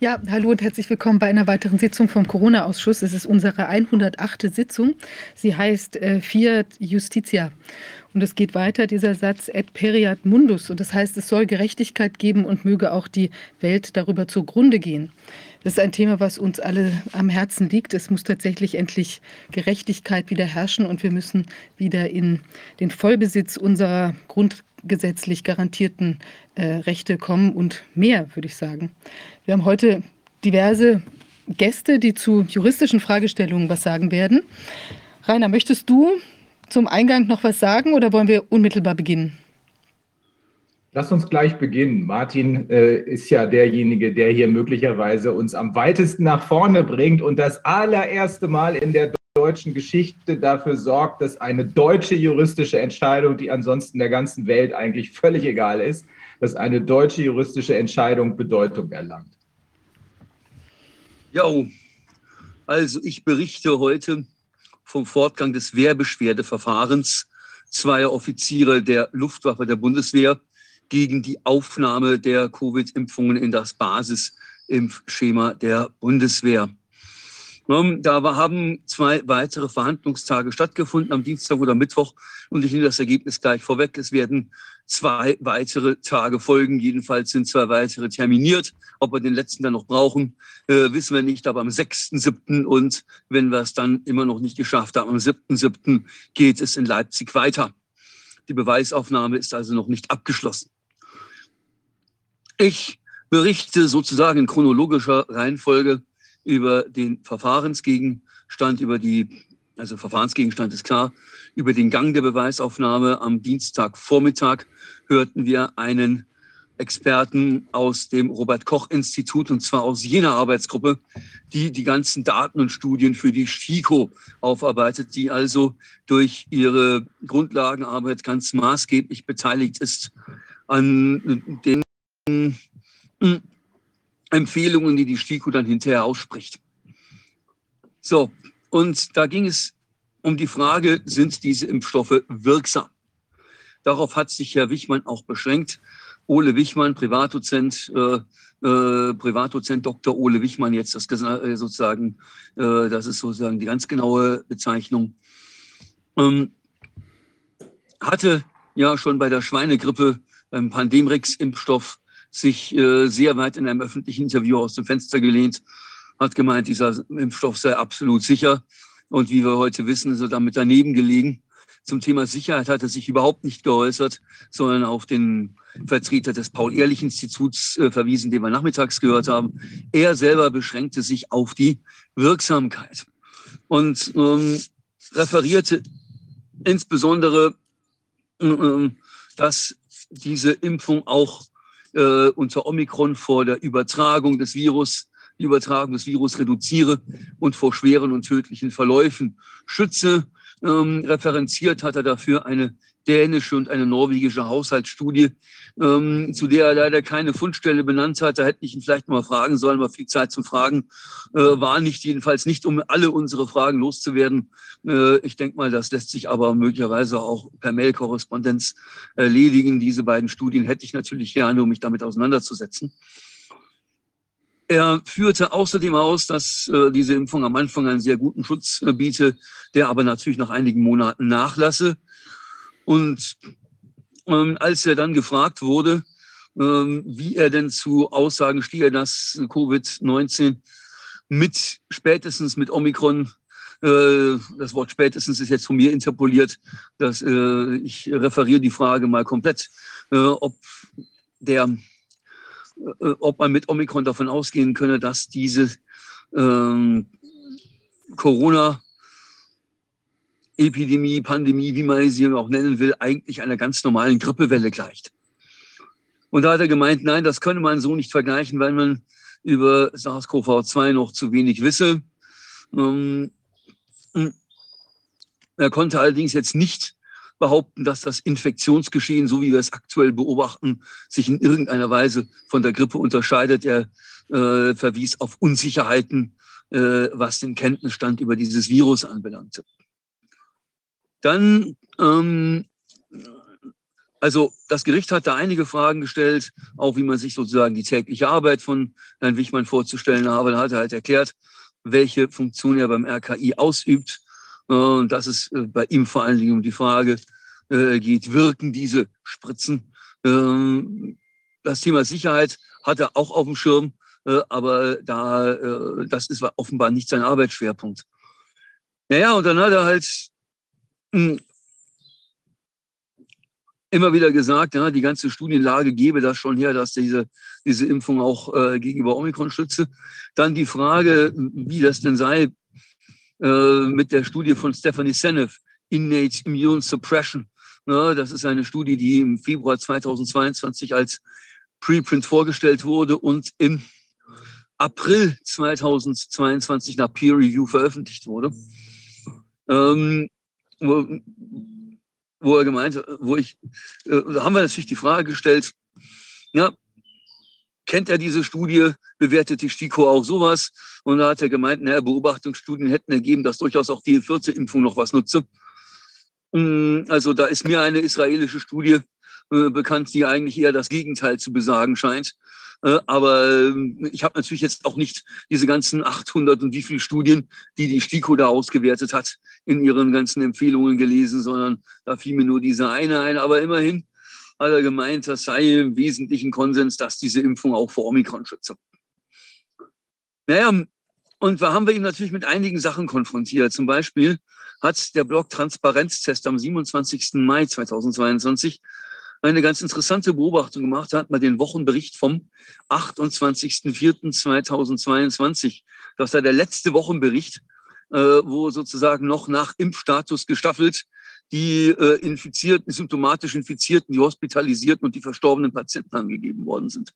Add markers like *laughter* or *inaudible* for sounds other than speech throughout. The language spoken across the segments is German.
Ja, hallo und herzlich willkommen bei einer weiteren Sitzung vom Corona-Ausschuss. Es ist unsere 108. Sitzung. Sie heißt äh, Fiat Justitia. Und es geht weiter, dieser Satz, et periat mundus. Und das heißt, es soll Gerechtigkeit geben und möge auch die Welt darüber zugrunde gehen. Das ist ein Thema, was uns alle am Herzen liegt. Es muss tatsächlich endlich Gerechtigkeit wieder herrschen und wir müssen wieder in den Vollbesitz unserer grundgesetzlich garantierten äh, Rechte kommen und mehr, würde ich sagen. Wir haben heute diverse Gäste, die zu juristischen Fragestellungen was sagen werden. Rainer, möchtest du zum Eingang noch was sagen oder wollen wir unmittelbar beginnen? Lass uns gleich beginnen. Martin äh, ist ja derjenige, der hier möglicherweise uns am weitesten nach vorne bringt und das allererste Mal in der deutschen Geschichte dafür sorgt, dass eine deutsche juristische Entscheidung, die ansonsten der ganzen Welt eigentlich völlig egal ist, dass eine deutsche juristische Entscheidung Bedeutung erlangt. Ja, also ich berichte heute vom Fortgang des Wehrbeschwerdeverfahrens zweier Offiziere der Luftwaffe der Bundeswehr gegen die Aufnahme der Covid-Impfungen in das Basisimpfschema der Bundeswehr. Da haben zwei weitere Verhandlungstage stattgefunden, am Dienstag oder Mittwoch. Und ich nehme das Ergebnis gleich vorweg. Es werden zwei weitere Tage folgen. Jedenfalls sind zwei weitere terminiert. Ob wir den letzten dann noch brauchen, äh, wissen wir nicht. Aber am 6.7. und wenn wir es dann immer noch nicht geschafft haben, am 7.7. geht es in Leipzig weiter. Die Beweisaufnahme ist also noch nicht abgeschlossen. Ich berichte sozusagen in chronologischer Reihenfolge über den Verfahrensgegenstand, über die, also Verfahrensgegenstand ist klar, über den Gang der Beweisaufnahme. Am Dienstagvormittag hörten wir einen Experten aus dem Robert Koch Institut und zwar aus jener Arbeitsgruppe, die die ganzen Daten und Studien für die STIKO aufarbeitet, die also durch ihre Grundlagenarbeit ganz maßgeblich beteiligt ist an den Empfehlungen, die die STIKO dann hinterher ausspricht. So, und da ging es um die Frage, sind diese Impfstoffe wirksam? Darauf hat sich Herr Wichmann auch beschränkt. Ole Wichmann, Privatdozent, äh, äh, Privatdozent Dr. Ole Wichmann, jetzt das äh, sozusagen, äh, das ist sozusagen die ganz genaue Bezeichnung, ähm, hatte ja schon bei der Schweinegrippe beim Pandemrix-Impfstoff sich äh, sehr weit in einem öffentlichen Interview aus dem Fenster gelehnt, hat gemeint, dieser Impfstoff sei absolut sicher. Und wie wir heute wissen, ist er damit daneben gelegen. Zum Thema Sicherheit hat er sich überhaupt nicht geäußert, sondern auf den Vertreter des Paul-Ehrlich-Instituts äh, verwiesen, den wir nachmittags gehört haben. Er selber beschränkte sich auf die Wirksamkeit und ähm, referierte insbesondere, äh, dass diese Impfung auch äh, unter Omikron vor der Übertragung des Virus, die Übertragung des Virus reduziere und vor schweren und tödlichen Verläufen schütze. Ähm, referenziert hat er dafür eine dänische und eine norwegische Haushaltsstudie, ähm, zu der er leider keine Fundstelle benannt hat. Da hätte ich ihn vielleicht mal fragen sollen, aber viel Zeit zum Fragen äh, war nicht, jedenfalls nicht, um alle unsere Fragen loszuwerden. Äh, ich denke mal, das lässt sich aber möglicherweise auch per Mail-Korrespondenz erledigen. Diese beiden Studien hätte ich natürlich gerne, um mich damit auseinanderzusetzen. Er führte außerdem aus, dass äh, diese Impfung am Anfang einen sehr guten Schutz äh, biete, der aber natürlich nach einigen Monaten nachlasse. Und ähm, als er dann gefragt wurde, ähm, wie er denn zu Aussagen stehe, dass Covid-19 mit spätestens mit Omikron, äh, das Wort spätestens ist jetzt von mir interpoliert, dass äh, ich referiere die Frage mal komplett, äh, ob der äh, ob man mit Omikron davon ausgehen könne, dass diese ähm, Corona Epidemie, Pandemie, wie man sie auch nennen will, eigentlich einer ganz normalen Grippewelle gleicht. Und da hat er gemeint, nein, das könne man so nicht vergleichen, weil man über SARS-CoV-2 noch zu wenig wisse. Ähm, er konnte allerdings jetzt nicht behaupten, dass das Infektionsgeschehen, so wie wir es aktuell beobachten, sich in irgendeiner Weise von der Grippe unterscheidet. Er äh, verwies auf Unsicherheiten, äh, was den Kenntnisstand über dieses Virus anbelangte. Dann ähm, also das Gericht hat da einige Fragen gestellt, auch wie man sich sozusagen die tägliche Arbeit von Herrn Wichmann vorzustellen habe. Da hat er halt erklärt, welche Funktion er beim RKI ausübt. Und dass es äh, bei ihm vor allen Dingen um die Frage äh, geht, wirken diese Spritzen. Ähm, das Thema Sicherheit hat er auch auf dem Schirm, äh, aber da, das ist offenbar nicht sein Arbeitsschwerpunkt. Naja, und dann hat er halt immer wieder gesagt, ja, die ganze Studienlage gebe das schon her, dass diese, diese Impfung auch äh, gegenüber Omikron schütze. Dann die Frage, wie das denn sei äh, mit der Studie von Stephanie Seneff, Innate Immune Suppression. Ja, das ist eine Studie, die im Februar 2022 als Preprint vorgestellt wurde und im April 2022 nach Peer Review veröffentlicht wurde. Ähm, wo er gemeint, wo ich, äh, haben wir natürlich die Frage gestellt, ja, kennt er diese Studie, bewertet die STIKO auch sowas? Und da hat er gemeint, naja, Beobachtungsstudien hätten ergeben, dass durchaus auch die 14 Impfung noch was nutze. Mm, also da ist mir eine israelische Studie äh, bekannt, die eigentlich eher das Gegenteil zu besagen scheint. Äh, aber ähm, ich habe natürlich jetzt auch nicht diese ganzen 800 und wie viele Studien, die die STIKO da ausgewertet hat, in ihren ganzen Empfehlungen gelesen, sondern da fiel mir nur diese eine ein. Aber immerhin hat er gemeint, das sei im wesentlichen Konsens, dass diese Impfung auch vor Omikron schütze. Naja, und da haben wir ihn natürlich mit einigen Sachen konfrontiert. Zum Beispiel hat der Blog Transparenztest am 27. Mai 2022 eine ganz interessante Beobachtung gemacht. Hat man den Wochenbericht vom 28.04.2022. Das war der letzte Wochenbericht, äh, wo sozusagen noch nach Impfstatus gestaffelt die äh, infizierten, symptomatisch Infizierten, die Hospitalisierten und die verstorbenen Patienten angegeben worden sind.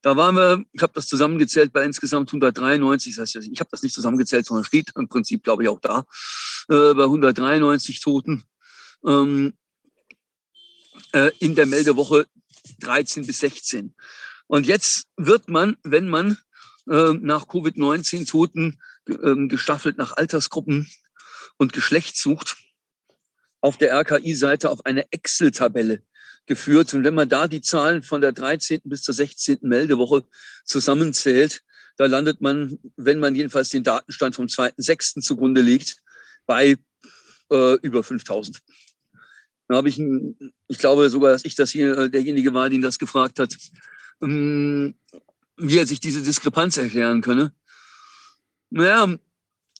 Da waren wir, ich habe das zusammengezählt bei insgesamt 193, das heißt, ich habe das nicht zusammengezählt, sondern steht im Prinzip, glaube ich, auch da, äh, bei 193 Toten. Ähm, äh, in der Meldewoche 13 bis 16. Und jetzt wird man, wenn man äh, nach Covid-19 Toten äh, gestaffelt nach Altersgruppen und Geschlecht sucht, auf der RKI-Seite auf eine Excel-Tabelle geführt. Und wenn man da die Zahlen von der 13. bis zur 16. Meldewoche zusammenzählt, da landet man, wenn man jedenfalls den Datenstand vom 2.6. zugrunde legt, bei äh, über 5000. Da habe ich, ich glaube sogar, dass ich das hier äh, derjenige war, den das gefragt hat, ähm, wie er sich diese Diskrepanz erklären könne. Naja,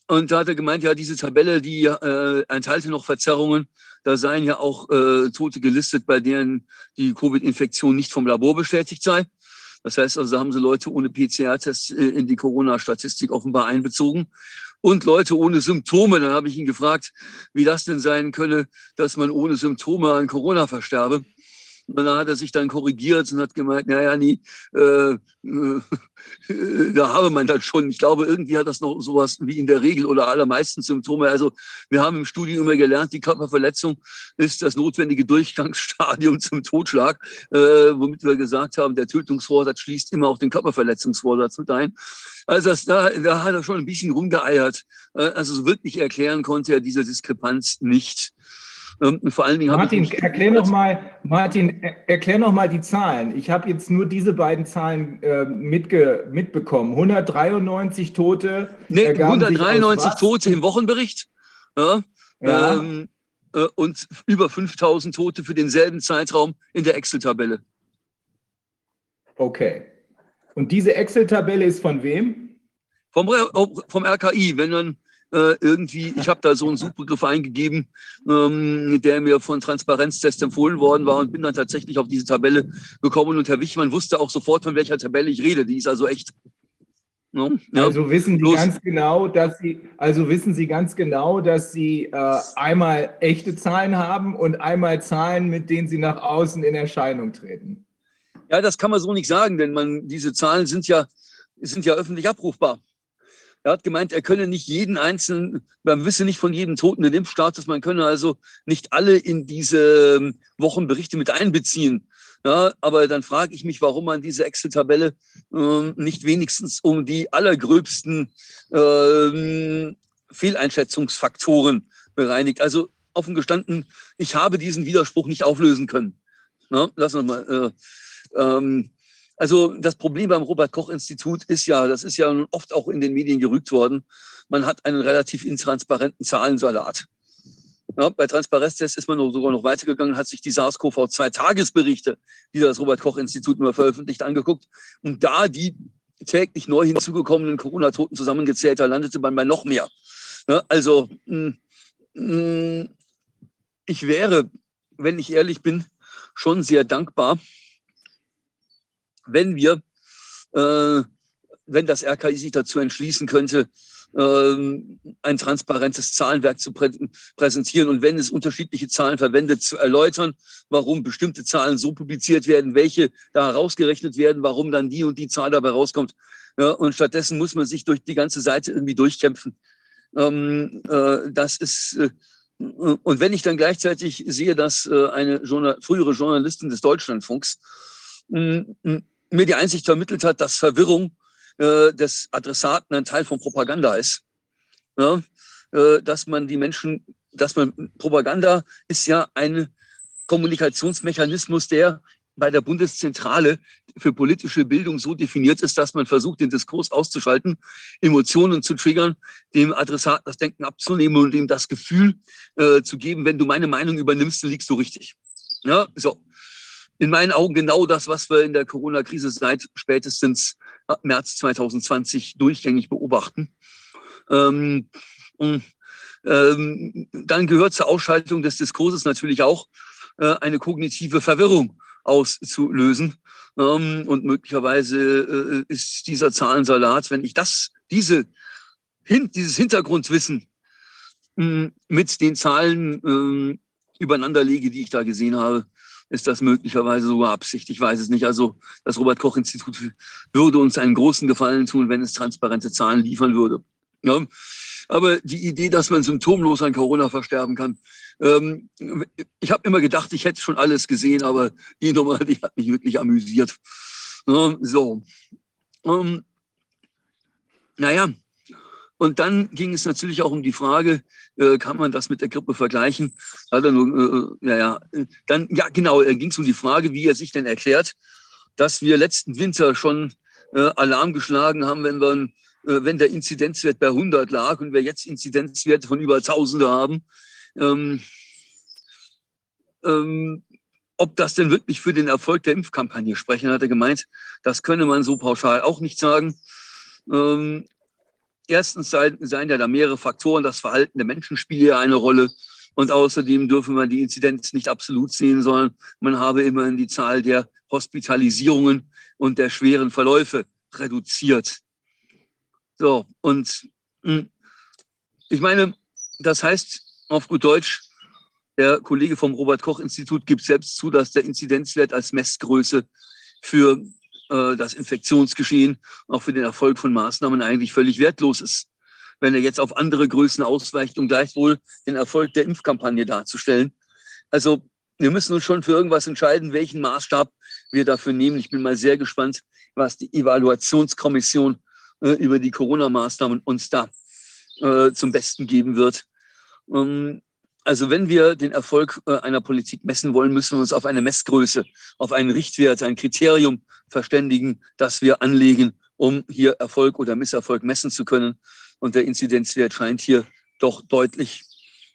und da hat er gemeint, ja, diese Tabelle, die äh, enthalte noch Verzerrungen. Da seien ja auch äh, Tote gelistet, bei denen die Covid-Infektion nicht vom Labor bestätigt sei. Das heißt also, da haben sie Leute ohne PCR-Test äh, in die Corona-Statistik offenbar einbezogen und Leute ohne Symptome. Dann habe ich ihn gefragt, wie das denn sein könne, dass man ohne Symptome an Corona versterbe. Und dann hat er sich dann korrigiert und hat gemeint, naja, nie, äh, äh, *laughs* da habe man das schon. Ich glaube, irgendwie hat das noch sowas wie in der Regel oder allermeisten Symptome. Also wir haben im Studium immer gelernt, die Körperverletzung ist das notwendige Durchgangsstadium *laughs* zum Totschlag, äh, womit wir gesagt haben, der Tötungsvorsatz schließt immer auch den Körperverletzungsvorsatz mit ein. Also das, da, da hat er schon ein bisschen rumgeeiert. Äh, also wirklich erklären konnte er diese Diskrepanz nicht. Ähm, vor allen Dingen Martin, erklär noch mal, Martin, erklär noch mal die Zahlen. Ich habe jetzt nur diese beiden Zahlen äh, mitge, mitbekommen. 193 Tote. Nee, 193 Tote im Wochenbericht. Ja, ja. Ähm, äh, und über 5000 Tote für denselben Zeitraum in der Excel-Tabelle. Okay. Und diese Excel-Tabelle ist von wem? Vom, vom RKI. Wenn dann äh, irgendwie, ich habe da so einen Suchbegriff eingegeben, ähm, der mir von Transparenztest empfohlen worden war und bin dann tatsächlich auf diese Tabelle gekommen und Herr Wichmann wusste auch sofort, von welcher Tabelle ich rede. Die ist also echt. No? Ja. Also wissen Sie ganz genau, dass Sie, also wissen Sie ganz genau, dass Sie äh, einmal echte Zahlen haben und einmal Zahlen, mit denen Sie nach außen in Erscheinung treten. Ja, das kann man so nicht sagen, denn man, diese Zahlen sind ja, sind ja öffentlich abrufbar. Er hat gemeint, er könne nicht jeden einzelnen, man wisse nicht von jedem Toten den Impfstatus, man könne also nicht alle in diese ähm, Wochenberichte mit einbeziehen. Ja, aber dann frage ich mich, warum man diese Excel-Tabelle äh, nicht wenigstens um die allergröbsten äh, Fehleinschätzungsfaktoren bereinigt. Also offen gestanden, ich habe diesen Widerspruch nicht auflösen können. Na, lassen wir mal. Äh, ähm, also das Problem beim Robert-Koch-Institut ist ja, das ist ja oft auch in den Medien gerügt worden, man hat einen relativ intransparenten Zahlensalat. Ja, bei Transparenztest ist man sogar noch weitergegangen, hat sich die SARS-CoV-2-Tagesberichte, die das Robert-Koch-Institut immer veröffentlicht, angeguckt. Und da die täglich neu hinzugekommenen Corona-Toten zusammengezählt, da landete man bei noch mehr. Ja, also mh, hm, mh, hm, ich wäre, wenn ich ehrlich bin, schon sehr dankbar, wenn wir, äh, wenn das RKI sich dazu entschließen könnte, ähm, ein transparentes Zahlenwerk zu prä präsentieren und wenn es unterschiedliche Zahlen verwendet, zu erläutern, warum bestimmte Zahlen so publiziert werden, welche da herausgerechnet werden, warum dann die und die Zahl dabei rauskommt. Ja, und stattdessen muss man sich durch die ganze Seite irgendwie durchkämpfen. Ähm, äh, das ist, äh, und wenn ich dann gleichzeitig sehe, dass äh, eine Journal frühere Journalistin des Deutschlandfunks mir die Einsicht vermittelt hat, dass Verwirrung äh, des Adressaten ein Teil von Propaganda ist. Ja? Äh, dass man die Menschen, dass man Propaganda ist ja ein Kommunikationsmechanismus, der bei der Bundeszentrale für politische Bildung so definiert ist, dass man versucht, den Diskurs auszuschalten, Emotionen zu triggern, dem Adressaten das Denken abzunehmen und ihm das Gefühl äh, zu geben, wenn du meine Meinung übernimmst, dann liegst du richtig. Ja, so. In meinen Augen genau das, was wir in der Corona-Krise seit spätestens März 2020 durchgängig beobachten. Ähm, ähm, dann gehört zur Ausschaltung des Diskurses natürlich auch äh, eine kognitive Verwirrung auszulösen. Ähm, und möglicherweise äh, ist dieser Zahlensalat, wenn ich das, diese, hin, dieses Hintergrundwissen mh, mit den Zahlen äh, übereinander lege, die ich da gesehen habe, ist das möglicherweise sogar Absicht. Ich weiß es nicht. Also das Robert-Koch-Institut würde uns einen großen Gefallen tun, wenn es transparente Zahlen liefern würde. Ja? Aber die Idee, dass man symptomlos an Corona versterben kann, ähm, ich habe immer gedacht, ich hätte schon alles gesehen, aber die Nummer, die hat mich wirklich amüsiert. Ja, so. Ähm, naja, und dann ging es natürlich auch um die Frage, äh, kann man das mit der Grippe vergleichen? Hat er nur, äh, ja, dann, ja, genau, äh, ging es um die Frage, wie er sich denn erklärt, dass wir letzten Winter schon äh, Alarm geschlagen haben, wenn wir, äh, wenn der Inzidenzwert bei 100 lag und wir jetzt Inzidenzwerte von über Tausende haben. Ähm, ähm, ob das denn wirklich für den Erfolg der Impfkampagne sprechen, hat er gemeint. Das könne man so pauschal auch nicht sagen. Ähm, erstens seien, ja da mehrere Faktoren. Das Verhalten der Menschen spielt ja eine Rolle. Und außerdem dürfen wir die Inzidenz nicht absolut sehen, sondern man habe immerhin die Zahl der Hospitalisierungen und der schweren Verläufe reduziert. So, und hm, ich meine, das heißt auf gut Deutsch, der Kollege vom Robert-Koch-Institut gibt selbst zu, dass der Inzidenzwert als Messgröße für äh, das Infektionsgeschehen auch für den Erfolg von Maßnahmen eigentlich völlig wertlos ist. Wenn er jetzt auf andere Größen ausweicht, um gleichwohl den Erfolg der Impfkampagne darzustellen. Also wir müssen uns schon für irgendwas entscheiden, welchen Maßstab wir dafür nehmen. Ich bin mal sehr gespannt, was die Evaluationskommission äh, über die Corona-Maßnahmen uns da äh, zum Besten geben wird. Ähm, also wenn wir den Erfolg einer Politik messen wollen, müssen wir uns auf eine Messgröße, auf einen Richtwert, ein Kriterium verständigen, das wir anlegen, um hier Erfolg oder Misserfolg messen zu können. Und der Inzidenzwert scheint hier doch deutlich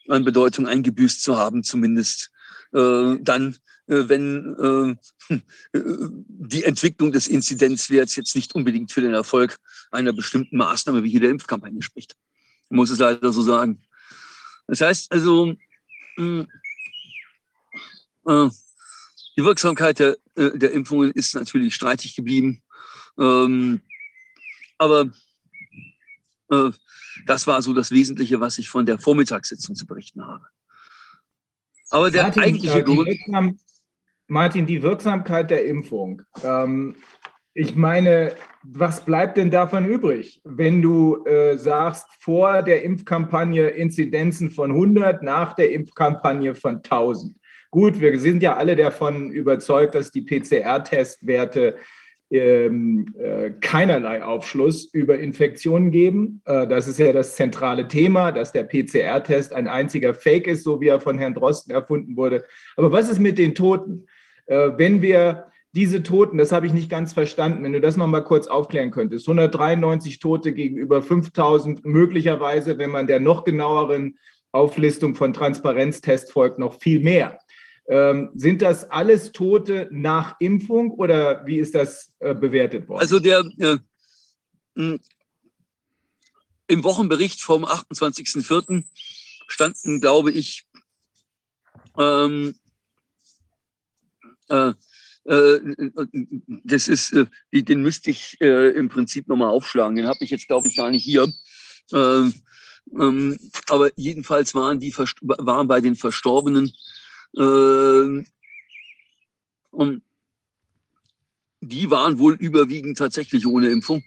an Bedeutung eingebüßt zu haben, zumindest äh, dann, äh, wenn äh, *laughs* die Entwicklung des Inzidenzwerts jetzt nicht unbedingt für den Erfolg einer bestimmten Maßnahme wie hier der Impfkampagne spricht. Ich muss es leider so sagen. Das heißt also, mh, äh, die Wirksamkeit der, äh, der Impfungen ist natürlich streitig geblieben. Ähm, aber äh, das war so das Wesentliche, was ich von der Vormittagssitzung zu berichten habe. Aber der Martin, eigentliche Grund. Martin, die Wirksamkeit der Impfung. Ähm, ich meine, was bleibt denn davon übrig, wenn du äh, sagst, vor der Impfkampagne Inzidenzen von 100, nach der Impfkampagne von 1000? Gut, wir sind ja alle davon überzeugt, dass die PCR-Testwerte ähm, äh, keinerlei Aufschluss über Infektionen geben. Äh, das ist ja das zentrale Thema, dass der PCR-Test ein einziger Fake ist, so wie er von Herrn Drosten erfunden wurde. Aber was ist mit den Toten? Äh, wenn wir diese Toten, das habe ich nicht ganz verstanden, wenn du das nochmal kurz aufklären könntest, 193 Tote gegenüber 5000 möglicherweise, wenn man der noch genaueren Auflistung von Transparenztest folgt, noch viel mehr. Ähm, sind das alles Tote nach Impfung oder wie ist das äh, bewertet worden? Also der äh, im Wochenbericht vom 28.04. standen, glaube ich, ähm, äh, äh das ist, äh, den müsste ich äh, im Prinzip nochmal aufschlagen. Den habe ich jetzt, glaube ich, gar nicht hier. Ähm, ähm, aber jedenfalls waren die waren bei den Verstorbenen und die waren wohl überwiegend tatsächlich ohne Impfung.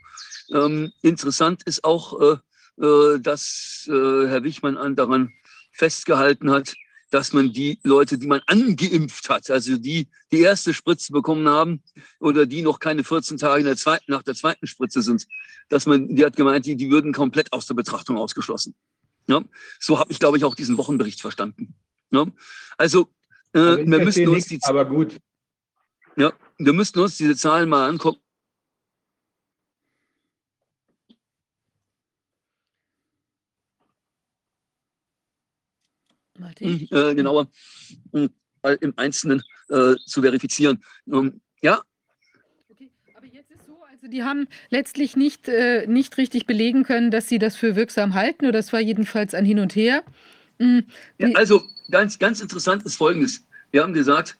Ähm, interessant ist auch, äh, äh, dass äh, Herr Wichmann daran festgehalten hat, dass man die Leute, die man angeimpft hat, also die die erste Spritze bekommen haben oder die noch keine 14 Tage der zweiten, nach der zweiten Spritze sind, dass man, die hat gemeint, die, die würden komplett aus der Betrachtung ausgeschlossen. Ja? So habe ich, glaube ich, auch diesen Wochenbericht verstanden. Ja? Also, äh, also wir müssen uns die, aber gut. Ja, wir müssten uns diese Zahlen mal angucken. Martin? Äh, genauer äh, im Einzelnen äh, zu verifizieren. Ähm, ja, also die haben letztlich nicht, äh, nicht richtig belegen können, dass sie das für wirksam halten, oder das war jedenfalls ein Hin und Her. Mhm. Ja, also ganz, ganz interessant ist Folgendes. Wir haben gesagt,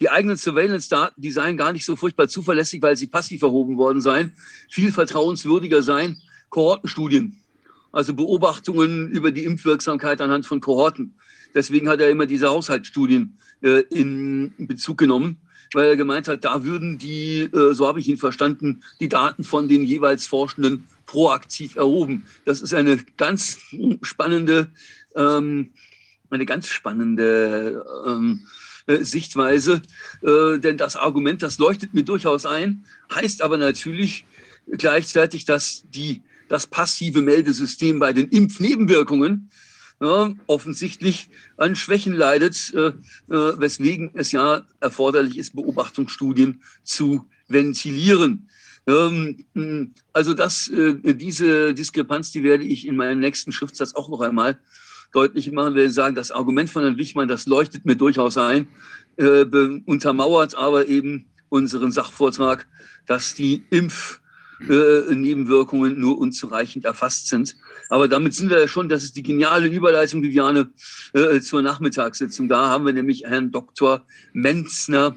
die eigenen Surveillance-Daten, die seien gar nicht so furchtbar zuverlässig, weil sie passiv erhoben worden seien, viel vertrauenswürdiger seien Kohortenstudien, also Beobachtungen über die Impfwirksamkeit anhand von Kohorten. Deswegen hat er immer diese Haushaltsstudien äh, in Bezug genommen, weil er gemeint hat, da würden die, äh, so habe ich ihn verstanden, die Daten von den jeweils Forschenden proaktiv erhoben. Das ist eine ganz spannende ähm, eine ganz spannende ähm, äh, Sichtweise, äh, denn das Argument, das leuchtet mir durchaus ein, heißt aber natürlich gleichzeitig, dass die, das passive Meldesystem bei den Impfnebenwirkungen ja, offensichtlich an Schwächen leidet, äh, äh, weswegen es ja erforderlich ist, Beobachtungsstudien zu ventilieren. Ähm, also das, äh, diese Diskrepanz, die werde ich in meinem nächsten Schriftsatz auch noch einmal deutlich machen, will sagen, das Argument von Herrn Wichmann, das leuchtet mir durchaus ein, äh, untermauert aber eben unseren Sachvortrag, dass die Impfnebenwirkungen äh, nur unzureichend erfasst sind. Aber damit sind wir ja schon, das ist die geniale Überleitung, Viviane, äh, zur Nachmittagssitzung. Da haben wir nämlich Herrn Dr. Menzner,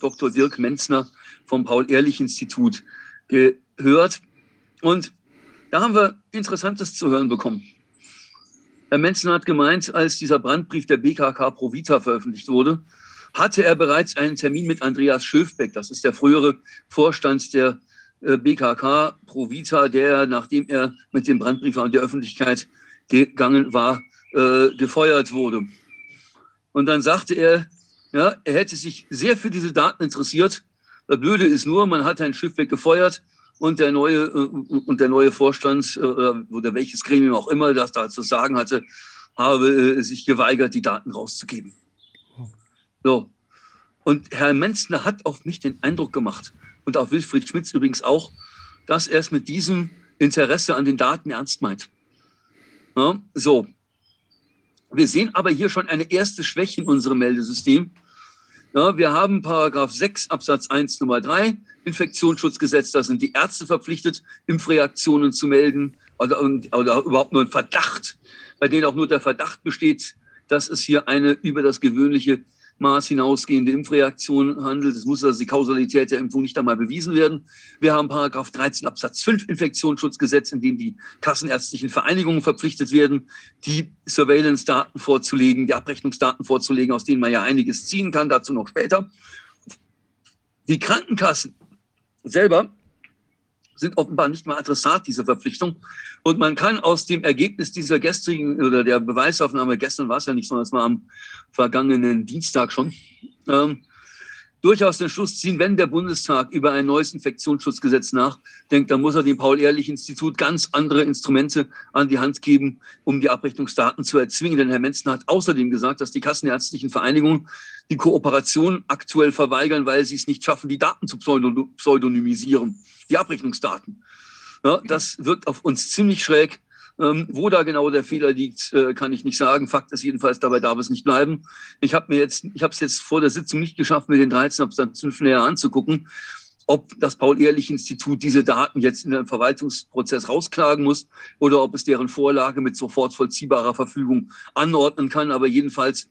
Dr. Dirk Menzner vom Paul-Ehrlich-Institut gehört. Und da haben wir Interessantes zu hören bekommen. Herr Menzen hat gemeint, als dieser Brandbrief der BKK Provita veröffentlicht wurde, hatte er bereits einen Termin mit Andreas Schöfbeck, das ist der frühere Vorstand der äh, BKK Provita, der, nachdem er mit dem Brandbrief an die Öffentlichkeit gegangen war, äh, gefeuert wurde. Und dann sagte er, ja, er hätte sich sehr für diese Daten interessiert. Das Blöde ist nur, man hat Herrn Schiffbeck gefeuert und der neue, äh, und der neue Vorstand äh, oder welches Gremium auch immer das da zu sagen hatte, habe äh, sich geweigert, die Daten rauszugeben. So. Und Herr Menzner hat auf mich den Eindruck gemacht und auf Wilfried Schmitz übrigens auch, dass er es mit diesem Interesse an den Daten ernst meint. Ja, so. Wir sehen aber hier schon eine erste Schwäche in unserem Meldesystem. Ja, wir haben Paragraph 6 Absatz 1 Nummer 3 Infektionsschutzgesetz. Da sind die Ärzte verpflichtet, Impfreaktionen zu melden oder, oder überhaupt nur ein Verdacht, bei denen auch nur der Verdacht besteht, dass es hier eine über das gewöhnliche Maß hinausgehende Impfreaktion handelt. Es muss also die Kausalität der Impfung nicht einmal bewiesen werden. Wir haben Paragraph 13 Absatz 5 Infektionsschutzgesetz, in dem die kassenärztlichen Vereinigungen verpflichtet werden, die Surveillance-Daten vorzulegen, die Abrechnungsdaten vorzulegen, aus denen man ja einiges ziehen kann, dazu noch später. Die Krankenkassen selber sind offenbar nicht mal Adressat dieser Verpflichtung. Und man kann aus dem Ergebnis dieser gestrigen oder der Beweisaufnahme, gestern war es ja nicht, sondern es war am vergangenen Dienstag schon, ähm, durchaus den Schluss ziehen, wenn der Bundestag über ein neues Infektionsschutzgesetz nachdenkt, dann muss er dem Paul-Ehrlich-Institut ganz andere Instrumente an die Hand geben, um die Abrechnungsdaten zu erzwingen. Denn Herr Menzen hat außerdem gesagt, dass die kassenärztlichen Vereinigungen die Kooperation aktuell verweigern, weil sie es nicht schaffen, die Daten zu pseudonymisieren, die Abrechnungsdaten. Ja, das wirkt auf uns ziemlich schräg. Ähm, wo da genau der Fehler liegt, äh, kann ich nicht sagen. Fakt ist jedenfalls, dabei darf es nicht bleiben. Ich habe mir jetzt, ich habe es jetzt vor der Sitzung nicht geschafft, mir den 13 Absatz 5 näher anzugucken, ob das Paul-Ehrlich-Institut diese Daten jetzt in den Verwaltungsprozess rausklagen muss oder ob es deren Vorlage mit sofort vollziehbarer Verfügung anordnen kann. Aber jedenfalls,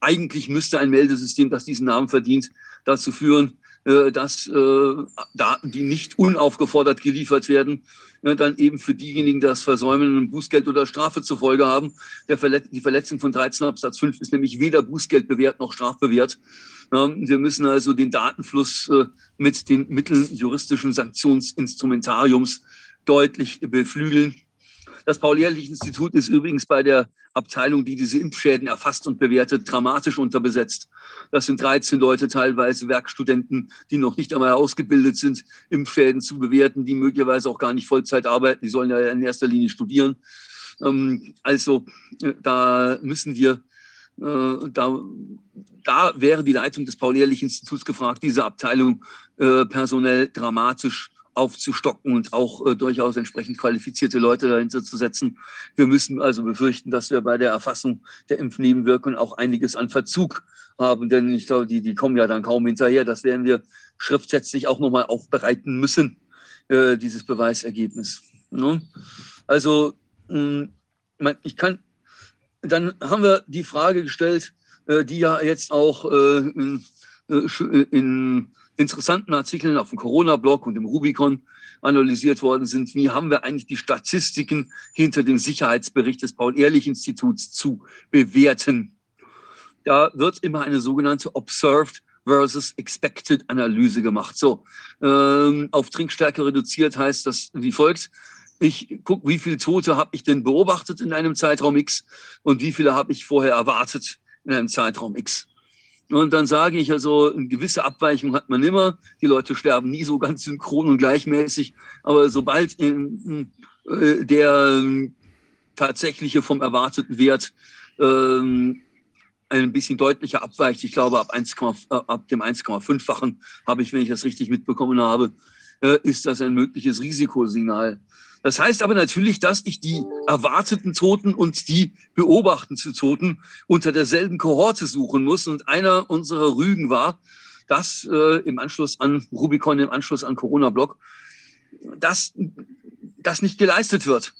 eigentlich müsste ein Meldesystem, das diesen Namen verdient, dazu führen, dass äh, Daten, die nicht unaufgefordert geliefert werden, dann eben für diejenigen, die das versäumen, ein Bußgeld oder Strafe zur Folge haben. die Verletzung von 13 Absatz 5 ist nämlich weder Bußgeld bewährt noch strafbewehrt. Wir müssen also den Datenfluss äh, mit den Mitteln juristischen Sanktionsinstrumentariums deutlich beflügeln. Das Paul-Ehrlich-Institut ist übrigens bei der Abteilung, die diese Impfschäden erfasst und bewertet, dramatisch unterbesetzt. Das sind 13 Leute, teilweise Werkstudenten, die noch nicht einmal ausgebildet sind, Impfschäden zu bewerten, die möglicherweise auch gar nicht Vollzeit arbeiten. Die sollen ja in erster Linie studieren. Ähm, also äh, da müssen wir, äh, da, da wäre die Leitung des Paul-Ehrlich-Instituts gefragt, diese Abteilung äh, personell dramatisch aufzustocken und auch äh, durchaus entsprechend qualifizierte Leute dahinter zu setzen. Wir müssen also befürchten, dass wir bei der Erfassung der Impfnebenwirkungen auch einiges an Verzug haben, denn ich glaube, die, die kommen ja dann kaum hinterher. Das werden wir schriftsätzlich auch nochmal aufbereiten müssen, äh, dieses Beweisergebnis. Ne? Also, mh, hm, ich kann, dann haben wir die Frage gestellt, äh, die ja jetzt auch äh, in, äh, in interessanten Artikeln auf dem Corona-Blog und im Rubicon analysiert worden sind. Wie haben wir eigentlich die Statistiken hinter dem Sicherheitsbericht des Paul-Ehrlich-Instituts zu bewerten? Da wird immer eine sogenannte Observed versus Expected Analyse gemacht. So, ähm, auf Trinkstärke reduziert heißt das wie folgt. Ich gucke, wie viele Tote habe ich denn beobachtet in einem Zeitraum X und wie viele habe ich vorher erwartet in einem Zeitraum X. Und dann sage ich also, eine gewisse Abweichung hat man immer. Die Leute sterben nie so ganz synchron und gleichmäßig. Aber sobald in, äh, der äh, tatsächliche vom erwarteten Wert ähm, ein bisschen deutlicher abweicht, ich glaube ab, 1, äh, ab dem 1,5-fachen habe ich, wenn ich das richtig mitbekommen habe, äh, ist das ein mögliches Risikosignal. Das heißt aber natürlich, dass ich die erwarteten Toten und die beobachteten Toten unter derselben Kohorte suchen muss. Und einer unserer Rügen war, dass äh, im Anschluss an Rubicon, im Anschluss an Corona-Block, dass das nicht geleistet wird.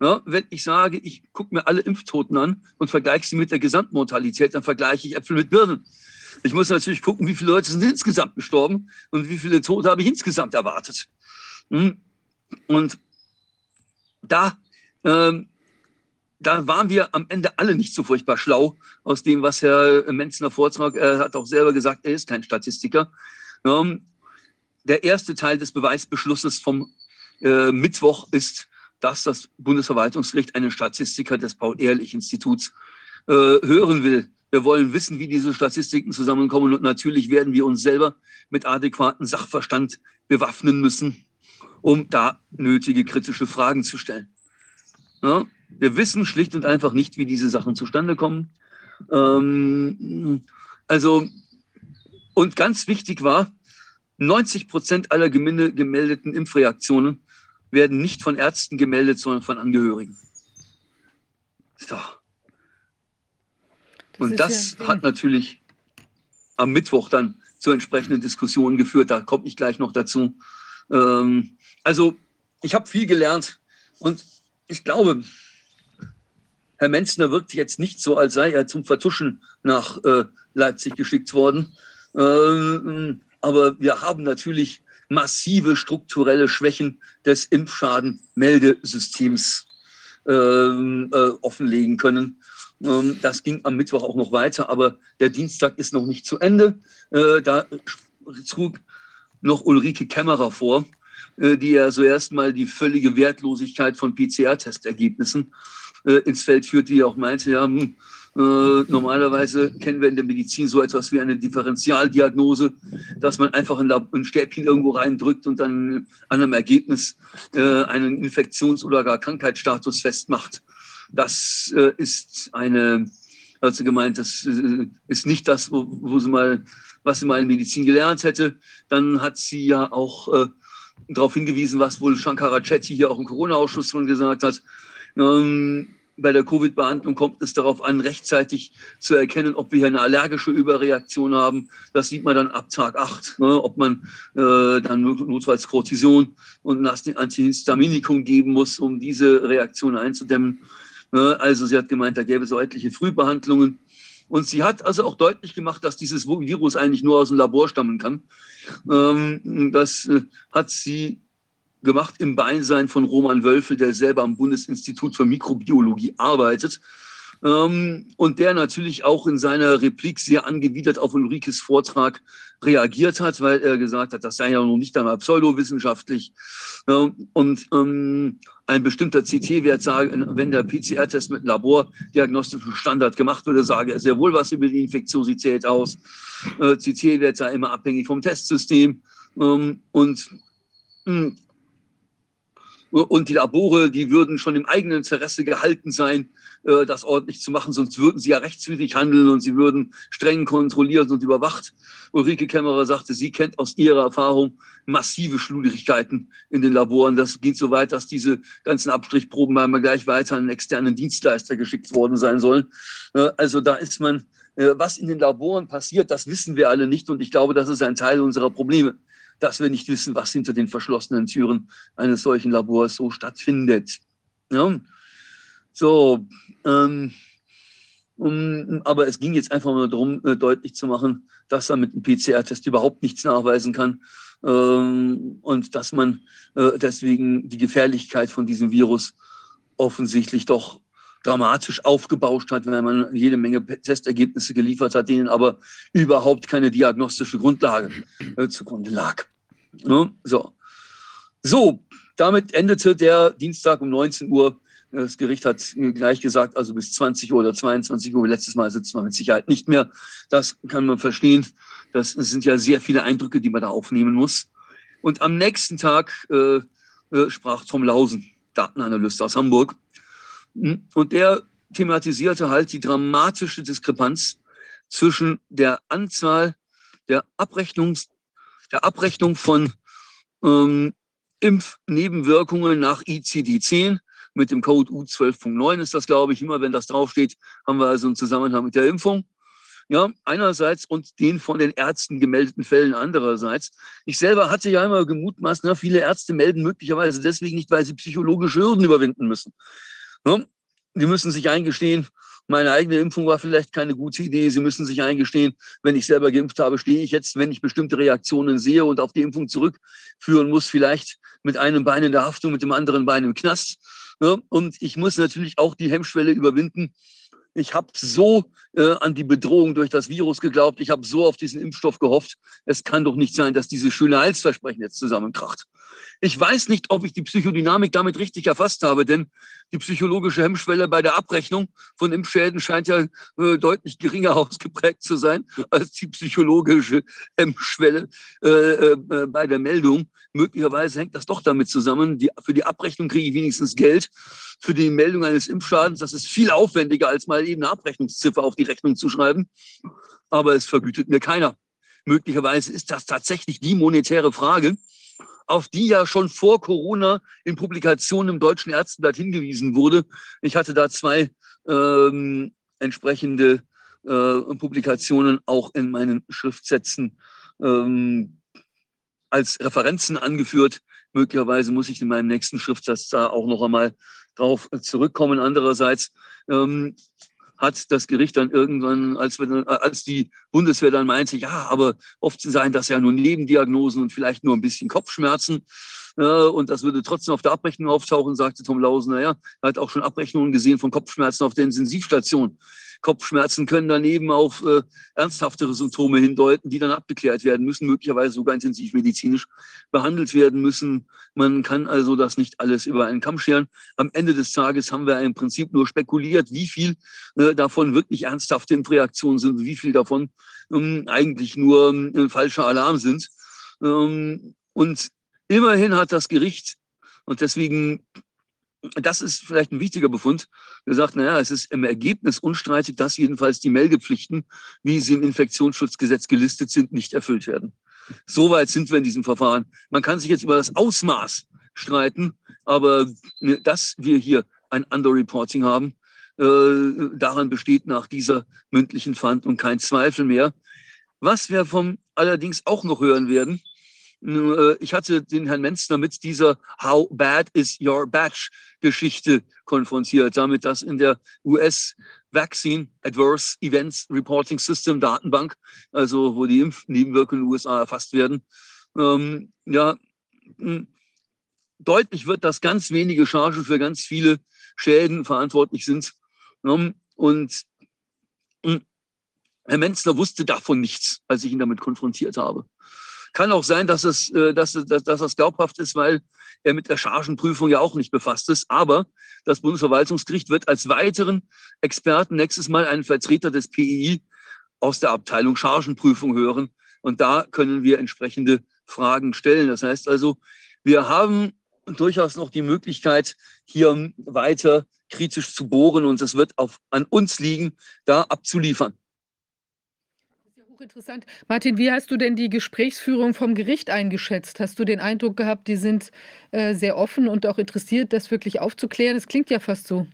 Ja, wenn ich sage, ich gucke mir alle Impftoten an und vergleiche sie mit der Gesamtmortalität, dann vergleiche ich Äpfel mit Birnen. Ich muss natürlich gucken, wie viele Leute sind insgesamt gestorben und wie viele Tote habe ich insgesamt erwartet. Hm? Und da, ähm, da waren wir am Ende alle nicht so furchtbar schlau aus dem, was Herr Menzner Vortrag, er hat auch selber gesagt, er ist kein Statistiker. Ähm, der erste Teil des Beweisbeschlusses vom äh, Mittwoch ist, dass das Bundesverwaltungsgericht einen Statistiker des Paul-Ehrlich-Instituts äh, hören will. Wir wollen wissen, wie diese Statistiken zusammenkommen und natürlich werden wir uns selber mit adäquatem Sachverstand bewaffnen müssen, um da nötige kritische Fragen zu stellen. Ja, wir wissen schlicht und einfach nicht, wie diese Sachen zustande kommen. Ähm, also, und ganz wichtig war, 90 Prozent aller gemeldeten Impfreaktionen werden nicht von Ärzten gemeldet, sondern von Angehörigen. So. Und das, ja hat natürlich am Mittwoch dann zu entsprechenden Diskussionen geführt. Da komme ich gleich noch dazu. Ähm, also ich habe viel gelernt und ich glaube, Herr Menzner wirkt jetzt nicht so, als sei er zum Vertuschen nach äh, Leipzig geschickt worden. Ähm, aber wir haben natürlich massive strukturelle Schwächen des Impfschadenmeldesystems ähm, äh, offenlegen können. Ähm, das ging am Mittwoch auch noch weiter, aber der Dienstag ist noch nicht zu Ende. Äh, da trug noch Ulrike Kämmerer vor, die ja so erstmal die völlige Wertlosigkeit von PCR-Testergebnissen äh, ins Feld führt, die auch meinte, ja, hm, Äh, normalerweise kennen wir in der Medizin so etwas wie eine Differentialdiagnose, dass man einfach ein, ein Stäbchen irgendwo reindrückt und dann an einem Ergebnis äh, einen Infektions- oder gar Krankheitsstatus festmacht. Das äh, ist eine, also gemeint, das äh, ist nicht das, wo, wo, sie mal, was sie mal in Medizin gelernt hätte. Dann hat sie ja auch äh, darauf hingewiesen, was wohl Shankara Chetty hier auch im Corona-Ausschuss schon gesagt hat. Ähm, bei der Covid-Behandlung kommt es darauf an, rechtzeitig zu erkennen, ob wir hier eine allergische Überreaktion haben. Das sieht man dann ab Tag 8, ne, ob man äh, dann notfalls Cortison und Antihistaminikum geben muss, um diese Reaktion einzudämmen. Ne, also sie hat gemeint, da gäbe es so etliche Frühbehandlungen. Und sie hat also auch deutlich gemacht, dass dieses Virus eigentlich nur aus dem Labor stammen kann. Ähm, das äh, hat sie gemacht im Beisein von Roman Wölfe, der selber am Bundesinstitut für Mikrobiologie arbeitet. Ähm, und der natürlich auch in seiner Replik sehr angewidert auf Ulrikes Vortrag reagiert hat, weil er gesagt hat, das sei ja noch nicht einmal pseudowissenschaftlich. und ähm, ein bestimmter CT-Wert sage, wenn der PCR-Test mit labordiagnostischen Standard gemacht würde, sage er sehr wohl was über die Infektiosität aus. Äh, CT-Wert sei immer abhängig vom Testsystem. Ähm, und hm, und die Labore, die würden schon im eigenen Interesse gehalten sein, äh, das ordentlich zu machen, sonst würden sie ja rechtswidrig handeln und sie würden streng kontrolliert und überwacht. Ulrike Kämmerer sagte, sie kennt aus ihrer Erfahrung massive Schludrigkeiten in den Laboren. Das geht so weit, dass diese ganzen Abstrichproben einmal gleich weiter an einen externen Dienstleister geschickt worden sein sollen. Äh, also da ist man, äh, was in den Laboren passiert, das wissen wir alle nicht und ich glaube, das ist ein Teil unserer Probleme dass wir nicht wissen, was hinter den verschlossenen Türen eines solchen Labors so stattfindet. Ja? So, ähm, um, aber es ging jetzt einfach nur darum, äh, deutlich zu machen, dass man mit einem PCR-Test überhaupt nichts nachweisen kann ähm, und dass man äh, deswegen die Gefährlichkeit von diesem Virus offensichtlich doch dramatisch aufgebauscht hat, weil man jede Menge Testergebnisse geliefert hat, denen aber überhaupt keine diagnostische Grundlage äh, zugrunde lag. Ja, so. so, damit endete der Dienstag um 19 Uhr. Das Gericht hat gleich gesagt, also bis 20 Uhr oder 22 Uhr. Letztes Mal sitzt man mit Sicherheit nicht mehr. Das kann man verstehen. Das sind ja sehr viele Eindrücke, die man da aufnehmen muss. Und am nächsten Tag äh, äh, sprach Tom Lausen, Datenanalyst aus Hamburg. Hm? Und der thematisierte halt die dramatische Diskrepanz zwischen der Anzahl der, Abrechnungs, der Abrechnung von ähm, Impfnebenwirkungen nach ICD-10 mit dem Code U12.9 ist das, glaube ich, immer wenn das draufsteht, haben wir also einen Zusammenhang mit der Impfung. Ja, einerseits und den von den Ärzten gemeldeten Fällen andererseits. Ich selber hatte ja immer gemutmaßt, na, viele Ärzte melden möglicherweise deswegen nicht, weil sie psychologische Hürden überwinden müssen. Ne? Die müssen sich eingestehen, meine eigene Impfung war vielleicht keine gute Idee. Sie müssen sich eingestehen, wenn ich selber geimpft habe, stehe ich jetzt, wenn ich bestimmte Reaktionen sehe und auf die Impfung zurückführen muss, vielleicht mit einem Bein in der Haftung, mit dem anderen Bein im Knast. Ne? Und ich muss natürlich auch die Hemmschwelle überwinden. Ich habe so äh, an die Bedrohung durch das Virus geglaubt. Ich habe so auf diesen Impfstoff gehofft. Es kann doch nicht sein, dass diese schöne Heilsversprechen jetzt zusammenkracht. Ich weiß nicht, ob ich die Psychodynamik damit richtig erfasst habe, denn die psychologische Hemmschwelle bei der Abrechnung von Impfschäden scheint ja äh, deutlich geringer *laughs* ausgeprägt zu sein als die psychologische Hemmschwelle äh, äh, bei der Meldung. Möglicherweise hängt das doch damit zusammen. Die, für die Abrechnung kriege ich wenigstens Geld. Für die Meldung eines Impfschadens, das ist viel aufwendiger, als mal eben eine Abrechnungsziffer auf die Rechnung zu schreiben. Aber es vergütet mir keiner. Möglicherweise ist das tatsächlich die monetäre Frage auf die ja schon vor Corona in Publikationen im Deutschen Ärztenblatt hingewiesen wurde. Ich hatte da zwei ähm, entsprechende äh, Publikationen auch in meinen Schriftsätzen ähm, als Referenzen angeführt. Möglicherweise muss ich in meinem nächsten Schriftsatz da auch noch einmal drauf zurückkommen. Andererseits ähm, hat das Gericht dann irgendwann, als, wir, als die Bundeswehr dann meinte, ja, aber oft seien das ja nur Nebendiagnosen und vielleicht nur ein bisschen Kopfschmerzen, und das würde trotzdem auf der Abrechnung auftauchen, sagte Tom Lausen. Naja, er hat auch schon Abrechnungen gesehen von Kopfschmerzen auf der Intensivstation. Kopfschmerzen können daneben auf äh, ernsthaftere Symptome hindeuten, die dann abgeklärt werden müssen, möglicherweise sogar intensivmedizinisch behandelt werden müssen. Man kann also das nicht alles über einen Kamm scheren. Am Ende des Tages haben wir im Prinzip nur spekuliert, wie viel äh, davon wirklich ernsthafte Impfreaktionen sind, wie viel davon ähm, eigentlich nur äh, falscher Alarm sind. Ähm, und immerhin hat das Gericht, und deswegen das ist vielleicht ein wichtiger Befund. Wir sagt, naja, es ist im Ergebnis unstreitig, dass jedenfalls die Meldepflichten, wie sie im Infektionsschutzgesetz gelistet sind, nicht erfüllt werden. Soweit sind wir in diesem Verfahren. Man kann sich jetzt über das Ausmaß streiten, aber dass wir hier ein Underreporting haben, äh, daran besteht nach dieser mündlichen Verhandlung kein Zweifel mehr. Was wir vom allerdings auch noch hören werden, ich hatte den Herrn Menzner mit dieser How bad is your batch Geschichte konfrontiert, damit dass in der US Vaccine Adverse Events Reporting System Datenbank, also wo die Impfnebenwirkungen in den USA erfasst werden, ähm, ja, hm, deutlich wird, dass ganz wenige Chargen für ganz viele Schäden verantwortlich sind. Ähm, und hm, Herr Menzler wusste davon nichts, als ich ihn damit konfrontiert habe. Kann auch sein, dass es, äh, dass, dass, dass das glaubhaft ist, weil er mit der Chargenprüfung ja auch nicht befasst ist. Aber das Bundesverwaltungsgericht wird als weiteren Experten nächstes Mal einen Vertreter des PII aus der Abteilung Chargenprüfung hören. Und da können wir entsprechende Fragen stellen. Das heißt also, wir haben durchaus noch die Möglichkeit, hier weiter kritisch zu bohren und es wird auf, an uns liegen, da abzuliefern hochinteressant. Martin, wie hast du denn die Gesprächsführung vom Gericht eingeschätzt? Hast du den Eindruck gehabt, die sind äh, sehr offen und auch interessiert, das wirklich aufzuklären? Es klingt ja fast so.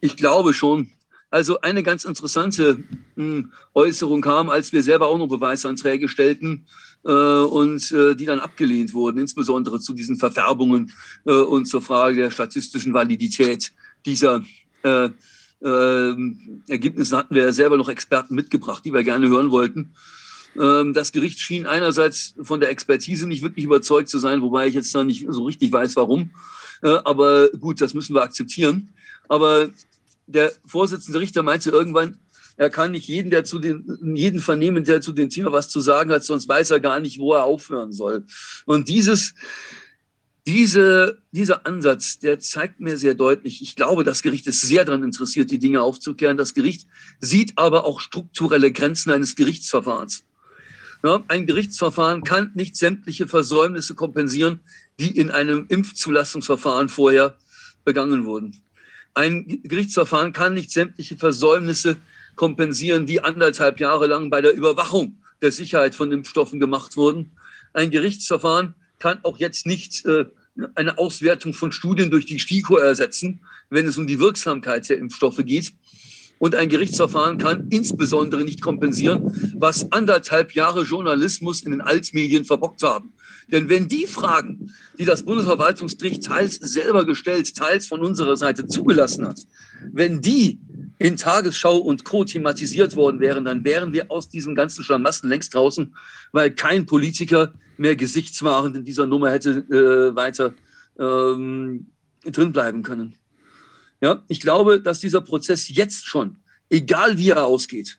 Ich glaube schon. Also eine ganz interessante hm, Äußerung kam, als wir selber auch noch Beweisanträge stellten äh, und äh, die dann abgelehnt wurden, insbesondere zu diesen Verfärbungen äh, und zur Frage der statistischen Validität dieser äh, ähm, Ergebnisse hatten wir ja selber noch Experten mitgebracht, die wir gerne hören wollten. Ähm, das Gericht schien einerseits von der Expertise nicht wirklich überzeugt zu sein, wobei ich jetzt da nicht so richtig weiß, warum. Äh, aber gut, das müssen wir akzeptieren. Aber der Vorsitzende Richter meinte irgendwann, er kann nicht jeden, der zu den, jeden vernehmen, der zu dem Thema was zu sagen hat, sonst weiß er gar nicht, wo er aufhören soll. Und dieses, diese, dieser Ansatz, der zeigt mir sehr deutlich, ich glaube, das Gericht ist sehr daran interessiert, die Dinge aufzuklären. Das Gericht sieht aber auch strukturelle Grenzen eines Gerichtsverfahrens. Ja, ein Gerichtsverfahren kann nicht sämtliche Versäumnisse kompensieren, die in einem Impfzulassungsverfahren vorher begangen wurden. Ein Gerichtsverfahren kann nicht sämtliche Versäumnisse kompensieren, die anderthalb Jahre lang bei der Überwachung der Sicherheit von Impfstoffen gemacht wurden. Ein Gerichtsverfahren kann auch jetzt nicht äh, eine Auswertung von Studien durch die STIKO ersetzen, wenn es um die Wirksamkeit der Impfstoffe geht. Und ein Gerichtsverfahren kann insbesondere nicht kompensieren, was anderthalb Jahre Journalismus in den Altmedien verbockt haben. Denn wenn die Fragen, die das Bundesverwaltungsgericht teils selber gestellt, teils von unserer Seite zugelassen hat, wenn die in Tagesschau und Co. thematisiert worden wären, dann wären wir aus diesem ganzen Schlamassen längst draußen, weil kein Politiker mehr gesichtswahrend in dieser Nummer hätte äh, weiter ähm, drin können. Ja, ich glaube, dass dieser Prozess jetzt schon, egal wie er ausgeht,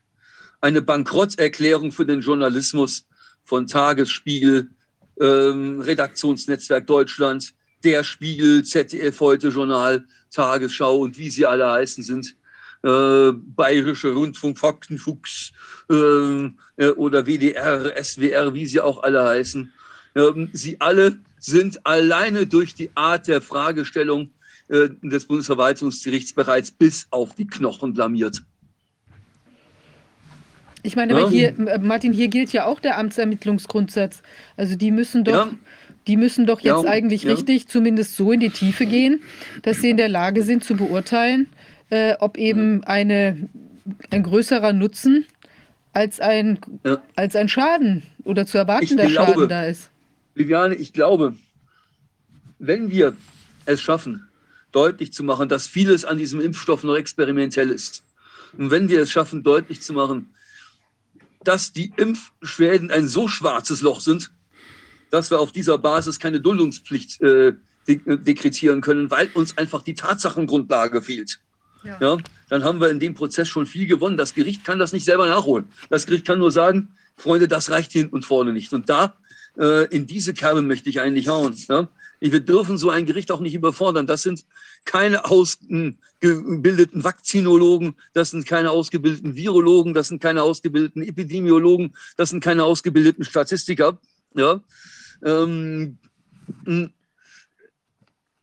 eine Bankrotterklärung für den Journalismus von Tagesspiegel, ähm, Redaktionsnetzwerk Deutschland, Der Spiegel, ZDF Heute Journal, Tagesschau und wie sie alle heißen sind, äh, Bayerische Rundfunk, Faktenfuchs äh, äh oder WDR, SWR, wie sie auch alle heißen. Ähm, sie alle sind alleine durch die Art der Fragestellung äh, des Bundesverwaltungsgerichts bereits bis auf die Knochen blamiert. Ich meine, ja. hier, Martin, hier gilt ja auch der Amtsermittlungsgrundsatz. Also die müssen doch, ja. die müssen doch jetzt ja. eigentlich richtig, zumindest so in die Tiefe gehen, dass sie in der Lage sind zu beurteilen, äh, ob eben eine, ein größerer Nutzen als ein, ja. als ein Schaden oder zu erwartender glaube, Schaden da ist. Viviane, ich glaube, wenn wir es schaffen, deutlich zu machen, dass vieles an diesem Impfstoff noch experimentell ist, und wenn wir es schaffen, deutlich zu machen, dass die Impfschäden ein so schwarzes Loch sind, dass wir auf dieser Basis keine Duldungspflicht äh, dekretieren können, weil uns einfach die Tatsachengrundlage fehlt. Ja. ja. dann haben wir in dem Prozess schon viel gewonnen. Das Gericht kann das nicht selber nachholen. Das Gericht kann nur sagen, Freunde, das reicht hin und vorne nicht. Und da äh, in diese Kerbe möchte ich eigentlich hauen. Ja? Wir dürfen so ein Gericht auch nicht überfordern. Das sind keine ausgebildeten Vakzinologen, das sind keine ausgebildeten Virologen, das sind keine ausgebildeten Epidemiologen, das sind keine ausgebildeten Statistiker. Ja? Ähm,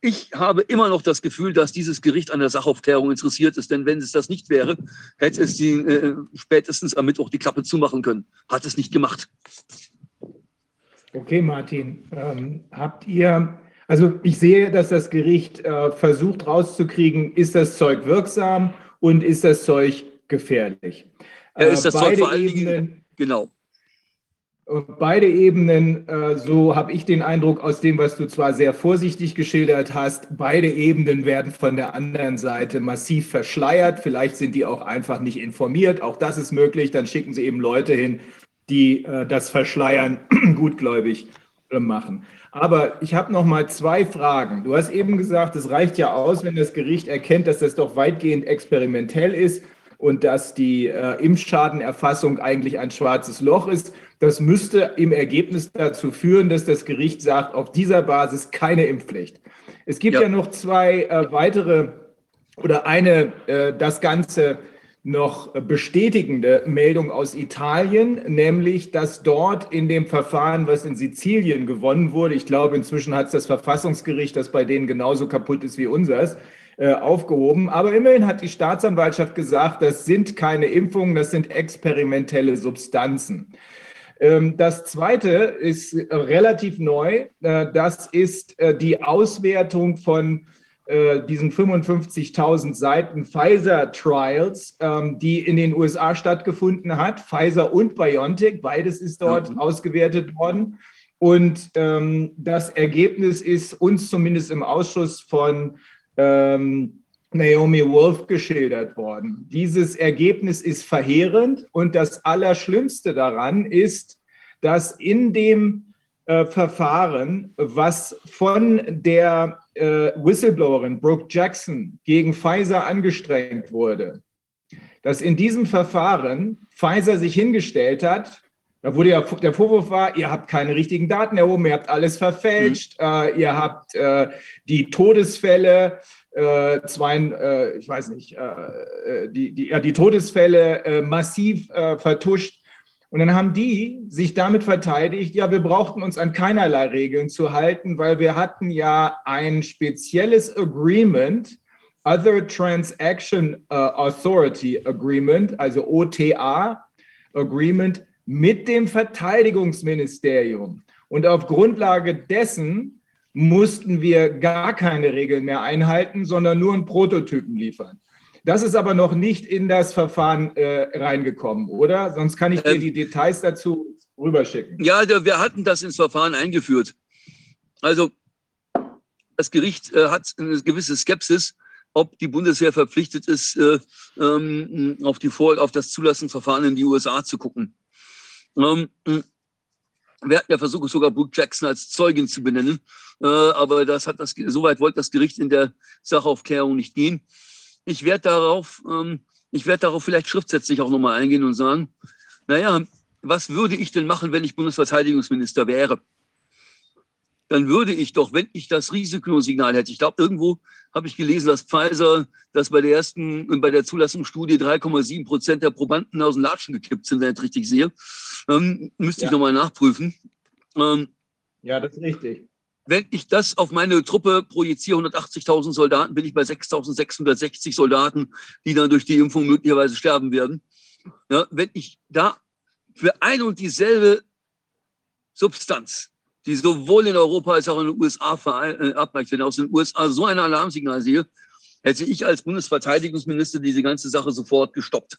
ich habe immer noch das Gefühl, dass dieses Gericht an der Sachaufklärung interessiert ist, denn wenn es das nicht wäre, hätte es die, äh, spätestens am Mittwoch die Klappe zumachen können. Hat es nicht gemacht. Okay, Martin. Ähm, habt ihr, also ich sehe, dass das Gericht äh, versucht rauszukriegen, ist das Zeug wirksam und ist das Zeug gefährlich? Ja, ist das äh, Zeug vor allen Dingen, genau. Beide Ebenen, äh, so habe ich den Eindruck aus dem, was du zwar sehr vorsichtig geschildert hast, beide Ebenen werden von der anderen Seite massiv verschleiert. Vielleicht sind die auch einfach nicht informiert. Auch das ist möglich. Dann schicken sie eben Leute hin, die äh, das Verschleiern *clears throat* gutgläubig äh, machen. Aber ich habe noch mal zwei Fragen. Du hast eben gesagt, es reicht ja aus, wenn das Gericht erkennt, dass das doch weitgehend experimentell ist und dass die äh, Impfschadenerfassung eigentlich ein schwarzes Loch ist. Das müsste im Ergebnis dazu führen, dass das Gericht sagt, auf dieser Basis keine Impfpflicht. Es gibt ja, ja noch zwei äh, weitere oder eine, äh, das Ganze noch bestätigende Meldung aus Italien, nämlich, dass dort in dem Verfahren, was in Sizilien gewonnen wurde, ich glaube, inzwischen hat es das Verfassungsgericht, das bei denen genauso kaputt ist wie unseres, äh, aufgehoben. Aber immerhin hat die Staatsanwaltschaft gesagt, das sind keine Impfungen, das sind experimentelle Substanzen. Ähm, das zweite ist relativ neu. Äh, das ist äh, die Auswertung von äh, diesen 55.000 Seiten Pfizer-Trials, ähm, die in den USA stattgefunden hat. Pfizer und BioNTech, beides ist dort mhm. ausgewertet worden. Und ähm, das Ergebnis ist uns zumindest im Ausschuss von ähm, Naomi Wolf geschildert worden. Dieses Ergebnis ist verheerend und das Allerschlimmste daran ist, dass in dem äh, Verfahren, was von der äh, Whistleblowerin Brooke Jackson gegen Pfizer angestrengt wurde, dass in diesem Verfahren Pfizer sich hingestellt hat, da wurde ja der Vorwurf war, ihr habt keine richtigen Daten erhoben, ihr habt alles verfälscht, mhm. äh, ihr habt äh, die Todesfälle, äh, zwei, äh, ich weiß nicht, äh, die, die, ja, die Todesfälle äh, massiv vertuscht. Und dann haben die sich damit verteidigt, ja, wir brauchten uns an keinerlei Regeln zu halten, weil wir hatten ja ein spezielles Agreement, Other Transaction Authority Agreement, also OTA Agreement mit dem Verteidigungsministerium. Und auf Grundlage dessen mussten wir gar keine Regeln mehr einhalten, sondern nur einen Prototypen liefern. Das ist aber noch nicht in das Verfahren äh, reingekommen, oder? Sonst kann ich dir ähm, die Details dazu rüberschicken. Ja, wir hatten das ins Verfahren eingeführt. Also das Gericht äh, hat eine gewisse Skepsis, ob die Bundeswehr verpflichtet ist, äh, ähm, auf, die Vor auf das Zulassungsverfahren in die USA zu gucken. Ähm, wir hatten ja versucht, sogar Brooke Jackson als Zeugin zu benennen, äh, aber das hat das, soweit wollte das Gericht in der Sachaufklärung nicht gehen ich werde darauf, ähm, ich werde darauf vielleicht schriftsätzlich auch nochmal eingehen und sagen, naja, was würde ich denn machen, wenn ich Bundesverteidigungsminister wäre? Dann würde ich doch, wenn ich das Risikosignal hätte, ich glaube, irgendwo habe ich gelesen, dass Pfizer, dass bei der ersten, bei der Zulassungsstudie 3,7 Prozent der Probanden aus dem Latschen gekippt sind, wenn ich das richtig sehe. Ähm, müsste ja. ich nochmal nachprüfen. Ähm, ja, das ist richtig. Wenn ich das auf meine Truppe projiziere, 180.000 Soldaten, bin ich bei 6.660 Soldaten, die dann durch die Impfung möglicherweise sterben werden. Ja, wenn ich da für ein und dieselbe Substanz, die sowohl in Europa als auch in den USA äh, abweicht, wenn aus den USA so ein Alarmsignal sehe, hätte ich als Bundesverteidigungsminister diese ganze Sache sofort gestoppt.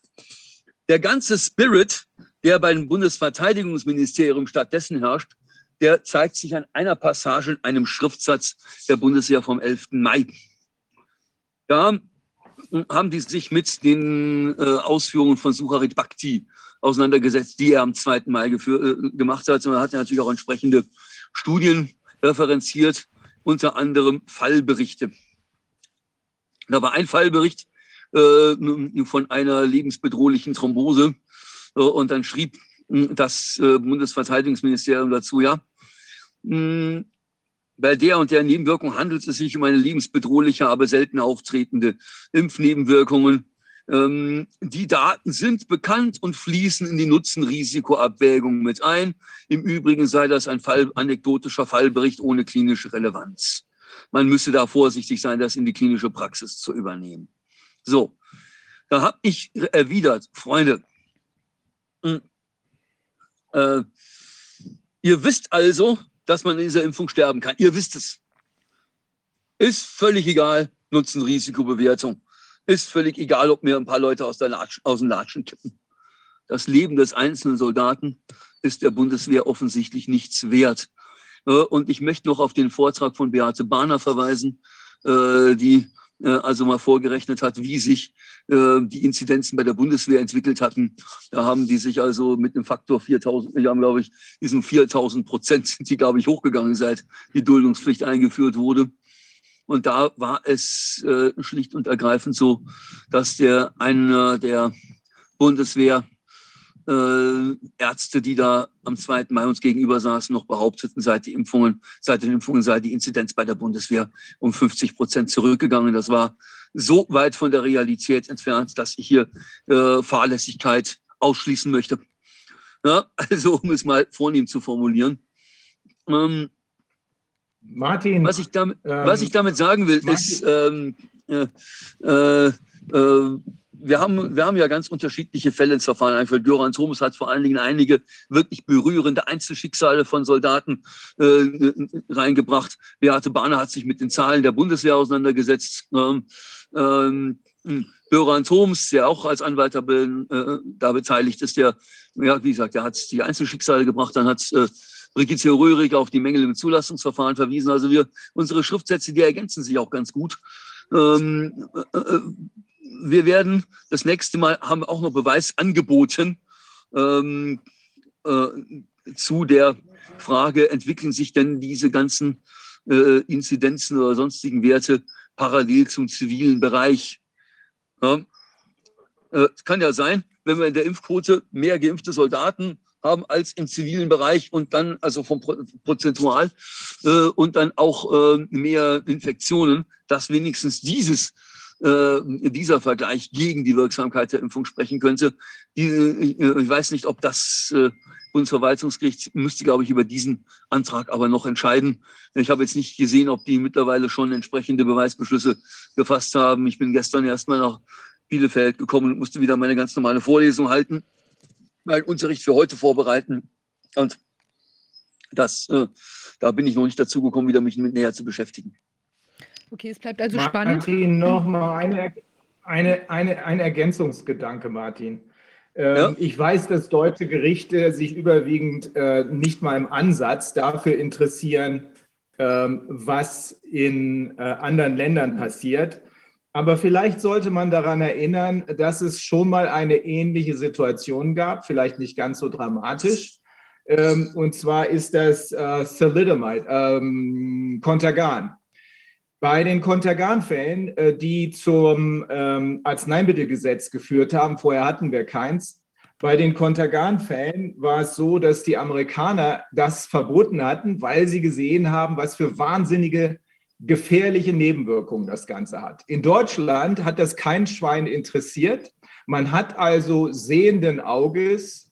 Der ganze Spirit, der beim Bundesverteidigungsministerium stattdessen herrscht, der zeigt sich an einer Passage in einem Schriftsatz der Bundeswehr vom 11. Mai. Da haben die sich mit den äh, Ausführungen von Sucharit Bhakti auseinandergesetzt, die er am 2. Mai äh, gemacht hat. Und er hat natürlich auch entsprechende Studien referenziert, unter anderem Fallberichte. Da war ein Fallbericht äh, von einer lebensbedrohlichen Thrombose äh, und dann schrieb hm, das äh, Bundesverteidigungsministerium dazu, ja, mh, hm, bei der und der Nebenwirkung handelt es sich um eine lebensbedrohliche, aber selten auftretende Impfnebenwirkungen. Ähm, die Daten sind bekannt und fließen in die Nutzen-Risiko-Abwägung mit ein. Im Übrigen sei das ein Fall, anekdotischer Fallbericht ohne klinische Relevanz. Man müsse da vorsichtig sein, das in die klinische Praxis zu übernehmen. So, da habe ich erwidert, Freunde, hm, äh, ihr wisst also, dass man in dieser Impfung sterben kann. Ihr wisst es. Ist völlig egal, Nutzen-Risikobewertung. Ist völlig egal, ob mir ein paar Leute aus, Latsch, aus den Latschen kippen. Das Leben des einzelnen Soldaten ist der Bundeswehr offensichtlich nichts wert. Äh, und ich möchte noch auf den Vortrag von Beate Bahner verweisen, äh, die äh, also mal vorgerechnet hat, wie sich die Inzidenzen bei der Bundeswehr entwickelt hatten. Da haben die sich also mit einem Faktor 4000, die haben, glaube ich, diesen 4000 Prozent sind die, glaube ich, hochgegangen, seit die Duldungspflicht eingeführt wurde. Und da war es äh, schlicht und ergreifend so, dass der einer der Bundeswehr äh, Ärzte, die da am 2. Mai uns gegenüber saßen, noch behaupteten, seit, die Impfungen, seit den Impfungen sei die Inzidenz bei der Bundeswehr um 50 Prozent zurückgegangen. Das war so weit von der Realität entfernt, dass ich hier äh, Fahrlässigkeit ausschließen möchte. Ja, *laughs* also um es mal vornehm zu formulieren. Ähm, Martin. Was ich, damit, ähm, was ich damit sagen will, Martin, ist, ähm, äh, äh, äh wir haben, wir haben ja ganz unterschiedliche Fälle ins Verfahren eingeführt. Göran Thomas hat vor allen Dingen einige wirklich berührende Einzelschicksale von Soldaten äh, reingebracht. Beate Bahner hat sich mit den Zahlen der Bundeswehr auseinandergesetzt. Ähm, ähm, Göran Thoms, der auch als Anwalt da, äh, da, beteiligt ist, der, ja, wie gesagt, der hat die Einzelschicksale gebracht, dann hat äh, Brigitte Röhrig auf die Mängel im Zulassungsverfahren verwiesen. Also wir, unsere Schriftsätze, die ergänzen sich auch ganz gut. Ähm, äh, äh wir werden das nächste Mal haben auch noch Beweis angeboten ähm, äh, zu der Frage, entwickeln sich denn diese ganzen äh, Inzidenzen oder sonstigen Werte parallel zum zivilen Bereich? Ja, äh, kann ja sein, wenn wir in der Impfquote mehr geimpfte Soldaten haben als im zivilen Bereich und dann also vom prozentual äh, und dann auch äh, mehr Infektionen, dass wenigstens dieses äh, dieser Vergleich gegen die Wirksamkeit der Impfung sprechen könnte. Die, äh, ich weiß nicht, ob das äh, Bundesverwaltungsgericht müsste, glaube ich, über diesen Antrag aber noch entscheiden. Ich habe jetzt nicht gesehen, ob die mittlerweile schon entsprechende Beweisbeschlüsse gefasst haben. Ich bin gestern erstmal nach Bielefeld gekommen und musste wieder meine ganz normale Vorlesung halten, meinen Unterricht für heute vorbereiten. Und das, äh, da bin ich noch nicht dazu gekommen, wieder mich mit näher zu beschäftigen. Okay, es bleibt also spannend. Martin, noch mal eine, eine, eine, ein Ergänzungsgedanke, Martin. Ähm, ja. Ich weiß, dass deutsche Gerichte sich überwiegend äh, nicht mal im Ansatz dafür interessieren, ähm, was in äh, anderen Ländern passiert. Aber vielleicht sollte man daran erinnern, dass es schon mal eine ähnliche Situation gab, vielleicht nicht ganz so dramatisch. Ähm, und zwar ist das äh, Thalidomide, ähm, Contergan. Bei den Kontergan-Fällen, äh, die zum ähm, Arzneimittelgesetz geführt haben, vorher hatten wir keins, bei den Kontergan-Fällen war es so, dass die Amerikaner das verboten hatten, weil sie gesehen haben, was für wahnsinnige gefährliche Nebenwirkungen das Ganze hat. In Deutschland hat das kein Schwein interessiert. Man hat also sehenden Auges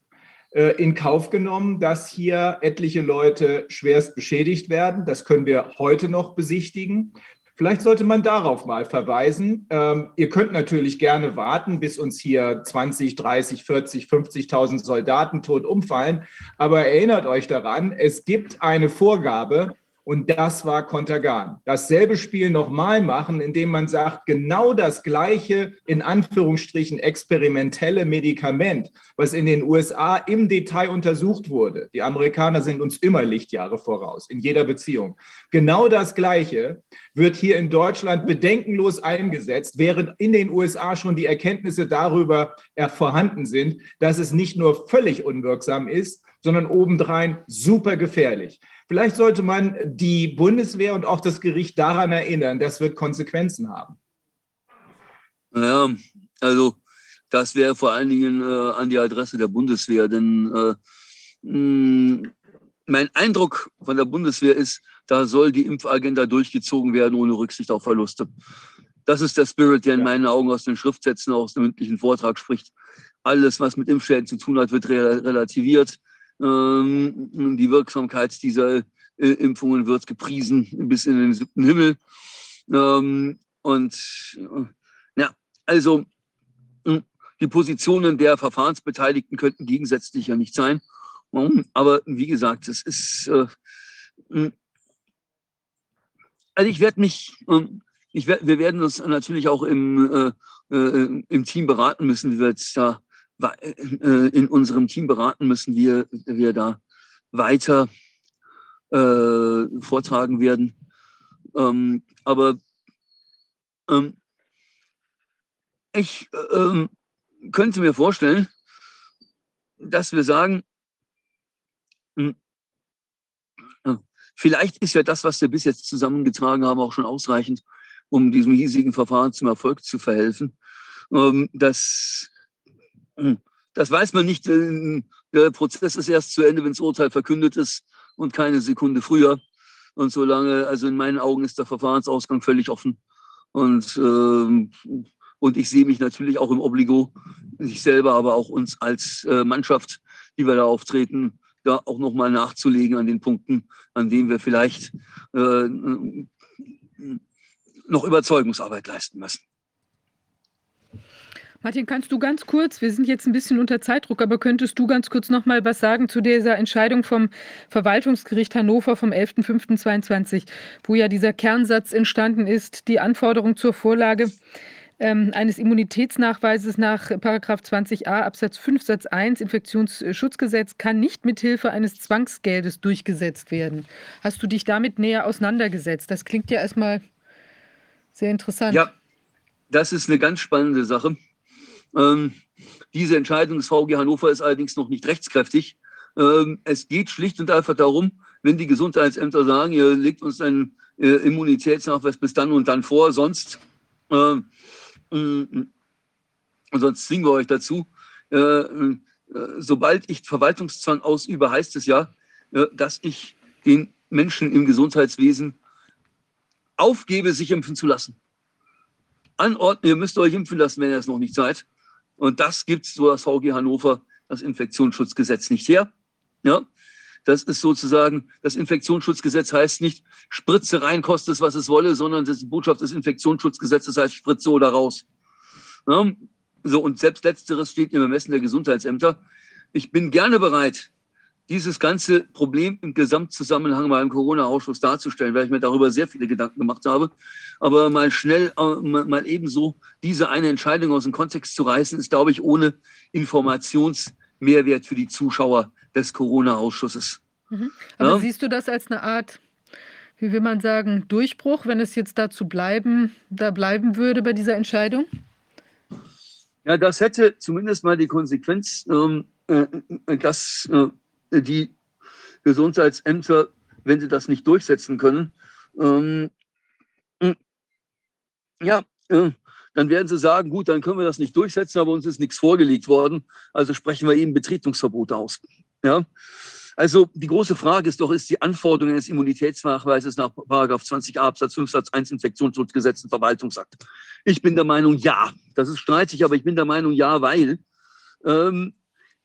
äh, in Kauf genommen, dass hier etliche Leute schwerst beschädigt werden. Das können wir heute noch besichtigen. Vielleicht sollte man darauf mal verweisen. Ähm, ihr könnt natürlich gerne warten, bis uns hier 20, 30, 40, 50.000 Soldaten tot umfallen. Aber erinnert euch daran, es gibt eine Vorgabe, und das war Kontergan. Dasselbe Spiel nochmal machen, indem man sagt, genau das gleiche, in Anführungsstrichen, experimentelle Medikament, was in den USA im Detail untersucht wurde. Die Amerikaner sind uns immer Lichtjahre voraus, in jeder Beziehung. Genau das gleiche wird hier in Deutschland bedenkenlos eingesetzt, während in den USA schon die Erkenntnisse darüber vorhanden sind, dass es nicht nur völlig unwirksam ist, sondern obendrein super gefährlich. Vielleicht sollte man die Bundeswehr und auch das Gericht daran erinnern, das wird Konsequenzen haben. Ja, also das wäre vor allen Dingen äh, an die Adresse der Bundeswehr, denn äh, mh, mein Eindruck von der Bundeswehr ist, da soll die Impfagenda durchgezogen werden ohne Rücksicht auf Verluste. Das ist der Spirit, der in meinen Augen aus den Schriftsätzen, aus dem mündlichen Vortrag spricht. Alles, was mit Impfschäden zu tun hat, wird relativiert. Ähm, die Wirksamkeit dieser äh, Impfungen wird gepriesen bis in den siebten Himmel. Ähm, und äh, ja, also hm, die Positionen der Verfahrensbeteiligten könnten gegensätzlicher nicht sein. Aber wie gesagt, es ist, äh, hm, also ich werde mich, ähm, ich werd, wir werden uns natürlich auch im, äh, äh, im Team beraten müssen, wie wir jetzt da in unserem Team beraten müssen, wie wir da weiter äh, vortragen werden. Ähm, aber ähm, ich ähm, könnte mir vorstellen, dass wir sagen, hm, äh, vielleicht ist ja das, was wir bis jetzt zusammengetragen haben, auch schon ausreichend, um diesem hiesigen Verfahren zum Erfolg zu verhelfen. Ähm, das hm. Das weiß man nicht. Äh, der Prozess ist erst zu Ende, wenn das Urteil verkündet ist und keine Sekunde früher. Und solange, also in meinen Augen ist der Verfahrensausgang völlig offen. Und, ähm, und ich sehe mich natürlich auch im Obligo, sich selber, aber auch uns als äh, Mannschaft, die wir da auftreten, da auch nochmal nachzulegen an den Punkten, an denen wir vielleicht äh, noch Überzeugungsarbeit leisten müssen. Martin, kannst du ganz kurz, wir sind jetzt ein bisschen unter Zeitdruck, aber könntest du ganz kurz noch mal was sagen zu dieser Entscheidung vom Verwaltungsgericht Hannover vom 11.05.22, wo ja dieser Kernsatz entstanden ist, die Anforderung zur Vorlage ähm, eines Immunitätsnachweises nach 20a Absatz 5 Satz 1 Infektionsschutzgesetz kann nicht mithilfe eines Zwangsgeldes durchgesetzt werden. Hast du dich damit näher auseinandergesetzt? Das klingt ja erstmal sehr interessant. Ja, das ist eine ganz spannende Sache. Ähm, diese Entscheidung des VG Hannover ist allerdings noch nicht rechtskräftig. Ähm, es geht schlicht und einfach darum, wenn die Gesundheitsämter sagen, ihr legt uns einen äh, Immunitätsnachweis bis dann und dann vor, sonst, äh, äh, sonst zwingen wir euch dazu. Äh, äh, sobald ich Verwaltungszwang ausübe, heißt es ja, äh, dass ich den Menschen im Gesundheitswesen aufgebe, sich impfen zu lassen. Anordnen, ihr müsst euch impfen lassen, wenn ihr es noch nicht seid. Und das gibt so das VG Hannover, das Infektionsschutzgesetz nicht her. Ja, das ist sozusagen, das Infektionsschutzgesetz heißt nicht, Spritze rein, kostet es, was es wolle, sondern das die Botschaft des Infektionsschutzgesetzes heißt Spritze oder raus. Ja, so, und selbst letzteres steht im Ermessen der Gesundheitsämter. Ich bin gerne bereit, dieses ganze Problem im Gesamtzusammenhang mal im Corona-Ausschuss darzustellen, weil ich mir darüber sehr viele Gedanken gemacht habe. Aber mal schnell, äh, mal ebenso diese eine Entscheidung aus dem Kontext zu reißen, ist, glaube ich, ohne Informationsmehrwert für die Zuschauer des Corona-Ausschusses. Mhm. Aber ja? siehst du das als eine Art, wie will man sagen, Durchbruch, wenn es jetzt dazu bleiben, da bleiben würde bei dieser Entscheidung? Ja, das hätte zumindest mal die Konsequenz, ähm, äh, dass äh, die Gesundheitsämter, wenn sie das nicht durchsetzen können, ähm, hm, ja, äh, dann werden sie sagen, gut, dann können wir das nicht durchsetzen, aber uns ist nichts vorgelegt worden, also sprechen wir eben Betretungsverbot aus. Ja? Also die große Frage ist doch, ist die Anforderung des Immunitätsnachweises nach 20a Absatz 5 Satz 1 Infektionsschutzgesetz ein Verwaltungsakt? Ich bin der Meinung, ja. Das ist streitig, aber ich bin der Meinung, ja, weil ähm,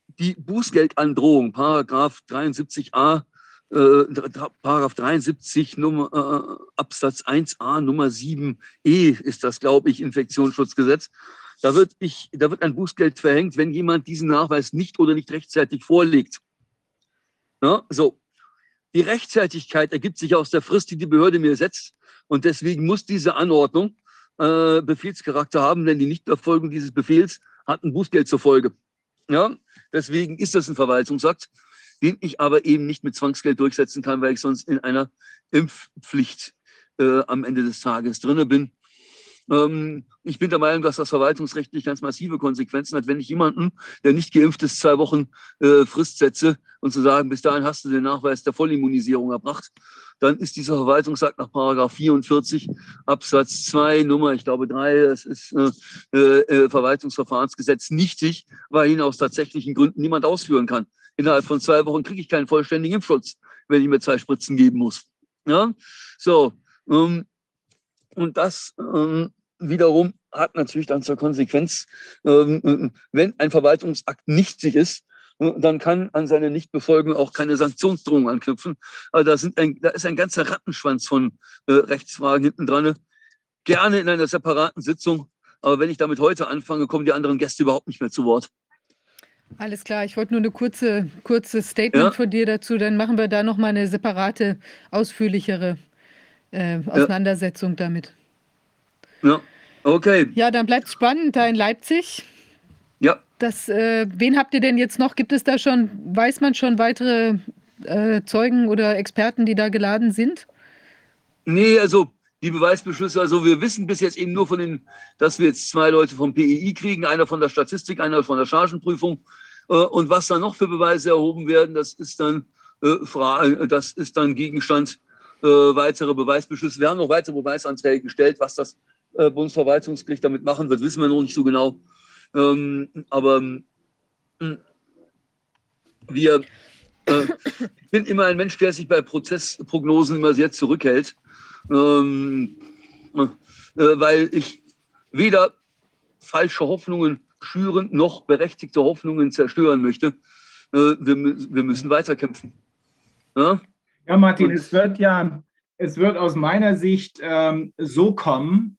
die Bußgeldandrohung, Paragraph 73a, äh, Paragraph 73 Nummer, äh, Absatz 1a Nummer 7e ist das, glaube ich, Infektionsschutzgesetz. Da wird, ich, da wird ein Bußgeld verhängt, wenn jemand diesen Nachweis nicht oder nicht rechtzeitig vorlegt. Ja, so. Die Rechtzeitigkeit ergibt sich aus der Frist, die die Behörde mir setzt. Und deswegen muss diese Anordnung äh, Befehlscharakter haben, denn die Nichterfolgung dieses Befehls hat ein Bußgeld zur Folge. Ja, Deswegen ist das ein Verwaltungsakt, den ich aber eben nicht mit Zwangsgeld durchsetzen kann, weil ich sonst in einer Impfpflicht äh, am Ende des Tages drinne bin. Ähm, ich bin der Meinung, dass das verwaltungsrechtlich ganz massive Konsequenzen hat, wenn ich jemanden, der nicht geimpft ist, zwei Wochen äh, Frist setze und zu sagen, bis dahin hast du den Nachweis der Vollimmunisierung erbracht, dann ist dieser Verwaltungsakt nach Paragraph 44 Absatz 2 Nummer, ich glaube 3, das ist äh, äh, Verwaltungsverfahrensgesetz nichtig, weil ihn aus tatsächlichen Gründen niemand ausführen kann. Innerhalb von zwei Wochen kriege ich keinen vollständigen Impfschutz, wenn ich mir zwei Spritzen geben muss. Ja, so. Ähm, und das ähm, wiederum hat natürlich dann zur Konsequenz, ähm, wenn ein Verwaltungsakt nichtig ist, äh, dann kann an seine Nichtbefolgung auch keine Sanktionsdrohung anknüpfen. Also da, sind ein, da ist ein ganzer Rattenschwanz von äh, Rechtsfragen hinten dran. Gerne in einer separaten Sitzung. Aber wenn ich damit heute anfange, kommen die anderen Gäste überhaupt nicht mehr zu Wort. Alles klar, ich wollte nur eine kurze, kurze Statement ja. von dir dazu. Dann machen wir da nochmal eine separate, ausführlichere äh, Auseinandersetzung ja. damit. Ja, okay. Ja, dann bleibt es spannend da in Leipzig. Ja. Das, äh, wen habt ihr denn jetzt noch? Gibt es da schon, weiß man schon weitere äh, Zeugen oder Experten, die da geladen sind? Nee, also die Beweisbeschlüsse, also wir wissen bis jetzt eben nur von den, dass wir jetzt zwei Leute vom PEI kriegen, einer von der Statistik, einer von der Chargenprüfung. Äh, und was dann noch für Beweise erhoben werden, das ist dann, äh, das ist dann Gegenstand äh, weitere Beweisbeschlüsse. Wir haben noch weitere Beweisanträge gestellt, was das äh, Bundesverwaltungsgericht damit machen wird, wissen wir noch nicht so genau. Ähm, aber äh, wir, äh, ich bin immer ein Mensch, der sich bei Prozessprognosen immer sehr zurückhält, ähm, äh, weil ich weder falsche Hoffnungen schüren noch berechtigte Hoffnungen zerstören möchte. Äh, wir, wir müssen weiterkämpfen. Ja, ja Martin, es wird ja, es wird aus meiner Sicht ähm, so kommen,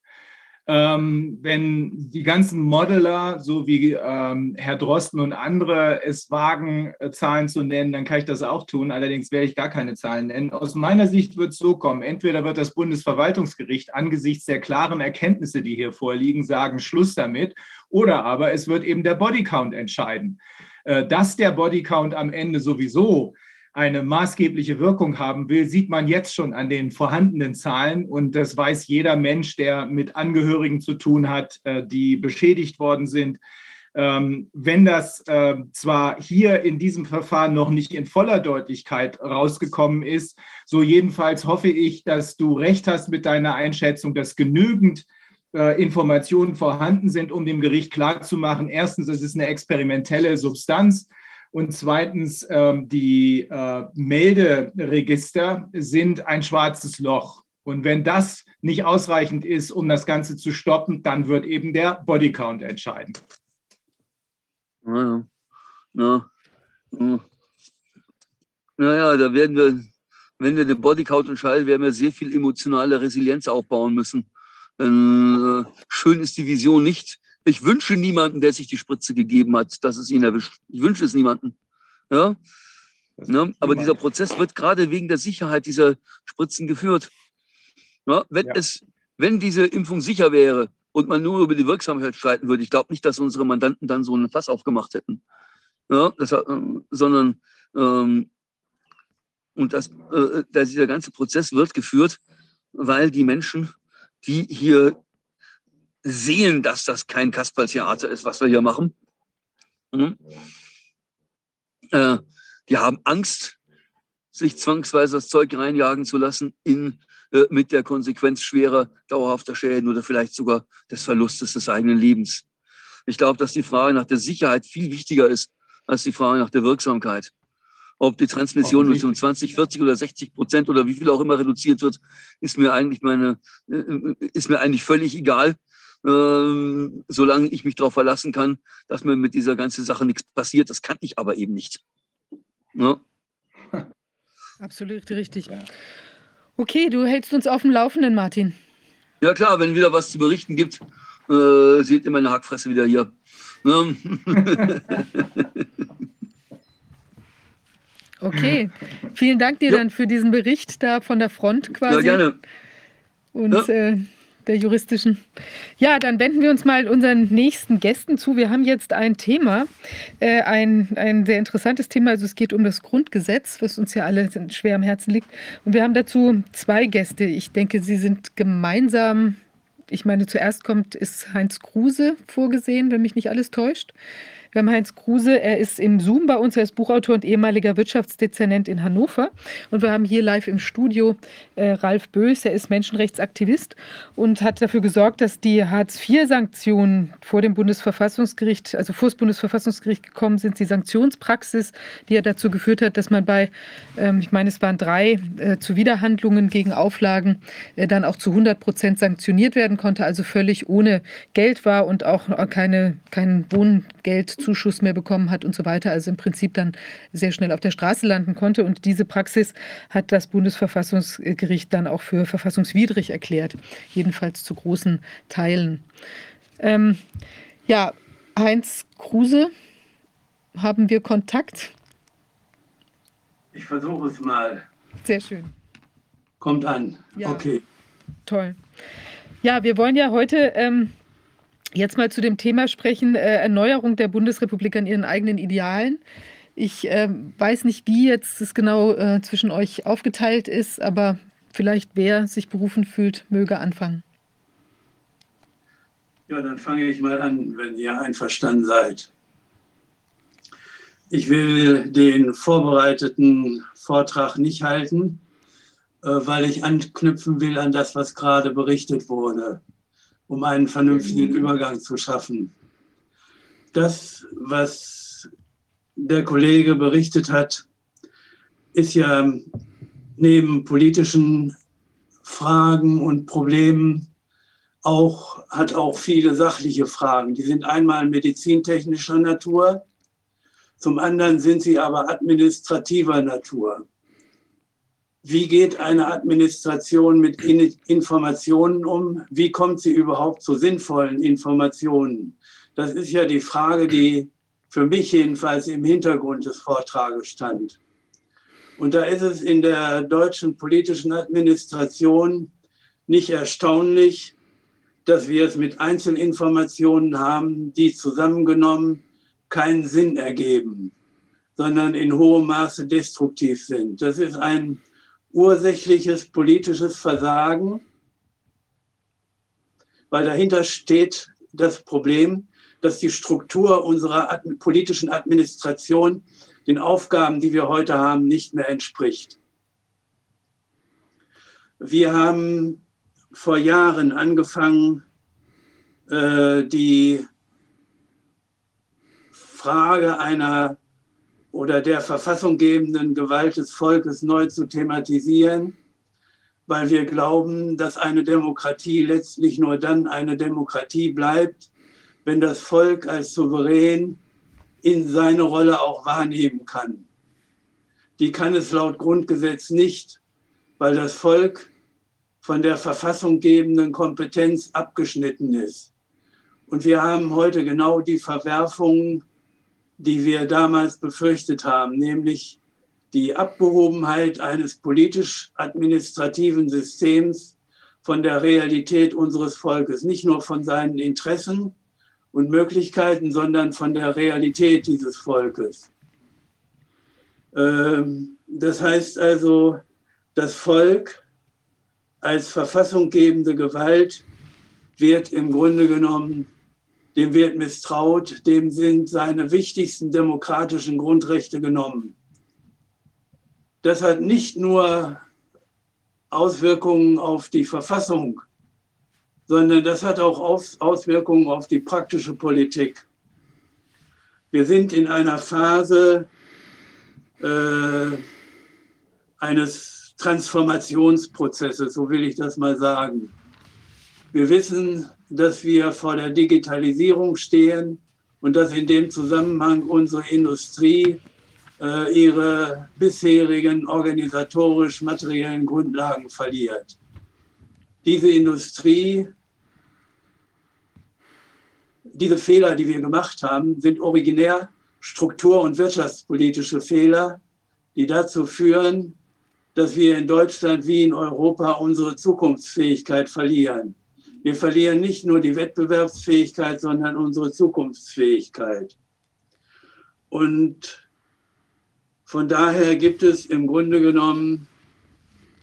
ähm, wenn die ganzen Modeler, so wie ähm, Herr Drosten und andere, es wagen, äh, Zahlen zu nennen, dann kann ich das auch tun. Allerdings werde ich gar keine Zahlen nennen. Aus meiner Sicht wird es so kommen. Entweder wird das Bundesverwaltungsgericht angesichts der klaren Erkenntnisse, die hier vorliegen, sagen, Schluss damit, oder aber es wird eben der Bodycount entscheiden. Äh, dass der Bodycount am Ende sowieso eine maßgebliche Wirkung haben will, sieht man jetzt schon an den vorhandenen Zahlen. Und das weiß jeder Mensch, der mit Angehörigen zu tun hat, äh, die beschädigt worden sind. Ähm, wenn das äh, zwar hier in diesem Verfahren noch nicht in voller Deutlichkeit rausgekommen ist, so jedenfalls hoffe ich, dass du recht hast mit deiner Einschätzung, dass genügend äh, Informationen vorhanden sind, um dem Gericht klarzumachen, erstens, es ist eine experimentelle Substanz und zweitens, ähm, die äh, Melderegister sind ein schwarzes Loch. Und wenn das nicht ausreichend ist, um das Ganze zu stoppen, dann wird eben der Bodycount entscheiden. Ja, ja. ja. Naja, da werden wir, wenn wir den Bodycount entscheiden, werden wir sehr viel emotionale Resilienz aufbauen müssen. Denn, äh, schön ist die Vision nicht, ich wünsche niemanden, der sich die Spritze gegeben hat, dass es ihn erwischt. Ich wünsche es niemanden. Ja? ja? Aber dieser Prozess wird gerade wegen der Sicherheit dieser Spritzen geführt. Ja? Wenn, ja. Es, wenn diese Impfung sicher wäre und man nur über die Wirksamkeit streiten würde, ich glaube nicht, dass unsere Mandanten dann so einen Fass aufgemacht hätten. Ja? Das, äh, sondern ähm, und das, äh, dieser ganze Prozess wird geführt, weil die Menschen, die hier sehen, dass das kein Kasperltheater ist, was wir hier machen. Mhm. Äh, die haben Angst, sich zwangsweise das Zeug reinjagen zu lassen, in, äh, mit der Konsequenz schwerer, dauerhafter Schäden oder vielleicht sogar des Verlustes des eigenen Lebens. Ich glaube, dass die Frage nach der Sicherheit viel wichtiger ist als die Frage nach der Wirksamkeit. Ob die Transmission um 20, 40 oder 60 Prozent oder wie viel auch immer reduziert wird, ist mir eigentlich meine, äh, ist mir eigentlich völlig egal ähm, solange ich mich darauf verlassen kann, dass mir mit dieser ganzen Sache nichts passiert. Das kann ich aber eben nicht. Ja. *laughs* Absolut richtig. Okay, du hältst uns auf dem Laufenden, Martin. Ja klar, wenn wieder was zu berichten gibt, äh, seht ihr meine Hackfresse wieder hier. *laughs* *laughs* okay, vielen Dank dir ja. dann für diesen Bericht da von der Front quasi. Ja, gerne. Und ja. Äh, der juristischen. Ja, dann wenden wir uns mal unseren nächsten Gästen zu. Wir haben jetzt ein Thema, äh, ein, ein sehr interessantes Thema. Also es geht um das Grundgesetz, was uns ja alle schwer am Herzen liegt. Und wir haben dazu zwei Gäste. Ich denke, sie sind gemeinsam ich meine, zuerst kommt, ist Heinz Kruse vorgesehen, wenn mich nicht alles täuscht. Wir haben Heinz Kruse, er ist im Zoom bei uns, er ist Buchautor und ehemaliger Wirtschaftsdezernent in Hannover. Und wir haben hier live im Studio äh, Ralf Bös, er ist Menschenrechtsaktivist und hat dafür gesorgt, dass die Hartz-IV-Sanktionen vor dem Bundesverfassungsgericht, also vor das Bundesverfassungsgericht gekommen sind, die Sanktionspraxis, die ja dazu geführt hat, dass man bei, ähm, ich meine, es waren drei äh, Zuwiderhandlungen gegen Auflagen, äh, dann auch zu 100 Prozent sanktioniert werden konnte, also völlig ohne Geld war und auch keine, kein Wohngeld Zuschuss mehr bekommen hat und so weiter, also im Prinzip dann sehr schnell auf der Straße landen konnte. Und diese Praxis hat das Bundesverfassungsgericht dann auch für verfassungswidrig erklärt, jedenfalls zu großen Teilen. Ähm, ja, Heinz Kruse, haben wir Kontakt? Ich versuche es mal. Sehr schön. Kommt an. Ja. Okay. Toll. Ja, wir wollen ja heute ähm, Jetzt mal zu dem Thema sprechen, äh, Erneuerung der Bundesrepublik an ihren eigenen Idealen. Ich äh, weiß nicht, wie jetzt es genau äh, zwischen euch aufgeteilt ist, aber vielleicht wer sich berufen fühlt, möge anfangen. Ja, dann fange ich mal an, wenn ihr einverstanden seid. Ich will den vorbereiteten Vortrag nicht halten, äh, weil ich anknüpfen will an das, was gerade berichtet wurde um einen vernünftigen Übergang zu schaffen. Das, was der Kollege berichtet hat, ist ja neben politischen Fragen und Problemen auch, hat auch viele sachliche Fragen. Die sind einmal medizintechnischer Natur, zum anderen sind sie aber administrativer Natur. Wie geht eine Administration mit Informationen um? Wie kommt sie überhaupt zu sinnvollen Informationen? Das ist ja die Frage, die für mich jedenfalls im Hintergrund des Vortrages stand. Und da ist es in der deutschen politischen Administration nicht erstaunlich, dass wir es mit Einzelinformationen haben, die zusammengenommen keinen Sinn ergeben, sondern in hohem Maße destruktiv sind. Das ist ein ursächliches politisches Versagen, weil dahinter steht das Problem, dass die Struktur unserer politischen Administration den Aufgaben, die wir heute haben, nicht mehr entspricht. Wir haben vor Jahren angefangen, äh, die Frage einer oder der verfassunggebenden Gewalt des Volkes neu zu thematisieren, weil wir glauben, dass eine Demokratie letztlich nur dann eine Demokratie bleibt, wenn das Volk als Souverän in seine Rolle auch wahrnehmen kann. Die kann es laut Grundgesetz nicht, weil das Volk von der verfassunggebenden Kompetenz abgeschnitten ist. Und wir haben heute genau die Verwerfungen die wir damals befürchtet haben, nämlich die Abgehobenheit eines politisch-administrativen Systems von der Realität unseres Volkes, nicht nur von seinen Interessen und Möglichkeiten, sondern von der Realität dieses Volkes. Ähm, das heißt also, das Volk als verfassunggebende Gewalt wird im Grunde genommen dem wird misstraut, dem sind seine wichtigsten demokratischen Grundrechte genommen. Das hat nicht nur Auswirkungen auf die Verfassung, sondern das hat auch Auswirkungen auf die praktische Politik. Wir sind in einer Phase äh, eines Transformationsprozesses, so will ich das mal sagen. Wir wissen, dass wir vor der Digitalisierung stehen und dass in dem Zusammenhang unsere Industrie äh, ihre bisherigen organisatorisch-materiellen Grundlagen verliert. Diese Industrie, diese Fehler, die wir gemacht haben, sind originär struktur- und wirtschaftspolitische Fehler, die dazu führen, dass wir in Deutschland wie in Europa unsere Zukunftsfähigkeit verlieren. Wir verlieren nicht nur die Wettbewerbsfähigkeit, sondern unsere Zukunftsfähigkeit. Und von daher gibt es im Grunde genommen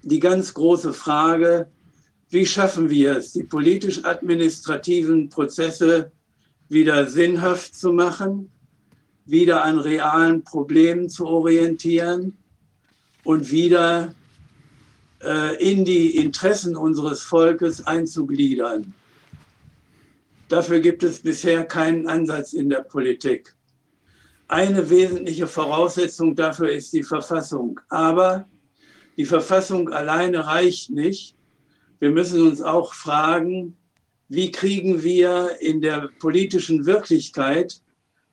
die ganz große Frage, wie schaffen wir es, die politisch-administrativen Prozesse wieder sinnhaft zu machen, wieder an realen Problemen zu orientieren und wieder in die Interessen unseres Volkes einzugliedern. Dafür gibt es bisher keinen Ansatz in der Politik. Eine wesentliche Voraussetzung dafür ist die Verfassung. Aber die Verfassung alleine reicht nicht. Wir müssen uns auch fragen, wie kriegen wir in der politischen Wirklichkeit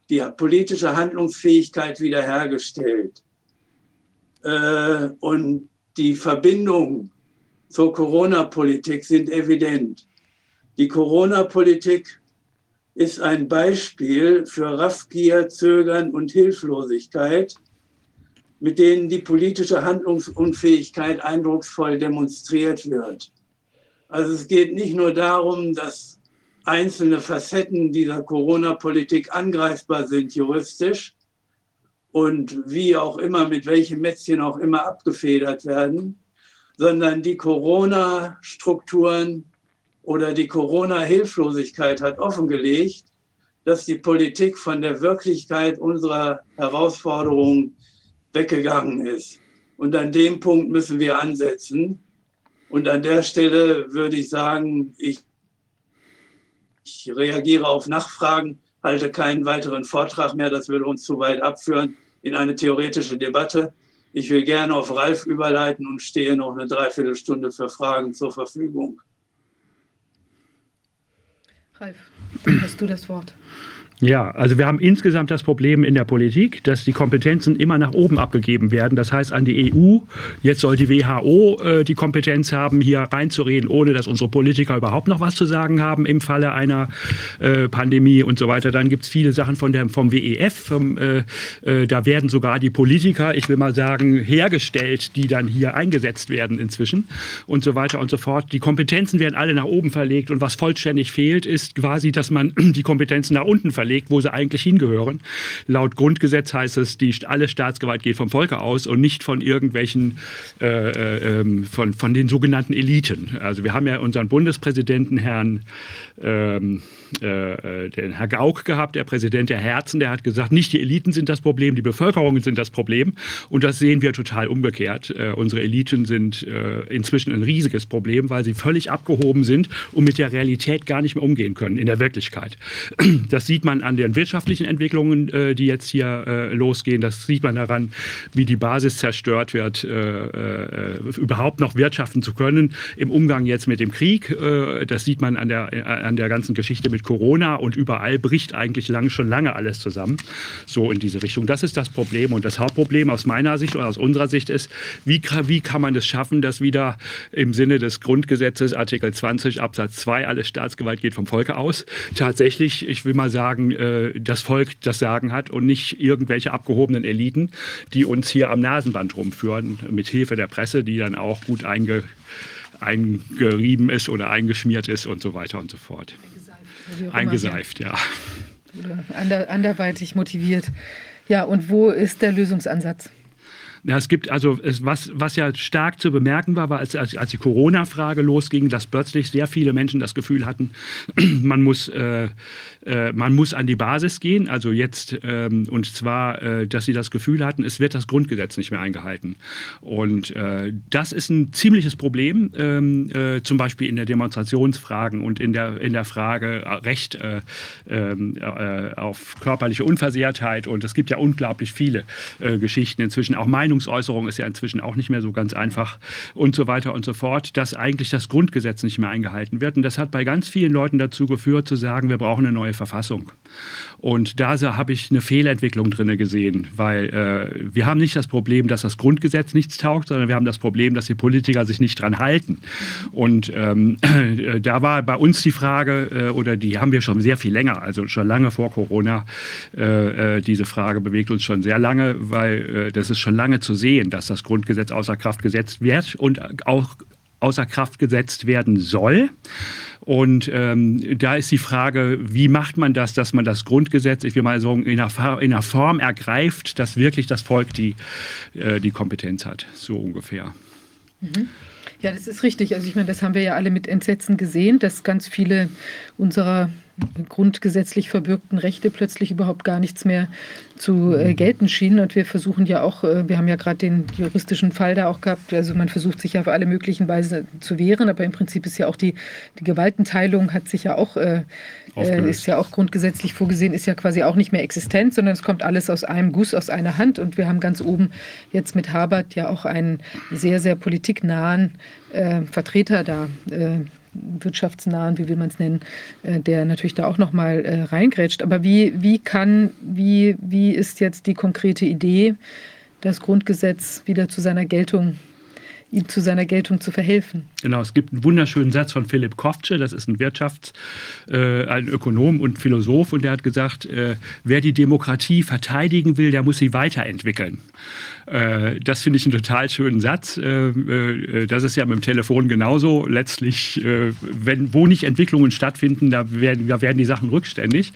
die politische Handlungsfähigkeit wiederhergestellt. Äh, und die Verbindungen zur Corona-Politik sind evident. Die Corona-Politik ist ein Beispiel für Raffgier, Zögern und Hilflosigkeit, mit denen die politische Handlungsunfähigkeit eindrucksvoll demonstriert wird. Also es geht nicht nur darum, dass einzelne Facetten dieser Corona-Politik angreifbar sind juristisch und wie auch immer, mit welchem Mätzchen auch immer abgefedert werden, sondern die Corona-Strukturen oder die Corona-Hilflosigkeit hat offengelegt, dass die Politik von der Wirklichkeit unserer Herausforderungen weggegangen ist. Und an dem Punkt müssen wir ansetzen. Und an der Stelle würde ich sagen, ich, ich reagiere auf Nachfragen, halte keinen weiteren Vortrag mehr, das würde uns zu weit abführen in eine theoretische Debatte. Ich will gerne auf Ralf überleiten und stehe noch eine Dreiviertelstunde für Fragen zur Verfügung. Ralf, hast du das Wort. Ja, also wir haben insgesamt das Problem in der Politik, dass die Kompetenzen immer nach oben abgegeben werden. Das heißt an die EU, jetzt soll die WHO äh, die Kompetenz haben, hier reinzureden, ohne dass unsere Politiker überhaupt noch was zu sagen haben im Falle einer äh, Pandemie und so weiter. Dann gibt's viele Sachen von der, vom WEF, vom, äh, äh, da werden sogar die Politiker, ich will mal sagen, hergestellt, die dann hier eingesetzt werden inzwischen und so weiter und so fort. Die Kompetenzen werden alle nach oben verlegt und was vollständig fehlt, ist quasi, dass man *clears throat* die Kompetenzen nach unten verlegt verlegt, wo sie eigentlich hingehören. Laut Grundgesetz heißt es, die, alle Staatsgewalt geht vom Volke aus und nicht von irgendwelchen, äh, äh, ähm, von, von den sogenannten Eliten. Also wir haben ja unseren Bundespräsidenten, Herrn ähm, äh, den Herr Gauck gehabt, der Präsident der Herzen, der hat gesagt, nicht die Eliten sind das Problem, die Bevölkerung sind das Problem. Und das sehen wir total umgekehrt. Äh, unsere Eliten sind äh, inzwischen ein riesiges Problem, weil sie völlig abgehoben sind und mit der Realität gar nicht mehr umgehen können in der Wirklichkeit. Das sieht man an den wirtschaftlichen Entwicklungen, äh, die jetzt hier äh, losgehen. Das sieht man daran, wie die Basis zerstört wird, äh, überhaupt noch wirtschaften zu können im Umgang jetzt mit dem Krieg. das sieht man an der, an der ganzen Geschichte mit Corona und überall bricht eigentlich lang, schon lange alles zusammen. So in diese Richtung. Das ist das Problem. Und das Hauptproblem aus meiner Sicht oder aus unserer Sicht ist, wie, wie kann man es schaffen, dass wieder im Sinne des Grundgesetzes Artikel 20 Absatz 2 alle Staatsgewalt geht vom Volke aus, tatsächlich, ich will mal sagen, äh, das Volk das Sagen hat und nicht irgendwelche abgehobenen Eliten, die uns hier am Nasenband rumführen, mit Hilfe der Presse, die dann auch gut einge, eingerieben ist oder eingeschmiert ist und so weiter und so fort. Eingeseift, ja. Oder ander, anderweitig motiviert. Ja, und wo ist der Lösungsansatz? Ja, es gibt also, es, was, was ja stark zu bemerken war, war, als, als, als die Corona-Frage losging, dass plötzlich sehr viele Menschen das Gefühl hatten, *clears throat* man muss äh, äh, man muss an die Basis gehen, also jetzt, ähm, und zwar, äh, dass sie das Gefühl hatten, es wird das Grundgesetz nicht mehr eingehalten. Und äh, das ist ein ziemliches Problem, ähm, äh, zum Beispiel in der Demonstrationsfragen und in der, in der Frage äh, Recht äh, ähm, auf körperliche Unversehrtheit. Und es gibt ja unglaublich viele Geschichten inzwischen. Auch Meinungsäußerung ist ja inzwischen auch nicht mehr so ganz einfach und so weiter und so fort, dass eigentlich das Grundgesetz nicht mehr eingehalten wird. Und das hat bei ganz vielen Leuten dazu geführt, zu sagen, wir brauchen eine neue neue Verfassung. Und da habe ich eine Fehlentwicklung drin gesehen, weil äh, wir haben nicht das Problem, dass das Grundgesetz nichts taugt, sondern wir haben das Problem, dass die Politiker sich nicht dran halten. Und ähm, äh, da war bei uns die Frage, äh, oder die haben wir schon sehr viel länger, also schon lange vor Corona, äh, äh, diese Frage bewegt uns schon sehr lange, weil äh, das ist schon lange zu sehen, dass das Grundgesetz außer Kraft gesetzt wird und auch außer Kraft gesetzt werden soll. Und ähm, da ist die Frage, wie macht man das, dass man das Grundgesetz, ich will mal sagen, in einer, in einer Form ergreift, dass wirklich das Volk die, äh, die Kompetenz hat, so ungefähr. Mhm. Ja, das ist richtig. Also ich meine, das haben wir ja alle mit Entsetzen gesehen, dass ganz viele unserer grundgesetzlich verbürgten Rechte plötzlich überhaupt gar nichts mehr zu äh, mhm. gelten schienen. Und wir versuchen ja auch, äh, wir haben ja gerade den juristischen Fall da auch gehabt, also man versucht sich ja auf alle möglichen Weise zu wehren, aber im Prinzip ist ja auch die, die Gewaltenteilung hat sich ja auch, äh, äh ist ja auch grundgesetzlich vorgesehen, ist ja quasi auch nicht mehr existent, sondern es kommt alles aus einem Guss, aus einer Hand. Und wir haben ganz oben jetzt mit Habert ja auch einen sehr, sehr politiknahen äh, Vertreter da äh, wirtschaftsnahen, wie will man es nennen, äh, der natürlich da auch nochmal äh, reingrätscht. Aber wie, wie kann, wie, wie ist jetzt die konkrete Idee, das Grundgesetz wieder zu seiner Geltung ihm zu seiner Geltung zu verhelfen. Genau, es gibt einen wunderschönen Satz von Philipp Koftsche, das ist ein Wirtschafts-, äh, ein Ökonom und Philosoph, und der hat gesagt, äh, wer die Demokratie verteidigen will, der muss sie weiterentwickeln. Äh, das finde ich einen total schönen Satz. Äh, äh, das ist ja mit dem Telefon genauso. Letztlich, wenn, wo nicht Entwicklungen stattfinden, da werden, da werden die Sachen rückständig.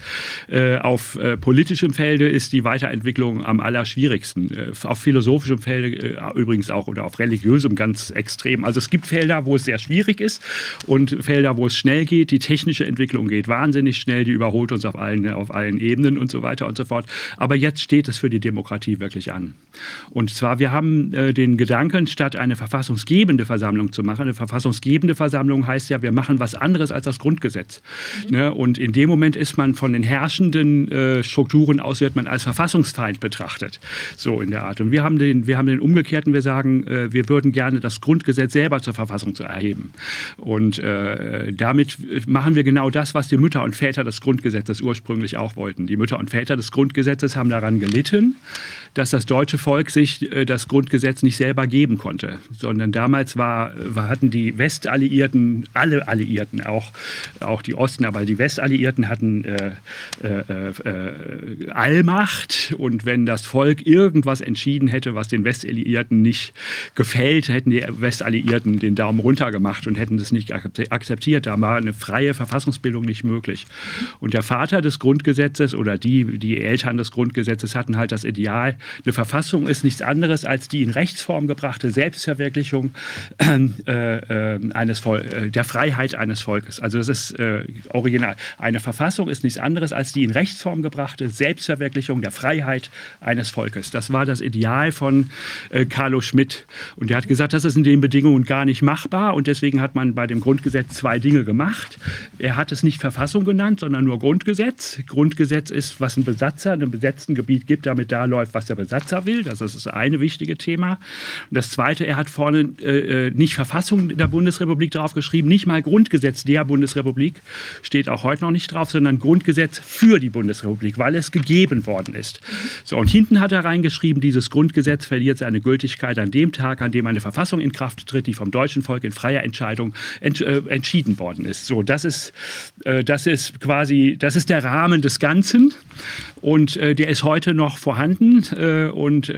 Auf politischem Felde ist die Weiterentwicklung am allerschwierigsten. Auf philosophischem Felde übrigens auch oder auf religiösem ganz extrem. Also es gibt Felder, wo es sehr schwierig ist und Felder, wo es schnell geht. Die technische Entwicklung geht wahnsinnig schnell, die überholt uns auf allen, auf allen Ebenen und so weiter und so fort. Aber jetzt steht es für die Demokratie wirklich an. Und zwar, wir haben äh, den Gedanken, statt eine verfassungsgebende Versammlung zu machen, eine verfassungsgebende Versammlung heißt ja, wir machen was anderes als das Grundgesetz. Mhm. Ne? Und in dem Moment ist man von den herrschenden äh, Strukturen aus, wird man als Verfassungsfeind betrachtet. So in der Art. Und wir haben den, wir haben den umgekehrten, wir sagen, äh, wir würden gerne das Grundgesetz selber zur Verfassung zu erheben. Und äh, damit machen wir genau das, was die Mütter und Väter des Grundgesetzes ursprünglich auch wollten. Die Mütter und Väter des Grundgesetzes haben daran gelitten, dass das deutsche Volk sich äh, das Grundgesetz nicht selber geben konnte, sondern damals war, hatten die Westalliierten, alle Alliierten, auch, auch die Osten, aber die Westalliierten hatten äh, äh, äh, Allmacht und wenn das Volk irgendwas entschieden hätte, was den Westalliierten nicht gefällt, hätten die Westalliierten den Daumen runter gemacht und hätten das nicht akzeptiert. Da war eine freie Verfassungsbildung nicht möglich. Und der Vater des Grundgesetzes oder die, die Eltern des Grundgesetzes hatten halt das Ideal, eine Verfassung ist nichts anderes als die in Rechtsform gebrachte Selbstverwirklichung äh, äh, eines Vol äh, der Freiheit eines Volkes. Also das ist äh, original. Eine Verfassung ist nichts anderes als die in Rechtsform gebrachte Selbstverwirklichung der Freiheit eines Volkes. Das war das Ideal von äh, Carlo Schmidt. Und er hat gesagt, das ist in den Bedingungen gar nicht machbar. Und deswegen hat man bei dem Grundgesetz zwei Dinge gemacht. Er hat es nicht Verfassung genannt, sondern nur Grundgesetz. Grundgesetz ist, was ein Besatzer in einem besetzten Gebiet gibt, damit da läuft, was der Besatzer will. Das ist das eine wichtige Thema. Und das zweite, er hat vorne äh, äh, nicht Verfassung der Bundesrepublik draufgeschrieben, nicht mal Grundgesetz der Bundesrepublik, steht auch heute noch nicht drauf, sondern Grundgesetz für die Bundesrepublik, weil es gegeben worden ist. So, und hinten hat er reingeschrieben, dieses Grundgesetz verliert seine Gültigkeit an dem Tag, an dem eine Verfassung in Kraft tritt, die vom deutschen Volk in freier Entscheidung ent, äh, entschieden worden ist. So, das ist, äh, das ist quasi, das ist der Rahmen des Ganzen und äh, der ist heute noch vorhanden äh, und,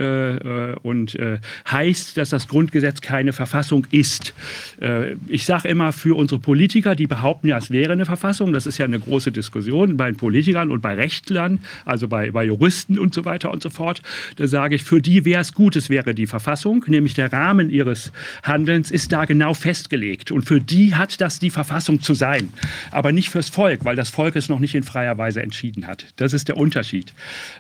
äh, äh und äh, heißt, dass das Grundgesetz keine Verfassung ist. Äh, ich sage immer für unsere Politiker, die behaupten ja, es wäre eine Verfassung, das ist ja eine große Diskussion bei Politikern und bei Rechtlern, also bei, bei Juristen und so weiter und so fort, da sage ich, für die wäre es gut, es wäre die Verfassung, nämlich der Rahmen ihres Handelns ist da genau festgelegt und für die hat das die Verfassung zu sein, aber nicht fürs Volk, weil das Volk es noch nicht in freier Weise entschieden hat. Das ist der Unterschied.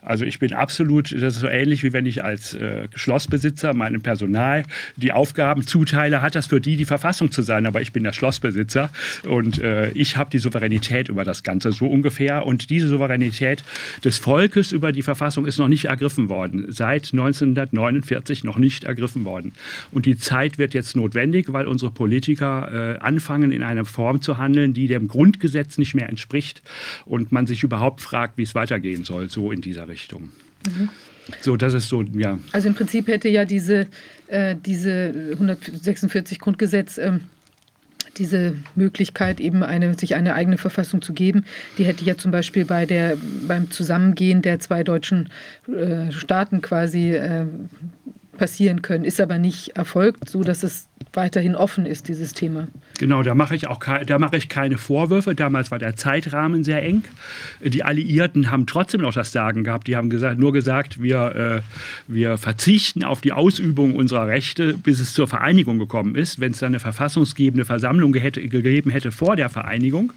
Also ich bin absolut, das ist so ähnlich wie wenn ich als äh, Schlossbesitzer meinem Personal die Aufgaben zuteile, hat das für die die Verfassung zu sein, aber ich bin der Schlossbesitzer und äh, ich habe die Souveränität über das Ganze so ungefähr und diese Souveränität des Volkes über die Verfassung ist noch nicht ergriffen worden, seit 1949 noch nicht ergriffen worden und die Zeit wird jetzt notwendig, weil unsere Politiker äh, anfangen in einer Form zu handeln, die dem Grundgesetz nicht mehr entspricht und man sich überhaupt fragt, wie es weitergehen soll, so in dieser Richtung. Mhm. So, das ist so, ja. Also im Prinzip hätte ja diese, äh, diese 146 Grundgesetz ähm, diese Möglichkeit, eben eine, sich eine eigene Verfassung zu geben, die hätte ja zum Beispiel bei der, beim Zusammengehen der zwei deutschen äh, Staaten quasi äh, passieren können, ist aber nicht erfolgt, so dass es weiterhin offen ist, dieses Thema. Genau, da mache ich auch da mache ich keine Vorwürfe. Damals war der Zeitrahmen sehr eng. Die Alliierten haben trotzdem noch das Sagen gehabt. Die haben gesagt, nur gesagt, wir, äh, wir verzichten auf die Ausübung unserer Rechte, bis es zur Vereinigung gekommen ist. Wenn es dann eine verfassungsgebende Versammlung gegeben hätte vor der Vereinigung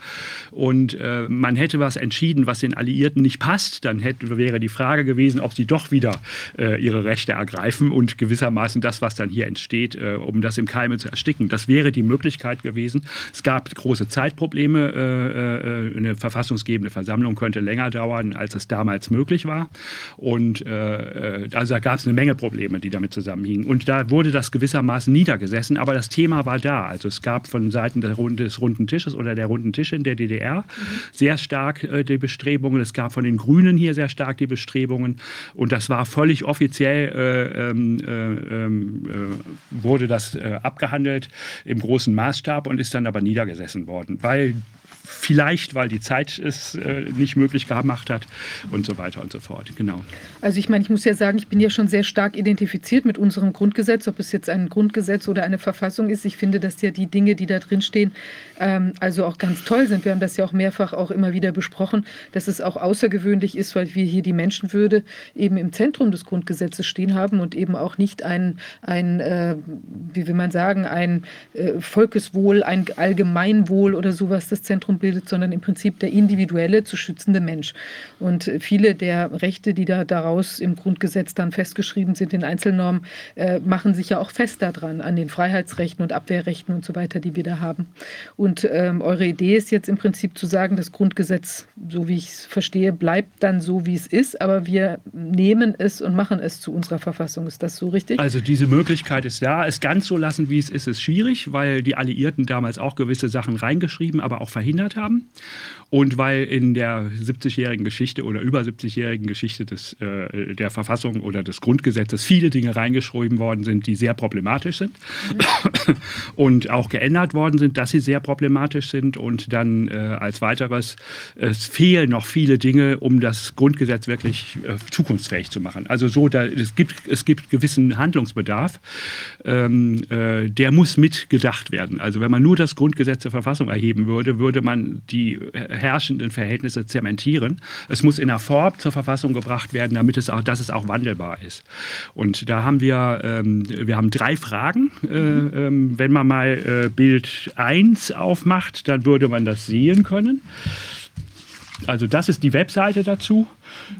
und äh, man hätte was entschieden, was den Alliierten nicht passt, dann hätte, wäre die Frage gewesen, ob sie doch wieder äh, ihre Rechte ergreifen und gewissermaßen das, was dann hier entsteht, äh, um das im Keime zu ersticken. Das wäre die Möglichkeit gewesen. Es gab große Zeitprobleme. Äh, äh, eine verfassungsgebende Versammlung könnte länger dauern, als es damals möglich war. Und äh, also da gab es eine Menge Probleme, die damit zusammenhingen. Und da wurde das gewissermaßen niedergesessen, aber das Thema war da. Also es gab von Seiten des runden Tisches oder der runden Tische in der DDR mhm. sehr stark die Bestrebungen. Es gab von den Grünen hier sehr stark die Bestrebungen. Und das war völlig offiziell, äh, ähm, äh, äh, wurde das abgehandelt im großen Maßstab und ist dann aber niedergesessen worden, weil vielleicht, weil die Zeit es äh, nicht möglich gemacht hat und so weiter und so fort. Genau. Also ich meine, ich muss ja sagen, ich bin ja schon sehr stark identifiziert mit unserem Grundgesetz, ob es jetzt ein Grundgesetz oder eine Verfassung ist. Ich finde, dass ja die Dinge, die da drin stehen, ähm, also auch ganz toll sind. Wir haben das ja auch mehrfach auch immer wieder besprochen, dass es auch außergewöhnlich ist, weil wir hier die Menschenwürde eben im Zentrum des Grundgesetzes stehen haben und eben auch nicht ein, ein äh, wie will man sagen, ein äh, Volkeswohl, ein Allgemeinwohl oder sowas das Zentrum bildet, sondern im Prinzip der individuelle zu schützende Mensch. Und viele der Rechte, die da daraus im Grundgesetz dann festgeschrieben sind in Einzelnormen, äh, machen sich ja auch fest daran, an den Freiheitsrechten und Abwehrrechten und so weiter, die wir da haben. Und ähm, eure Idee ist jetzt im Prinzip zu sagen, das Grundgesetz, so wie ich es verstehe, bleibt dann so, wie es ist, aber wir nehmen es und machen es zu unserer Verfassung. Ist das so richtig? Also diese Möglichkeit ist da. Es ganz so lassen, wie es ist, ist schwierig, weil die Alliierten damals auch gewisse Sachen reingeschrieben, aber auch verhindert haben. Und weil in der 70-jährigen Geschichte oder über 70-jährigen Geschichte des, äh, der Verfassung oder des Grundgesetzes viele Dinge reingeschrieben worden sind, die sehr problematisch sind mhm. und auch geändert worden sind, dass sie sehr problematisch sind. Und dann äh, als weiteres, es fehlen noch viele Dinge, um das Grundgesetz wirklich äh, zukunftsfähig zu machen. Also so, da, es, gibt, es gibt gewissen Handlungsbedarf, ähm, äh, der muss mitgedacht werden. Also wenn man nur das Grundgesetz zur Verfassung erheben würde, würde man die äh, herrschenden Verhältnisse zementieren. Es muss in einer Form zur Verfassung gebracht werden, damit es auch, dass es auch wandelbar ist. Und da haben wir, ähm, wir haben drei Fragen. Äh, ähm, wenn man mal äh, Bild 1 aufmacht, dann würde man das sehen können. Also das ist die Webseite dazu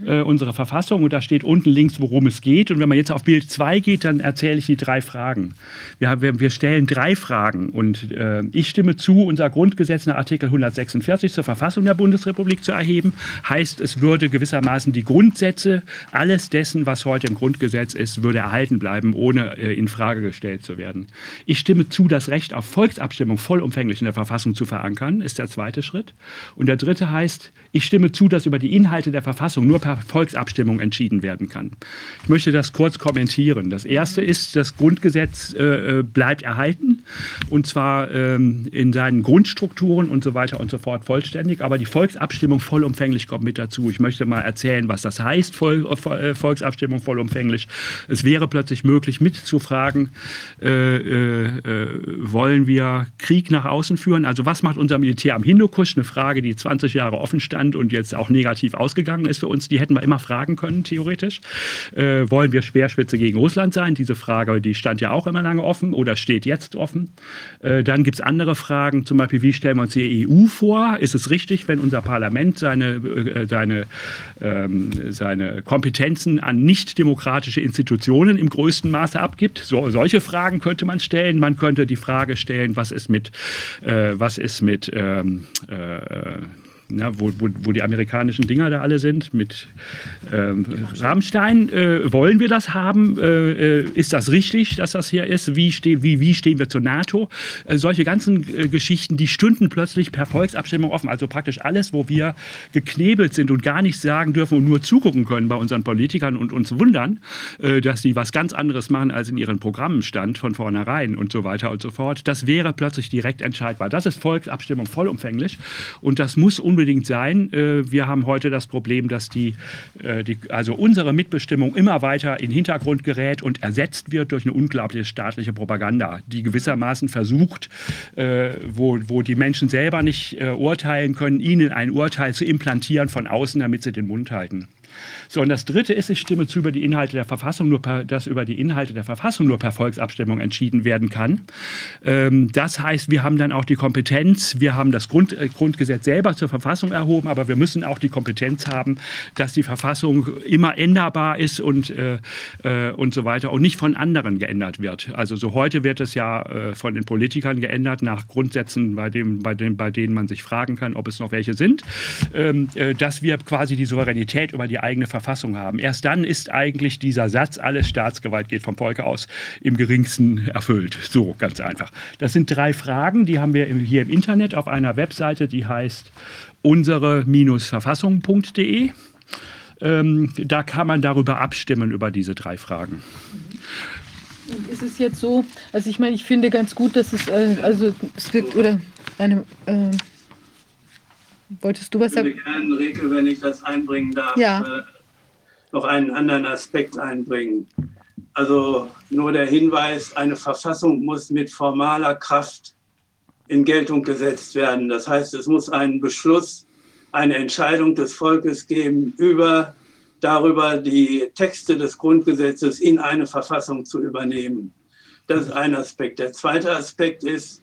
äh, unserer Verfassung und da steht unten links, worum es geht. Und wenn man jetzt auf Bild 2 geht, dann erzähle ich die drei Fragen. Wir, wir, wir stellen drei Fragen und äh, ich stimme zu, unser Grundgesetz nach Artikel 146 zur Verfassung der Bundesrepublik zu erheben. Heißt, es würde gewissermaßen die Grundsätze, alles dessen, was heute im Grundgesetz ist, würde erhalten bleiben, ohne äh, in Frage gestellt zu werden. Ich stimme zu, das Recht auf Volksabstimmung vollumfänglich in der Verfassung zu verankern, ist der zweite Schritt. Und der dritte heißt, ich stimme zu, dass über die Inhalte der Verfassung nur per Volksabstimmung entschieden werden kann. Ich möchte das kurz kommentieren. Das erste ist, das Grundgesetz äh, äh, bleibt erhalten und zwar ähm, in seinen Grundstrukturen und so weiter und so fort vollständig, aber die Volksabstimmung vollumfänglich kommt mit dazu. Ich möchte mal erzählen, was das heißt, Voll, äh, Volksabstimmung vollumfänglich. Es wäre plötzlich möglich mitzufragen, äh, äh, äh, wollen wir Krieg nach außen führen? Also was macht unser Militär am Hindukusch? Eine Frage, die 20 Jahre offen stand stand und jetzt auch negativ ausgegangen ist für uns, die hätten wir immer fragen können, theoretisch. Äh, wollen wir Speerspitze gegen Russland sein? Diese Frage, die stand ja auch immer lange offen oder steht jetzt offen. Äh, dann gibt es andere Fragen, zum Beispiel, wie stellen wir uns die EU vor? Ist es richtig, wenn unser Parlament seine, äh, seine, ähm, seine Kompetenzen an nicht-demokratische Institutionen im größten Maße abgibt? So, solche Fragen könnte man stellen. Man könnte die Frage stellen, was ist mit, äh, was ist mit ähm, äh, na, wo, wo, wo, die amerikanischen Dinger da alle sind, mit ähm, Rammstein. Äh, wollen wir das haben? Äh, äh, ist das richtig, dass das hier ist? Wie, steh, wie, wie stehen wir zur NATO? Äh, solche ganzen äh, Geschichten, die stünden plötzlich per Volksabstimmung offen. Also praktisch alles, wo wir geknebelt sind und gar nichts sagen dürfen und nur zugucken können bei unseren Politikern und uns wundern, äh, dass sie was ganz anderes machen, als in ihren Programmen stand von vornherein und so weiter und so fort. Das wäre plötzlich direkt entscheidbar. Das ist Volksabstimmung vollumfänglich und das muss unbedingt unbedingt sein. Äh, wir haben heute das Problem, dass die, äh, die, also unsere Mitbestimmung immer weiter in den Hintergrund gerät und ersetzt wird durch eine unglaubliche staatliche Propaganda, die gewissermaßen versucht, äh, wo, wo die Menschen selber nicht urteilen können, ihnen ein Urteil zu implantieren von außen, damit sie den Mund halten. So, und das Dritte ist, ich stimme zu über die Inhalte der Verfassung, nur per, dass über die Inhalte der Verfassung nur per Volksabstimmung entschieden werden kann. Ähm, das heißt, wir haben dann auch die Kompetenz, wir haben das Grund, äh, Grundgesetz selber zur Verfassung erhoben, aber wir müssen auch die Kompetenz haben, dass die Verfassung immer änderbar ist und, äh, äh, und so weiter und nicht von anderen geändert wird. Also so heute wird es ja äh, von den Politikern geändert nach Grundsätzen, bei, dem, bei, dem, bei denen man sich fragen kann, ob es noch welche sind, ähm, äh, dass wir quasi die Souveränität über die eigene Verfassung haben. Erst dann ist eigentlich dieser Satz, alles Staatsgewalt geht vom Volke aus, im geringsten erfüllt. So ganz einfach. Das sind drei Fragen, die haben wir hier im Internet auf einer Webseite, die heißt unsere-verfassung.de. Ähm, da kann man darüber abstimmen, über diese drei Fragen. Ist es jetzt so, also ich meine, ich finde ganz gut, dass es, äh, also es wird, oder eine, äh, wolltest du was sagen? Ich würde gerne, Rike, wenn ich das einbringen darf, Ja. äh, noch einen anderen Aspekt einbringen. Also nur der Hinweis, eine Verfassung muss mit formaler Kraft in Geltung gesetzt werden. Das heißt, es muss einen Beschluss, eine Entscheidung des Volkes geben, über darüber die Texte des Grundgesetzes in eine Verfassung zu übernehmen. Das ist ein Aspekt. Der zweite Aspekt ist,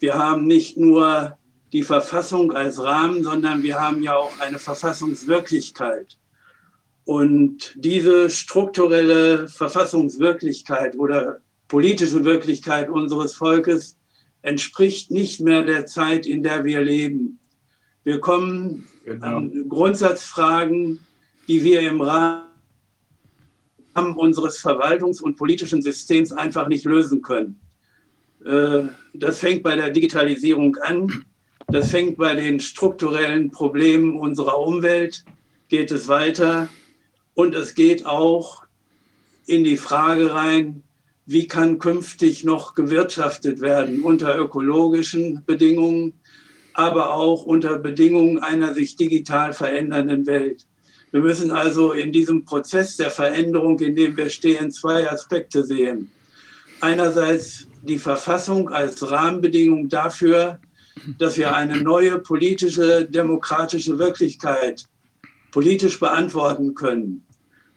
wir haben nicht nur die Verfassung als Rahmen, sondern wir haben ja auch eine Verfassungswirklichkeit. Und diese strukturelle Verfassungswirklichkeit oder politische Wirklichkeit unseres Volkes entspricht nicht mehr der Zeit, in der wir leben. Wir kommen Genau. an Grundsatzfragen, die wir im Rahmen unseres Verwaltungs- und politischen Systems einfach nicht lösen können. Äh, Das fängt bei der Digitalisierung an. Das fängt bei den strukturellen Problemen unserer Umwelt, geht es weiter. Und es geht auch in die Frage rein, wie kann künftig noch gewirtschaftet werden unter ökologischen Bedingungen, aber auch unter Bedingungen einer sich digital verändernden Welt. Wir müssen also in diesem Prozess der Veränderung, in dem wir stehen, zwei Aspekte sehen. Einerseits die Verfassung als Rahmenbedingung dafür, dass wir eine neue politische, demokratische Wirklichkeit politisch beantworten können.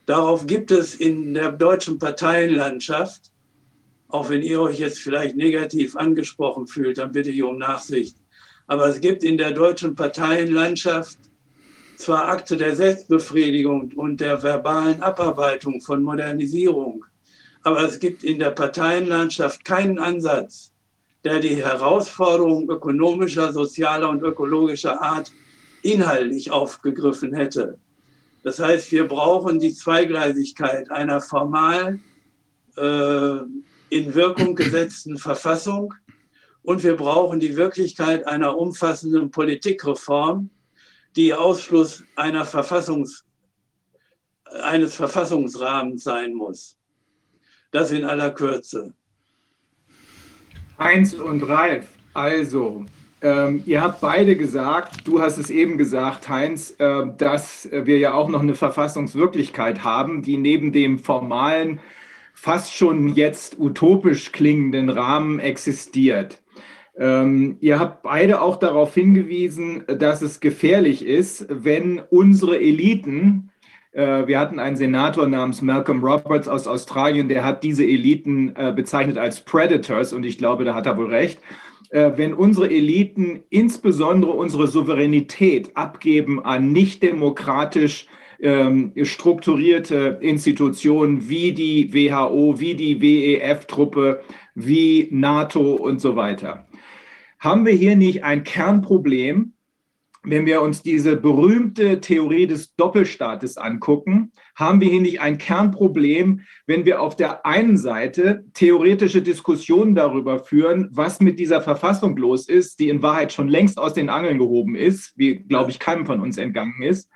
Darauf gibt es in der deutschen Parteienlandschaft, auch wenn ihr euch jetzt vielleicht negativ angesprochen fühlt, dann bitte ich um Nachsicht. Aber es gibt in der deutschen Parteienlandschaft zwar Akte der Selbstbefriedigung und der verbalen Abarbeitung von Modernisierung, aber es gibt in der Parteienlandschaft keinen Ansatz, der die Herausforderungen ökonomischer, sozialer und ökologischer Art inhaltlich aufgegriffen hätte. Das heißt, wir brauchen die Zweigleisigkeit einer formal äh, in Wirkung gesetzten Verfassung und wir brauchen die Wirklichkeit einer umfassenden Politikreform, die Ausschluss einer Verfassungs, eines Verfassungsrahmens sein muss. Das in aller Kürze. Heinz und Ralf, also, ähm, ihr habt beide gesagt, du hast es eben gesagt, Heinz, äh, dass wir ja auch noch eine Verfassungswirklichkeit haben, die neben dem formalen, fast schon jetzt utopisch klingenden Rahmen existiert. Ähm, ihr habt beide auch darauf hingewiesen, dass es gefährlich ist, wenn unsere Eliten, äh, wir hatten einen Senator namens Malcolm Roberts aus Australien, der hat diese Eliten äh, bezeichnet als Predators und ich glaube, da hat er wohl recht. Äh, wenn unsere Eliten insbesondere unsere Souveränität abgeben an nicht demokratisch ähm, strukturierte Institutionen wie die WHO, wie die WEF-Truppe, wie NATO und so weiter. Haben wir hier nicht ein Kernproblem, wenn wir uns diese berühmte Theorie des Doppelstaates angucken, haben wir hier nicht ein Kernproblem, wenn wir auf der einen Seite theoretische Diskussionen darüber führen, was mit dieser Verfassung los ist, die in Wahrheit schon längst aus den Angeln gehoben ist, wie, glaube ich, keinem von uns entgangen ist.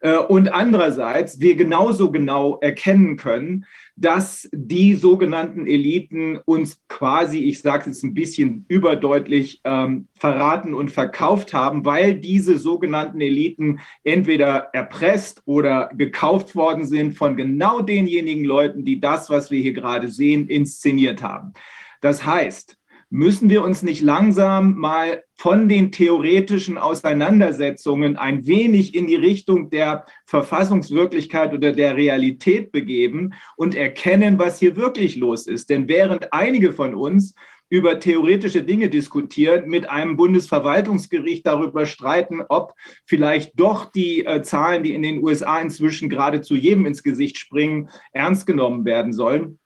Äh, Und andererseits wir genauso genau erkennen können, dass die sogenannten Eliten uns quasi, ich sage es jetzt ein bisschen überdeutlich, ähm, verraten und verkauft haben, weil diese sogenannten Eliten entweder erpresst oder gekauft worden sind von genau denjenigen Leuten, die das, was wir hier gerade sehen, inszeniert haben. Das heißt, müssen wir uns nicht langsam mal von den theoretischen Auseinandersetzungen ein wenig in die Richtung der Verfassungswirklichkeit oder der Realität begeben und erkennen, was hier wirklich los ist. Denn während einige von uns über theoretische Dinge diskutieren, mit einem Bundesverwaltungsgericht darüber streiten, ob vielleicht doch die äh, Zahlen, die in den USA inzwischen gerade zu jedem ins Gesicht springen, ernst genommen werden sollen,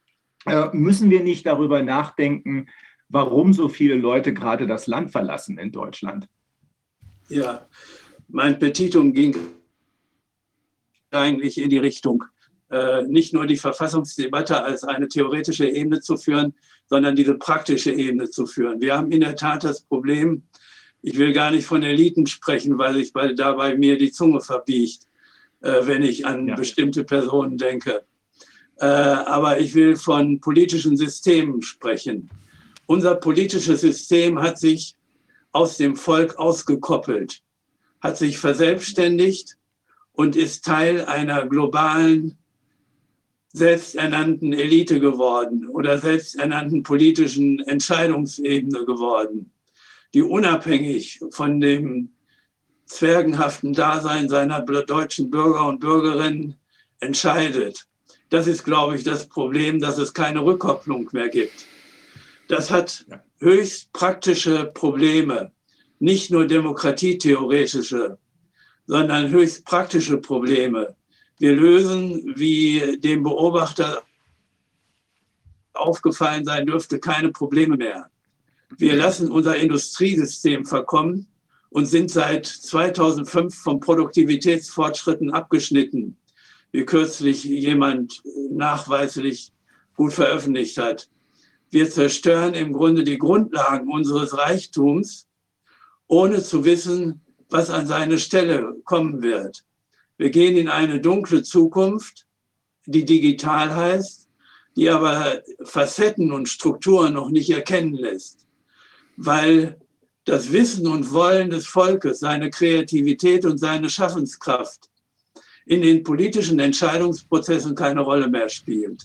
äh, müssen wir nicht darüber nachdenken, warum so viele Leute gerade das Land verlassen in Deutschland. Ja, mein Petitum ging eigentlich in die Richtung, äh, nicht nur die Verfassungsdebatte als eine theoretische Ebene zu führen, sondern diese praktische Ebene zu führen. Wir haben in der Tat das Problem, ich will gar nicht von Eliten sprechen, weil ich weil dabei mir die Zunge verbiegt, äh, wenn ich an ja. bestimmte Personen denke. Äh, aber ich will von politischen Systemen sprechen. Unser politisches System hat sich aus dem Volk ausgekoppelt, hat sich verselbstständigt und ist Teil einer globalen, selbsternannten Elite geworden oder selbsternannten politischen Entscheidungsebene geworden, die unabhängig von dem zwergenhaften Dasein seiner deutschen Bürger und Bürgerinnen entscheidet. Das ist, glaube ich, das Problem, dass es keine Rückkopplung mehr gibt. Das hat höchst praktische Probleme, nicht nur demokratietheoretische, sondern höchst praktische Probleme. Wir lösen, wie dem Beobachter aufgefallen sein dürfte, keine Probleme mehr. Wir lassen unser Industriesystem verkommen und sind seit 2005 von Produktivitätsfortschritten abgeschnitten, wie kürzlich jemand nachweislich gut veröffentlicht hat. Wir zerstören im Grunde die Grundlagen unseres Reichtums, ohne zu wissen, was an seine Stelle kommen wird. Wir gehen in eine dunkle Zukunft, die digital heißt, die aber Facetten und Strukturen noch nicht erkennen lässt, weil das Wissen und Wollen des Volkes, seine Kreativität und seine Schaffenskraft in den politischen Entscheidungsprozessen keine Rolle mehr spielt.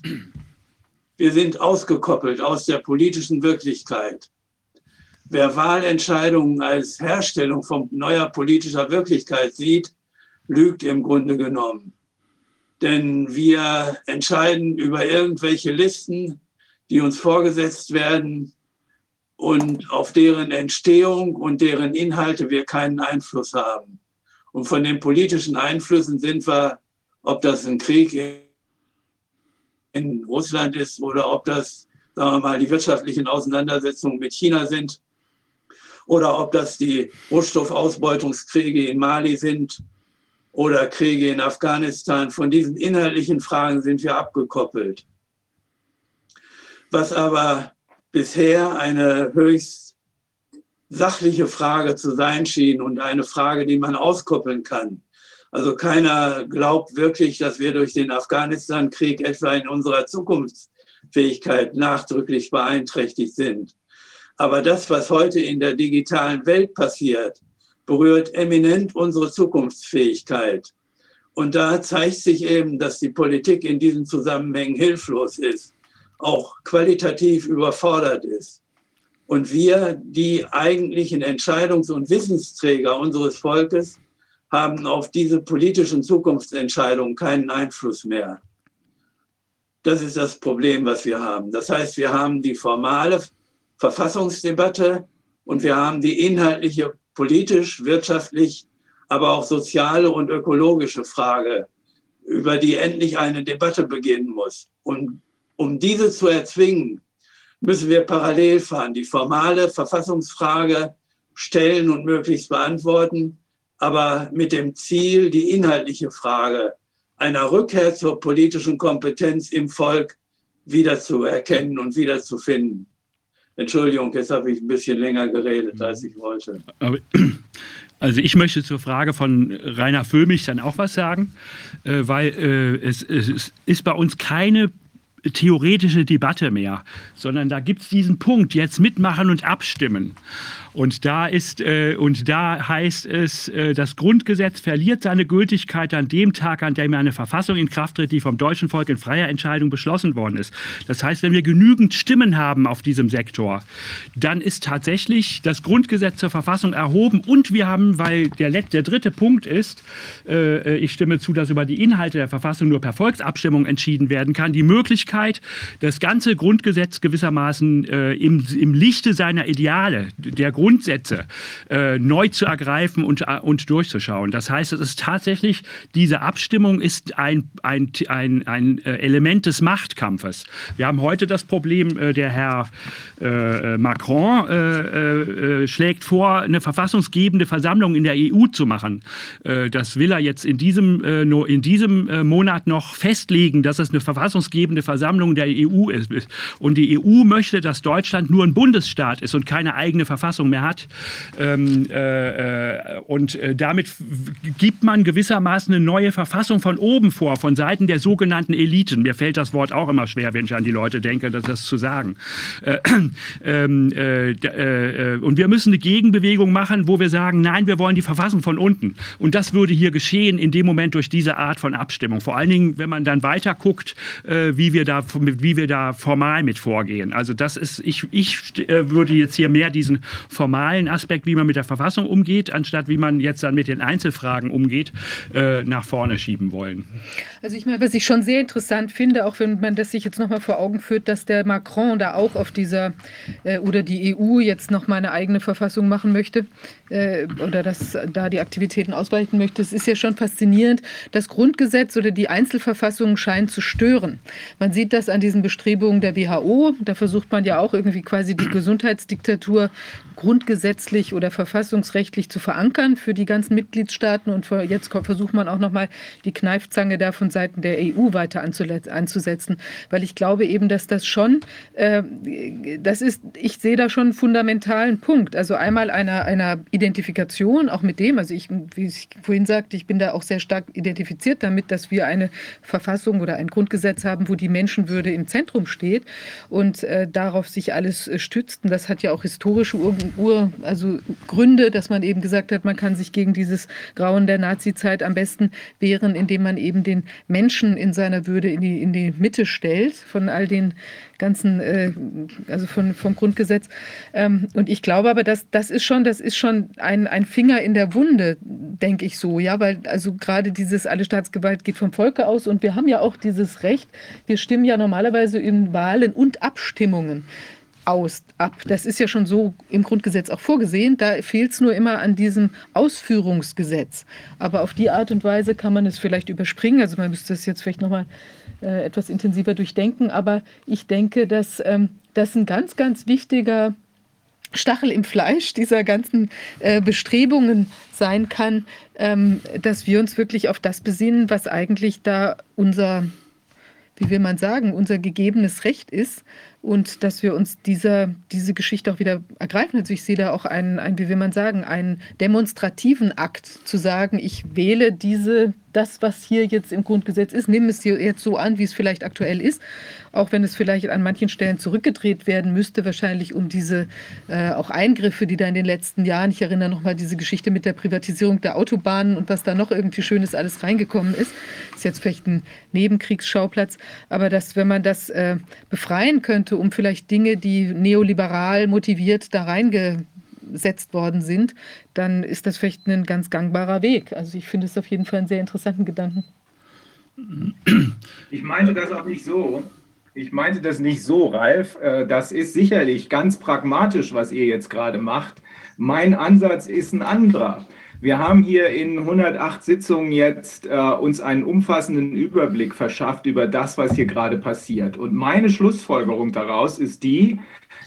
Wir sind ausgekoppelt aus der politischen Wirklichkeit. Wer Wahlentscheidungen als Herstellung von neuer politischer Wirklichkeit sieht, lügt im Grunde genommen. Denn wir entscheiden über irgendwelche Listen, die uns vorgesetzt werden und auf deren Entstehung und deren Inhalte wir keinen Einfluss haben. Und von den politischen Einflüssen sind wir, ob das ein Krieg in Russland ist oder ob das, sagen wir mal, die wirtschaftlichen Auseinandersetzungen mit China sind oder ob das die Rohstoffausbeutungskriege in Mali sind oder Kriege in Afghanistan. Von diesen inhaltlichen Fragen sind wir abgekoppelt. Was aber bisher eine höchst sachliche Frage zu sein schien und eine Frage, die man auskoppeln kann, also keiner glaubt wirklich, dass wir durch den Afghanistan-Krieg etwa in unserer Zukunftsfähigkeit nachdrücklich beeinträchtigt sind. Aber das, was heute in der digitalen Welt passiert, berührt eminent unsere Zukunftsfähigkeit. Und da zeigt sich eben, dass die Politik in diesen Zusammenhängen hilflos ist, auch qualitativ überfordert ist. Und wir, die eigentlichen Entscheidungs- und Wissensträger unseres Volkes, haben auf diese politischen Zukunftsentscheidungen keinen Einfluss mehr. Das ist das Problem, was wir haben. Das heißt, wir haben die formale Verfassungsdebatte und wir haben die inhaltliche politisch, wirtschaftlich, aber auch soziale und ökologische Frage, über die endlich eine Debatte beginnen muss. Und um diese zu erzwingen, müssen wir parallel fahren, die formale Verfassungsfrage stellen und möglichst beantworten aber mit dem Ziel, die inhaltliche Frage einer Rückkehr zur politischen Kompetenz im Volk wiederzuerkennen und wiederzufinden. Entschuldigung, jetzt habe ich ein bisschen länger geredet, als ich wollte. *clears throat* Also ich möchte zur Frage von Rainer Füllmich dann auch was sagen, äh, weil äh, es ist bei uns keine theoretische Debatte mehr, sondern da gibt es diesen Punkt, jetzt mitmachen und abstimmen. Und da ist äh, und da heißt es, äh, das Grundgesetz verliert seine Gültigkeit an dem Tag, an dem eine Verfassung in Kraft tritt, die vom deutschen Volk in freier Entscheidung beschlossen worden ist. Das heißt, wenn wir genügend Stimmen haben auf diesem Sektor, dann ist tatsächlich das Grundgesetz zur Verfassung erhoben und wir haben, weil der, der dritte Punkt ist, äh, ich stimme zu, dass über die Inhalte der Verfassung nur per Volksabstimmung entschieden werden kann, die Möglichkeit, das ganze Grundgesetz gewissermaßen äh, im, im Lichte seiner Ideale, der Grundsätze äh, neu zu ergreifen und, äh, und durchzuschauen. Das heißt, es ist tatsächlich, diese Abstimmung ist ein, ein, ein, ein äh, Element des Machtkampfes. Wir haben heute das Problem, äh, der Herr äh, Macron äh, schlägt vor, eine verfassungsgebende Versammlung in der EU zu machen. das will er jetzt in diesem, in diesem Monat noch festlegen, dass es eine verfassungsgebende Versammlung der EU ist. Und die EU möchte, dass Deutschland nur ein Bundesstaat ist und keine eigene Verfassung mehr hat. Ähm, äh, und äh, damit gibt man gewissermaßen eine neue Verfassung von oben vor, von Seiten der sogenannten Eliten. Mir fällt das Wort auch immer schwer, wenn ich an die Leute denke, das, das zu sagen. Äh, ähm, äh, äh, und wir müssen eine Gegenbewegung machen, wo wir sagen, nein, wir wollen die Verfassung von unten. Und das würde hier geschehen in dem Moment durch diese Art von Abstimmung. Vor allen Dingen, wenn man dann weiter guckt, äh, wie, wir da, wie wir da formal mit vorgehen. Also das ist, ich, ich würde jetzt hier mehr diesen formalen Aspekt, wie man mit der Verfassung umgeht, anstatt wie man jetzt dann mit den Einzelfragen umgeht, äh, nach vorne schieben wollen. Also ich meine, was ich schon sehr interessant finde, auch wenn man das sich jetzt nochmal vor Augen führt, dass der Macron da auch auf dieser äh, oder die EU jetzt noch mal eine eigene Verfassung machen möchte äh, oder dass da die Aktivitäten ausweiten möchte. Es ist ja schon faszinierend. Das Grundgesetz oder die Einzelverfassungen scheinen zu stören. Man sieht das an diesen Bestrebungen der WHO. Da versucht man ja auch irgendwie quasi die Gesundheitsdiktatur grundgesetzlich oder verfassungsrechtlich zu verankern für die ganzen Mitgliedstaaten. Und jetzt versucht man auch nochmal die Kneifzange da von Seiten der EU weiter anzusetzen. Weil ich glaube eben, dass das schon, äh, das ist, ich sehe da schon einen fundamentalen Punkt. Also einmal einer, einer Identifikation auch mit dem, also ich, wie ich vorhin sagte, ich bin da auch sehr stark identifiziert damit, dass wir eine Verfassung oder ein Grundgesetz haben, wo die Menschenwürde im Zentrum steht und äh, darauf sich alles äh, stützt. Und das hat ja auch historische Ur Ur, also Gründe, dass man eben gesagt hat, man kann sich gegen dieses Grauen der Nazizeit am besten wehren, indem man eben den Menschen in seiner Würde in die, in die Mitte stellt von all den ganzen, äh, also von, vom Grundgesetz. Ähm, und ich glaube aber, dass das ist schon, das ist schon ein, ein Finger in der Wunde, denke ich so, ja, weil also gerade dieses alle Staatsgewalt geht vom Volke aus und wir haben ja auch dieses Recht, wir stimmen ja normalerweise in Wahlen und Abstimmungen aus, ab. Das ist ja schon so im Grundgesetz auch vorgesehen. Da fehlt es nur immer an diesem Ausführungsgesetz. Aber auf die Art und Weise kann man es vielleicht überspringen. Also man müsste es jetzt vielleicht nochmal äh, etwas intensiver durchdenken. Aber ich denke, dass ähm, das ein ganz, ganz wichtiger Stachel im Fleisch dieser ganzen äh, Bestrebungen sein kann, ähm, dass wir uns wirklich auf das besinnen, was eigentlich da unser, wie will man sagen, unser gegebenes Recht ist und dass wir uns dieser, diese Geschichte auch wieder ergreifen. Also ich sehe da auch einen, einen, wie will man sagen, einen demonstrativen Akt zu sagen, ich wähle diese, das, was hier jetzt im Grundgesetz ist, nehme es jetzt so an, wie es vielleicht aktuell ist auch wenn es vielleicht an manchen Stellen zurückgedreht werden müsste, wahrscheinlich um diese äh, auch Eingriffe, die da in den letzten Jahren, ich erinnere nochmal diese Geschichte mit der Privatisierung der Autobahnen und was da noch irgendwie Schönes alles reingekommen ist, ist jetzt vielleicht ein Nebenkriegsschauplatz, aber dass, wenn man das äh, befreien könnte, um vielleicht Dinge, die neoliberal motiviert da reingesetzt worden sind, dann ist das vielleicht ein ganz gangbarer Weg. Also ich finde es auf jeden Fall einen sehr interessanten Gedanken. Ich meine das auch nicht so. Ich meinte das nicht so, Ralf. Äh, das ist sicherlich ganz pragmatisch, was ihr jetzt gerade macht. Mein Ansatz ist ein anderer. Wir haben hier in 108 Sitzungen jetzt äh, uns einen umfassenden Überblick verschafft über das, was hier gerade passiert. Und meine Schlussfolgerung daraus ist die,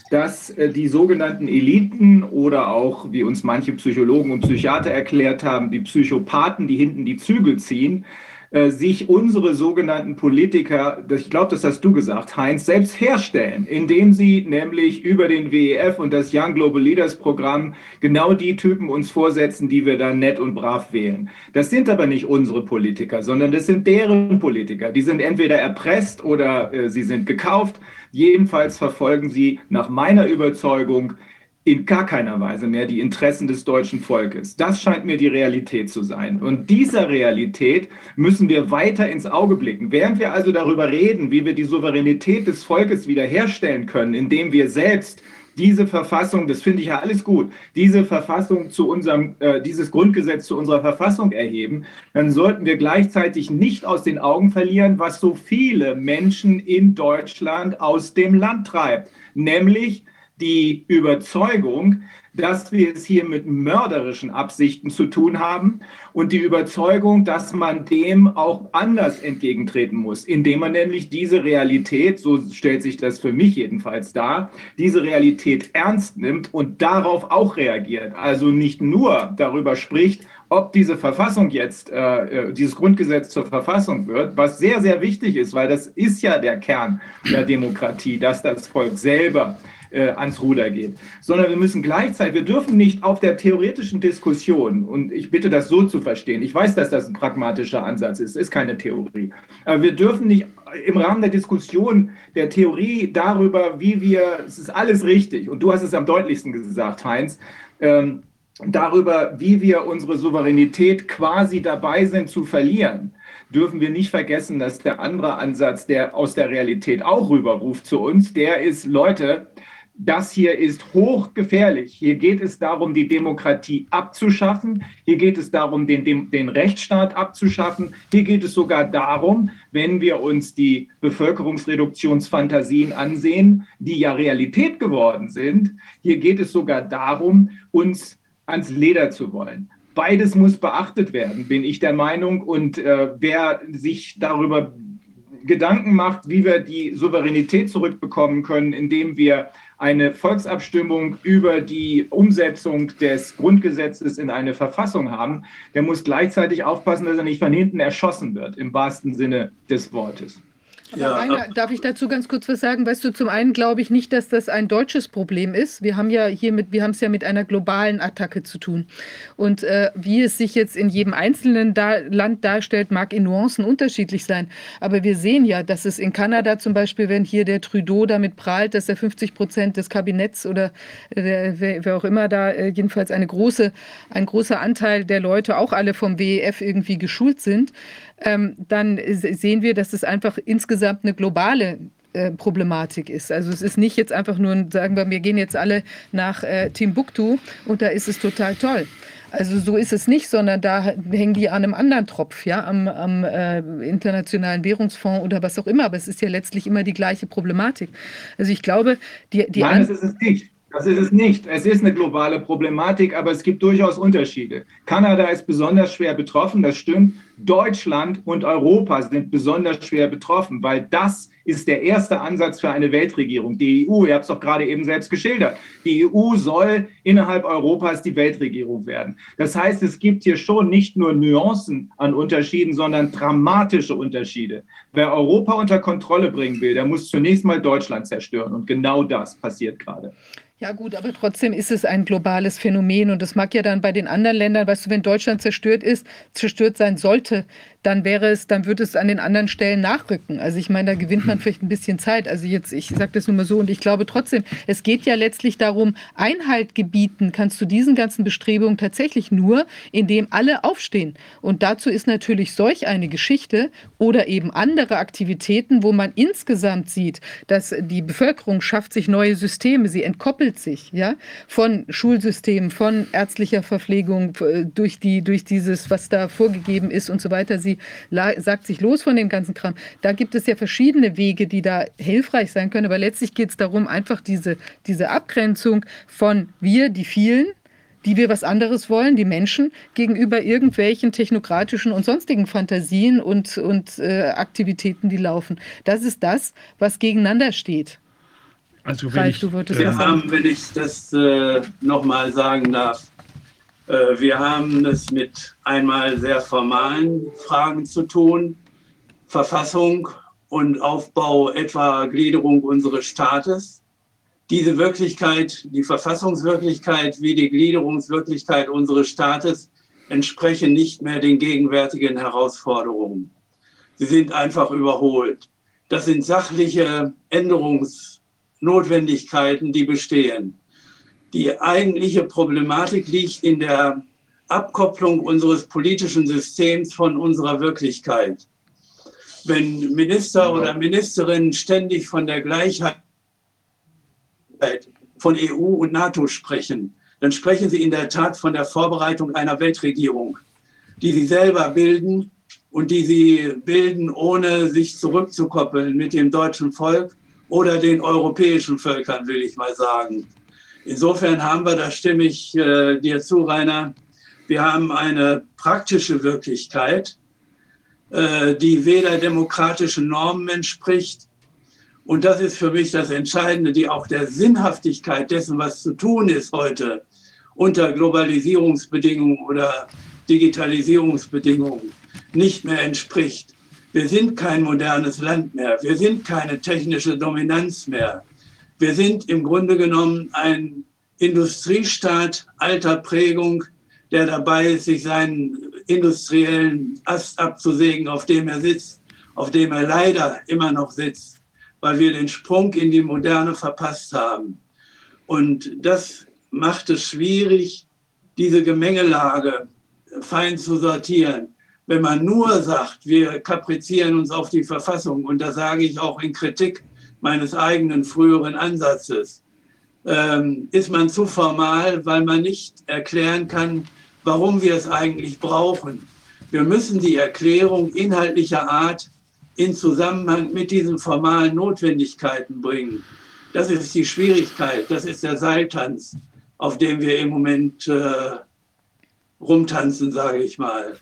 dass äh, die sogenannten Eliten oder auch, wie uns manche Psychologen und Psychiater erklärt haben, die Psychopathen, die hinten die Zügel ziehen, äh, sich unsere sogenannten Politiker, ich glaube, das hast du gesagt, Heinz, selbst herstellen, indem sie nämlich über den WEF und das Young Global Leaders Programm genau die Typen uns vorsetzen, die wir dann nett und brav wählen. Das sind aber nicht unsere Politiker, sondern das sind deren Politiker. Die sind entweder erpresst oder äh, sie sind gekauft. Jedenfalls verfolgen sie nach meiner Überzeugung in gar keiner Weise mehr die Interessen des deutschen Volkes. Das scheint mir die Realität zu sein. Und dieser Realität müssen wir weiter ins Auge blicken. Während wir also darüber reden, wie wir die Souveränität des Volkes wiederherstellen können, indem wir selbst diese Verfassung, das finde ich ja alles gut, diese Verfassung zu unserem, äh, dieses Grundgesetz zu unserer Verfassung erheben, dann sollten wir gleichzeitig nicht aus den Augen verlieren, was so viele Menschen in Deutschland aus dem Land treibt, nämlich die Überzeugung, dass wir es hier mit mörderischen Absichten zu tun haben und die Überzeugung, dass man dem auch anders entgegentreten muss, indem man nämlich diese Realität, so stellt sich das für mich jedenfalls dar, diese Realität ernst nimmt und darauf auch reagiert. Also nicht nur darüber spricht, ob diese Verfassung jetzt, äh, äh dieses Grundgesetz zur Verfassung wird, was sehr, sehr wichtig ist, weil das ist ja der Kern der Demokratie, dass das Volk selber äh, ans Ruder geht, sondern wir müssen gleichzeitig, wir dürfen nicht auf der theoretischen Diskussion, und ich bitte das so zu verstehen, ich weiß, dass das ein pragmatischer Ansatz ist, ist keine Theorie, aber wir dürfen nicht im Rahmen der Diskussion der Theorie darüber, wie wir, es ist alles richtig, und du hast es am deutlichsten gesagt, Heinz, ähm, darüber, wie wir unsere Souveränität quasi dabei sind zu verlieren, dürfen wir nicht vergessen, dass der andere Ansatz, der aus der Realität auch rüberruft zu uns, der ist, Leute, das hier ist hochgefährlich. Hier geht es darum, die Demokratie abzuschaffen. Hier geht es darum, den, den, den, Rechtsstaat abzuschaffen. Hier geht es sogar darum, wenn wir uns die Bevölkerungsreduktionsfantasien ansehen, die ja Realität geworden sind. Hier geht es sogar darum, uns ans Leder zu wollen. Beides muss beachtet werden, bin ich der Meinung. Und äh, wer sich darüber Gedanken macht, wie wir die Souveränität zurückbekommen können, indem wir eine Volksabstimmung über die Umsetzung des Grundgesetzes in eine Verfassung haben, der muss gleichzeitig aufpassen, dass er nicht von hinten erschossen wird, im wahrsten Sinne des Wortes. Ja. Rainer, darf ich dazu ganz kurz was sagen? Weißt du, zum einen glaube ich nicht, dass das ein deutsches Problem ist. Wir haben ja hier mit, wir haben es ja mit einer globalen Attacke zu tun. Und äh, wie es sich jetzt in jedem einzelnen da Land darstellt, mag in Nuancen unterschiedlich sein. Aber wir sehen ja, dass es in Kanada zum Beispiel, wenn hier der Trudeau damit prahlt, dass er 50 Prozent des Kabinetts oder der, wer, wer, auch immer da, äh, jedenfalls eine große, ein großer Anteil der Leute, auch alle vom WEF irgendwie geschult sind, dann sehen wir, dass es einfach insgesamt eine globale äh, Problematik ist. Also es ist nicht jetzt einfach nur, sagen wir, wir gehen jetzt alle nach äh, Timbuktu und da ist es total toll. Also so ist es nicht, sondern da hängen die an einem anderen Tropf, ja, am, am äh, Internationalen Währungsfonds oder was auch immer. Aber es ist ja letztlich immer die gleiche Problematik. Also ich glaube, die, die Nein, das ist es nicht. Das ist es nicht. Es ist eine globale Problematik, aber es gibt durchaus Unterschiede. Kanada ist besonders schwer betroffen, das stimmt. Deutschland und Europa sind besonders schwer betroffen, weil das ist der erste Ansatz für eine Weltregierung. Die EU, ihr habt es doch gerade eben selbst geschildert, die EU soll innerhalb Europas die Weltregierung werden. Das heißt, es gibt hier schon nicht nur Nuancen an Unterschieden, sondern dramatische Unterschiede. Wer Europa unter Kontrolle bringen will, der muss zunächst mal Deutschland zerstören. Und genau das passiert gerade. Ja gut, aber trotzdem ist es ein globales Phänomen und das mag ja dann bei den anderen Ländern, weißt du, wenn Deutschland zerstört ist, zerstört sein sollte, dann wäre es, dann würde es an den anderen Stellen nachrücken. Also ich meine, da gewinnt man *clears throat* vielleicht ein bisschen Zeit. Also jetzt, ich sage das nur mal so und ich glaube trotzdem, es geht ja letztlich darum, Einhalt gebieten kannst du diesen ganzen Bestrebungen tatsächlich nur, indem alle aufstehen. Und dazu ist natürlich solch eine Geschichte oder eben andere Aktivitäten, wo man insgesamt sieht, dass die Bevölkerung schafft sich neue Systeme, sie entkoppelt sich ja von Schulsystemen, von ärztlicher Verpflegung äh, durch die durch dieses, was da vorgegeben ist und so weiter. Sie sagt sich los von dem ganzen Kram. Da gibt es ja verschiedene Wege, die da hilfreich sein können. Aber letztlich geht es darum, einfach diese, diese Abgrenzung von wir, die vielen, die wir was anderes wollen, die Menschen, gegenüber irgendwelchen technokratischen und sonstigen Fantasien und, und äh, Aktivitäten, die laufen. Das ist das, was gegeneinander steht. Also wenn Ralf, ich, wir haben, wenn ich das äh, nochmal sagen darf, äh, Äh, wir haben es mit einmal sehr formalen Fragen zu tun, Verfassung und Aufbau, etwa Gliederung unseres Staates. Diese Wirklichkeit, die Verfassungswirklichkeit wie die Gliederungswirklichkeit unseres Staates entsprechen nicht mehr den gegenwärtigen Herausforderungen. Sie sind einfach überholt. Das sind sachliche Änderungsnotwendigkeiten, die bestehen. Die eigentliche Problematik liegt in der Abkopplung unseres politischen Systems von unserer Wirklichkeit. Wenn Minister oder Ministerinnen ständig von der Gleichheit von EU und NATO sprechen, dann sprechen sie in der Tat von der Vorbereitung einer Weltregierung, die sie selber bilden und die sie bilden, ohne sich zurückzukoppeln mit dem deutschen Volk oder den europäischen Völkern, will ich mal sagen. Insofern haben wir, da stimme ich äh, dir zu, Rainer, wir haben eine praktische Wirklichkeit, äh, die weder demokratischen Normen entspricht, und das ist für mich das Entscheidende, die auch der Sinnhaftigkeit dessen, was zu tun ist heute, unter Globalisierungsbedingungen oder Digitalisierungsbedingungen nicht mehr entspricht. Wir sind kein modernes Land mehr. Wir sind keine technische Dominanz mehr. Wir sind im Grunde genommen ein Industriestaat alter Prägung, der dabei ist, sich seinen industriellen Ast abzusägen, auf dem er sitzt, auf dem er leider immer noch sitzt, weil wir den Sprung in die Moderne verpasst haben. Und das macht es schwierig, diese Gemengelage fein zu sortieren. Wenn man nur sagt, wir kaprizieren uns auf die Verfassung, und das sage ich auch in Kritik meines eigenen früheren Ansatzes, ähm, ist man zu formal, weil man nicht erklären kann, warum wir es eigentlich brauchen. Wir müssen die Erklärung inhaltlicher Art in Zusammenhang mit diesen formalen Notwendigkeiten bringen. Das ist die Schwierigkeit, das ist der Seiltanz auf dem wir im Moment äh, rumtanzen, sage ich mal.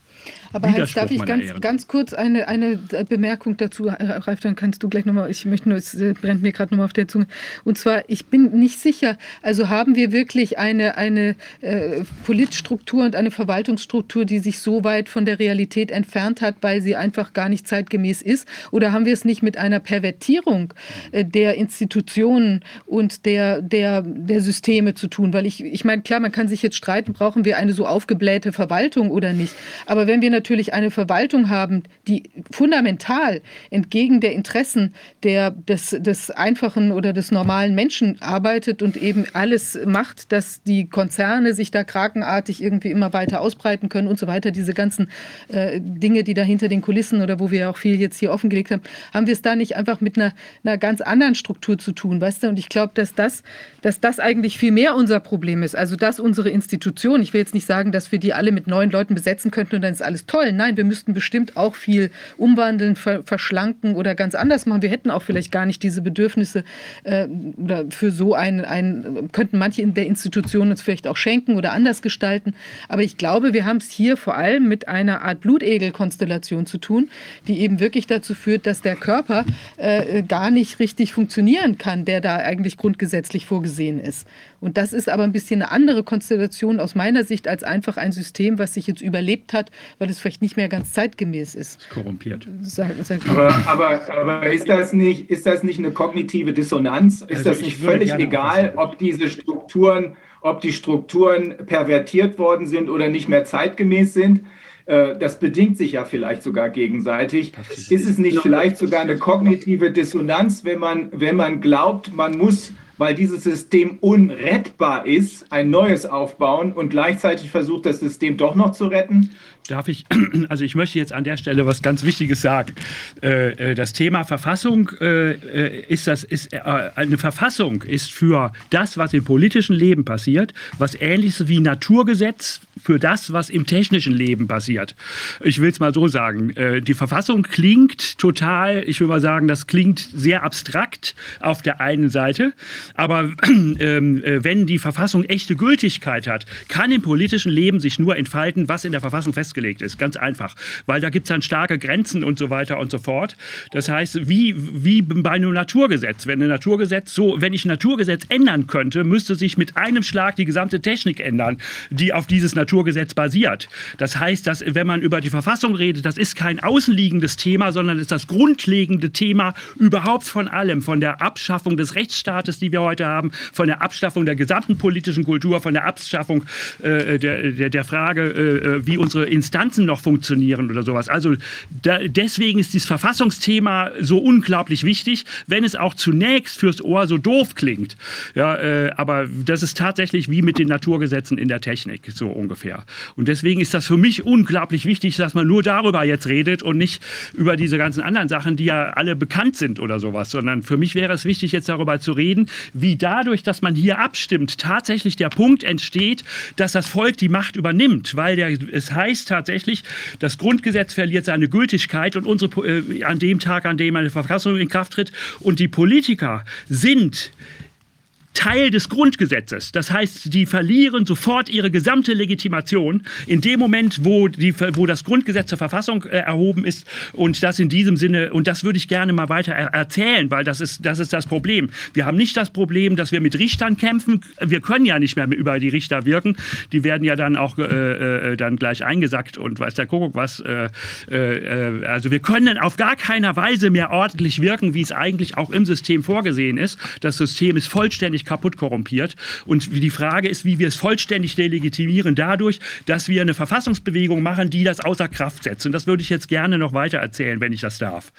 Aber Heinz, darf ich ganz, ganz kurz eine, eine Bemerkung dazu, Ralf, dann kannst du gleich nochmal, ich möchte nur, es brennt mir gerade nochmal auf der Zunge. Und zwar, ich bin nicht sicher, also haben wir wirklich eine, eine äh, Politstruktur und eine Verwaltungsstruktur, die sich so weit von der Realität entfernt hat, weil sie einfach gar nicht zeitgemäß ist? Oder haben wir es nicht mit einer Pervertierung äh, der Institutionen und der, der, der Systeme zu tun? Weil ich, ich meine, klar, man kann sich jetzt streiten, brauchen wir eine so aufgeblähte Verwaltung oder nicht? Aber wenn wir natürlich eine Verwaltung haben, die fundamental entgegen der Interessen der, des, des einfachen oder des normalen Menschen arbeitet und eben alles macht, dass die Konzerne sich da krakenartig irgendwie immer weiter ausbreiten können und so weiter, diese ganzen äh, Dinge, die da hinter den Kulissen oder wo wir auch viel jetzt hier offengelegt haben, haben wir es da nicht einfach mit einer, einer ganz anderen Struktur zu tun, weißt du? Und ich glaube, dass das, dass das eigentlich viel mehr unser Problem ist. Also, dass unsere Institutionen, ich will jetzt nicht sagen, dass wir die alle mit neuen Leuten besetzen könnten und dann ist alles toll. Nein, wir müssten bestimmt auch viel umwandeln, verschlanken oder ganz anders machen. Wir hätten auch vielleicht gar nicht diese Bedürfnisse äh, oder für so ein, ein, könnten manche in der Institution uns vielleicht auch schenken oder anders gestalten. Aber ich glaube, wir haben es hier vor allem mit einer Art Blutegel-Konstellation zu tun, die eben wirklich dazu führt, dass der Körper äh, gar nicht richtig funktionieren kann, der da eigentlich grundgesetzlich vorgesehen ist. Und das ist aber ein bisschen eine andere Konstellation aus meiner Sicht als einfach ein System, was sich jetzt überlebt hat, weil es vielleicht nicht mehr ganz zeitgemäß ist. Korrumpiert. Sag, sag aber, aber, aber ist, das nicht, ist das nicht eine kognitive Dissonanz? Ist also das nicht völlig egal, ob diese Strukturen, ob die Strukturen pervertiert worden sind oder nicht mehr zeitgemäß sind? Äh, das bedingt sich ja vielleicht sogar gegenseitig. Ist es nicht vielleicht sogar eine kognitive Dissonanz, wenn man, wenn man glaubt, man muss weil dieses System unrettbar ist, ein neues aufbauen und gleichzeitig versucht, das System doch noch zu retten? Darf ich, *clears throat* also ich möchte jetzt an der Stelle was ganz Wichtiges sagen. Äh, äh, das Thema Verfassung äh, ist das, ist, eine Verfassung ist für das, was im politischen Leben passiert, was ähnliches wie Naturgesetz für das, was im technischen Leben passiert. Ich will es mal so sagen. Die Verfassung klingt total, ich will mal sagen, das klingt sehr abstrakt auf der einen Seite. Aber *clears throat* ähm, äh, wenn die Verfassung echte Gültigkeit hat, kann im politischen Leben sich nur entfalten, was in der Verfassung festgelegt ist. Ganz einfach. Weil da gibt es dann starke Grenzen und so weiter und so fort. Das heißt, wie, wie bei einem Naturgesetz. Wenn ein Naturgesetz so, wenn ich ein Naturgesetz ändern könnte, müsste sich mit einem Schlag die gesamte Technik ändern, die auf dieses Naturgesetz basiert. Das heißt, dass wenn man über die Verfassung redet, das ist kein außenliegendes Thema, sondern ist das grundlegende Thema überhaupt von allem, von der Abschaffung des Rechtsstaates, die wir heute haben, von der Abschaffung der gesamten politischen Kultur, von der Abschaffung äh, der, der, der, Frage, äh, wie unsere Instanzen noch funktionieren oder sowas. Also da, deswegen ist dieses Verfassungsthema so unglaublich wichtig, wenn es auch zunächst fürs Ohr so doof klingt. Ja, äh, aber das ist tatsächlich wie mit den Naturgesetzen in der Technik, so ungefähr. Und deswegen ist das für mich unglaublich wichtig, dass man nur darüber jetzt redet und nicht über diese ganzen anderen Sachen, die ja alle bekannt sind oder sowas, sondern für mich wäre es wichtig, jetzt darüber zu reden, wie dadurch, dass man hier abstimmt, tatsächlich der Punkt entsteht, dass das Volk die Macht übernimmt, weil der, es heißt tatsächlich, das Grundgesetz verliert seine Gültigkeit und unsere, äh, an dem Tag, an dem eine Verfassung in Kraft tritt. Und die Politiker sind Teil des Grundgesetzes. Das heißt, die verlieren sofort ihre gesamte Legitimation in dem Moment, wo, die, wo das Grundgesetz zur Verfassung äh, erhoben ist. Und das in diesem Sinne, und das würde ich gerne mal weiter er erzählen, weil das ist, das ist das Problem. Wir haben nicht das Problem, dass wir mit Richtern kämpfen. Wir können ja nicht mehr über die Richter wirken. Die werden ja dann auch äh, äh, dann gleich eingesackt und weiß der Kuckuck was. Äh, äh, also wir können auf gar keiner Weise mehr ordentlich wirken, wie es eigentlich auch im System vorgesehen ist. Das System ist vollständig vollständig kaputt korrumpiert. Und die Frage ist, wie wir es vollständig delegitimieren dadurch, dass wir eine Verfassungsbewegung machen, die das außer Kraft setzt. Und das würde ich jetzt gerne noch weiter erzählen, wenn ich das darf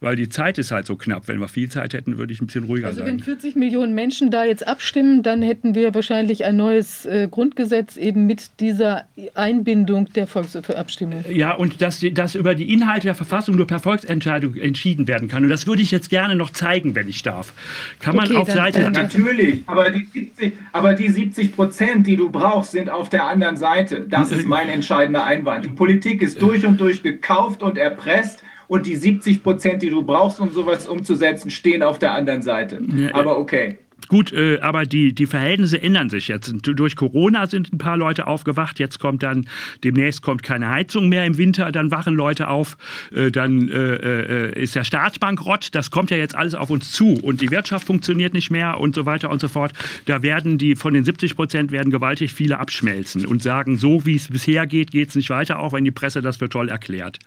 weil die Zeit ist halt so knapp. Wenn wir viel Zeit hätten, würde ich ein bisschen ruhiger also sein. Wenn 40 Millionen Menschen da jetzt abstimmen, dann hätten wir wahrscheinlich ein neues äh, Grundgesetz eben mit dieser Einbindung der Volksabstimmung. Ja, und dass, dass über die Inhalte der Verfassung nur per Volksentscheidung entschieden werden kann. Und das würde ich jetzt gerne noch zeigen, wenn ich darf. Kann okay, man auf Seite... Ja, natürlich, aber die, 70, aber die 70 Prozent, die du brauchst, sind auf der anderen Seite. Das ist mein entscheidender Einwand. Die Politik ist durch und durch gekauft und erpresst und die 70 Prozent, die du brauchst, um sowas umzusetzen, stehen auf der anderen Seite. Aber okay. Gut, äh, aber die, die Verhältnisse ändern sich jetzt. Durch Corona sind ein paar Leute aufgewacht. Jetzt kommt dann, demnächst kommt keine Heizung mehr im Winter, dann wachen Leute auf. Äh, dann äh, äh ist der Staat bankrott. Das kommt ja jetzt alles auf uns zu. Und die Wirtschaft funktioniert nicht mehr und so weiter und so fort. Da werden die, von den 70 Prozent werden gewaltig viele abschmelzen und sagen, so wie es bisher geht, geht es nicht weiter, auch wenn die Presse das für toll erklärt.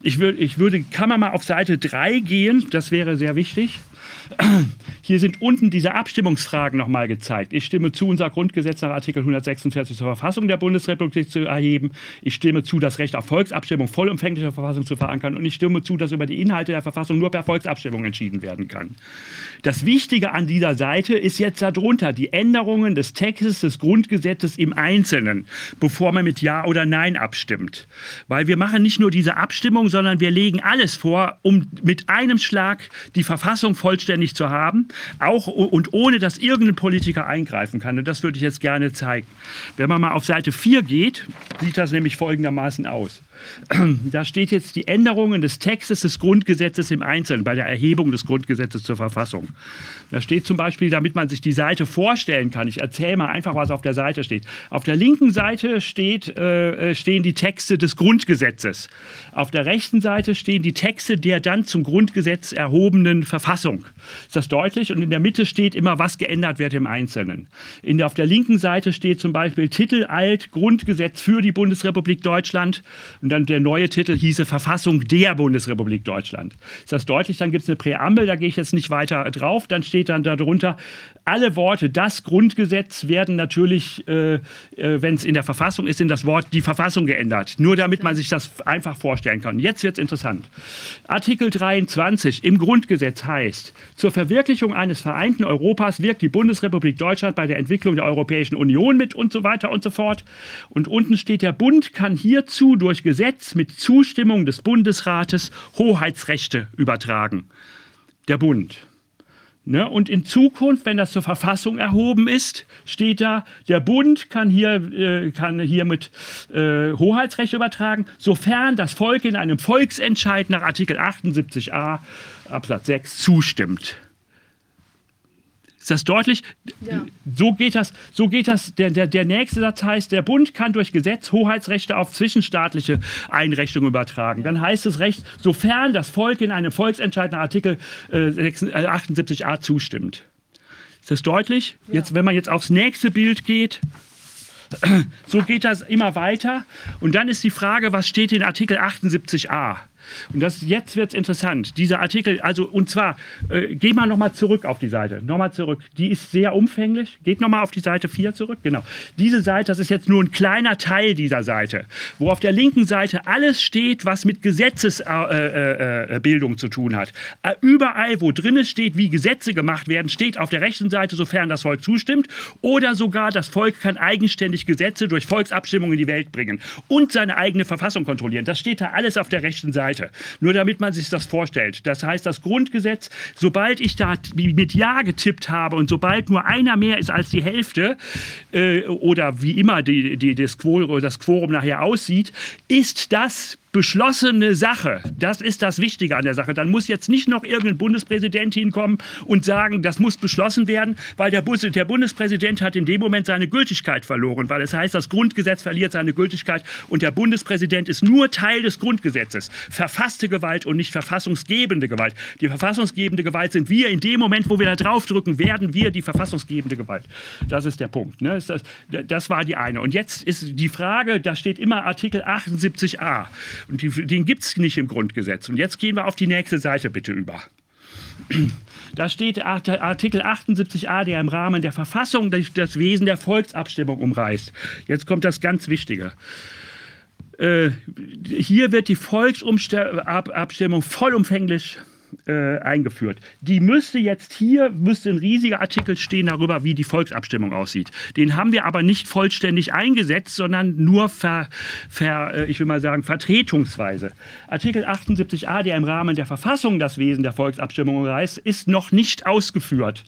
Ich, würd, ich würde, kann man mal auf Seite 3 gehen, das wäre sehr wichtig. *clears throat* Hier sind unten diese Abstimmungsfragen nochmal gezeigt. Ich stimme zu, unser Grundgesetz nach Artikel 146 zur Verfassung der Bundesrepublik zu erheben. Ich stimme zu, das Recht auf Volksabstimmung vollumfänglich in der Verfassung zu verankern. Und ich stimme zu, dass über die Inhalte der Verfassung nur per Volksabstimmung entschieden werden kann. Das Wichtige an dieser Seite ist jetzt darunter die Änderungen des Textes des Grundgesetzes im Einzelnen, bevor man mit Ja oder Nein abstimmt. Weil wir machen nicht nur diese Abstimmung, sondern wir legen alles vor, um mit einem Schlag die Verfassung vollständig zu haben, auch und ohne dass irgendein Politiker eingreifen kann. Und das würde ich jetzt gerne zeigen. Wenn man mal auf Seite 4 geht, sieht das nämlich folgendermaßen aus. *clears throat* Da steht jetzt die Änderungen des Textes des Grundgesetzes im Einzelnen bei der Erhebung des Grundgesetzes zur Verfassung. Da steht zum Beispiel, damit man sich die Seite vorstellen kann, ich erzähle mal einfach, was auf der Seite steht. Auf der linken Seite steht, äh, stehen die Texte des Grundgesetzes. Auf der rechten Seite stehen die Texte der dann zum Grundgesetz erhobenen Verfassung. Ist das deutlich? Und in der Mitte steht immer, was geändert wird im Einzelnen. In der, auf der linken Seite steht zum Beispiel Titel alt Grundgesetz für die Bundesrepublik Deutschland. Dann der neue Titel hieße Verfassung der Bundesrepublik Deutschland. Ist das deutlich? Dann gibt es eine Präambel, da gehe ich jetzt nicht weiter drauf. Dann steht dann darunter, alle Worte das Grundgesetz werden natürlich, äh, äh, wenn es in der Verfassung ist, in das Wort die Verfassung geändert. Nur damit man sich das einfach vorstellen kann. Jetzt wird es interessant. Artikel 23 im Grundgesetz heißt, zur Verwirklichung eines vereinten Europas wirkt die Bundesrepublik Deutschland bei der Entwicklung der Europäischen Union mit und so weiter und so fort. Und unten steht, der Bund kann hierzu durch Gesetz Gesetz mit Zustimmung des Bundesrates Hoheitsrechte übertragen. Der Bund. Ne? Und in Zukunft, wenn das zur Verfassung erhoben ist, steht da, der Bund kann hier, äh, kann hiermit äh, Hoheitsrechte übertragen, sofern das Volk in einem Volksentscheid nach Artikel 78a Absatz 6 zustimmt. Ist das deutlich? Ja. So geht das, so geht das. Der, der, der nächste Satz heißt, der Bund kann durch Gesetz Hoheitsrechte auf zwischenstaatliche Einrichtungen übertragen. Dann heißt es Recht, sofern das Volk in einem Volksentscheid nach Artikel äh, 78a zustimmt. Ist das deutlich? Ja. Jetzt, wenn man jetzt aufs nächste Bild geht, so geht das immer weiter. Und dann ist die Frage, was steht in Artikel 78a? Und das, jetzt wird es interessant. Dieser Artikel, also und zwar, äh, geh mal nochmal zurück auf die Seite. Nochmal zurück. Die ist sehr umfänglich. Geht nochmal auf die Seite 4 zurück. Genau. Diese Seite, das ist jetzt nur ein kleiner Teil dieser Seite, wo auf der linken Seite alles steht, was mit Gesetzesbildung äh, äh, äh zu tun hat. Äh, überall, wo drin steht, wie Gesetze gemacht werden, steht auf der rechten Seite, sofern das Volk zustimmt, oder sogar das Volk kann eigenständig Gesetze durch Volksabstimmung in die Welt bringen und seine eigene Verfassung kontrollieren. Das steht da alles auf der rechten Seite. Seite. Nur damit man sich das vorstellt. Das heißt, das Grundgesetz, sobald ich da mit Ja getippt habe und sobald nur einer mehr ist als die Hälfte äh, oder wie immer die, die, das, Quorum, das Quorum nachher aussieht, ist das beschlossene Sache. Das ist das Wichtige an der Sache. Dann muss jetzt nicht noch irgendein Bundespräsident hinkommen und sagen, das muss beschlossen werden, weil der, Bus der Bundespräsident hat in dem Moment seine Gültigkeit verloren, weil es heißt, das Grundgesetz verliert seine Gültigkeit und der Bundespräsident ist nur Teil des Grundgesetzes. Verfasste Gewalt und nicht verfassungsgebende Gewalt. Die verfassungsgebende Gewalt sind wir. In dem Moment, wo wir da draufdrücken, werden wir die verfassungsgebende Gewalt. Das ist der Punkt. Ne? Das war die eine. Und jetzt ist die Frage, da steht immer Artikel 78a. Und die, den gibt es nicht im Grundgesetz. Und jetzt gehen wir auf die nächste Seite bitte über. Da steht Artikel 78a, der im Rahmen der Verfassung das Wesen der Volksabstimmung umreißt. Jetzt kommt das ganz Wichtige. Äh, hier wird die Volksabstimmung vollumfänglich äh, eingeführt. Die müsste jetzt hier, müsste ein riesiger Artikel stehen darüber, wie die Volksabstimmung aussieht. Den haben wir aber nicht vollständig eingesetzt, sondern nur ver, ver, äh, ich will mal sagen, vertretungsweise. Artikel 78a, der im Rahmen der Verfassung das Wesen der Volksabstimmung reißt, ist noch nicht ausgeführt.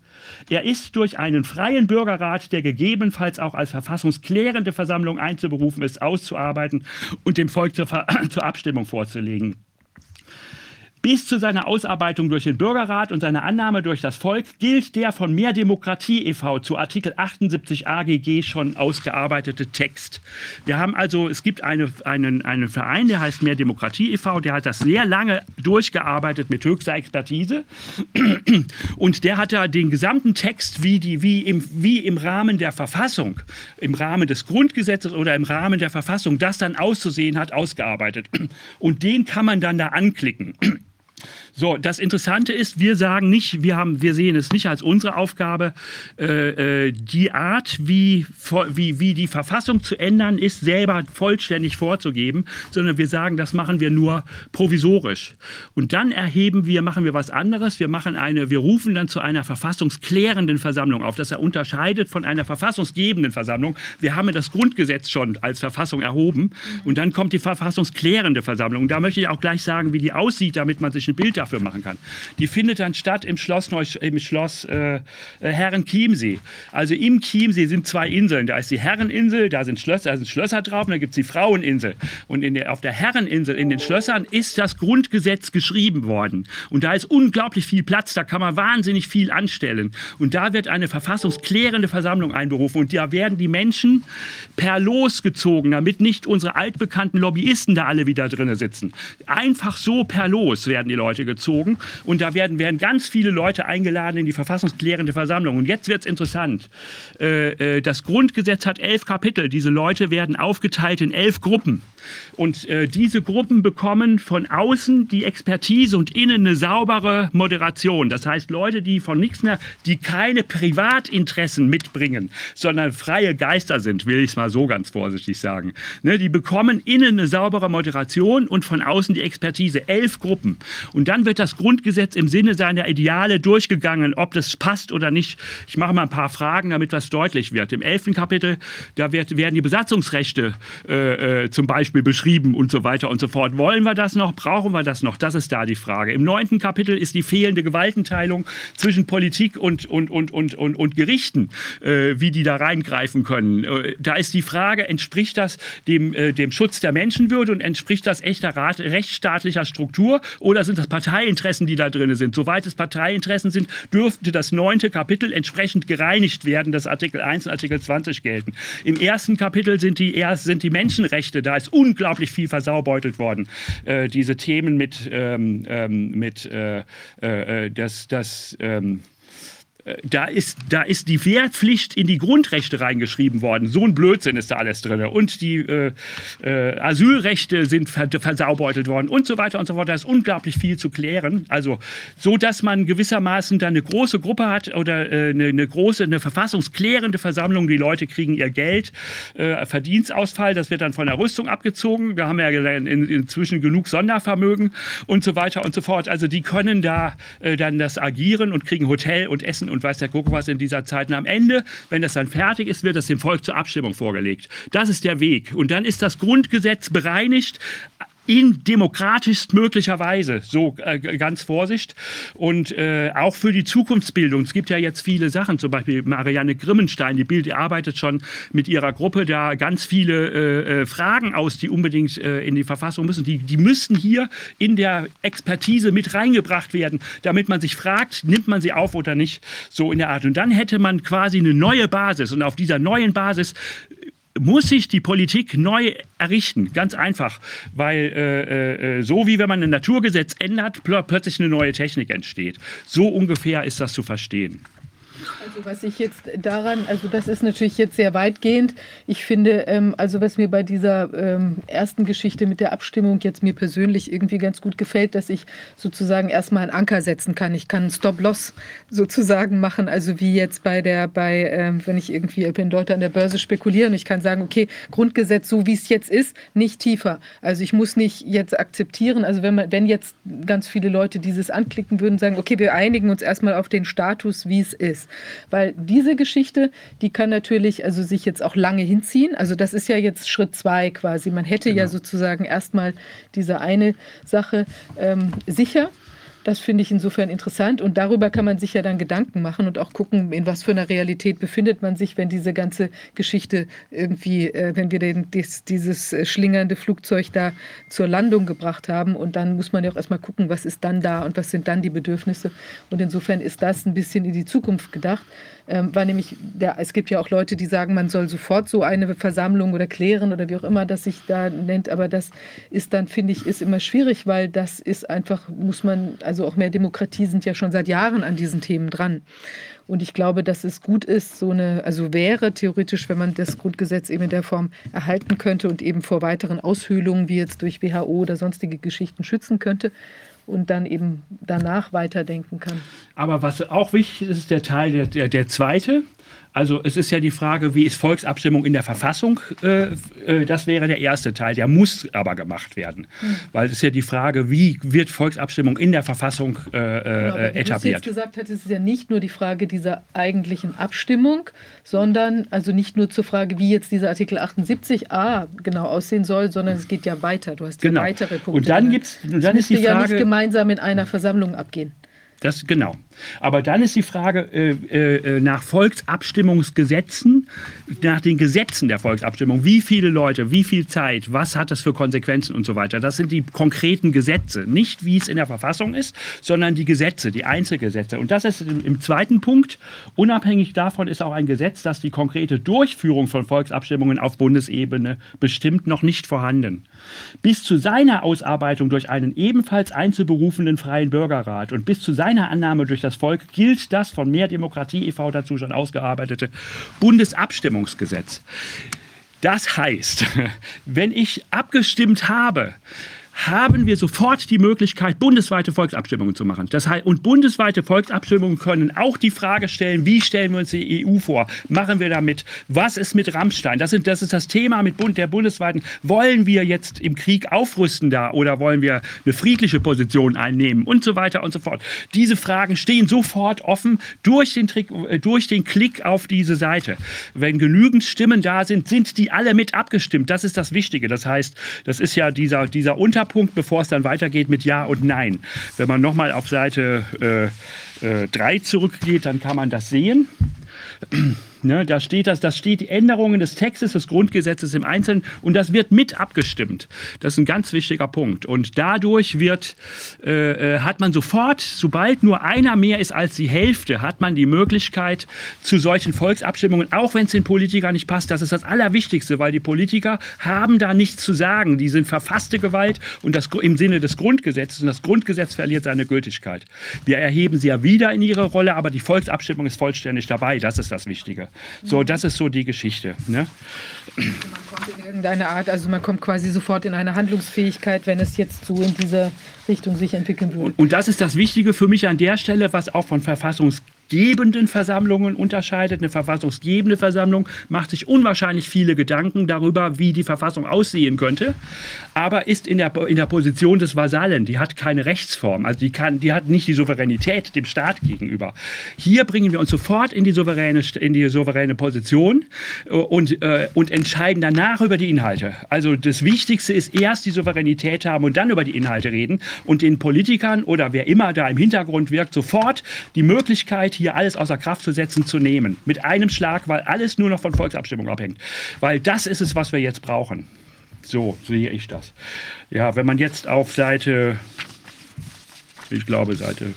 Er ist durch einen freien Bürgerrat, der gegebenenfalls auch als verfassungsklärende Versammlung einzuberufen ist, auszuarbeiten und dem Volk zur, *clears throat* zur Abstimmung vorzulegen bis zu seiner Ausarbeitung durch den Bürgerrat und seiner Annahme durch das Volk gilt der von Mehr Demokratie e.V. zu Artikel 78 AGG schon ausgearbeitete Text. Wir haben also, es gibt eine, einen, einen Verein, der heißt Mehr Demokratie e.V., der hat das sehr lange durchgearbeitet mit höchster Expertise *clears throat* und der hat da den gesamten Text, wie, die, wie, im, wie im Rahmen der Verfassung, im Rahmen des Grundgesetzes oder im Rahmen der Verfassung das dann auszusehen hat, ausgearbeitet. Und den kann man dann da anklicken. So, das Interessante ist, wir sagen nicht, wir, haben, wir sehen es nicht als unsere Aufgabe, äh, äh, die Art, wie, wie, wie die Verfassung zu ändern ist, selber vollständig vorzugeben, sondern wir sagen, das machen wir nur provisorisch. Und dann erheben wir, machen wir was anderes. Wir machen eine, wir rufen dann zu einer verfassungsklärenden Versammlung auf. Das er unterscheidet von einer verfassungsgebenden Versammlung. Wir haben das Grundgesetz schon als Verfassung erhoben und dann kommt die verfassungsklärende Versammlung. Und da möchte ich auch gleich sagen, wie die aussieht, damit man sich ein Bild dafür machen kann. Die findet dann statt im Schloss, Neu im Schloss äh, äh, Herrenchiemsee. Also im Chiemsee sind zwei Inseln. Da ist die Herreninsel, da sind Schlösser, da sind Schlösser drauf und da gibt es die Fraueninsel. Und der, auf der Herreninsel, in den Schlössern, ist das Grundgesetz geschrieben worden. Und da ist unglaublich viel Platz, da kann man wahnsinnig viel anstellen. Und da wird eine verfassungsklärende Versammlung einberufen. Und da werden die Menschen per Los gezogen, damit nicht unsere altbekannten Lobbyisten da alle wieder drin sitzen. Einfach so per Los werden die Leute gezogen. Und da werden, werden ganz viele Leute eingeladen in die verfassungsklärende Versammlung. Und jetzt wird es interessant. Äh, äh, das Grundgesetz hat elf Kapitel. Diese Leute werden aufgeteilt in elf Gruppen. Und äh, diese Gruppen bekommen von außen die Expertise und innen eine saubere Moderation. Das heißt, Leute, die von nichts mehr, die keine Privatinteressen mitbringen, sondern freie Geister sind, will ich es mal so ganz vorsichtig sagen. Ne, die bekommen innen eine saubere Moderation und von außen die Expertise. Elf Gruppen. Und dann wird das Grundgesetz im Sinne seiner Ideale durchgegangen, ob das passt oder nicht. Ich mache mal ein paar Fragen, damit was deutlich wird. Im elften Kapitel, da wird, werden die Besatzungsrechte äh, äh zum Beispiel Beispiel beschrieben und so weiter und so fort. Wollen wir das noch? Brauchen wir das noch? Das ist da die Frage. Im neunten Kapitel ist die fehlende Gewaltenteilung zwischen Politik und, und, und, und, und, und Gerichten, äh, wie die da reingreifen können. Äh, da ist die Frage, entspricht das dem, äh, dem Schutz der Menschenwürde und entspricht das echter Rat, rechtsstaatlicher Struktur oder sind das Parteiinteressen, die da drin sind. Soweit es Parteiinteressen sind, dürfte das neunte Kapitel entsprechend gereinigt werden, dass Artikel 1 und Artikel 20 gelten. Im ersten Kapitel sind die, erst, sind die Menschenrechte, da ist unglaublich viel versaubeutelt worden. Äh, diese Themen mit, ähm, ähm mit äh, äh, äh, das, das ähm, äh, da ist, da ist die Wehrpflicht in die Grundrechte reingeschrieben worden. So ein Blödsinn ist da alles drin. Und die äh, äh, Asylrechte sind versaubeutelt worden und so weiter und so fort. Da ist unglaublich viel zu klären. Also, so dass man gewissermaßen dann eine große Gruppe hat oder äh, eine, eine, große, eine verfassungsklärende Versammlung. Die Leute kriegen ihr Geld, äh, Verdienstausfall, das wird dann von der Rüstung abgezogen. Wir haben ja in, in, inzwischen genug Sondervermögen und so weiter und so fort. Also, die können da äh, dann das agieren und kriegen Hotel und Essen und weiß der Kuckuck was in dieser Zeit. Und am Ende, wenn das dann fertig ist, wird das dem Volk zur Abstimmung vorgelegt. Das ist der Weg. Und dann ist das Grundgesetz bereinigt in demokratischst möglicher Weise, so äh, ganz Vorsicht. Und äh, auch für die Zukunftsbildung. Es gibt ja jetzt viele Sachen, zum Beispiel Marianne Grimmenstein, die Bild, die arbeitet schon mit ihrer Gruppe da ganz viele äh, äh, Fragen aus, die unbedingt äh, in die Verfassung müssen. Die, die müssen hier in der Expertise mit reingebracht werden, damit man sich fragt, nimmt man sie auf oder nicht, so in der Art. Und dann hätte man quasi eine neue Basis. Und auf dieser neuen Basis muss sich die Politik neu errichten. Ganz einfach. Weil äh, äh, so wie wenn man ein Naturgesetz ändert, plötzlich eine neue Technik entsteht. So ungefähr ist das zu verstehen. Also was ich jetzt daran, also das ist natürlich jetzt sehr weitgehend. Ich finde, ähm, also was mir bei dieser ähm, ersten Geschichte mit der Abstimmung jetzt mir persönlich irgendwie ganz gut gefällt, dass ich sozusagen erstmal einen Anker setzen kann. Ich kann einen Stop-Loss sozusagen machen, also wie jetzt bei der, bei, ähm, wenn ich irgendwie in Leute an der Börse spekulieren, ich kann sagen, okay, Grundgesetz so wie es jetzt ist, nicht tiefer. Also ich muss nicht jetzt akzeptieren, also wenn man, wenn jetzt ganz viele Leute dieses anklicken würden, sagen, okay, wir einigen uns erstmal auf den Status, wie es ist. Weil diese Geschichte, die kann natürlich also sich jetzt auch lange hinziehen. Also das ist ja jetzt Schritt zwei quasi. Man hätte genau. ja sozusagen erstmal diese eine Sache ähm, sicher das finde ich insofern interessant und darüber kann man sich ja dann Gedanken machen und auch gucken, in was für einer Realität befindet man sich, wenn diese ganze Geschichte irgendwie, äh, wenn wir den, dies, dieses äh, schlingernde Flugzeug da zur Landung gebracht haben und dann muss man ja auch erstmal gucken, was ist dann da und was sind dann die Bedürfnisse. Und insofern ist das ein bisschen in die Zukunft gedacht ähm, war nämlich, der, es gibt ja auch Leute, die sagen, man soll sofort so eine Versammlung oder klären oder wie auch immer das sich da nennt, aber das ist dann, finde ich, ist immer schwierig, weil das ist einfach, muss man, also auch mehr Demokratie sind ja schon seit Jahren an diesen Themen dran. Und ich glaube, dass es gut ist, so eine, also wäre theoretisch, wenn man das Grundgesetz eben in der Form erhalten könnte und eben vor weiteren Aushöhlungen wie jetzt durch WHO oder sonstige Geschichten schützen könnte, und dann eben danach weiterdenken kann. Aber was auch wichtig ist, ist der Teil, der, der, der zweite, also es ist ja die Frage, wie ist Volksabstimmung in der Verfassung? Äh, äh, das wäre der erste Teil. Der muss aber gemacht werden. Mhm. Weil es ist ja die Frage, wie wird Volksabstimmung in der Verfassung äh, genau, etabliert? Du jetzt gesagt hast, es ist ja nicht nur die Frage dieser eigentlichen Abstimmung, sondern also nicht nur zur Frage, wie jetzt dieser Artikel 78a genau aussehen soll, sondern es geht ja weiter. Du hast genau. weitere Punkte. Und dann, gibt's, und dann ist die Frage, ja nicht gemeinsam in einer Versammlung abgehen. Das genau. Aber dann ist die Frage äh, äh, nach Volksabstimmungsgesetzen, nach den Gesetzen der Volksabstimmung, wie viele Leute, wie viel Zeit, was hat das für Konsequenzen und so weiter. Das sind die konkreten Gesetze, nicht wie es in der Verfassung ist, sondern die Gesetze, die Einzelgesetze. Und das ist im, zweiten Punkt. Unabhängig davon ist auch ein Gesetz, das die konkrete Durchführung von Volksabstimmungen auf Bundesebene bestimmt noch nicht vorhanden. Bis zu seiner Ausarbeitung durch einen ebenfalls einzuberufenden freien Bürgerrat und bis zu seiner Annahme durch das Volk gilt das von Mehr Demokratie e.V. dazu schon ausgearbeitete Bundesabstimmungsgesetz. Das heißt, *laughs* wenn ich abgestimmt habe, haben wir sofort die Möglichkeit, bundesweite Volksabstimmungen zu machen. Das heißt, und bundesweite Volksabstimmungen können auch die Frage stellen, wie stellen wir uns die EU vor? Machen wir damit? Was ist mit Rammstein? Das, sind, das ist das Thema mit Bund, der bundesweiten. Wollen wir jetzt im Krieg aufrüsten da oder wollen wir eine friedliche Position einnehmen und so weiter und so fort? Diese Fragen stehen sofort offen durch den, Trick, äh, durch den Klick auf diese Seite. Wenn genügend Stimmen da sind, sind die alle mit abgestimmt. Das ist das Wichtige. Das heißt, das ist ja dieser, dieser Unter Punkt, bevor es dann weitergeht mit Ja und Nein. Wenn man nochmal auf Seite 3 äh, äh, zurückgeht, dann kann man das sehen. Ne, da steht das, das steht die Änderungen des Textes des Grundgesetzes im Einzelnen und das wird mit abgestimmt. Das ist ein ganz wichtiger Punkt. Und dadurch wird, äh, äh, hat man sofort, sobald nur einer mehr ist als die Hälfte, hat man die Möglichkeit zu solchen Volksabstimmungen, auch wenn es den Politikern nicht passt. Das ist das Allerwichtigste, weil die Politiker haben da nichts zu sagen. Die sind verfasste Gewalt und das im Sinne des Grundgesetzes und das Grundgesetz verliert seine Gültigkeit. Wir erheben sie ja wieder in ihre Rolle, aber die Volksabstimmung ist vollständig dabei. Das ist das Wichtige. So, das ist so die Geschichte. Ne? Man kommt in irgendeine Art, also man kommt quasi sofort in eine Handlungsfähigkeit, wenn es jetzt so in diese Richtung sich entwickeln würde. Und, und das ist das Wichtige für mich an der Stelle, was auch von Verfassungs verfassungsgebenden Versammlungen unterscheidet. Eine verfassungsgebende Versammlung macht sich unwahrscheinlich viele Gedanken darüber, wie die Verfassung aussehen könnte, aber ist in der, in der Position des Vasallen. Die hat keine Rechtsform, also die, kann, die hat nicht die Souveränität dem Staat gegenüber. Hier bringen wir uns sofort in die souveräne, in die souveräne Position äh, und, äh, und entscheiden danach über die Inhalte. Also das Wichtigste ist erst die Souveränität haben und dann über die Inhalte reden und den Politikern oder wer immer da im Hintergrund wirkt, sofort die Möglichkeit hier alles außer Kraft zu setzen, zu nehmen. Mit einem Schlag, weil alles nur noch von Volksabstimmung abhängt. Weil das ist es, was wir jetzt brauchen. So sehe ich das. Ja, wenn man jetzt auf Seite, ich glaube Seite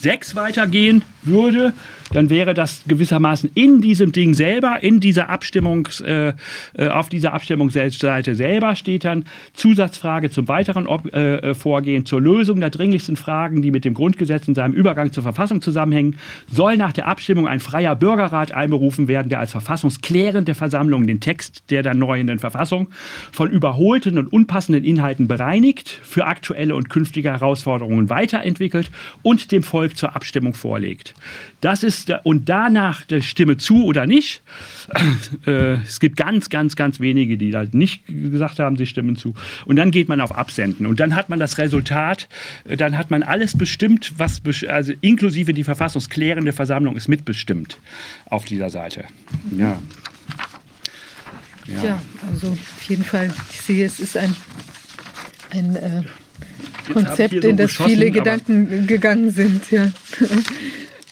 6 weitergehen würde, dann wäre das gewissermaßen in diesem Ding selber, in dieser Abstimmungs, äh, äh auf dieser Abstimmungsseite selber steht dann Zusatzfrage zum weiteren äh, äh, Vorgehen zur Lösung der dringlichsten Fragen, die mit dem Grundgesetz und seinem Übergang zur Verfassung zusammenhängen, soll nach der Abstimmung ein freier Bürgerrat einberufen werden, der als verfassungsklärende Versammlung den Text der dann neuen Verfassung von überholten und unpassenden Inhalten bereinigt, für aktuelle und künftige Herausforderungen weiterentwickelt und dem Volk zur Abstimmung vorlegt. Das ist, und danach der Stimme zu oder nicht. *clears throat* Äh, es gibt ganz, ganz, ganz wenige, die da nicht gesagt haben, sie stimmen zu. Und dann geht man auf Absenden. Und dann hat man das Resultat, äh, dann hat man alles bestimmt, was, also inklusive die verfassungsklärende Versammlung ist mitbestimmt auf dieser Seite. Ja. Ja, ja also auf jeden Fall, ich sehe, es ist ein, ein äh, Konzept, so in das viele Gedanken gegangen sind. Ja.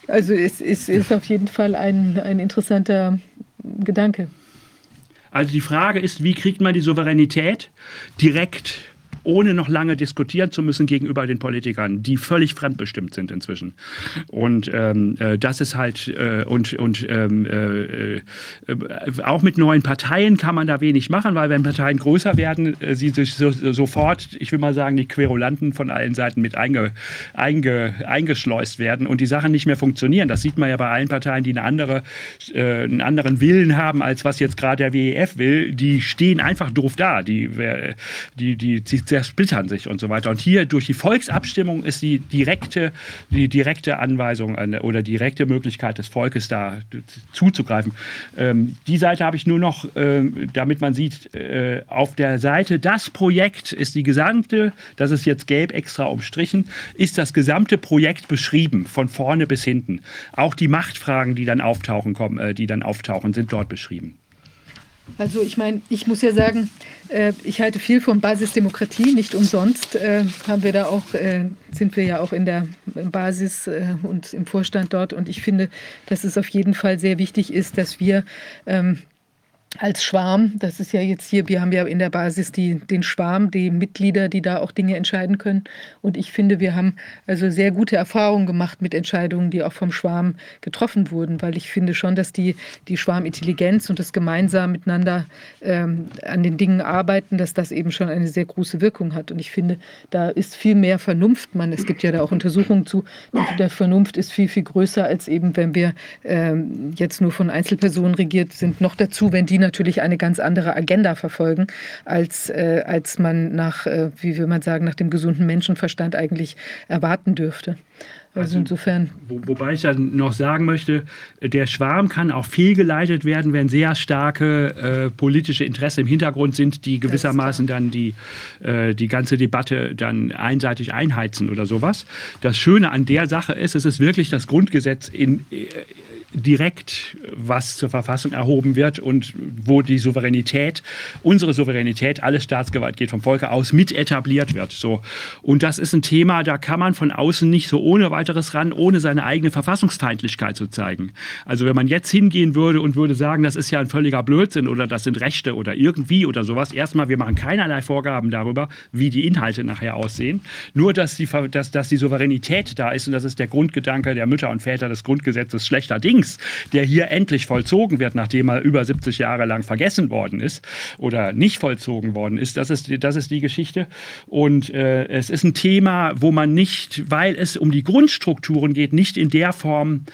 Also es, es ist auf jeden Fall ein, ein interessanter Gedanke. Also die Frage ist, wie kriegt man die Souveränität direkt ohne noch lange diskutieren zu müssen gegenüber den Politikern, die völlig fremdbestimmt sind inzwischen. Und ähm, äh, das ist halt, äh, und, und ähm, äh, äh, auch mit neuen Parteien kann man da wenig machen, weil wenn Parteien größer werden, äh, sie sich so, sofort, ich will mal sagen, die Querulanten von allen Seiten mit einge, einge, eingeschleust werden und die Sachen nicht mehr funktionieren. Das sieht man ja bei allen Parteien, die eine andere, äh, einen anderen Willen haben, als was jetzt gerade der WEF will. Die stehen einfach doof da. Die, die, die, die zersplittern sich und so weiter. Und hier durch die Volksabstimmung ist die direkte, die direkte Anweisung oder direkte Möglichkeit des Volkes da zuzugreifen. Ähm, die Seite habe ich nur noch, ähm, damit man sieht, äh, auf der Seite das Projekt ist die gesamte, das ist jetzt gelb extra umstrichen, ist das gesamte Projekt beschrieben, von vorne bis hinten. Auch die Machtfragen, die dann auftauchen, kommen, äh, die dann auftauchen, sind dort beschrieben. Also ich meine, ich muss ja sagen, äh, ich halte viel von Basisdemokratie. Nicht umsonst äh, haben wir da auch, äh, sind wir ja auch in der Basis äh, und im Vorstand dort. Und ich finde, dass es auf jeden Fall sehr wichtig ist, dass wir ähm, als Schwarm, das ist ja jetzt hier, wir haben ja in der Basis die, den Schwarm, die Mitglieder, die da auch Dinge entscheiden können. Und ich finde, wir haben also sehr gute Erfahrungen gemacht mit Entscheidungen, die auch vom Schwarm getroffen wurden, weil ich finde schon, dass die, die Schwarmintelligenz und das gemeinsam miteinander ähm, an den Dingen arbeiten, dass das eben schon eine sehr große Wirkung hat. Und ich finde, da ist viel mehr Vernunft. Man, es gibt ja da auch Untersuchungen zu, der Vernunft ist viel, viel größer als eben, wenn wir ähm, jetzt nur von Einzelpersonen regiert sind. Noch dazu, wenn die natürlich eine ganz andere Agenda verfolgen, als, äh, als man nach, äh, wie will man sagen, nach dem gesunden Menschenverstand eigentlich erwarten dürfte. Also, also insofern. Wo, wobei ich dann noch sagen möchte, der Schwarm kann auch fehlgeleitet werden, wenn sehr starke äh, politische Interessen im Hintergrund sind, die gewissermaßen dann die, äh, die ganze Debatte dann einseitig einheizen oder sowas. Das Schöne an der Sache ist, es ist wirklich das Grundgesetz in, äh, direkt was zur Verfassung erhoben wird und wo die Souveränität, unsere Souveränität, alle Staatsgewalt geht vom Volke aus, mit etabliert wird. So. Und das ist ein Thema, da kann man von außen nicht so ohne weiteres ran, ohne seine eigene Verfassungsfeindlichkeit zu zeigen. Also wenn man jetzt hingehen würde und würde sagen, das ist ja ein völliger Blödsinn oder das sind Rechte oder irgendwie oder sowas, erstmal, wir machen keinerlei Vorgaben darüber, wie die Inhalte nachher aussehen. Nur, dass die, dass, dass die Souveränität da ist und das ist der Grundgedanke der Mütter und Väter des Grundgesetzes schlechter Dings, der hier endlich vollzogen wird, nachdem er über 70 Jahre lang vergessen worden ist oder nicht vollzogen worden ist. Das ist, das ist die Geschichte. Und äh, es ist ein Thema, wo man nicht, weil es um die Grundstrukturen geht, nicht in der Form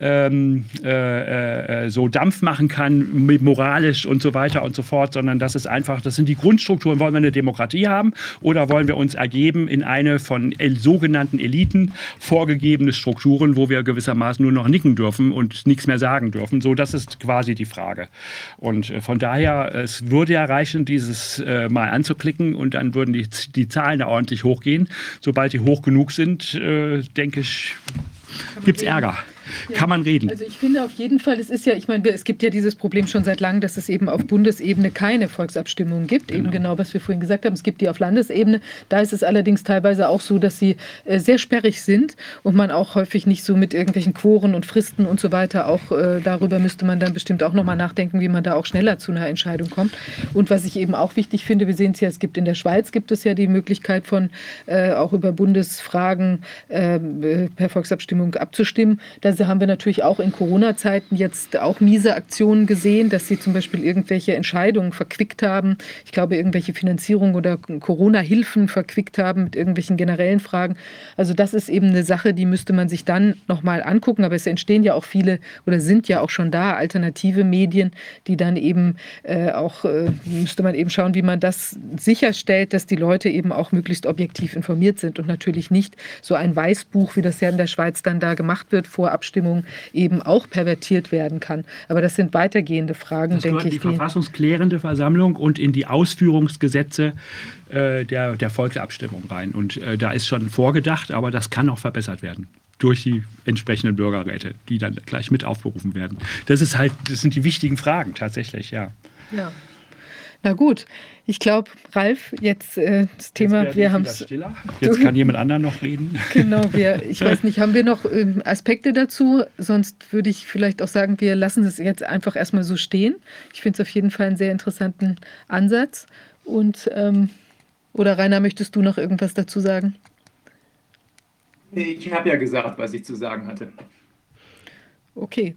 ähm, äh, äh, so Dampf machen kann, moralisch und so weiter und so fort, sondern das ist einfach, das sind die Grundstrukturen. Wollen wir eine Demokratie haben oder wollen wir uns ergeben in eine von sogenannten Eliten vorgegebene Strukturen, wo wir gewissermaßen nur noch nicken dürfen und nichts mehr sagen dürfen? So, das ist quasi die Frage. Und äh, von daher, es würde ja reichen, dieses äh, mal anzuklicken und dann würden die, die Zahlen da ordentlich hochgehen. Sobald die hoch genug sind, äh, denke ich, gibt es Ärger kann man reden. Also ich finde auf jeden Fall, es ist ja, ich meine, es gibt ja dieses Problem schon seit langem, dass es eben auf Bundesebene keine Volksabstimmungen gibt. Genau. Eben genau, was wir vorhin gesagt haben. Es gibt die auf Landesebene. Da ist es allerdings teilweise auch so, dass sie äh, sehr sperrig sind und man auch häufig nicht so mit irgendwelchen Quoren und Fristen und so weiter auch äh, darüber müsste man dann bestimmt auch nochmal nachdenken, wie man da auch schneller zu einer Entscheidung kommt. Und was ich eben auch wichtig finde, wir sehen es ja, es gibt in der Schweiz gibt es ja die Möglichkeit von äh, auch über Bundesfragen äh, per Volksabstimmung abzustimmen. Da haben wir natürlich auch in Corona-Zeiten jetzt auch miese Aktionen gesehen, dass sie zum Beispiel irgendwelche Entscheidungen verquickt haben. Ich glaube, irgendwelche Finanzierung oder Corona-Hilfen verquickt haben mit irgendwelchen generellen Fragen. Also das ist eben eine Sache, die müsste man sich dann nochmal angucken. Aber es entstehen ja auch viele oder sind ja auch schon da alternative Medien, die dann eben äh, auch, äh, müsste man eben schauen, wie man das sicherstellt, dass die Leute eben auch möglichst objektiv informiert sind und natürlich nicht so ein Weißbuch, wie das ja in der Schweiz dann da gemacht wird vor Abstimmung, eben auch pervertiert werden kann. Aber das sind weitergehende Fragen, das denke ich. Die verfassungsklärende Versammlung und in die Ausführungsgesetze äh, der, der Volksabstimmung rein. Und äh, da ist schon vorgedacht, aber das kann auch verbessert werden durch die entsprechenden Bürgerräte, die dann gleich mit aufberufen werden. Das ist halt, das sind die wichtigen Fragen tatsächlich, ja. Ja. Na gut, ich glaube, Ralf, jetzt äh, das Thema, *laughs* jetzt wir haben es. Jetzt kann jemand anderer noch reden. Genau, wir, ich weiß nicht, haben wir noch ähm, Aspekte dazu? Sonst würde ich vielleicht auch sagen, wir lassen es jetzt einfach erstmal so stehen. Ich finde es auf jeden Fall einen sehr interessanten Ansatz. Und ähm, oder Rainer, möchtest du noch irgendwas dazu sagen? Ich habe ja gesagt, was ich zu sagen hatte. Okay.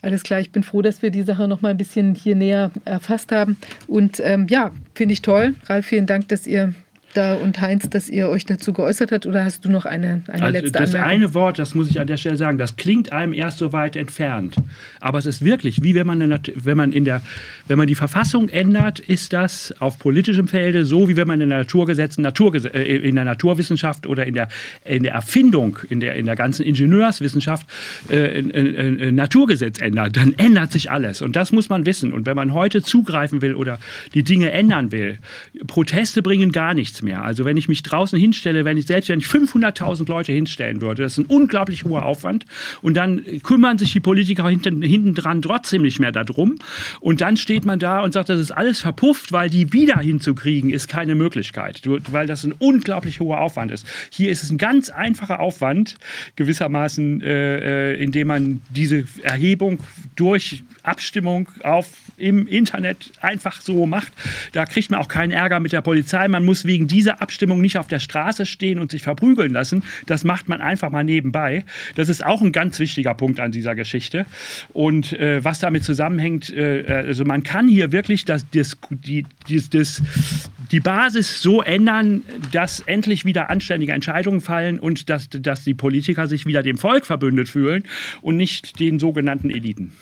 Alles klar, ich bin froh, dass wir die Sache noch mal ein bisschen hier näher erfasst haben. Und ähm, ja, finde ich toll. Ralf, vielen Dank, dass ihr da und Heinz, dass ihr euch dazu geäußert habt? Oder hast du noch eine, eine also letzte Das Anmerkung? eine Wort, das muss ich an der Stelle sagen, das klingt einem erst so weit entfernt. Aber es ist wirklich, wie wenn man, eine, wenn man, in der, wenn man die Verfassung ändert, ist das auf politischem Felde so, wie wenn man in der Naturgesetzen, Naturges äh, in der Naturwissenschaft oder in der, in der Erfindung, in der, in der ganzen Ingenieurswissenschaft äh, ein, ein Naturgesetz ändert. Dann ändert sich alles. Und das muss man wissen. Und wenn man heute zugreifen will oder die Dinge ändern will, Proteste bringen gar nichts nichts mehr. Also wenn ich mich draußen hinstelle, wenn ich selbst wenn ich 500.000 Leute hinstellen würde, das ist ein unglaublich hoher Aufwand und dann kümmern sich die Politiker hinten, hinten dran trotzdem nicht mehr darum und dann steht man da und sagt, das ist alles verpufft, weil die wieder hinzukriegen ist keine Möglichkeit, weil das ein unglaublich hoher Aufwand ist. Hier ist es ein ganz einfacher Aufwand gewissermaßen, äh, äh indem man diese Erhebung durch Abstimmung auf im Internet einfach so macht. Da kriegt man auch keinen Ärger mit der Polizei. Man muss wegen dieser Abstimmung nicht auf der Straße stehen und sich verprügeln lassen. Das macht man einfach mal nebenbei. Das ist auch ein ganz wichtiger Punkt an dieser Geschichte. Und äh, was damit zusammenhängt, äh, also man kann hier wirklich das, das, die, das, das, die Basis so ändern, dass endlich wieder anständige Entscheidungen fallen und dass, dass die Politiker sich wieder dem Volk verbündet fühlen und nicht den sogenannten Eliten.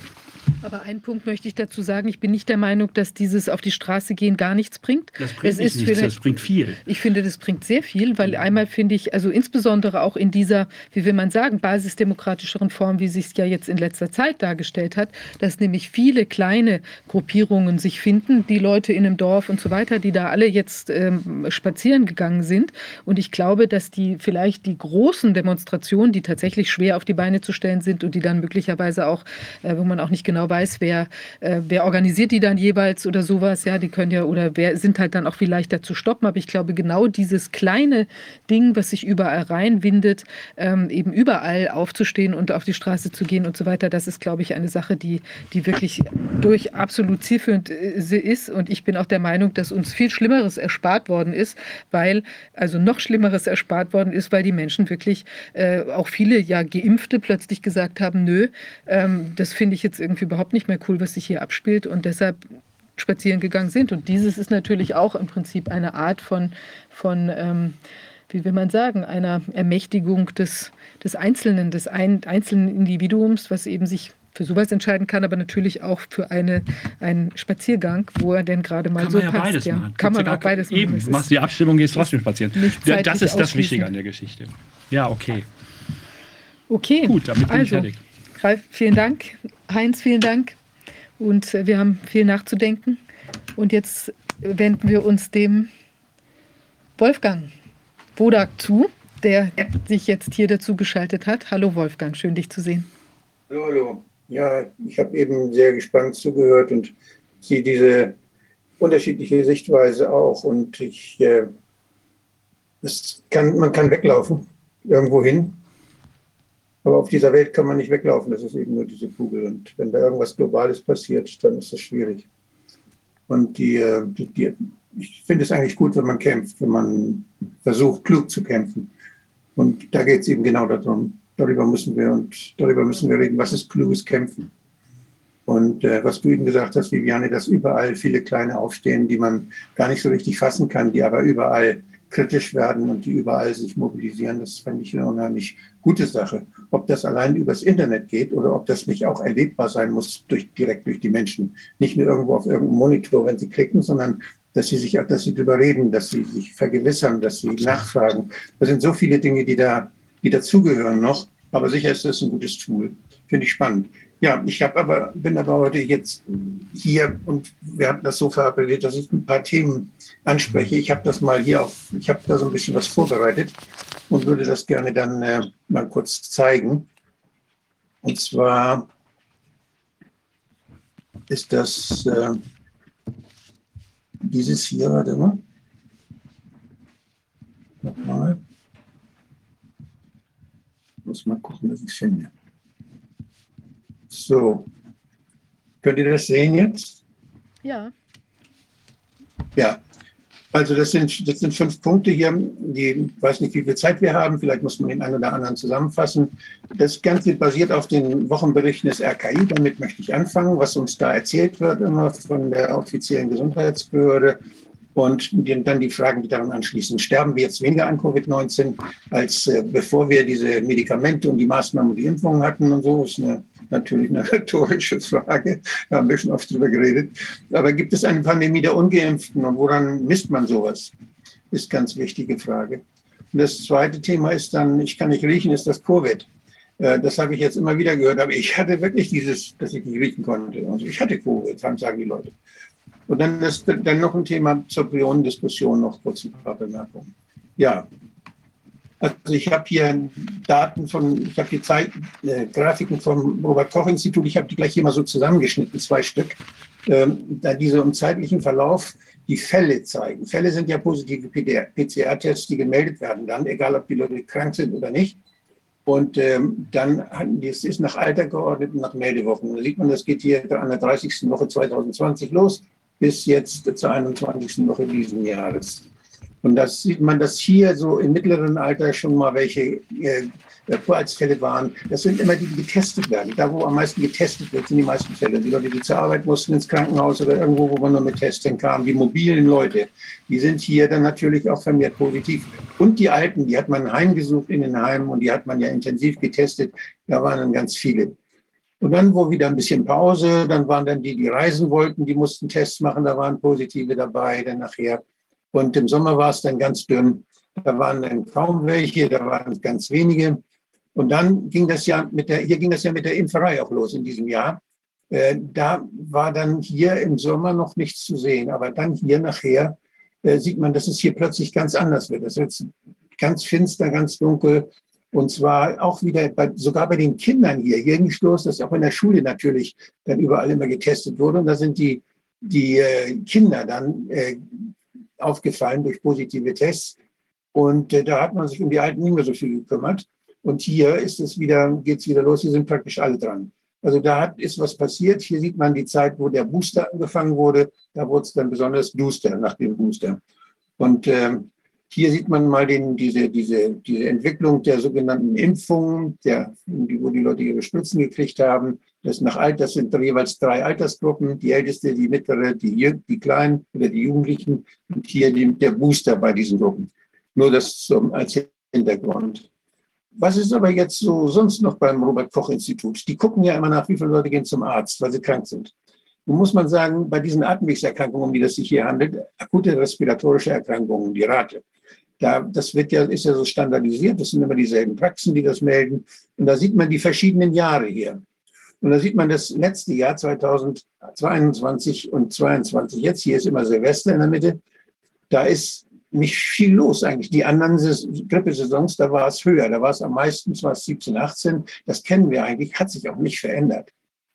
Aber einen Punkt möchte ich dazu sagen. Ich bin nicht der Meinung, dass dieses auf die Straße gehen gar nichts bringt. Das bringt Es ist nichts, das bringt viel. Ich finde, das bringt sehr viel, weil einmal finde ich, also insbesondere auch in dieser, wie will man sagen, basisdemokratischeren Form, wie sich es ja jetzt in letzter Zeit dargestellt hat, dass nämlich viele kleine Gruppierungen sich finden, die Leute in einem Dorf und so weiter, die da alle jetzt ähm, spazieren gegangen sind. Und ich glaube, dass die vielleicht die großen Demonstrationen, die tatsächlich schwer auf die Beine zu stellen sind und die dann möglicherweise auch, äh, wo man auch nicht genau weiß, wer, äh, wer organisiert die dann jeweils oder sowas, ja, die können ja oder wer sind halt dann auch viel leichter zu stoppen. Aber ich glaube, genau dieses kleine Ding, was sich überall reinwindet, ähm, eben überall aufzustehen und auf die Straße zu gehen und so weiter, das ist, glaube ich, eine Sache, die, die wirklich durch absolut zielführend äh, ist. Und ich bin auch der Meinung, dass uns viel Schlimmeres erspart worden ist, weil, also noch Schlimmeres erspart worden ist, weil die Menschen wirklich, äh, auch viele ja Geimpfte plötzlich gesagt haben, nö, ähm, das finde ich jetzt irgendwie überhaupt nicht mehr cool, was sich hier abspielt. Und deshalb spazieren gegangen sind. Und dieses ist natürlich auch im Prinzip eine Art von, von ähm, wie will man sagen, einer Ermächtigung des, des Einzelnen, des ein, einzelnen Individuums, was eben sich für sowas entscheiden kann, aber natürlich auch für eine, einen Spaziergang, wo er denn gerade mal Kann so man ja passt. beides ja. machen. Kann man auch beides machen. Eben, machst die Abstimmung, gehst trotzdem spazieren. Ja, das ist das. Wichtige an der Geschichte. Ja, okay. Okay, Gut, damit bin ich also, fertig. Ralf, vielen Dank. Heinz, vielen Dank. Und äh, wir haben viel nachzudenken. Und jetzt wenden wir uns dem Wolfgang Bodak zu, der sich jetzt hier dazu geschaltet hat. Hallo Wolfgang, schön dich zu sehen. Hallo, hallo. Ja, ich habe eben sehr gespannt zugehört und sehe diese unterschiedliche Sichtweise auch. Und ich, äh, kann, man kann weglaufen, irgendwo hin. Aber auf dieser Welt kann man nicht weglaufen. Das ist eben nur diese Kugel. Und wenn da irgendwas Globales passiert, dann ist das schwierig. Und die, äh, die, die, ich finde es eigentlich gut, wenn man kämpft, wenn man versucht, klug zu kämpfen. Und da geht es eben genau darum. Darüber müssen wir und darüber müssen wir reden, was ist kluges Kämpfen. Und äh, was du eben gesagt hast, Viviane, dass überall viele kleine aufstehen, die man gar nicht so richtig fassen kann, die aber überall kritisch werden und die überall sich mobilisieren, das fände ich eine unheimlich gute Sache. Ob das allein übers Internet geht oder ob das nicht auch erlebbar sein muss durch, direkt durch die Menschen. Nicht nur irgendwo auf irgendeinem Monitor, wenn sie klicken, sondern dass sie sich dass sie darüber reden, dass sie sich vergewissern, dass sie nachfragen. Das sind so viele Dinge, die da, die dazugehören noch. Aber sicher ist das ein gutes Tool. Finde ich spannend. Ja, ich habe aber, bin aber heute jetzt hier und wir hatten das so verabredet, dass ich ein paar Themen anspreche. Ich habe das mal hier auf, ich habe da so ein bisschen was vorbereitet und würde das gerne dann äh, mal kurz zeigen. Und zwar ist das äh, dieses hier, warte mal. Nochmal. Muss mal gucken, dass ich es finde. So. Könnt ihr das sehen jetzt? Ja. Ja. Also das sind, das sind fünf Punkte hier. Die, ich weiß nicht, wie viel Zeit wir haben. Vielleicht muss man den einen oder anderen zusammenfassen. Das Ganze basiert auf den Wochenberichten des RKI. Damit möchte ich anfangen, was uns da erzählt wird, immer von der offiziellen Gesundheitsbehörde. Und dann die Fragen, die daran anschließen. Sterben wir jetzt weniger an Covid-19, als äh, bevor wir diese Medikamente und die Maßnahmen und die Impfungen hatten und so? Ist eine, natürlich eine *laughs* rhetorische Frage. Da haben wir schon oft drüber geredet. Aber gibt es eine Pandemie der Ungeimpften und woran misst man sowas? Ist ganz wichtige Frage. Und das zweite Thema ist dann, ich kann nicht riechen, ist das Covid. Äh, Das habe ich jetzt immer wieder gehört, aber ich hatte wirklich dieses, dass ich nicht riechen konnte. Also ich hatte Covid, sagen die Leute. Und dann ist dann noch ein Thema zur Priorendiskussion, noch kurz ein paar Bemerkungen. Ja, also ich habe hier Daten von, ich habe hier Zeit, äh, Grafiken vom Robert-Koch-Institut, ich habe die gleich hier mal so zusammengeschnitten, zwei Stück, ähm, da diese im zeitlichen Verlauf die Fälle zeigen. Fälle sind ja positive PCR-Tests, die gemeldet werden dann, egal ob die Leute krank sind oder nicht. Und ähm, dann es ist nach Alter geordnet und nach Meldewochen. Da sieht man, das geht hier an der 30. Woche 2020 los bis jetzt zur 21. Woche diesen Jahres. Und das sieht man, dass hier so im mittleren Alter schon mal welche äh, waren. Das sind immer die, die getestet werden. Da, wo am meisten getestet wird, sind die meisten Fälle. Die Leute, die zur Arbeit mussten, ins Krankenhaus oder irgendwo, wo man nur mit Testen kam, die mobilen Leute, die sind hier dann natürlich auch vermehrt positiv. Und die Alten, die hat man heimgesucht in den Heimen und die hat man ja intensiv getestet. Da waren dann ganz viele. Und dann, wo wieder ein bisschen Pause, dann waren dann die, die reisen wollten, die mussten Tests machen, da waren positive dabei, dann nachher. Und im Sommer war es dann ganz dünn. Da waren dann kaum welche, da waren ganz wenige. Und dann ging das ja mit der, hier ging das ja mit der Impferei auch los in diesem Jahr. Äh, da war dann hier im Sommer noch nichts zu sehen. Aber dann hier nachher äh, sieht man, dass es hier plötzlich ganz anders wird. Es wird ganz finster, ganz dunkel. Und zwar auch wieder, bei, sogar bei den Kindern hier. Hier ging los, dass auch in der Schule natürlich dann überall immer getestet wurde. Und da sind die, die äh, Kinder dann aufgefallen durch positive Tests. Und äh, da hat man sich um die Alten nicht mehr so viel gekümmert. Und hier ist es wieder, geht es wieder los. Hier sind praktisch alle dran. Also da hat, ist was passiert. Hier sieht man die Zeit, wo der Booster angefangen wurde. Da wurde es dann besonders duster nach dem Booster. Und ähm, hier sieht man mal den, diese, diese, diese Entwicklung der sogenannten Impfungen, der, wo die Leute ihre Spritzen gekriegt haben. Das nach Alter sind jeweils drei Altersgruppen. Die älteste, die mittlere, die, die kleinen oder die Jugendlichen. Und hier der Booster bei diesen Gruppen. Nur das zum, als Hintergrund. Was ist aber jetzt so sonst noch beim Robert-Koch-Institut? Die gucken ja immer nach, wie viele Leute gehen zum Arzt, weil sie krank sind. Nun muss man sagen, bei diesen Atemwegserkrankungen, um die das sich hier handelt, akute respiratorische Erkrankungen, die Rate, da, das wird ja, ist ja so standardisiert, das sind immer dieselben Praxen, die das melden. Und da sieht man die verschiedenen Jahre hier. Und da sieht man das letzte Jahr 2022 und 2022. Jetzt hier ist immer Silvester in der Mitte. Da ist nicht viel los eigentlich. Die anderen Grippesaisons, da war es höher. Da war es am meisten, zwar 17, 18. Das kennen wir eigentlich, hat sich auch nicht verändert.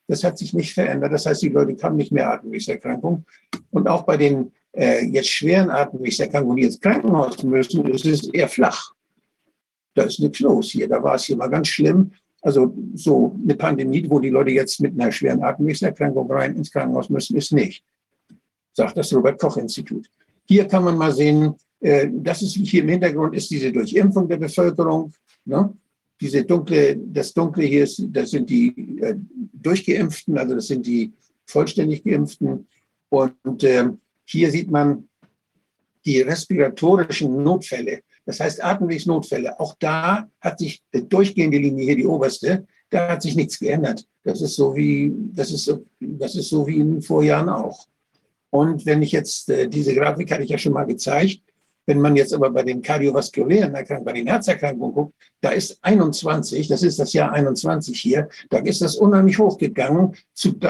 Das hat sich nicht verändert. Das heißt, die Leute haben nicht mehr Atemwegserkrankungen. Und auch bei den äh, jetzt schweren Atemwegserkrankungen, die jetzt Krankenhaus müssen, ist es eher flach. Da ist nichts los hier. Da war es hier mal ganz schlimm. Also so eine Pandemie, wo die Leute jetzt mit einer schweren Atemwegserkrankung rein ins Krankenhaus müssen, ist nicht, sagt das Robert Koch Institut. Hier kann man mal sehen, äh, das ist hier im Hintergrund ist diese Durchimpfung der Bevölkerung. Ne? Diese dunkle, das Dunkle hier ist, das sind die äh, Durchgeimpften, also das sind die vollständig Geimpften. Und äh, hier sieht man die respiratorischen Notfälle, das heißt Atemwegsnotfälle. Auch da hat sich die durchgehende Linie hier, die oberste, da hat sich nichts geändert. Das ist so wie, das ist so, das ist so wie in den Vorjahren auch. Und wenn ich jetzt, äh, diese Grafik hatte ich ja schon mal gezeigt, wenn man jetzt aber bei den kardiovaskulären Erkrankungen, bei den Herzerkrankungen guckt, da ist 21, das ist das Jahr 21 hier, da ist das unheimlich hochgegangen,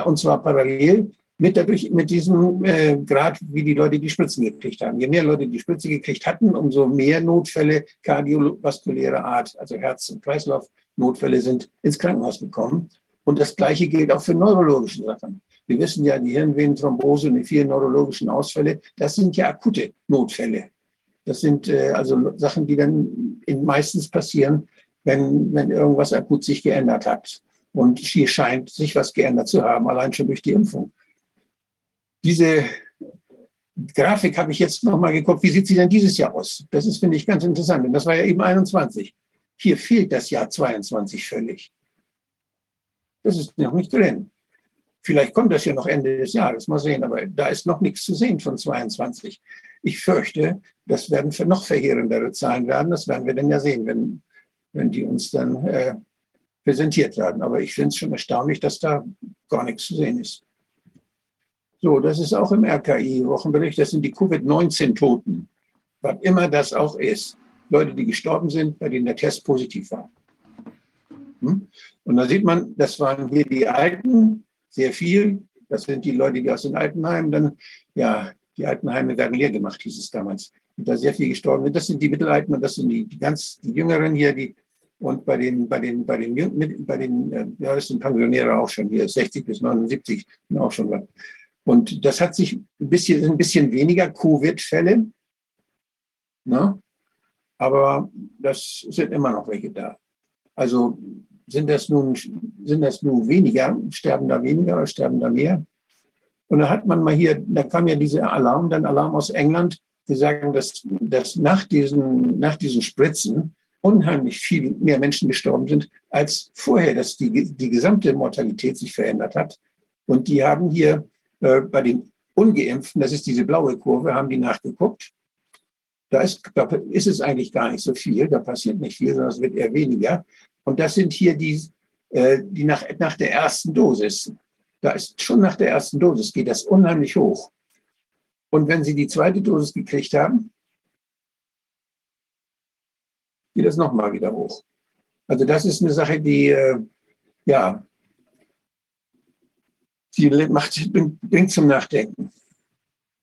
und zwar parallel mit, dadurch, mit diesem äh, Grad, wie die Leute die Spritzen gekriegt haben. Je mehr Leute die Spritze gekriegt hatten, umso mehr Notfälle kardiovaskuläre Art, also Herz- und Kreislaufnotfälle sind ins Krankenhaus gekommen. Und das Gleiche gilt auch für neurologische Sachen. Wir wissen ja, die Hirnvenenthrombose und die vielen neurologischen Ausfälle, das sind ja akute Notfälle. Das sind äh, also Sachen, die dann meistens passieren, wenn, wenn irgendwas akut sich geändert hat. Und hier scheint sich was geändert zu haben, allein schon durch die Impfung. Diese Grafik habe ich jetzt nochmal geguckt. Wie sieht sie denn dieses Jahr aus? Das ist, finde ich, ganz interessant. Denn das war ja eben 21. Hier fehlt das Jahr 22 völlig. Das ist noch nicht drin. Vielleicht kommt das ja noch Ende des Jahres, mal sehen, aber da ist noch nichts zu sehen von 22. Ich fürchte, das werden für noch verheerendere Zahlen werden. Das werden wir dann ja sehen, wenn, wenn die uns dann äh, präsentiert werden. Aber ich finde es schon erstaunlich, dass da gar nichts zu sehen ist. So, das ist auch im RKI-Wochenbericht. Das sind die Covid-19-Toten. Was immer das auch ist. Leute, die gestorben sind, bei denen der Test positiv war. Hm? Und da sieht man, das waren hier die Alten, sehr viel. Das sind die Leute, die aus den Altenheimen dann, ja, die Altenheime werden leer gemacht, hieß es damals. Und da sehr viel gestorben sind. Das sind die Mittelalten und das sind die, die ganz die Jüngeren hier, die und bei den, bei den, bei den, bei den, äh, ja, das sind Pensionäre auch schon hier, 60 bis 79 auch schon was. Und das hat sich ein bisschen, ein bisschen weniger Covid-Fälle, ne? aber das sind immer noch welche da. Also sind das nun, sind das nun weniger, sterben da weniger oder sterben da mehr? Und da hat man mal hier, da kam ja dieser Alarm, dann Alarm aus England, die sagen, dass, dass nach, diesen, nach diesen Spritzen unheimlich viel mehr Menschen gestorben sind als vorher, dass die, die gesamte Mortalität sich verändert hat. Und die haben hier äh, bei den Ungeimpften, das ist diese blaue Kurve, haben die nachgeguckt. Da ist, da ist es eigentlich gar nicht so viel, da passiert nicht viel, sondern es wird eher weniger. Und das sind hier die, äh, die nach, nach der ersten Dosis, da ist schon nach der ersten Dosis, geht das unheimlich hoch. Und wenn Sie die zweite Dosis gekriegt haben, geht das nochmal wieder hoch. Also das ist eine Sache, die, äh, ja, die macht, bringt zum Nachdenken.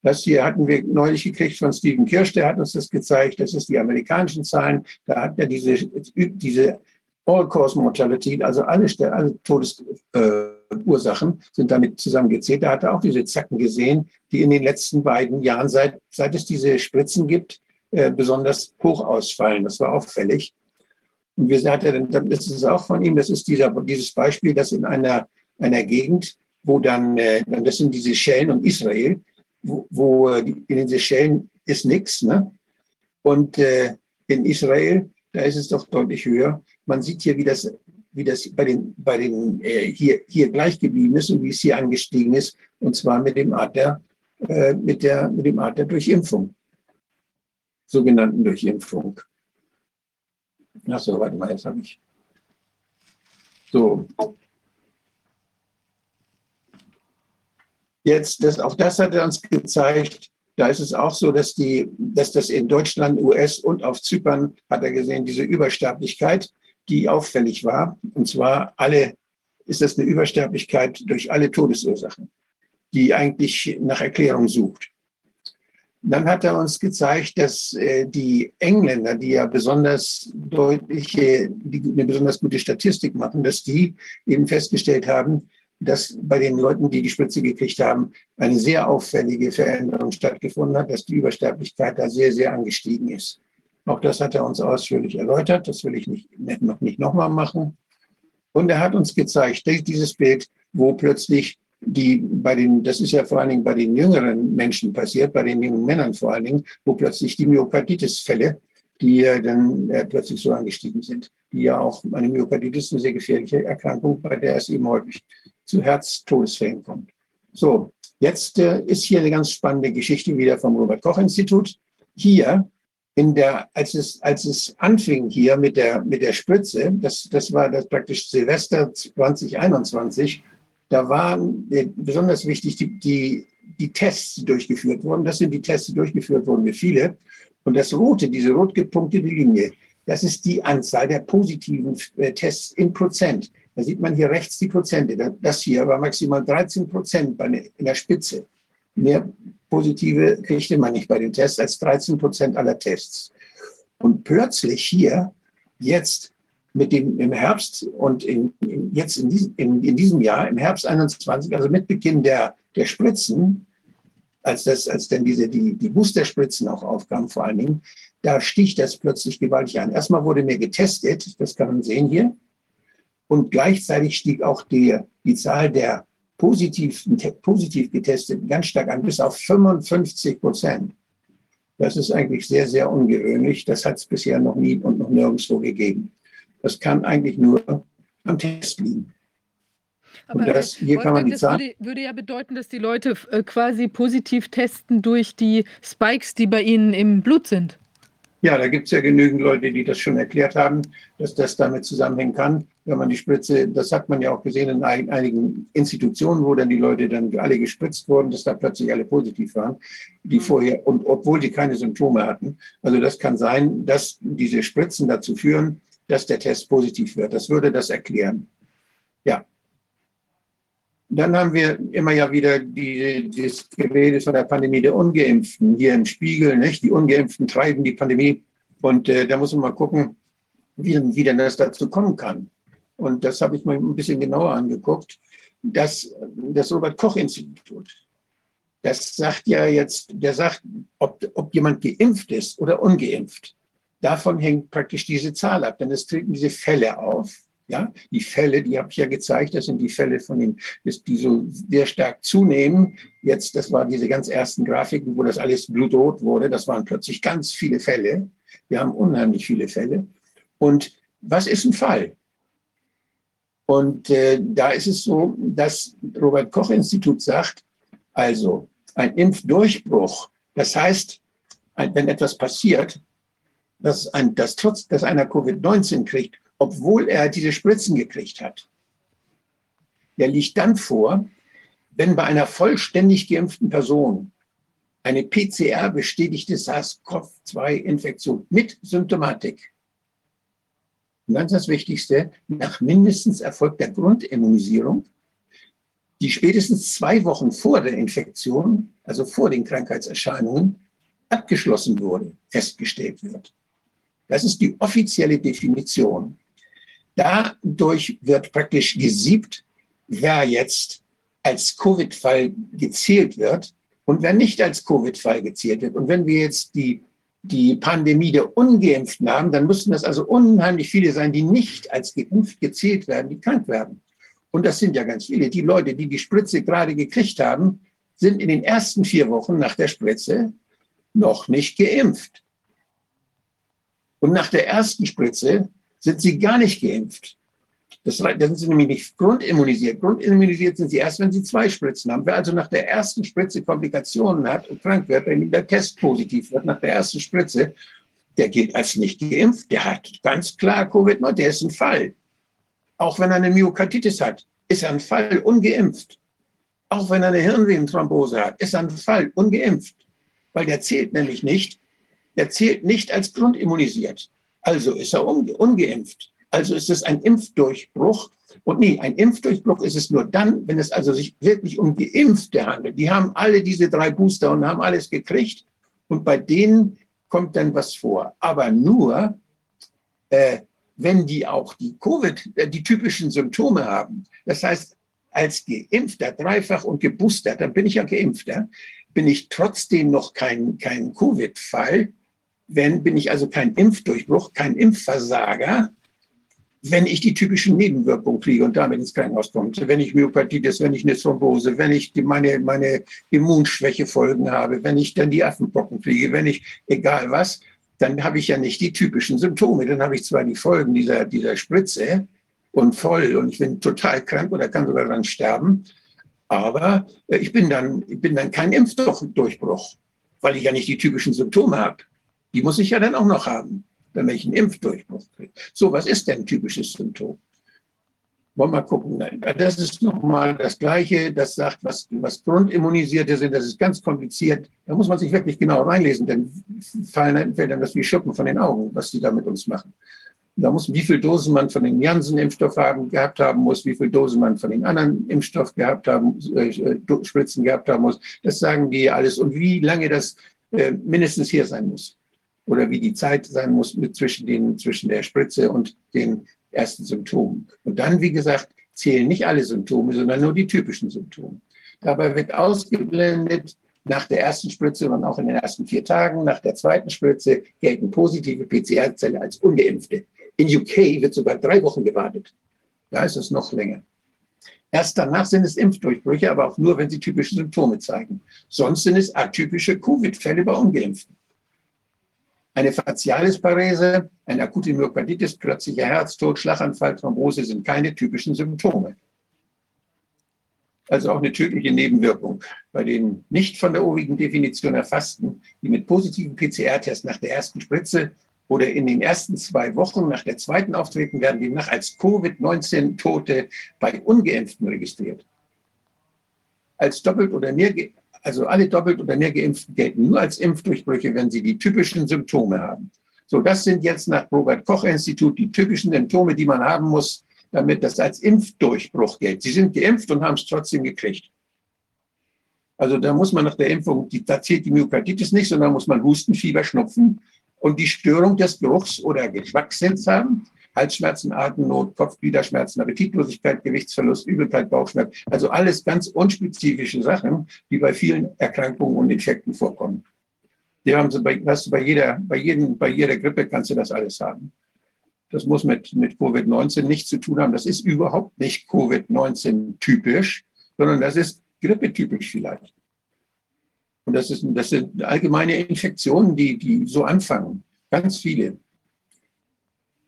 Das hier hatten wir neulich gekriegt von Stephen Kirsch, der hat uns das gezeigt. Das ist die amerikanischen Zahlen. Da hat er diese, diese All-Cause-Mortality, also alle, alle Todesursachen äh, sind damit zusammengezählt. Da hat er auch diese Zacken gesehen, die in den letzten beiden Jahren, seit, seit es diese Spritzen gibt, äh, besonders hoch ausfallen. Das war auffällig. Und wir sagten, das ist auch von ihm, das ist dieser, dieses Beispiel, dass in einer, einer Gegend, wo dann, äh, das sind diese Schellen und Israel, wo, wo äh, in den Seychellen ist nichts. Ne? Und äh, in Israel, da ist es doch deutlich höher. Man sieht hier, wie das, wie das bei den, bei den äh, hier, hier gleich geblieben ist und wie es hier angestiegen ist. Und zwar mit dem Art der, äh, mit der, mit dem Art der Durchimpfung. Sogenannten Durchimpfung. Achso, warte mal, jetzt habe ich. So, Jetzt, das, auch das hat er uns gezeigt. Da ist es auch so, dass, die, dass das in Deutschland, US und auf Zypern, hat er gesehen, diese Übersterblichkeit, die auffällig war. Und zwar alle, ist das eine Übersterblichkeit durch alle Todesursachen, die eigentlich nach Erklärung sucht. Dann hat er uns gezeigt, dass äh, die Engländer, die ja besonders deutliche, die eine besonders gute Statistik machen, dass die eben festgestellt haben, dass bei den Leuten, die die Spritze gekriegt haben, eine sehr auffällige Veränderung stattgefunden hat, dass die Übersterblichkeit da sehr, sehr angestiegen ist. Auch das hat er uns ausführlich erläutert. Das will ich nicht, noch nicht nochmal machen. Und er hat uns gezeigt, dieses Bild, wo plötzlich die bei den, das ist ja vor allen Dingen bei den jüngeren Menschen passiert, bei den jungen Männern vor allen Dingen, wo plötzlich die Myokarditis-Fälle, die dann äh, plötzlich so angestiegen sind, die ja auch eine Myokarditis eine sehr gefährliche Erkrankung, bei der es eben häufig zu Herztodesfällen kommt. So, jetzt äh, ist hier eine ganz spannende Geschichte wieder vom Robert-Koch-Institut. Hier, in der, als, es, als es anfing hier mit der, mit der Spritze, das, das war das praktisch Silvester 2021, da waren äh, besonders wichtig die, die, die Tests, die durchgeführt wurden. Das sind die Tests, die durchgeführt wurden, wie viele. Und das rote, diese rot gepunktete Linie, das ist die Anzahl der positiven äh, Tests in Prozent. Da sieht man hier rechts die Prozente. Das hier war maximal 13 Prozent in der Spitze. Mehr positive kriegte man nicht bei den Tests als 13 Prozent aller Tests. Und plötzlich hier, jetzt mit dem im Herbst und in, in jetzt in diesem, in, in, diesem Jahr, im Herbst 21, also mit Beginn der, der Spritzen, als, das, als dann diese, die, die Boosterspritzen auch aufkamen vor allen Dingen, da sticht das plötzlich gewaltig an. Erstmal wurde mir getestet, das kann man sehen hier, und gleichzeitig stieg auch die, die Zahl der positiv, positiv Getesteten ganz stark an, bis auf 55 Prozent. Das ist eigentlich sehr, sehr ungewöhnlich. Das hat es bisher noch nie und noch nirgendwo gegeben. Das kann eigentlich nur am Test liegen. Aber das, hier kann man die das würde, würde, ja bedeuten, dass die Leute äh, quasi positiv testen durch die Spikes, die bei ihnen im Blut sind. Ja, da gibt es ja genügend Leute, die das schon erklärt haben, dass das damit zusammenhängen kann. Wenn man die Spritze, das hat man ja auch gesehen in einigen Institutionen, wo dann die Leute dann alle gespritzt wurden, dass da plötzlich alle positiv waren, die mhm. vorher, und obwohl die keine Symptome hatten. Also das kann sein, dass diese Spritzen dazu führen, dass der Test positiv wird. Das würde das erklären. Ja. Dann haben wir immer ja wieder die, das Gerede von der Pandemie der Ungeimpften hier im Spiegel. Nicht? Die Ungeimpften treiben die Pandemie. Und äh, da muss man mal gucken, wie, wie denn das dazu kommen kann. Und das habe ich mir ein bisschen genauer angeguckt. Das, das Robert-Koch-Institut, das sagt ja jetzt, der sagt, ob, ob jemand geimpft ist oder ungeimpft. Davon hängt praktisch diese Zahl ab, denn es treten diese Fälle auf ja, die Fälle, die habe ich ja gezeigt, das sind die Fälle von den, die so sehr stark zunehmen. Jetzt, das waren diese ganz ersten Grafiken, wo das alles blutrot wurde. Das waren plötzlich ganz viele Fälle. Wir haben unheimlich viele Fälle. Und was ist ein Fall? Und äh, da ist es so, dass Robert Koch Institut sagt, also ein Impfdurchbruch, das heißt, wenn etwas passiert, dass, ein, dass trotz, dass einer Covid-19 kriegt obwohl er diese Spritzen gekriegt hat. der liegt dann vor, wenn bei einer vollständig geimpften Person eine PCR-bestätigte SARS-CoV-2-Infektion mit Symptomatik, und ganz das Wichtigste, nach mindestens erfolgter Grundimmunisierung, die spätestens zwei Wochen vor der Infektion, also vor den Krankheitserscheinungen, abgeschlossen wurde, festgestellt wird. Das ist die offizielle Definition. Dadurch wird praktisch gesiebt, wer jetzt als Covid-Fall gezählt wird und wer nicht als Covid-Fall gezählt wird. Und wenn wir jetzt die, die Pandemie der Ungeimpften haben, dann müssten das also unheimlich viele sein, die nicht als geimpft gezählt werden, die krank werden. Und das sind ja ganz viele. Die Leute, die die Spritze gerade gekriegt haben, sind in den ersten vier Wochen nach der Spritze noch nicht geimpft. Und nach der ersten Spritze sind sie gar nicht geimpft. Das, da sind sie nämlich nicht grundimmunisiert. Grundimmunisiert sind sie erst, wenn sie zwei Spritzen haben. Wer also nach der ersten Spritze Komplikationen hat und krank wird, wenn der Test positiv wird nach der ersten Spritze, der gilt als nicht geimpft. Der hat ganz klar Covid-19, der ist ein Fall. Auch wenn er eine Myokarditis hat, ist er ein Fall ungeimpft. Auch wenn er eine Hirnvenenthrombose hat, ist er ein Fall ungeimpft. Weil der zählt nämlich nicht, der zählt nicht als grundimmunisiert. Also ist er unge ungeimpft. Also ist es ein Impfdurchbruch. Und nee, ein Impfdurchbruch ist es nur dann, wenn es also sich wirklich um Geimpfte handelt. Die haben alle diese drei Booster und haben alles gekriegt. Und bei denen kommt dann was vor. Aber nur, äh, wenn die auch die Covid, äh, die typischen Symptome haben. Das heißt, als Geimpfter, dreifach und geboostert, dann bin ich ja Geimpfter, bin ich trotzdem noch kein, kein Covid-Fall. Wenn, bin ich also kein Impfdurchbruch, kein Impfversager, wenn ich die typischen Nebenwirkungen kriege und damit ins Krankenhaus komme. Wenn ich Myokarditis, wenn ich eine Thrombose, wenn ich die, meine, meine Immunschwäche Folgen habe, wenn ich dann die Affenpocken kriege, wenn ich, egal was, dann habe ich ja nicht die typischen Symptome. Dann habe ich zwar die Folgen dieser, dieser Spritze und voll und ich bin total krank oder kann sogar daran sterben, aber äh, ich bin dann, ich bin dann kein Impfdurchbruch, weil ich ja nicht die typischen Symptome habe. Die muss ich ja dann auch noch haben, damit ich einen Impfdurchbruch kriege. So, was ist denn ein typisches Symptom? Wollen wir mal gucken. Das ist nochmal das Gleiche. Das sagt, was, was Grundimmunisierte sind. Das ist ganz kompliziert. Da muss man sich wirklich genau reinlesen, denn fallen fällt dann das wie Schuppen von den Augen, was die da mit uns machen. Da muss, wie viel Dosen man von dem Janssen-Impfstoff haben, gehabt haben muss, wie viel Dosen man von den anderen Impfstoff gehabt haben, äh, Spritzen gehabt haben muss. Das sagen die alles. Und wie lange das äh, mindestens hier sein muss. Oder wie die Zeit sein muss mit zwischen, den, zwischen der Spritze und den ersten Symptomen. Und dann, wie gesagt, zählen nicht alle Symptome, sondern nur die typischen Symptome. Dabei wird ausgeblendet, nach der ersten Spritze und auch in den ersten vier Tagen, nach der zweiten Spritze gelten positive PCR-Zelle als ungeimpfte. In UK wird sogar drei Wochen gewartet. Da ist es noch länger. Erst danach sind es Impfdurchbrüche, aber auch nur, wenn sie typische Symptome zeigen. Sonst sind es atypische Covid-Fälle bei Ungeimpften. Eine Facialisparese, eine akute Myokarditis, plötzlicher Herztod, Schlaganfall, Thrombose sind keine typischen Symptome. Also auch eine tödliche Nebenwirkung. Bei den nicht von der obigen Definition erfassten, die mit positiven PCR-Test nach der ersten Spritze oder in den ersten zwei Wochen nach der zweiten auftreten, werden demnach als Covid-19-Tote bei Ungeimpften registriert. Als doppelt oder mehr also alle doppelt oder mehr Geimpften gelten nur als Impfdurchbrüche, wenn sie die typischen Symptome haben. So, das sind jetzt nach Robert Koch Institut die typischen Symptome, die man haben muss, damit das als Impfdurchbruch gilt. Sie sind geimpft und haben es trotzdem gekriegt. Also da muss man nach der Impfung, die, da zählt die Myokarditis nicht, sondern muss man Husten, Fieber, Schnupfen und die Störung des Geruchs oder Geschmackssinns haben. Halsschmerzen, Atemnot, Kopfgliederschmerzen, Appetitlosigkeit, Gewichtsverlust, Übelkeit, Bauchschmerz. Also alles ganz unspezifische Sachen, die bei vielen Erkrankungen und Infekten vorkommen. Die haben sie bei, hast du bei jeder, bei jedem, bei jeder Grippe kannst du das alles haben. Das muss mit, mit Covid-19 nichts zu tun haben. Das ist überhaupt nicht Covid-19 typisch, sondern das ist grippetypisch vielleicht. Und das, ist, das sind allgemeine Infektionen, die, die so anfangen. Ganz viele.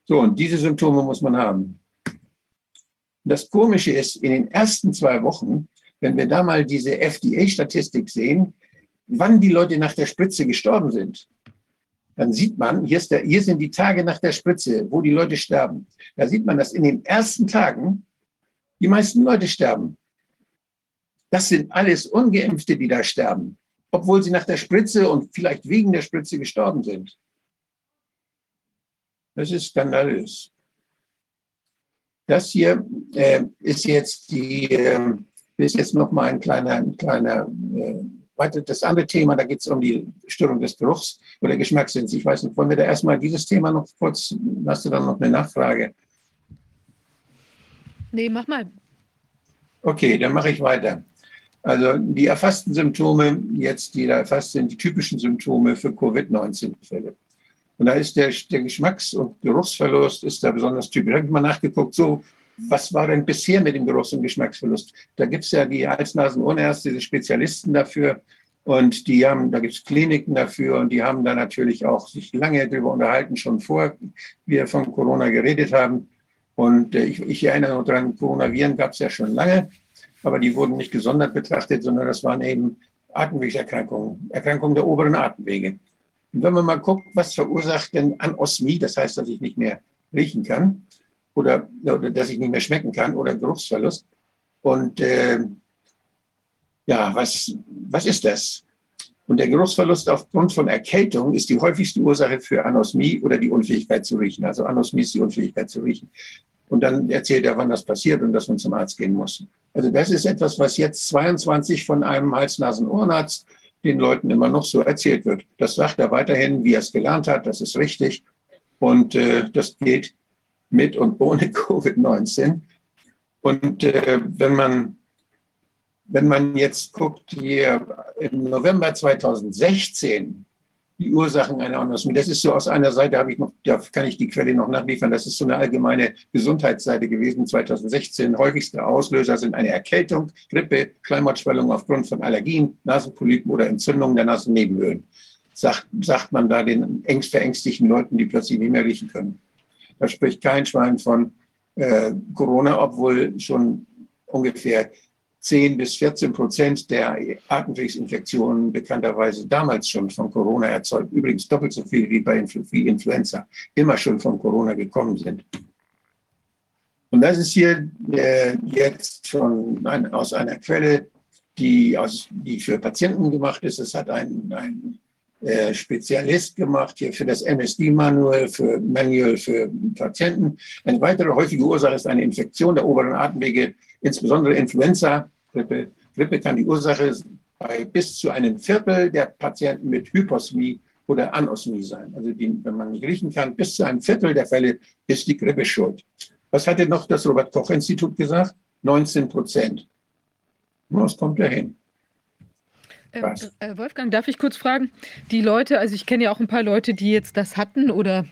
So, und diese Symptome muss man haben. Das Komische ist, in den ersten zwei Wochen, wenn wir da mal diese FDA-Statistik sehen, wann die Leute nach der Spritze gestorben sind, dann sieht man, hier, der, hier, sind die Tage nach der Spritze, wo die Leute sterben. Da sieht man, dass in den ersten Tagen Die meisten Leute sterben. Das sind alles Ungeimpfte, die da sterben, obwohl sie nach der Spritze und vielleicht wegen der Spritze gestorben sind. Das ist skandalös. Das hier äh, ist jetzt die, äh, ist jetzt noch mal ein kleiner, ein kleiner äh, weiter das andere Thema, da geht es um die Störung des Geruchs oder Geschmackssinns. Ich weiß nicht, wollen wir da erstmal dieses Thema noch kurz, hast du dann noch eine Nachfrage? Nee, mach mal. Okay, dann mache ich weiter. Also die erfassten Symptome, jetzt die da erfasst sind, die typischen Symptome für Covid-19-Fälle. Und da ist der, der Geschmacks- und Geruchsverlust ist da besonders typisch. Da habe ich mal nachgeguckt, so, was war denn bisher mit dem Geruchs- und Geschmacksverlust? Da gibt es ja die Hals-Nasen-Ohrenärzte, die Spezialisten dafür. Und die haben, da gibt es Kliniken dafür und die haben da natürlich auch sich lange darüber unterhalten, schon vor wir von Corona geredet haben. Und äh, ich, ich erinnere noch daran, Coronaviren gab es ja schon lange aber die wurden nicht gesondert betrachtet, sondern das waren eben Atemwegserkrankungen, Erkrankungen der oberen Atemwege. Und wenn man mal guckt, was verursacht denn Anosmie, das heißt, dass ich nicht mehr riechen kann oder, oder dass ich nicht mehr schmecken kann oder Geruchsverlust. Und äh, ja, was, was ist das? Und der Geruchsverlust aufgrund von Erkältung ist die häufigste Ursache für Anosmie oder die Unfähigkeit zu riechen. Also Anosmie ist die Unfähigkeit zu riechen. Und dann erzählt er, wann das passiert und dass man zum Arzt gehen muss. Also das ist etwas, was jetzt 22 von einem Hals-Nasen-Ohrenarzt den Leuten immer noch so erzählt wird. Das sagt er weiterhin, wie er es gelernt hat, das ist richtig. Und äh, das geht mit und ohne *laughs* Covid-19. Und äh, wenn man wenn man jetzt guckt, hier im November 2016 die Ursachen einer Anosmie. Das ist so aus einer Seite, habe ich noch, da kann ich die Quelle noch nachliefern. Das ist so eine allgemeine Gesundheitsseite gewesen 2016. Häufigste Auslöser sind eine Erkältung, Grippe, Schleimhautschwellung aufgrund von Allergien, Nasenpolypen oder Entzündungen der Nasennebenhöhlen. Sagt, sagt man da den ängst verängstigten Leuten, die plötzlich nicht mehr riechen können. Da spricht kein Schwein von äh, Corona, obwohl schon ungefähr 10 bis 14 Prozent der Atemwegsinfektionen bekannterweise damals schon von Corona erzeugt. Übrigens doppelt so viel wie bei Influ wie Influenza, immer schon von Corona gekommen sind. Und das ist hier äh, jetzt von ein, aus einer Quelle, die, aus, die für Patienten gemacht ist. Es hat ein, ein äh, Spezialist gemacht hier für das MSD-Manual, für Manual für Patienten. Eine weitere häufige Ursache ist eine Infektion der oberen Atemwege insbesondere Influenza-Grippe. Grippe kann die Ursache bei bis zu einem Viertel der Patienten mit Hyposmie oder Anosmie sein. Also die, wenn man nicht riechen kann, bis zu einem Viertel der Fälle ist die Grippe schuld. Was hatte noch das Robert-Koch-Institut gesagt? 19 Prozent. Was kommt da hin? Äh, Wolfgang, darf ich kurz fragen? Die Leute, also ich kenne ja auch ein paar Leute, die jetzt das hatten oder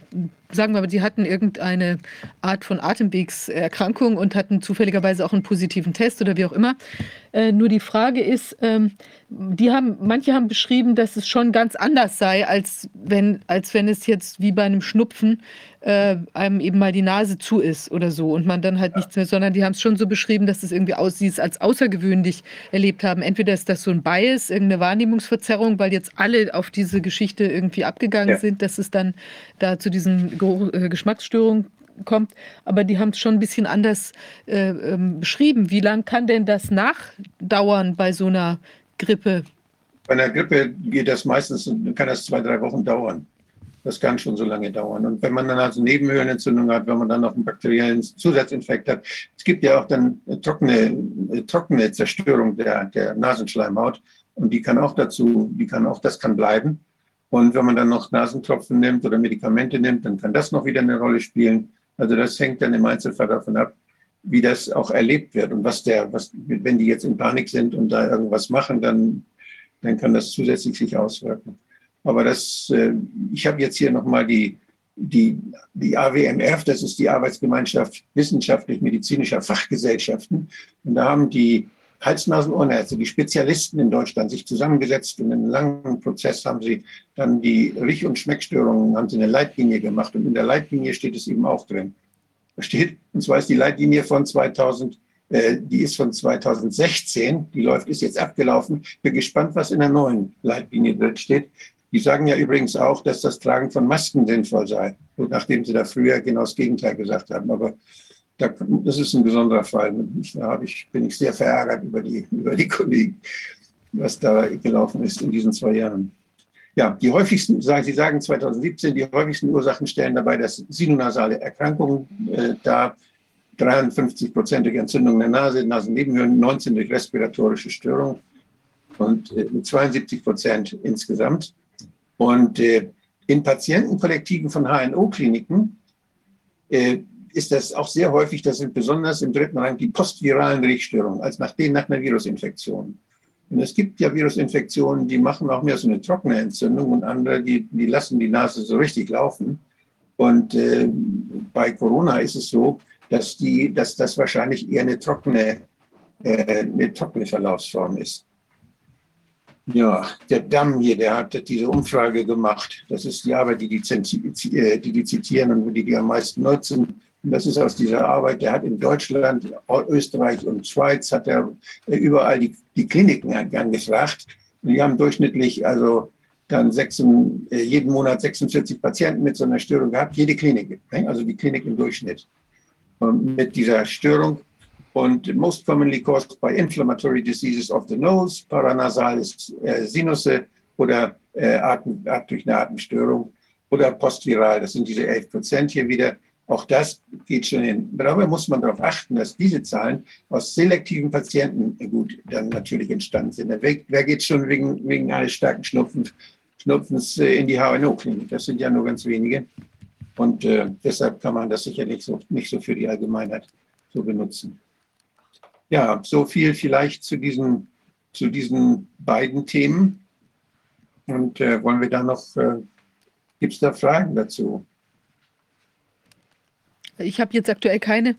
sagen wir mal, sie hatten irgendeine Art von Atemwegserkrankung und hatten zufälligerweise auch einen positiven Test oder wie auch immer. Äh, nur die Frage ist, ähm, die haben, manche haben beschrieben, dass es schon ganz anders sei, als wenn, als wenn es jetzt wie bei einem Schnupfen äh, einem eben mal die Nase zu ist oder so und man dann halt nichts mehr, sondern die haben es schon so beschrieben, dass es irgendwie aus, sie es als außergewöhnlich erlebt haben. Entweder ist das so ein Bias, irgendeine Wahrnehmungsverzerrung, weil jetzt alle auf diese Geschichte irgendwie abgegangen ja. sind, dass es dann da zu äh, Geschmacksstörungen kommt, aber die haben es schon ein bisschen anders äh, ähm, beschrieben. Wie lange kann denn das nachdauern bei so einer Grippe? Bei einer Grippe geht das meistens, kann das zwei, drei Wochen dauern. Das kann schon so lange dauern. Und wenn man dann also Nebenhöhlenentzündung hat, wenn man dann noch einen bakteriellen Zusatzinfekt hat, es gibt ja auch dann trockene, trockene Zerstörung der, der Nasenschleimhaut. Und die kann auch dazu, die kann auch, das kann bleiben. Und wenn man dann noch Nasentropfen nimmt oder Medikamente nimmt, dann kann das noch wieder eine Rolle spielen. Also das hängt dann im Einzelfall davon ab, wie das auch erlebt wird und was der, was, wenn die jetzt in Panik sind und da irgendwas machen, dann, dann kann das zusätzlich sich auswirken. Aber das, äh, ich habe jetzt hier nochmal die, die, die AWMF, das ist die Arbeitsgemeinschaft wissenschaftlich-medizinischer Fachgesellschaften. Und da haben die Hals-Nasen-Ohrenärzte, die Spezialisten in Deutschland sich zusammengesetzt und in einem langen Prozess haben sie dann die Riech- und Schmeckstörungen, haben sie eine Leitlinie gemacht und in der Leitlinie steht es eben auch drin. Da steht, und zwar ist die Leitlinie von 2000, äh, die ist von 2016, die läuft, ist jetzt abgelaufen. Bin gespannt, was in der neuen Leitlinie drin steht. Die sagen ja übrigens auch, dass das Tragen von Masken sinnvoll sei, nachdem sie da früher genau das Gegenteil gesagt haben. Aber das ist ein besonderer Fall. Da ich, bin ich sehr verärgert über die, über die Kollegen, was da gelaufen ist in diesen zwei Jahren. Ja, die häufigsten, Sie sagen 2017, die häufigsten Ursachen stellen dabei das sinonasale Erkrankungen äh, dar. 53-prozentige Entzündung der Nase, Nasennebenhöhlen, 19 durch respiratorische Störung und äh, 72 Prozent insgesamt. Und äh, in Patientenkollektiven von HNO-Kliniken äh, ist das auch sehr häufig, das sind besonders im dritten Rang die postviralen Riechstörungen, als nach denen nach einer Virusinfektion. Und es gibt ja Virusinfektionen, die machen auch mehr so eine trockene Entzündung und andere, die, die lassen die Nase so richtig laufen. Und äh, bei Corona ist es so, dass, die, dass das wahrscheinlich eher eine trockene, äh, eine trockene Verlaufsform ist. Ja, der Damm hier, der hat diese Umfrage gemacht. Das ist die Arbeit, die die, äh, die, die zitieren und die die am meisten nutzen. Und das ist aus dieser Arbeit, der hat in Deutschland, Österreich und Schweiz, hat er überall die, die Kliniken angefragt. Und die haben durchschnittlich also dann sechs, äh, jeden Monat 46 Patienten mit so einer Störung gehabt, jede Klinik, ne? also die Klinik im Durchschnitt mit dieser Störung. Und most commonly caused by inflammatory diseases of the nose, paranasales äh, Sinusse oder äh, Atem, durch eine Atemstörung oder postviral, das sind diese 11 Prozent hier wieder. Auch das geht schon hin. Dabei muss man darauf achten, dass diese Zahlen aus selektiven Patienten gut dann natürlich entstanden sind. Wer, geht schon wegen, wegen eines starken Schnupfens, Schnupfens äh, in die HNO-Klinik? Das sind ja nur ganz wenige. Und äh, deshalb kann man das sicherlich so, nicht so für die Allgemeinheit so benutzen. Ja, so viel vielleicht zu diesen, zu diesen beiden Themen. Und äh, wollen wir da noch, äh, gibt es da Fragen dazu? Ich habe jetzt aktuell keine.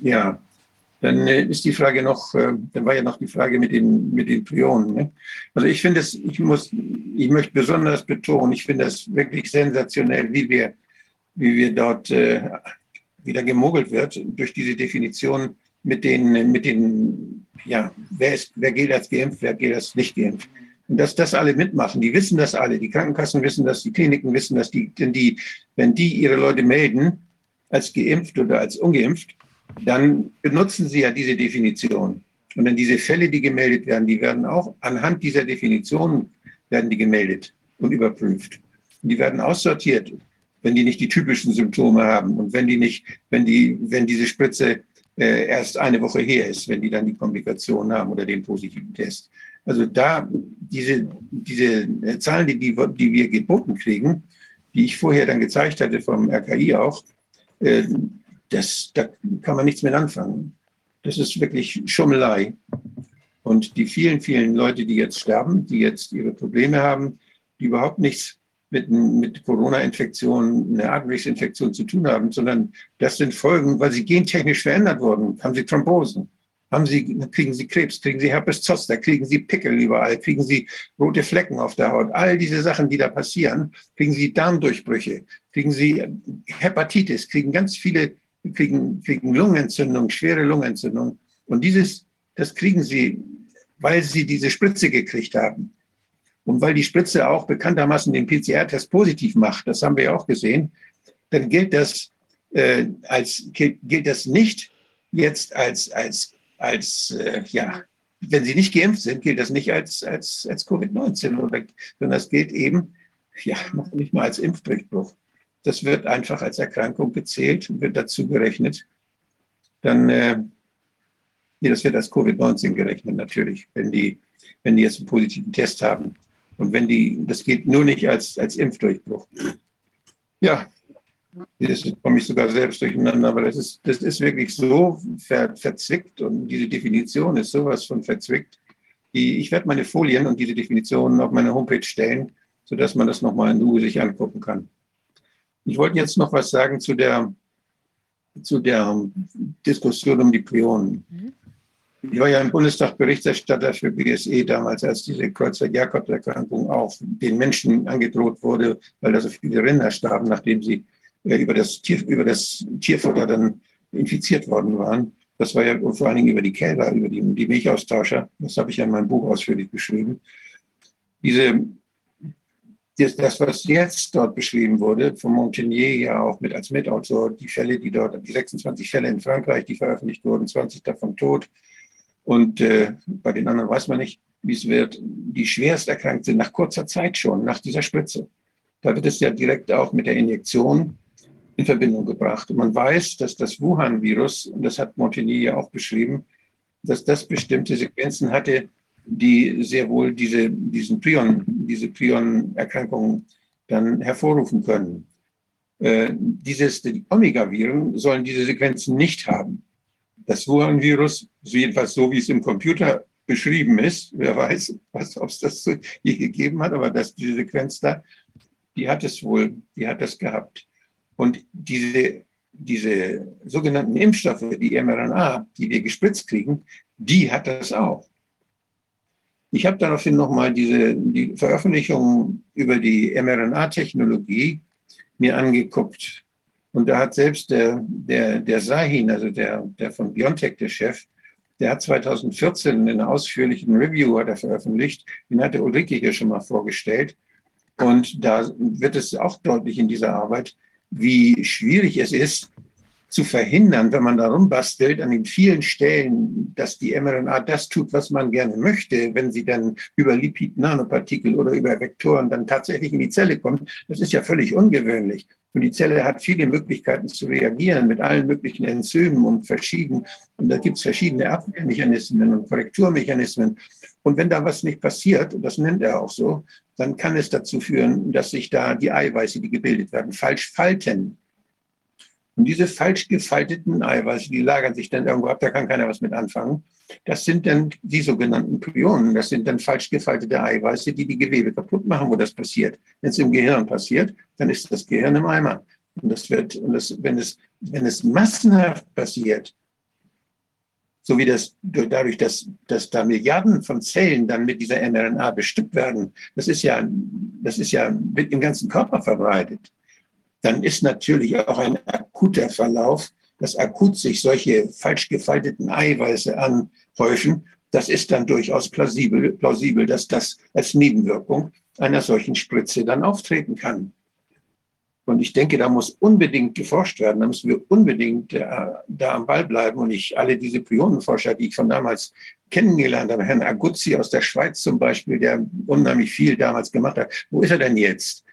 Ja, dann äh, ist die Frage noch, äh, dann war ja noch die Frage mit den, mit den Prionen. Ne? Also ich finde es, ich muss, ich möchte besonders betonen, ich finde es wirklich sensationell, wie wir, wie wir dort äh, wieder gemogelt wird durch diese Definition mit den, mit den, ja, wer ist, wer gilt als geimpft, wer gilt als nicht geimpft. Und dass das alle mitmachen, die wissen das alle, die Krankenkassen wissen das, die Kliniken wissen das, die, denn die, wenn die ihre Leute melden, als geimpft oder als ungeimpft, dann benutzen sie ja diese Definition. Und dann diese Fälle, die gemeldet werden, die werden auch anhand dieser Definition werden die gemeldet und überprüft. Und die werden aussortiert, wenn die nicht die typischen Symptome haben und wenn die nicht, wenn die, wenn diese Spritze äh, erst eine Woche her ist, wenn die dann die Komplikation haben oder den positiven Test. Also da diese, diese Zahlen, die, die, wir geboten kriegen, die ich vorher dann gezeigt hatte vom RKI auch, äh, das, da kann man nichts mit anfangen. Das ist wirklich Schummelei. Und die vielen, vielen Leute, die jetzt sterben, die jetzt ihre Probleme haben, die überhaupt nichts mit, mit Corona-Infektion, einer Atemwegsinfektion zu tun haben, sondern das sind Folgen, weil sie gentechnisch verändert wurden. Haben sie Thrombosen, haben sie, kriegen sie Krebs, kriegen sie Herpes Zoster, kriegen sie Pickel überall, kriegen sie rote Flecken auf der Haut. All diese Sachen, die da passieren, kriegen sie Darmdurchbrüche, kriegen sie Hepatitis, kriegen ganz viele kriegen, kriegen Lungenentzündung, schwere Lungenentzündung. Und dieses, das kriegen sie, weil sie diese Spritze gekriegt haben. Und weil die Spritze auch bekanntermaßen den PCR-Test positiv macht, das haben wir ja auch gesehen, dann gilt das, äh, als, gilt, gilt das nicht jetzt als, als, als äh, ja, wenn sie nicht geimpft sind, gilt das nicht als, als, als Covid-19, sondern das gilt eben, ja, noch nicht mal als Impfdurchbruch das wird einfach als Erkrankung gezählt und wird dazu gerechnet. Dann, äh, nee, das wird als Covid-19 gerechnet natürlich, wenn die, wenn die jetzt einen positiven Test haben. Und wenn die, das geht nur nicht als, als Impfdurchbruch. Ja, das komme ich sogar selbst durcheinander, aber das ist, das ist wirklich so ver, verzwickt und diese Definition ist sowas von verzwickt. Die, ich werde meine Folien und diese Definitionen auf meine Homepage stellen, sodass man das nochmal in Ruhe sich angucken kann. Ich wollte jetzt noch was sagen zu der, zu der Diskussion um die Prionen. Mhm. Ich war ja im Bundestag Berichterstatter für BSE damals, als diese Kreuzer-Jakobs-Erkrankung auch den Menschen angedroht wurde, weil da so viele Rinder starben, nachdem sie über, das Tier, über das Tierfutter dann infiziert worden waren. Das war ja vor allen Dingen über die Kälber, über die, die Milchaustauscher. Das habe ich ja in meinem Buch ausführlich beschrieben. Diese das, das, was jetzt dort beschrieben wurde, von Montagnier ja auch mit als Mitautor, die Fälle, die dort, die 26 Fälle in Frankreich, die veröffentlicht wurden, 20 davon tot. Und äh, bei den anderen weiß man nicht, wie es wird. Die schwerst erkrankt sind nach kurzer Zeit schon, nach dieser Spritze. Da wird es ja direkt auch mit der Injektion in Verbindung gebracht. Und man weiß, dass das Wuhan-Virus, und das hat Montagnier ja auch beschrieben, dass das bestimmte Sequenzen hatte, die sehr wohl diese, diesen Prion, diese Prion-Erkrankungen dann hervorrufen können. Äh, dieses, die Omega-Viren sollen diese Sequenzen nicht haben. Das Wuhan-Virus, jedenfalls so wie es im Computer beschrieben ist, wer weiß, ob es das je gegeben hat, aber dass diese Sequenz da, die hat es wohl, die hat das gehabt. Und diese, diese sogenannten Impfstoffe, die mRNA, die wir gespritzt kriegen, die hat das auch. Ich habe daraufhin nochmal diese, die Veröffentlichung über die mRNA-Technologie mir angeguckt. Und da hat selbst der, der, der Sahin, also der, der von BioNTech, der Chef, der hat 2014 einen ausführlichen Review hat er veröffentlicht. Den hatte Ulrike hier schon mal vorgestellt. Und da wird es auch deutlich in dieser Arbeit, wie schwierig es ist, zu verhindern, wenn man darum bastelt, an den vielen Stellen, dass die mRNA das tut, was man gerne möchte, wenn sie dann über Lipid-Nanopartikel oder über Vektoren dann tatsächlich in die Zelle kommt, das ist ja völlig ungewöhnlich. Und die Zelle hat viele Möglichkeiten zu reagieren mit allen möglichen Enzymen und verschieden. Und da gibt es verschiedene Abwehrmechanismen und Korrekturmechanismen. Und wenn da was nicht passiert, und das nennt er auch so, dann kann es dazu führen, dass sich da die Eiweiße, die gebildet werden, falsch falten. Und diese falsch gefalteten Eiweiße, die lagern sich dann irgendwo ab, da kann keiner was mit anfangen. Das sind dann die sogenannten Prionen. Das sind dann falsch gefaltete Eiweiße, die die Gewebe kaputt machen, wo das passiert. Wenn es im Gehirn passiert, dann ist das Gehirn im Eimer. Und das wird, und das, wenn es, wenn es massenhaft passiert, so wie das dadurch, dass, dass da Milliarden von Zellen dann mit dieser mRNA bestückt werden, das ist ja, das ist ja im ganzen Körper verbreitet dann ist natürlich auch ein akuter Verlauf, dass akut sich solche falsch gefalteten Eiweiße anhäufen. Das ist dann durchaus plausibel, plausibel, dass das als Nebenwirkung einer solchen Spritze dann auftreten kann. Und ich denke, da muss unbedingt geforscht werden. Da müssen wir unbedingt äh, da am Ball bleiben. Und ich alle diese Prionenforscher, die ich von damals kennengelernt habe, Herrn Aguzzi aus der Schweiz zum Beispiel, der unheimlich viel damals gemacht hat, wo ist er denn jetzt?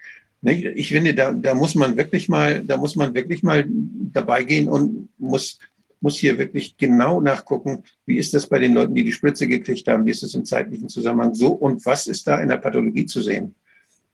Ich finde, da, da muss man wirklich mal, da muss man wirklich mal dabei gehen und muss, muss hier wirklich genau nachgucken, wie ist das bei den Leuten, die die Spritze gekriegt haben, wie ist das im zeitlichen Zusammenhang so und was ist da in der Pathologie zu sehen.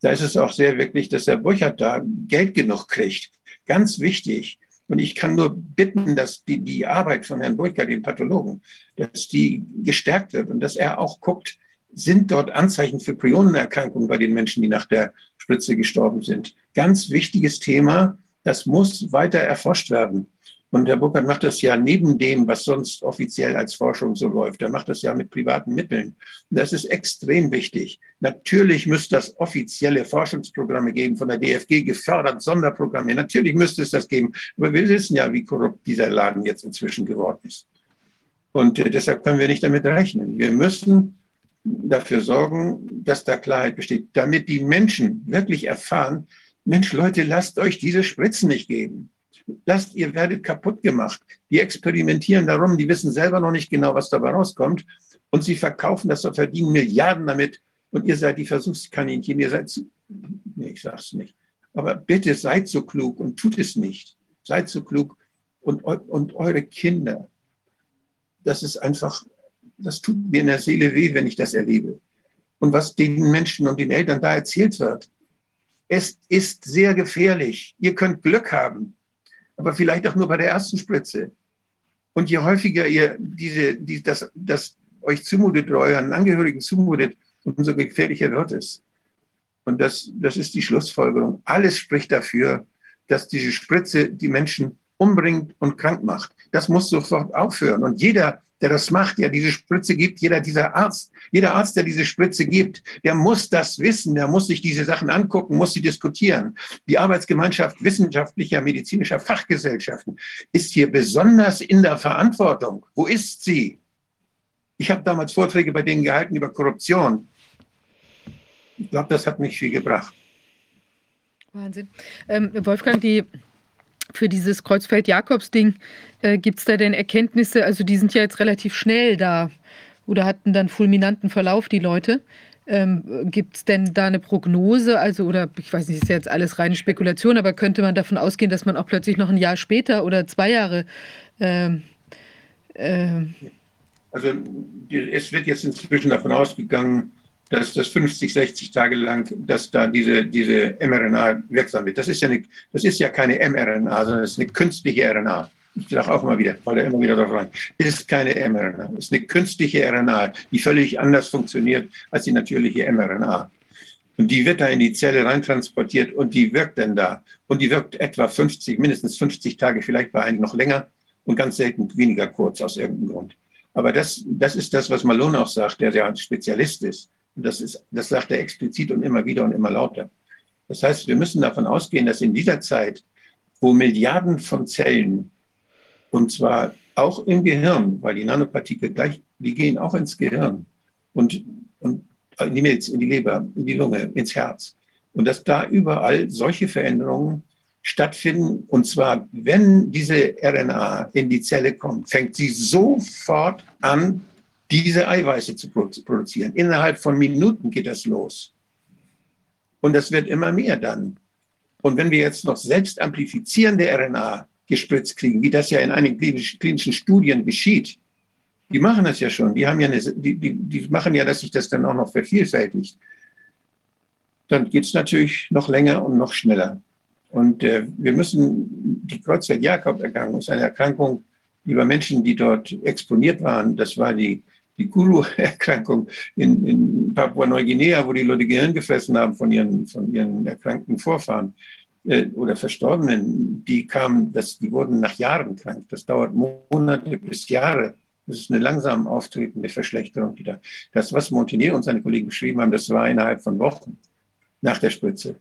Da ist es auch sehr wirklich, dass der Burchard da Geld genug kriegt. Ganz wichtig. Und ich kann nur bitten, dass die, die Arbeit von Herrn Burchard, dem Pathologen, dass die gestärkt wird und dass er auch guckt, sind dort Anzeichen für Prionenerkrankungen bei den Menschen, die nach der Spritze gestorben sind. Ganz wichtiges Thema, das muss weiter erforscht werden. Und Herr Burkhardt macht das ja neben dem, was sonst offiziell als Forschung so läuft. Er macht das ja mit privaten Mitteln. Das ist extrem wichtig. Natürlich müsste es offizielle Forschungsprogramme geben, von der DFG gefördert, Sonderprogramme. Natürlich müsste es das geben. Aber wir wissen ja, wie korrupt dieser Laden jetzt inzwischen geworden ist. Und äh, deshalb können wir nicht damit rechnen. Wir müssen dafür sorgen, dass da Klarheit besteht, damit die Menschen wirklich erfahren, Mensch, Leute, lasst euch diese Spritzen nicht geben. Lasst, ihr werdet kaputt gemacht. Die experimentieren darum, die wissen selber noch nicht genau, was dabei rauskommt. Und sie verkaufen das und verdienen Milliarden damit. Und ihr seid die Versuchskaninchen, ihr seid, nee, ich sag's nicht. Aber bitte seid so klug und tut es nicht. Seid so klug und, und eure Kinder. Das ist einfach das tut mir in der Seele weh, wenn ich das erlebe. Und was den Menschen und den Eltern da erzählt wird, es ist sehr gefährlich. Ihr könnt Glück haben, aber vielleicht auch nur bei der ersten Spritze. Und je häufiger ihr diese, die, das, das euch zumutet oder euren Angehörigen zumutet, umso gefährlicher wird es. Und das, das ist die Schlussfolgerung. Alles spricht dafür, dass diese Spritze die Menschen umbringt und krank macht. Das muss sofort aufhören. Und jeder, der das macht, der diese Spritze gibt, jeder dieser Arzt, jeder Arzt, der diese Spritze gibt, der muss das wissen, der muss sich diese Sachen angucken, muss sie diskutieren. Die Arbeitsgemeinschaft wissenschaftlicher, medizinischer Fachgesellschaften ist hier besonders in der Verantwortung. Wo ist sie? Ich habe damals Vorträge bei denen gehalten über Korruption. Ich glaube, das hat nicht viel gebracht. Wahnsinn. Ähm, Wolfgang, die, für dieses Kreuzfeld-Jakobs-Ding, äh, gibt es da denn Erkenntnisse? Also die sind ja jetzt relativ schnell da oder hatten dann fulminanten Verlauf, die Leute. Ähm, Gibt es denn da eine Prognose? Also, oder ich weiß nicht, ist ja jetzt alles reine Spekulation, aber könnte man davon ausgehen, dass man auch plötzlich noch ein Jahr später oder zwei Jahre ähm, äh also es wird jetzt inzwischen davon ausgegangen, dass das 50, 60 Tage lang, dass da diese, diese mRNA wirksam wird. Das ist ja, eine, das ist ja keine mRNA, sondern es ist eine künstliche RNA. Ich sage auch immer wieder, weil er immer wieder darauf rein. Ist keine mRNA, ist eine künstliche RNA, die völlig anders funktioniert als die natürliche mRNA. Und die wird da in die Zelle reintransportiert und die wirkt dann da. Und die wirkt etwa 50, mindestens 50 Tage, vielleicht bei einigen noch länger und ganz selten weniger kurz aus irgendeinem Grund. Aber das, das ist das, was Malone auch sagt, der ja ein Spezialist ist. Und das, ist, das sagt er explizit und immer wieder und immer lauter. Das heißt, wir müssen davon ausgehen, dass in dieser Zeit, wo Milliarden von Zellen, und zwar auch im Gehirn, weil die Nanopartikel gleich, die gehen auch ins Gehirn und, und in die Milz, in die Leber, in die Lunge, ins Herz. Und dass da überall solche Veränderungen stattfinden. Und zwar, wenn diese RNA in die Zelle kommt, fängt sie sofort an, diese Eiweiße zu produzieren. Innerhalb von Minuten geht das los. Und das wird immer mehr dann. Und wenn wir jetzt noch selbst amplifizierende RNA gespritzt kriegen, wie das ja in einigen klinischen Studien geschieht, die machen das ja schon. Die haben ja eine, die, die, die machen ja, dass sich das dann auch noch vervielfältigt. Dann geht es natürlich noch länger und noch schneller. Und äh, wir müssen, die Kreuzfeld-Jakob-Erkrankung ist eine Erkrankung, bei Menschen, die dort exponiert waren, das war die die Kulu-Erkrankung *laughs* in, in Papua-Neuguinea, wo die Leute Gehirn gefressen haben von ihren, von ihren erkrankten Vorfahren äh, oder Verstorbenen, die kamen, das, die wurden nach Jahren krank. Das dauert Monate bis Jahre. Das ist eine langsam auftretende Verschlechterung. Die da, das, was Montenegro und seine Kollegen beschrieben haben, das war innerhalb von Wochen nach der Spritze.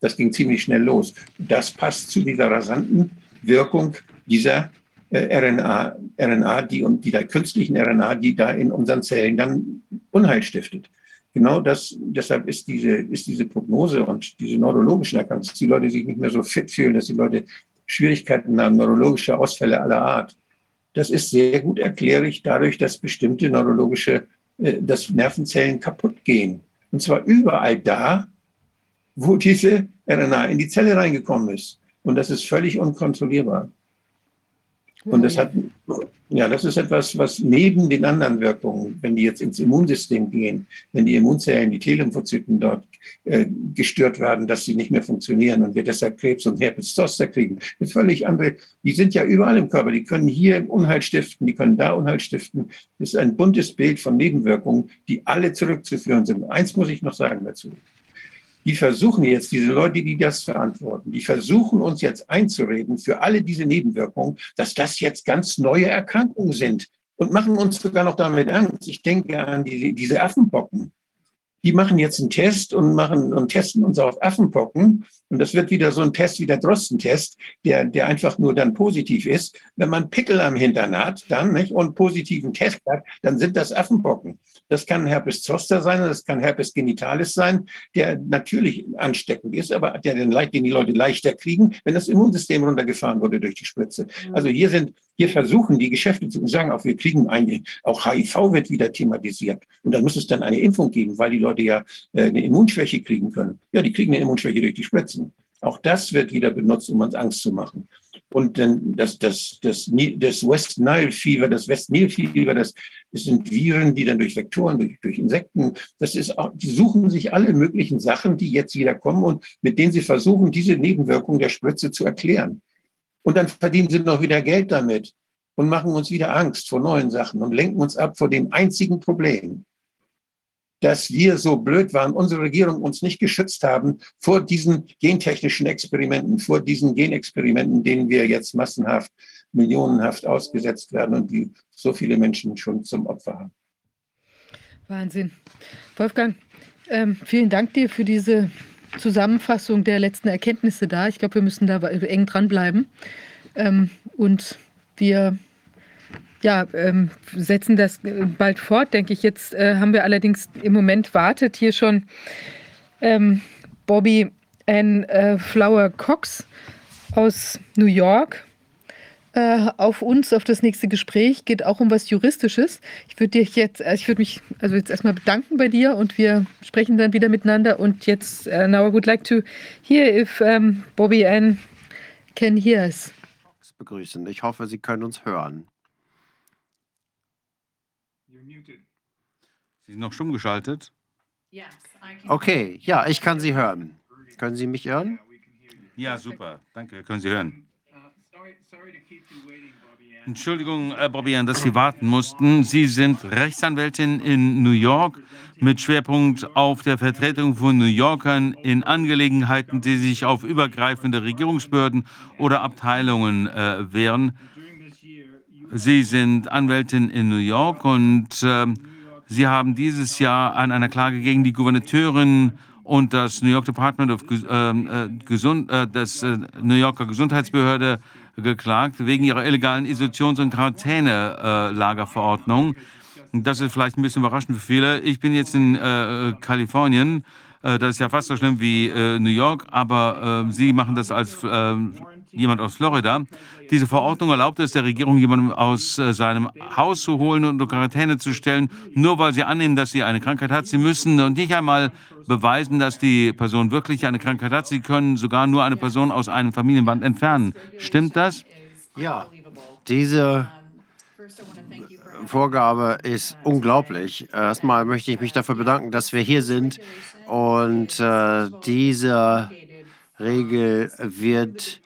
Das ging ziemlich schnell los. Das passt zu dieser rasanten Wirkung dieser RNA, RNA, die und die der künstlichen RNA, die da in unseren Zellen dann Unheil stiftet. Genau das, deshalb ist diese, ist diese Prognose und diese neurologischen Erkrankungen, dass die Leute sich nicht mehr so fit fühlen, dass die Leute Schwierigkeiten haben, neurologische Ausfälle aller Art. Das ist sehr gut erklärlich dadurch, dass bestimmte neurologische, äh, dass Nervenzellen kaputt gehen. Und zwar überall da, wo diese RNA in die Zelle reingekommen ist. Und das ist völlig unkontrollierbar. Und das hat, ja, das ist etwas, was neben den anderen Wirkungen, wenn die jetzt ins Immunsystem gehen, wenn die Immunzellen, die T-Lymphozyten dort äh, gestört werden, dass sie nicht mehr funktionieren und wir deshalb Krebs und Herpes Zoster kriegen, ist völlig andere. Die sind ja überall im Körper. Die können hier Unheil stiften, die können da Unheil stiften. Das ist ein buntes Bild von Nebenwirkungen, die alle zurückzuführen sind. Eins muss ich noch sagen dazu die versuchen jetzt, diese Leute, die das verantworten, die versuchen uns jetzt einzureden für alle diese Nebenwirkungen, dass das jetzt ganz neue Erkrankungen sind und machen uns sogar noch damit Angst. Ich denke an die, diese Affenpocken die machen jetzt einen Test und machen und testen uns auf Affenpocken. Und das wird wieder so ein Test wie der Drostentest, der, der einfach nur dann positiv ist. Wenn man Pickel am Hintern hat, dann, nicht, und positiven Test hat, dann sind das Affenpocken. Das kann Herpes zoster sein, das kann Herpes genitalis sein, der natürlich ansteckend ist, aber der den, den die Leute leichter kriegen, wenn das Immunsystem runtergefahren wurde durch die Spritze. Also hier sind hier versuchen die Geschäfte zu sagen, auch wir kriegen eine, auch HIV wird wieder thematisiert. Und dann muss es dann eine Impfung geben, weil die Leute ja äh, eine Immunschwäche kriegen können. Ja, die kriegen eine Immunschwäche durch die Spritzen. Auch das wird wieder benutzt, um uns Angst zu machen. Und dann das, das, das, das West Nile Fever, das West Nile Fever, das, das sind Viren, die dann durch Vektoren, durch, durch Insekten, das ist auch, die suchen sich alle möglichen Sachen, die jetzt wieder kommen und mit denen sie versuchen, diese Nebenwirkung der Spritze zu erklären. Und dann verdienen sie noch wieder Geld damit und machen uns wieder Angst vor neuen Sachen und lenken uns ab vor dem einzigen Problem, dass wir so blöd waren, unsere Regierung uns nicht geschützt haben vor diesen gentechnischen Experimenten, vor diesen Genexperimenten, denen wir jetzt massenhaft, millionenhaft ausgesetzt werden und die so viele Menschen schon zum Opfer haben. Wahnsinn. Wolfgang, ähm, vielen Dank dir für diese Zusammenfassung der letzten Erkenntnisse da. Ich glaube, wir müssen da eng dranbleiben. Ähm, und wir ja, ähm, setzen das äh, bald fort, denke ich. Jetzt äh, haben wir allerdings im Moment wartet hier schon ähm, Bobby ein äh, Flower Cox aus New York äh, auf uns, auf das nächste Gespräch. Geht auch um was Juristisches. Ich würde dich jetzt, äh, ich würde mich also jetzt erstmal bedanken bei dir und wir sprechen dann wieder miteinander. Und jetzt, uh, now I would like to hear if um, Bobby Ann can hear us. Begrüßen. Ich hoffe, Sie können uns hören. Sie sind noch stumm geschaltet. Okay, ja, ich kann Sie hören. Können Sie mich hören? Ja, super. Danke, können Sie hören. Entschuldigung, äh, Bobby, dass Sie warten mussten. Sie sind Rechtsanwältin in New York mit Schwerpunkt auf der Vertretung von New Yorkern in Angelegenheiten, die sich auf übergreifende Regierungsbehörden oder Abteilungen äh, wehren. Sie sind Anwältin in New York und äh, Sie haben dieses Jahr an einer Klage gegen die Gouverneurin und das New York Department of ähm, äh, Gesund, äh, das äh, New Yorker Gesundheitsbehörde geklagt wegen ihrer illegalen Isolations- und Quarantänelagerverordnung. Das ist vielleicht ein bisschen überraschend für viele. Ich bin jetzt in äh, Kalifornien. Äh, das ist ja fast so schlimm wie New York, aber Sie machen das als jemand aus Florida. Diese Verordnung erlaubt es der Regierung, jemanden aus äh, seinem Haus zu holen und unter Quarantäne zu stellen, nur weil sie annehmen, dass sie eine Krankheit hat. Sie müssen nicht einmal beweisen, dass die Person wirklich eine Krankheit hat. Sie können sogar nur eine Person aus einem Familienband entfernen. Stimmt das? Ja, diese Vorgabe ist unglaublich. Erstmal möchte ich mich dafür bedanken, dass wir hier sind und äh, diese Regel wird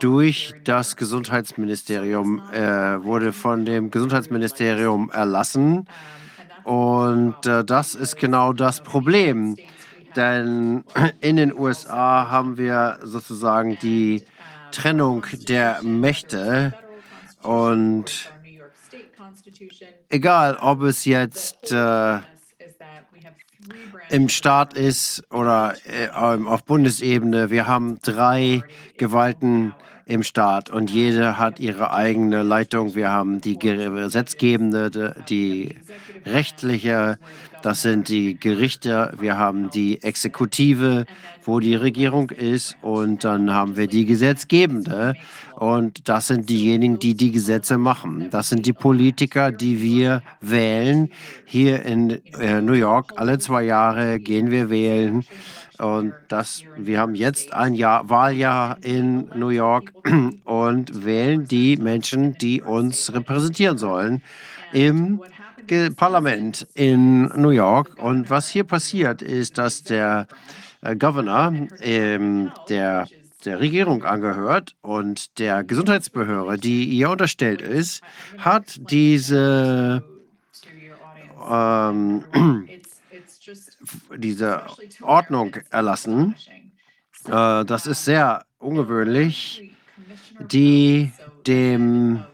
durch das Gesundheitsministerium, äh, wurde von dem Gesundheitsministerium erlassen. Und äh, das ist genau das Problem. Denn in den USA haben wir sozusagen die Trennung der Mächte. Und egal, ob es jetzt äh, im Staat ist oder äh, auf Bundesebene. Wir haben drei Gewalten im Staat und jede hat ihre eigene Leitung. Wir haben die gesetzgebende, die rechtliche, das sind die Gerichte, wir haben die Exekutive, wo die Regierung ist und dann haben wir die Gesetzgebende und das sind diejenigen, die die Gesetze machen. Das sind die Politiker, die wir wählen. Hier in äh, New York alle zwei Jahre gehen wir wählen. Und das, wir haben jetzt ein Jahr, Wahljahr in New York und wählen die Menschen, die uns repräsentieren sollen im Parlament in New York. Und was hier passiert, ist, dass der äh, Governor, ähm, der der Regierung angehört und der Gesundheitsbehörde, die ihr unterstellt ist, hat diese ähm, *clears throat* diese Ordnung erlassen. Äh, das ist sehr ungewöhnlich, die dem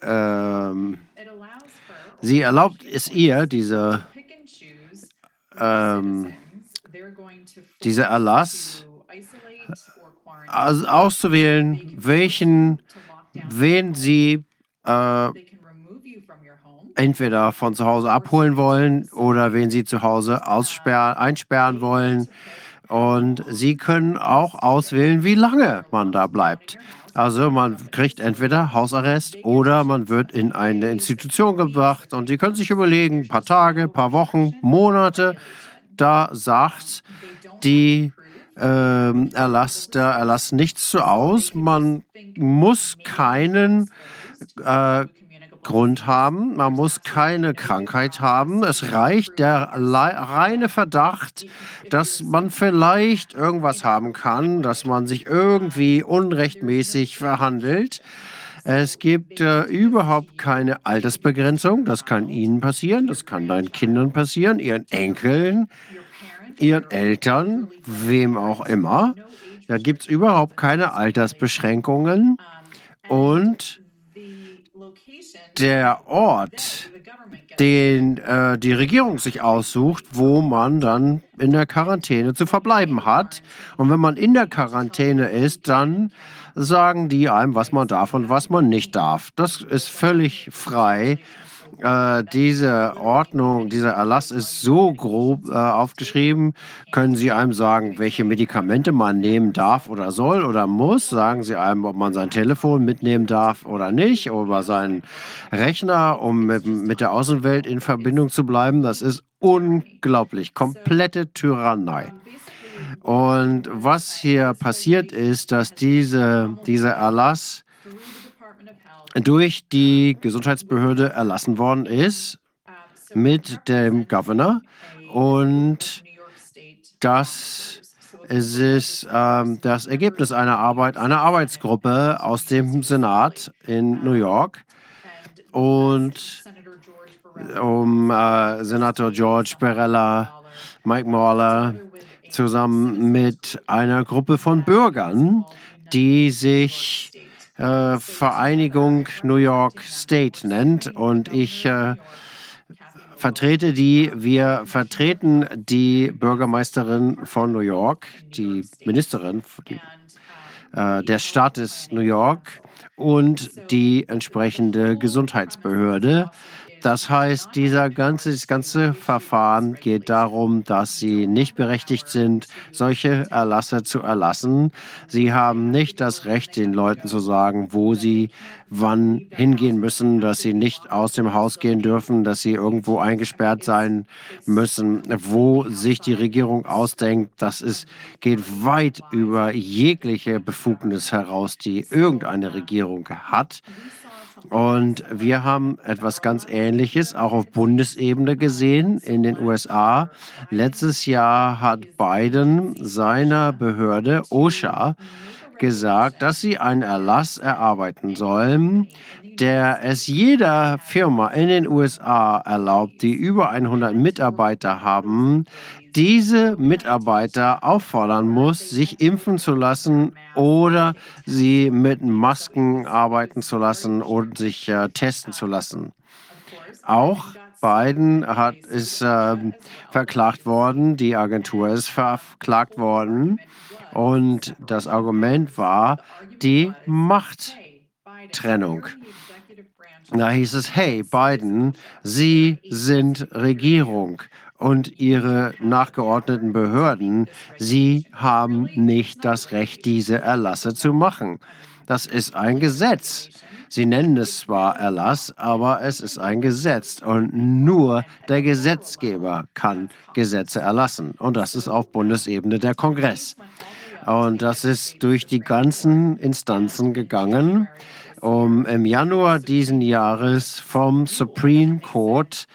ähm, sie erlaubt es ihr, diese ähm, dieser Erlass auszuwählen, welchen, wen sie äh, entweder von zu Hause abholen wollen oder wen sie zu Hause einsperren wollen. Und sie können auch auswählen, wie lange man da bleibt. Also man kriegt entweder Hausarrest oder man wird in eine Institution gebracht und sie können sich überlegen, ein paar Tage, ein paar Wochen, Monate. Da sagt die ähm, Erlass, der Erlass nichts zu aus. Man muss keinen äh, Grund haben, man muss keine Krankheit haben. Es reicht der reine Verdacht, dass man vielleicht irgendwas haben kann, dass man sich irgendwie unrechtmäßig verhandelt. Es gibt äh, überhaupt keine Altersbegrenzung. Das kann Ihnen passieren, das kann deinen Kindern passieren, Ihren Enkeln, Ihren Eltern, wem auch immer. Da gibt es überhaupt keine Altersbeschränkungen. Und der Ort, den äh, die Regierung sich aussucht, wo man dann in der Quarantäne zu verbleiben hat. Und wenn man in der Quarantäne ist, dann sagen die einem, was man darf und was man nicht darf. Das ist völlig frei. Äh, diese Ordnung, dieser Erlass ist so grob äh, aufgeschrieben. Können Sie einem sagen, welche Medikamente man nehmen darf oder soll oder muss? Sagen Sie einem, ob man sein Telefon mitnehmen darf oder nicht, oder seinen Rechner, um mit, mit der Außenwelt in Verbindung zu bleiben. Das ist unglaublich. Komplette Tyrannei. Und was hier passiert ist, dass diese, dieser Erlass durch die Gesundheitsbehörde erlassen worden ist mit dem Governor. Und das es ist ähm, das Ergebnis einer Arbeit, einer Arbeitsgruppe aus dem Senat in New York. Und um äh, Senator George Perella, Mike Mauler zusammen mit einer Gruppe von Bürgern, die sich äh, Vereinigung New York State nennt. Und ich äh, vertrete die, wir vertreten die Bürgermeisterin von New York, die Ministerin die, äh, des Staates New York und die entsprechende Gesundheitsbehörde. Das heißt, dieser ganze, das ganze Verfahren geht darum, dass sie nicht berechtigt sind, solche Erlasse zu erlassen. Sie haben nicht das Recht, den Leuten zu sagen, wo sie wann hingehen müssen, dass sie nicht aus dem Haus gehen dürfen, dass sie irgendwo eingesperrt sein müssen, wo sich die Regierung ausdenkt. Das ist, geht weit über jegliche Befugnis heraus, die irgendeine Regierung hat. Und wir haben etwas ganz Ähnliches auch auf Bundesebene gesehen in den USA. Letztes Jahr hat Biden seiner Behörde OSHA gesagt, dass sie einen Erlass erarbeiten sollen, der es jeder Firma in den USA erlaubt, die über 100 Mitarbeiter haben, diese Mitarbeiter auffordern muss, sich impfen zu lassen oder sie mit Masken arbeiten zu lassen und sich äh, testen zu lassen. Auch Biden hat, ist äh, verklagt worden, die Agentur ist verklagt worden und das Argument war die Machttrennung. Da hieß es, hey Biden, Sie sind Regierung und ihre nachgeordneten Behörden, sie haben nicht das Recht, diese Erlasse zu machen. Das ist ein Gesetz. Sie nennen es zwar Erlass, aber es ist ein Gesetz und nur der Gesetzgeber kann Gesetze erlassen. Und das ist auf Bundesebene der Kongress. Und das ist durch die ganzen Instanzen gegangen, um im Januar diesen Jahres vom Supreme Court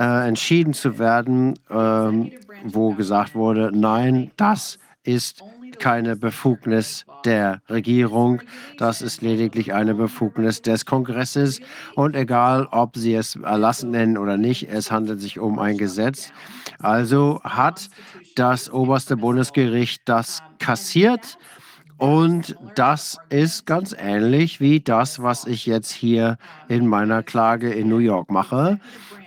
entschieden zu werden, ähm, wo gesagt wurde, nein, das ist keine Befugnis der Regierung, das ist lediglich eine Befugnis des Kongresses. Und egal, ob Sie es erlassen nennen oder nicht, es handelt sich um ein Gesetz. Also hat das oberste Bundesgericht das kassiert. Und das ist ganz ähnlich wie das, was ich jetzt hier in meiner Klage in New York mache.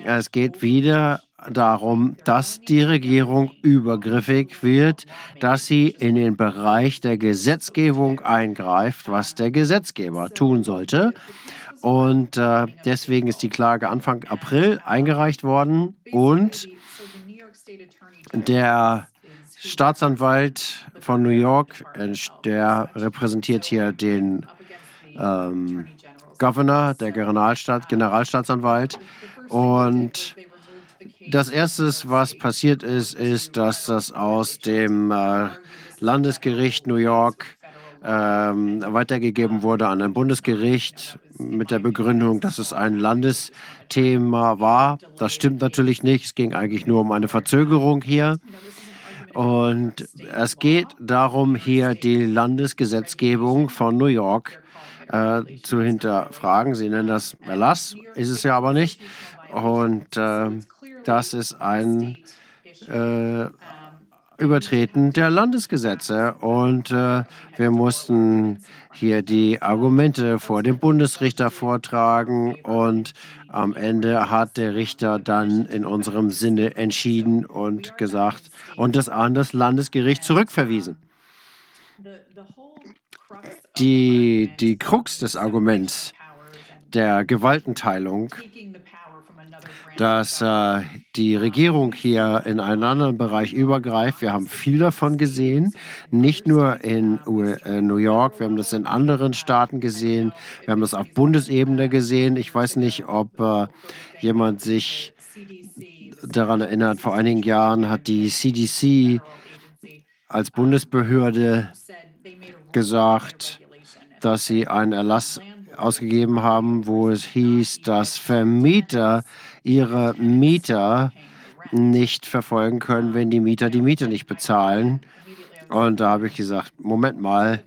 Es geht wieder darum, dass die Regierung übergriffig wird, dass sie in den Bereich der Gesetzgebung eingreift, was der Gesetzgeber tun sollte. Und äh, deswegen ist die Klage Anfang April eingereicht worden und der Staatsanwalt von New York, äh, der repräsentiert hier den ähm, Governor, der Generalstaat, Generalstaatsanwalt. Und das Erste, was passiert ist, ist, dass das aus dem äh, Landesgericht New York ähm, weitergegeben wurde an ein Bundesgericht mit der Begründung, dass es ein Landesthema war. Das stimmt natürlich nicht. Es ging eigentlich nur um eine Verzögerung hier. Und es geht darum, hier die Landesgesetzgebung von New York äh, zu hinterfragen. Sie nennen das Erlass, ist es ja aber nicht. Und äh, das ist ein äh, Übertreten der Landesgesetze. Und äh, wir mussten hier die Argumente vor dem Bundesrichter vortragen. Und am Ende hat der Richter dann in unserem Sinne entschieden und gesagt und das an das Landesgericht zurückverwiesen. Die, die Krux des Arguments der Gewaltenteilung dass äh, die Regierung hier in einen anderen Bereich übergreift. Wir haben viel davon gesehen, nicht nur in äh, New York, wir haben das in anderen Staaten gesehen, wir haben das auf Bundesebene gesehen. Ich weiß nicht, ob äh, jemand sich daran erinnert, vor einigen Jahren hat die CDC als Bundesbehörde gesagt, dass sie einen Erlass ausgegeben haben, wo es hieß, dass Vermieter ihre Mieter nicht verfolgen können, wenn die Mieter die Miete nicht bezahlen. Und da habe ich gesagt, Moment mal,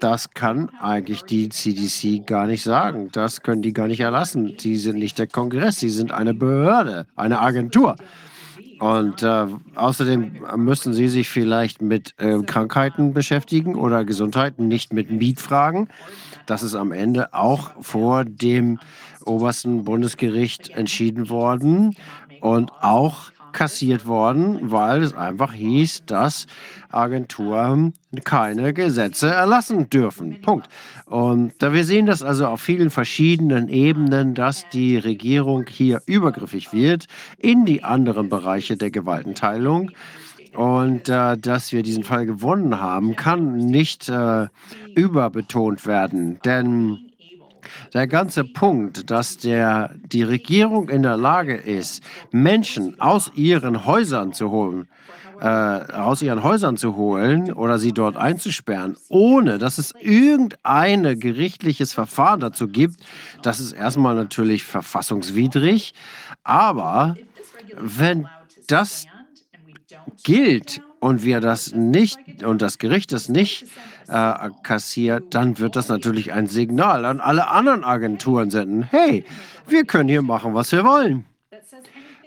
das kann eigentlich die CDC gar nicht sagen. Das können die gar nicht erlassen. Sie sind nicht der Kongress, sie sind eine Behörde, eine Agentur. Und äh, außerdem müssen sie sich vielleicht mit äh, Krankheiten beschäftigen oder Gesundheit, nicht mit Mietfragen. Das ist am Ende auch vor dem obersten Bundesgericht entschieden worden und auch kassiert worden, weil es einfach hieß, dass Agenturen keine Gesetze erlassen dürfen. Punkt. Und da wir sehen das also auf vielen verschiedenen Ebenen, dass die Regierung hier übergriffig wird in die anderen Bereiche der Gewaltenteilung. Und äh, dass wir diesen Fall gewonnen haben, kann nicht äh, überbetont werden. Denn der ganze Punkt, dass der, die Regierung in der Lage ist, Menschen aus ihren Häusern zu holen, äh, aus ihren Häusern zu holen oder sie dort einzusperren, ohne dass es irgendein gerichtliches Verfahren dazu gibt, das ist erstmal natürlich verfassungswidrig. Aber wenn das gilt und wir das nicht und das Gericht das nicht äh, kassiert, dann wird das natürlich ein Signal an alle anderen Agenturen senden. Hey, wir können hier machen, was wir wollen.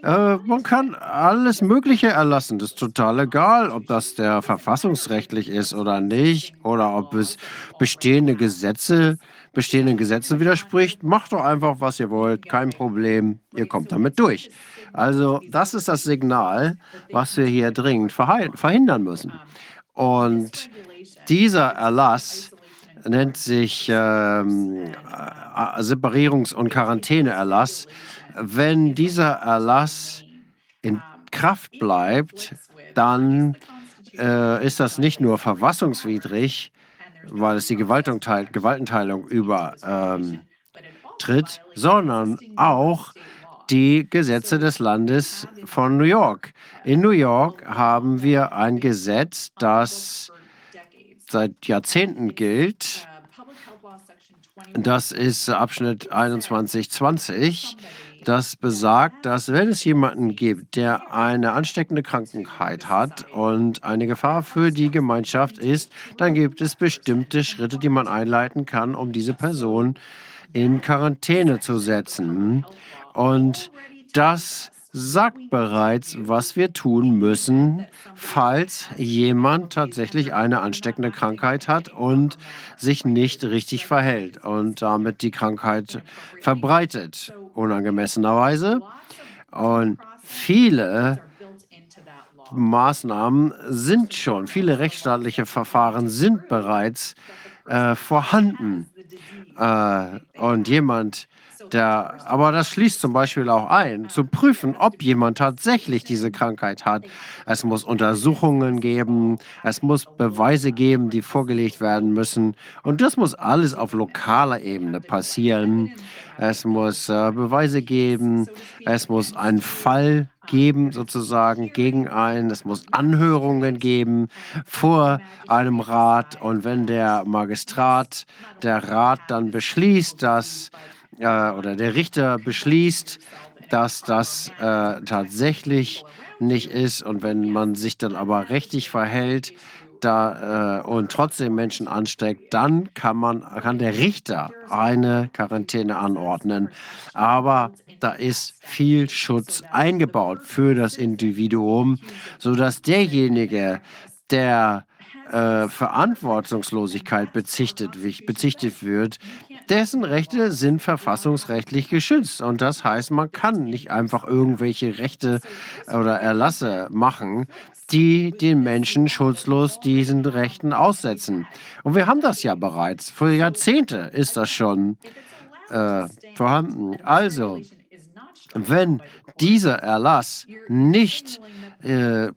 Äh, man kann alles Mögliche erlassen. Das ist total egal, ob das der verfassungsrechtlich ist oder nicht, oder ob es bestehende Gesetze, bestehenden Gesetzen widerspricht. Macht doch einfach, was ihr wollt. Kein Problem. Ihr kommt damit durch. Also, das ist das Signal, was wir hier dringend verhindern müssen. Und dieser Erlass nennt sich ähm, äh, Separierungs- und Quarantäneerlass. Wenn dieser Erlass in Kraft bleibt, dann äh, ist das nicht nur verfassungswidrig, weil es die Gewaltenteilung übertritt, ähm, sondern auch die Gesetze des Landes von New York. In New York haben wir ein Gesetz, das seit Jahrzehnten gilt. Das ist Abschnitt 2120. Das besagt, dass wenn es jemanden gibt, der eine ansteckende Krankheit hat und eine Gefahr für die Gemeinschaft ist, dann gibt es bestimmte Schritte, die man einleiten kann, um diese Person in Quarantäne zu setzen. Und das sagt bereits, was wir tun müssen, falls jemand tatsächlich eine ansteckende Krankheit hat und sich nicht richtig verhält und damit die Krankheit verbreitet, unangemessenerweise. Und viele Maßnahmen sind schon, viele rechtsstaatliche Verfahren sind bereits äh, vorhanden. Äh, und jemand, der, aber das schließt zum Beispiel auch ein, zu prüfen, ob jemand tatsächlich diese Krankheit hat. Es muss Untersuchungen geben, es muss Beweise geben, die vorgelegt werden müssen. Und das muss alles auf lokaler Ebene passieren. Es muss äh, Beweise geben, es muss einen Fall geben, sozusagen gegen einen. Es muss Anhörungen geben vor einem Rat. Und wenn der Magistrat, der Rat dann beschließt, dass äh, oder der Richter beschließt, dass das äh, tatsächlich nicht ist und wenn man sich dann aber richtig verhält da, äh, und trotzdem Menschen ansteckt, dann kann man kann der Richter eine Quarantäne anordnen. Aber da ist viel Schutz eingebaut für das Individuum, sodass derjenige, der äh, Verantwortungslosigkeit bezichtet, bezichtet wird, dessen Rechte sind verfassungsrechtlich geschützt. Und das heißt, man kann nicht einfach irgendwelche Rechte oder Erlasse machen, die den Menschen schutzlos diesen Rechten aussetzen. Und wir haben das ja bereits. Vor Jahrzehnten ist das schon äh, vorhanden. Also, Wenn dieser Erlass nicht äh,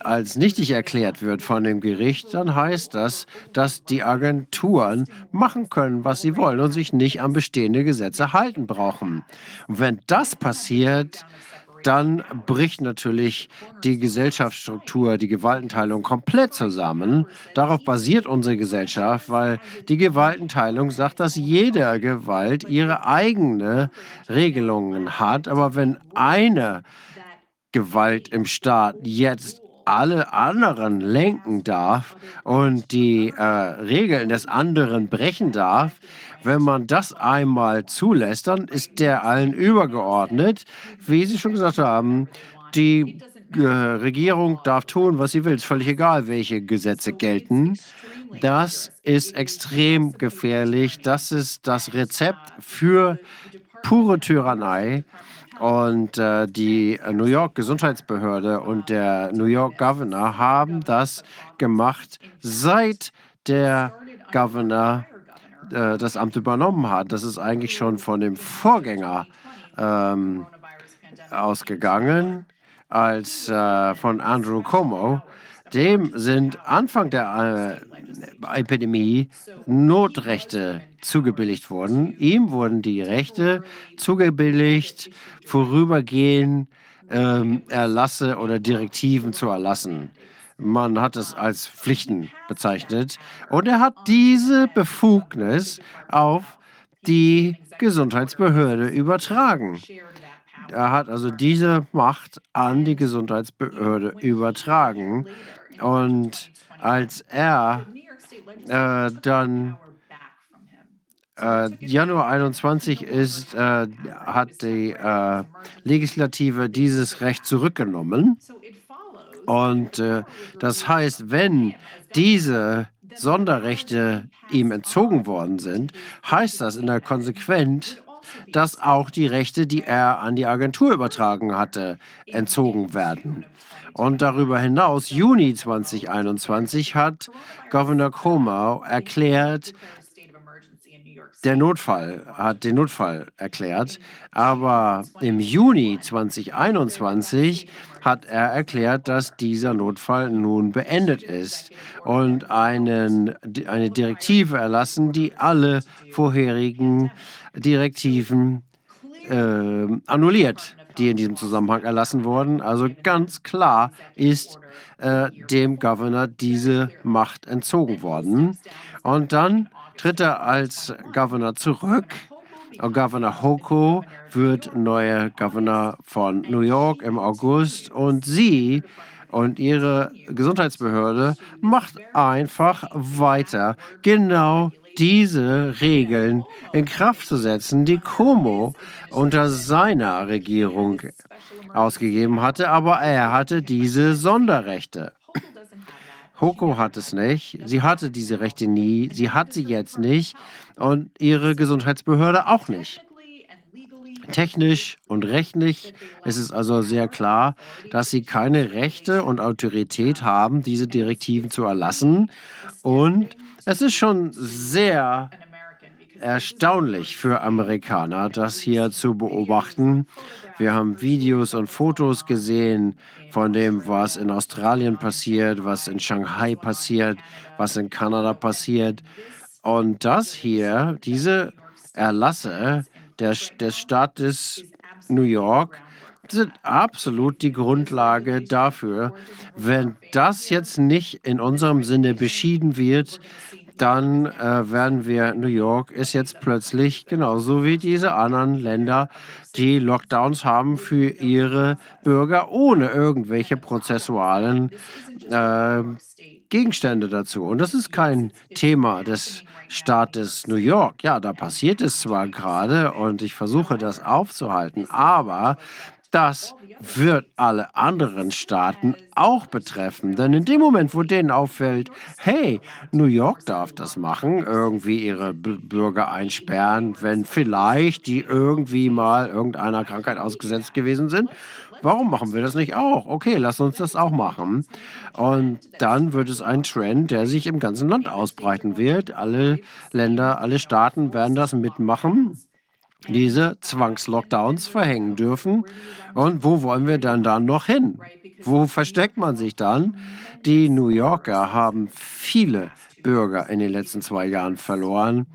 als nichtig erklärt wird von dem Gericht, dann heißt das, dass die Agenturen machen können, was sie wollen und sich nicht an bestehende Gesetze halten brauchen. Und wenn das passiert, dann bricht natürlich die Gesellschaftsstruktur, die Gewaltenteilung komplett zusammen. Darauf basiert unsere Gesellschaft, weil die Gewaltenteilung sagt, dass jede Gewalt ihre eigene Regelungen hat. Aber wenn eine Gewalt im Staat jetzt alle anderen lenken darf und die äh, Regeln des anderen brechen darf, wenn man das einmal zulässt, dann ist der allen übergeordnet. Wie Sie schon gesagt haben, die äh, Regierung darf tun, was sie will. Es ist völlig egal, welche Gesetze gelten. Das ist extrem gefährlich. Das ist das Rezept für pure Tyrannei. Und äh, die New York Gesundheitsbehörde und der New York Governor haben das gemacht, seit der Governor äh, das Amt übernommen hat. Das ist eigentlich schon von dem Vorgänger ähm, ausgegangen, als äh, von Andrew Cuomo. Dem sind Anfang der äh, Epidemie Notrechte zugebilligt worden. Ihm wurden die Rechte zugebilligt, vorübergehend ähm, Erlasse oder Direktiven zu erlassen. Man hat es als Pflichten bezeichnet. Und er hat diese Befugnis auf die Gesundheitsbehörde übertragen. Er hat also diese Macht an die Gesundheitsbehörde übertragen. Und als er äh, dann äh, Januar 21 ist, äh, hat die äh, Legislative dieses Recht zurückgenommen. Und äh, das heißt, wenn diese Sonderrechte ihm entzogen worden sind, heißt das in der Konsequenz, dass auch die Rechte, die er an die Agentur übertragen hatte, entzogen werden. Und darüber hinaus, Juni 2021, hat Governor Cuomo erklärt, der Notfall hat den Notfall erklärt, aber im Juni 2021 hat er erklärt, dass dieser Notfall nun beendet ist und einen, eine Direktive erlassen, die alle vorherigen Direktiven äh, annulliert, die in diesem Zusammenhang erlassen wurden. Also ganz klar ist äh, dem Governor diese Macht entzogen worden. Und dann tritt er als Governor zurück. Governor Hoko wird neuer Governor von New York im August und sie und ihre Gesundheitsbehörde macht einfach weiter, genau diese Regeln in Kraft zu setzen, die Como unter seiner Regierung ausgegeben hatte, aber er hatte diese Sonderrechte. Hoko hat es nicht. Sie hatte diese Rechte nie. Sie hat sie jetzt nicht. Und ihre Gesundheitsbehörde auch nicht. Technisch und rechtlich ist es also sehr klar, dass sie keine Rechte und Autorität haben, diese Direktiven zu erlassen. Und es ist schon sehr erstaunlich für Amerikaner, das hier zu beobachten. Wir haben Videos und Fotos gesehen von dem, was in Australien passiert, was in Shanghai passiert, was in Kanada passiert. Und das hier, diese Erlasse der, des Staates New York, sind absolut die Grundlage dafür. Wenn das jetzt nicht in unserem Sinne beschieden wird, dann äh, werden wir, New York ist jetzt plötzlich genauso wie diese anderen Länder, die Lockdowns haben für ihre Bürger ohne irgendwelche prozessualen äh, Gegenstände dazu. Und das ist kein Thema des Staates New York. Ja, da passiert es zwar gerade und ich versuche das aufzuhalten, aber das wird alle anderen Staaten auch betreffen. Denn in dem Moment, wo denen auffällt, hey, New York darf das machen, irgendwie ihre B Bürger einsperren, wenn vielleicht die irgendwie mal irgendeiner Krankheit ausgesetzt gewesen sind, warum machen wir das nicht auch? Okay, lass uns das auch machen. Und dann wird es ein Trend, der sich im ganzen Land ausbreiten wird. Alle Länder, alle Staaten werden das mitmachen. Diese Zwangslockdowns verhängen dürfen. Und wo wollen wir dann dann noch hin? Wo versteckt man sich dann? Die New Yorker haben viele Bürger in den letzten zwei Jahren verloren,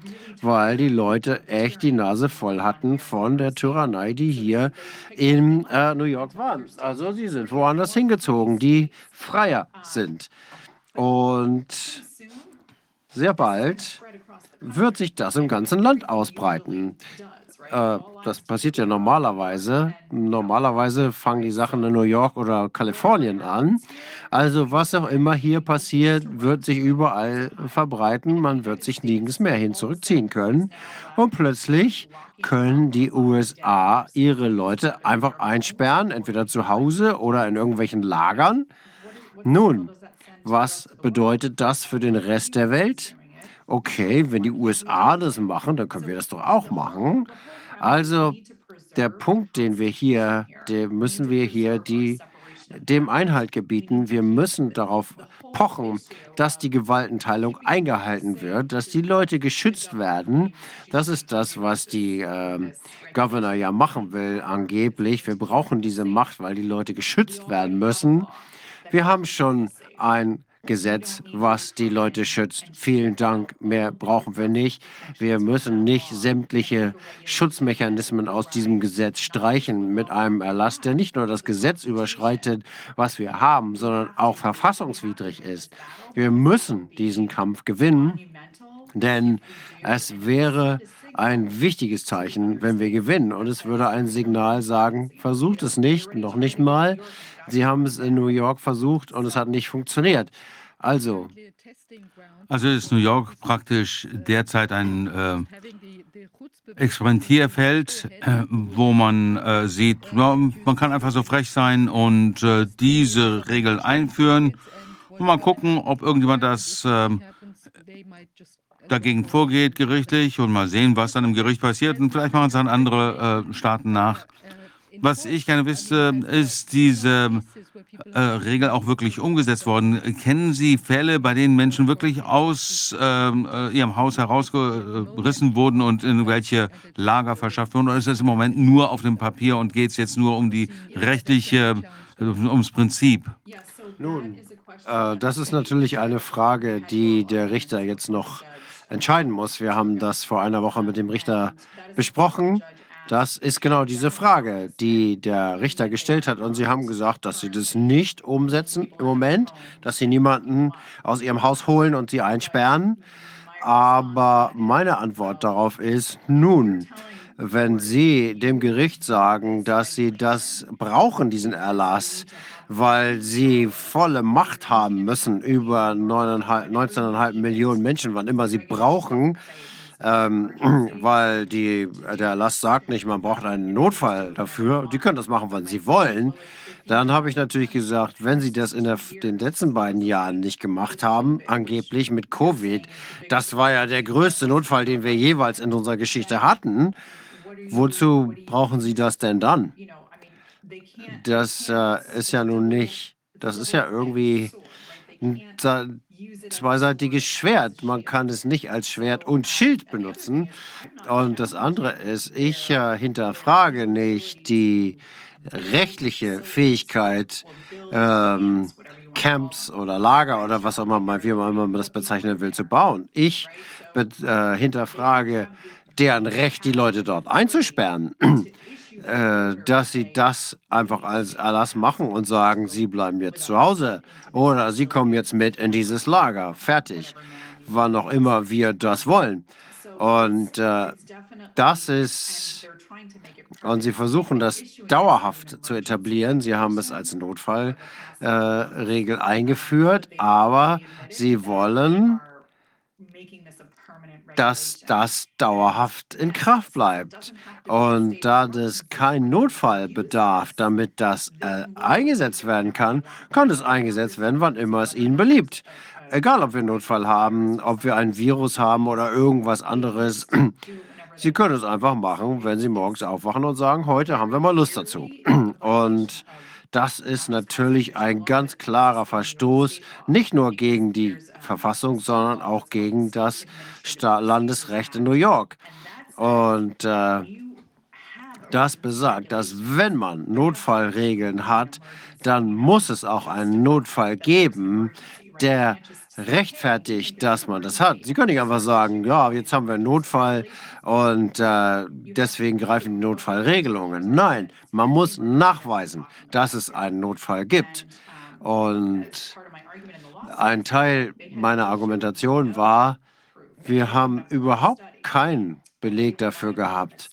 weil die Leute echt die Nase voll hatten von der Tyrannei, die hier in äh, New York war. Also sie sind woanders hingezogen, die freier sind. Und sehr bald wird sich das im ganzen Land ausbreiten. Äh, das passiert ja normalerweise. Normalerweise fangen die Sachen in New York oder Kalifornien an. Also was auch immer hier passiert, wird sich überall verbreiten. Man wird sich nirgends mehr hin zurückziehen können. Und plötzlich können die USA ihre Leute einfach einsperren, entweder zu Hause oder in irgendwelchen Lagern. Nun, was bedeutet das für den Rest der Welt? Okay, wenn die USA das machen, dann können wir das doch auch machen. Also der Punkt, den wir hier, dem müssen wir hier die, dem Einhalt gebieten. Wir müssen darauf pochen, dass die Gewaltenteilung eingehalten wird, dass die Leute geschützt werden. Das ist das, was die äh, Governor ja machen will, angeblich. Wir brauchen diese Macht, weil die Leute geschützt werden müssen. Wir haben schon ein Gesetz, was die Leute schützt. Vielen Dank, mehr brauchen wir nicht. Wir müssen nicht sämtliche Schutzmechanismen aus diesem Gesetz streichen mit einem Erlass, der nicht nur das Gesetz überschreitet, was wir haben, sondern auch verfassungswidrig ist. Wir müssen diesen Kampf gewinnen, denn es wäre ein wichtiges Zeichen, wenn wir gewinnen. Und es würde ein Signal sagen, versucht es nicht, noch nicht mal. Sie haben es in New York versucht und es hat nicht funktioniert. Also. Also ist New York praktisch derzeit ein äh, Experimentierfeld, äh, wo man äh, sieht, man kann einfach so frech sein und äh, diese Regel einführen und mal gucken, ob irgendjemand das ähm, dagegen vorgeht gerichtlich und mal sehen, was dann im Gericht passiert und vielleicht machen es dann andere äh, Staaten nach. Was ich gerne wüsste, ist diese äh, Regel auch wirklich umgesetzt worden? Kennen Sie Fälle, bei denen Menschen wirklich aus ähm, äh, ihrem Haus herausgerissen wurden und in welche Lager verschafft wurden? Oder ist das im Moment nur auf dem Papier und geht es jetzt nur um die rechtliche, äh, ums Prinzip? Nun, äh, das ist natürlich eine Frage, die der Richter jetzt noch entscheiden muss. Wir haben das vor einer Woche mit dem Richter besprochen. Das ist genau diese Frage, die der Richter gestellt hat. Und Sie haben gesagt, dass Sie das nicht umsetzen im Moment, dass Sie niemanden aus Ihrem Haus holen und Sie einsperren. Aber meine Antwort darauf ist, nun, wenn Sie dem Gericht sagen, dass Sie das brauchen, diesen Erlass, weil Sie volle Macht haben müssen über 19,5 Millionen Menschen, wann immer Sie brauchen, ähm, *clears throat* weil die, der Erlass sagt nicht, man braucht einen Notfall dafür. Die können das machen, wann sie wollen. Dann habe ich natürlich gesagt, wenn Sie das in der, den letzten beiden Jahren nicht gemacht haben, angeblich mit Covid, das war ja der größte Notfall, den wir jeweils in unserer Geschichte hatten. Wozu brauchen Sie das denn dann? Das äh, ist ja nun nicht, das ist ja irgendwie zweiseitiges Schwert. Man kann es nicht als Schwert und Schild benutzen. Und das andere ist, ich äh, hinterfrage nicht die rechtliche Fähigkeit, ähm, Camps oder Lager oder was auch immer, wie man das bezeichnen will, zu bauen. Ich äh, hinterfrage deren Recht, die Leute dort einzusperren. Äh, dass sie das einfach als Erlass machen und sagen, sie bleiben jetzt zu Hause oder sie kommen jetzt mit in dieses Lager. Fertig. Wann auch immer wir das wollen. Und äh, das ist, und sie versuchen das dauerhaft zu etablieren. Sie haben es als Notfallregel äh, eingeführt, aber sie wollen dass das dauerhaft in Kraft bleibt. Und da das kein Notfall bedarf, damit das äh, eingesetzt werden kann, kann es eingesetzt werden, wann immer es Ihnen beliebt. Egal, ob wir einen Notfall haben, ob wir ein Virus haben oder irgendwas anderes. *clears throat* Sie können es einfach machen, wenn Sie morgens aufwachen und sagen, heute haben wir mal Lust dazu. *clears throat* Und das ist natürlich ein ganz klarer Verstoß, nicht nur gegen die Verfassung, sondern auch gegen das Landesrecht in New York. Und äh, das besagt, dass wenn man Notfallregeln hat, dann muss es auch einen Notfall geben, der rechtfertigt, dass man das hat. Sie können nicht einfach sagen, ja, jetzt haben wir einen Notfall und äh, deswegen greifen die Notfallregelungen. Nein, man muss nachweisen, dass es einen Notfall gibt. Und ein Teil meiner Argumentation war, wir haben überhaupt keinen Beleg dafür gehabt,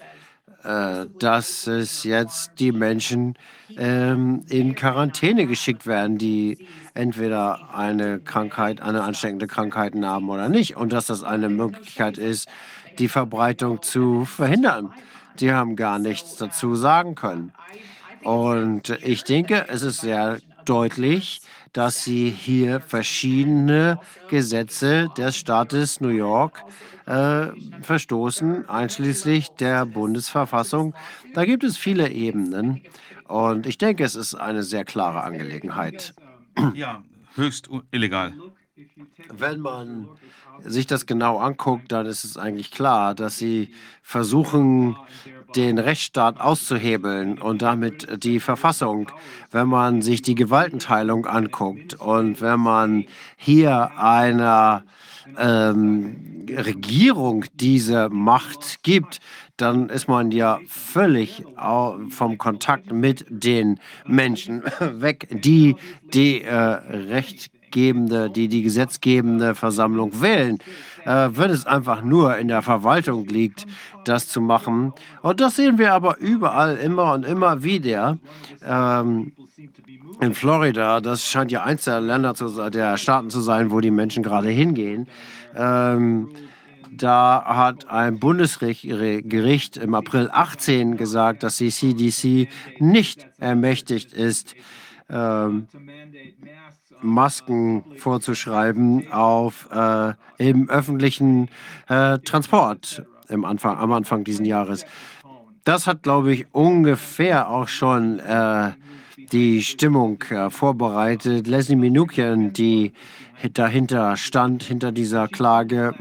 dass es jetzt die Menschen ähm, in Quarantäne geschickt werden, die entweder eine Krankheit, eine ansteckende Krankheit haben oder nicht. Und dass das eine Möglichkeit ist, die Verbreitung zu verhindern. Die haben gar nichts dazu sagen können. Und ich denke, es ist sehr deutlich, dass sie hier verschiedene Gesetze des Staates New York äh, verstoßen, einschließlich der Bundesverfassung. Da gibt es viele Ebenen. Und ich denke, es ist eine sehr klare Angelegenheit. Ja, höchst illegal. Wenn man sich das genau anguckt, dann ist es eigentlich klar, dass sie versuchen, den Rechtsstaat auszuhebeln und damit die Verfassung. Wenn man sich die Gewaltenteilung anguckt und wenn man hier einer ähm, Regierung diese Macht gibt, dann ist man ja völlig vom Kontakt mit den Menschen *laughs* weg, die die äh, rechtgebende, die die gesetzgebende Versammlung wählen. Äh, wenn es einfach nur in der Verwaltung liegt, das zu machen. Und das sehen wir aber überall immer und immer wieder. Ähm, in Florida, das scheint ja eins der Länder zu, der Staaten zu sein, wo die Menschen gerade hingehen. Ähm, da hat ein Bundesgericht im April 18 gesagt, dass die CDC nicht ermächtigt ist, ähm, Masken vorzuschreiben auf, äh, im öffentlichen äh, Transport im Anfang, am Anfang dieses Jahres. Das hat, glaube ich, ungefähr auch schon äh, die Stimmung äh, vorbereitet. Leslie Minukian, die dahinter stand, hinter dieser Klage,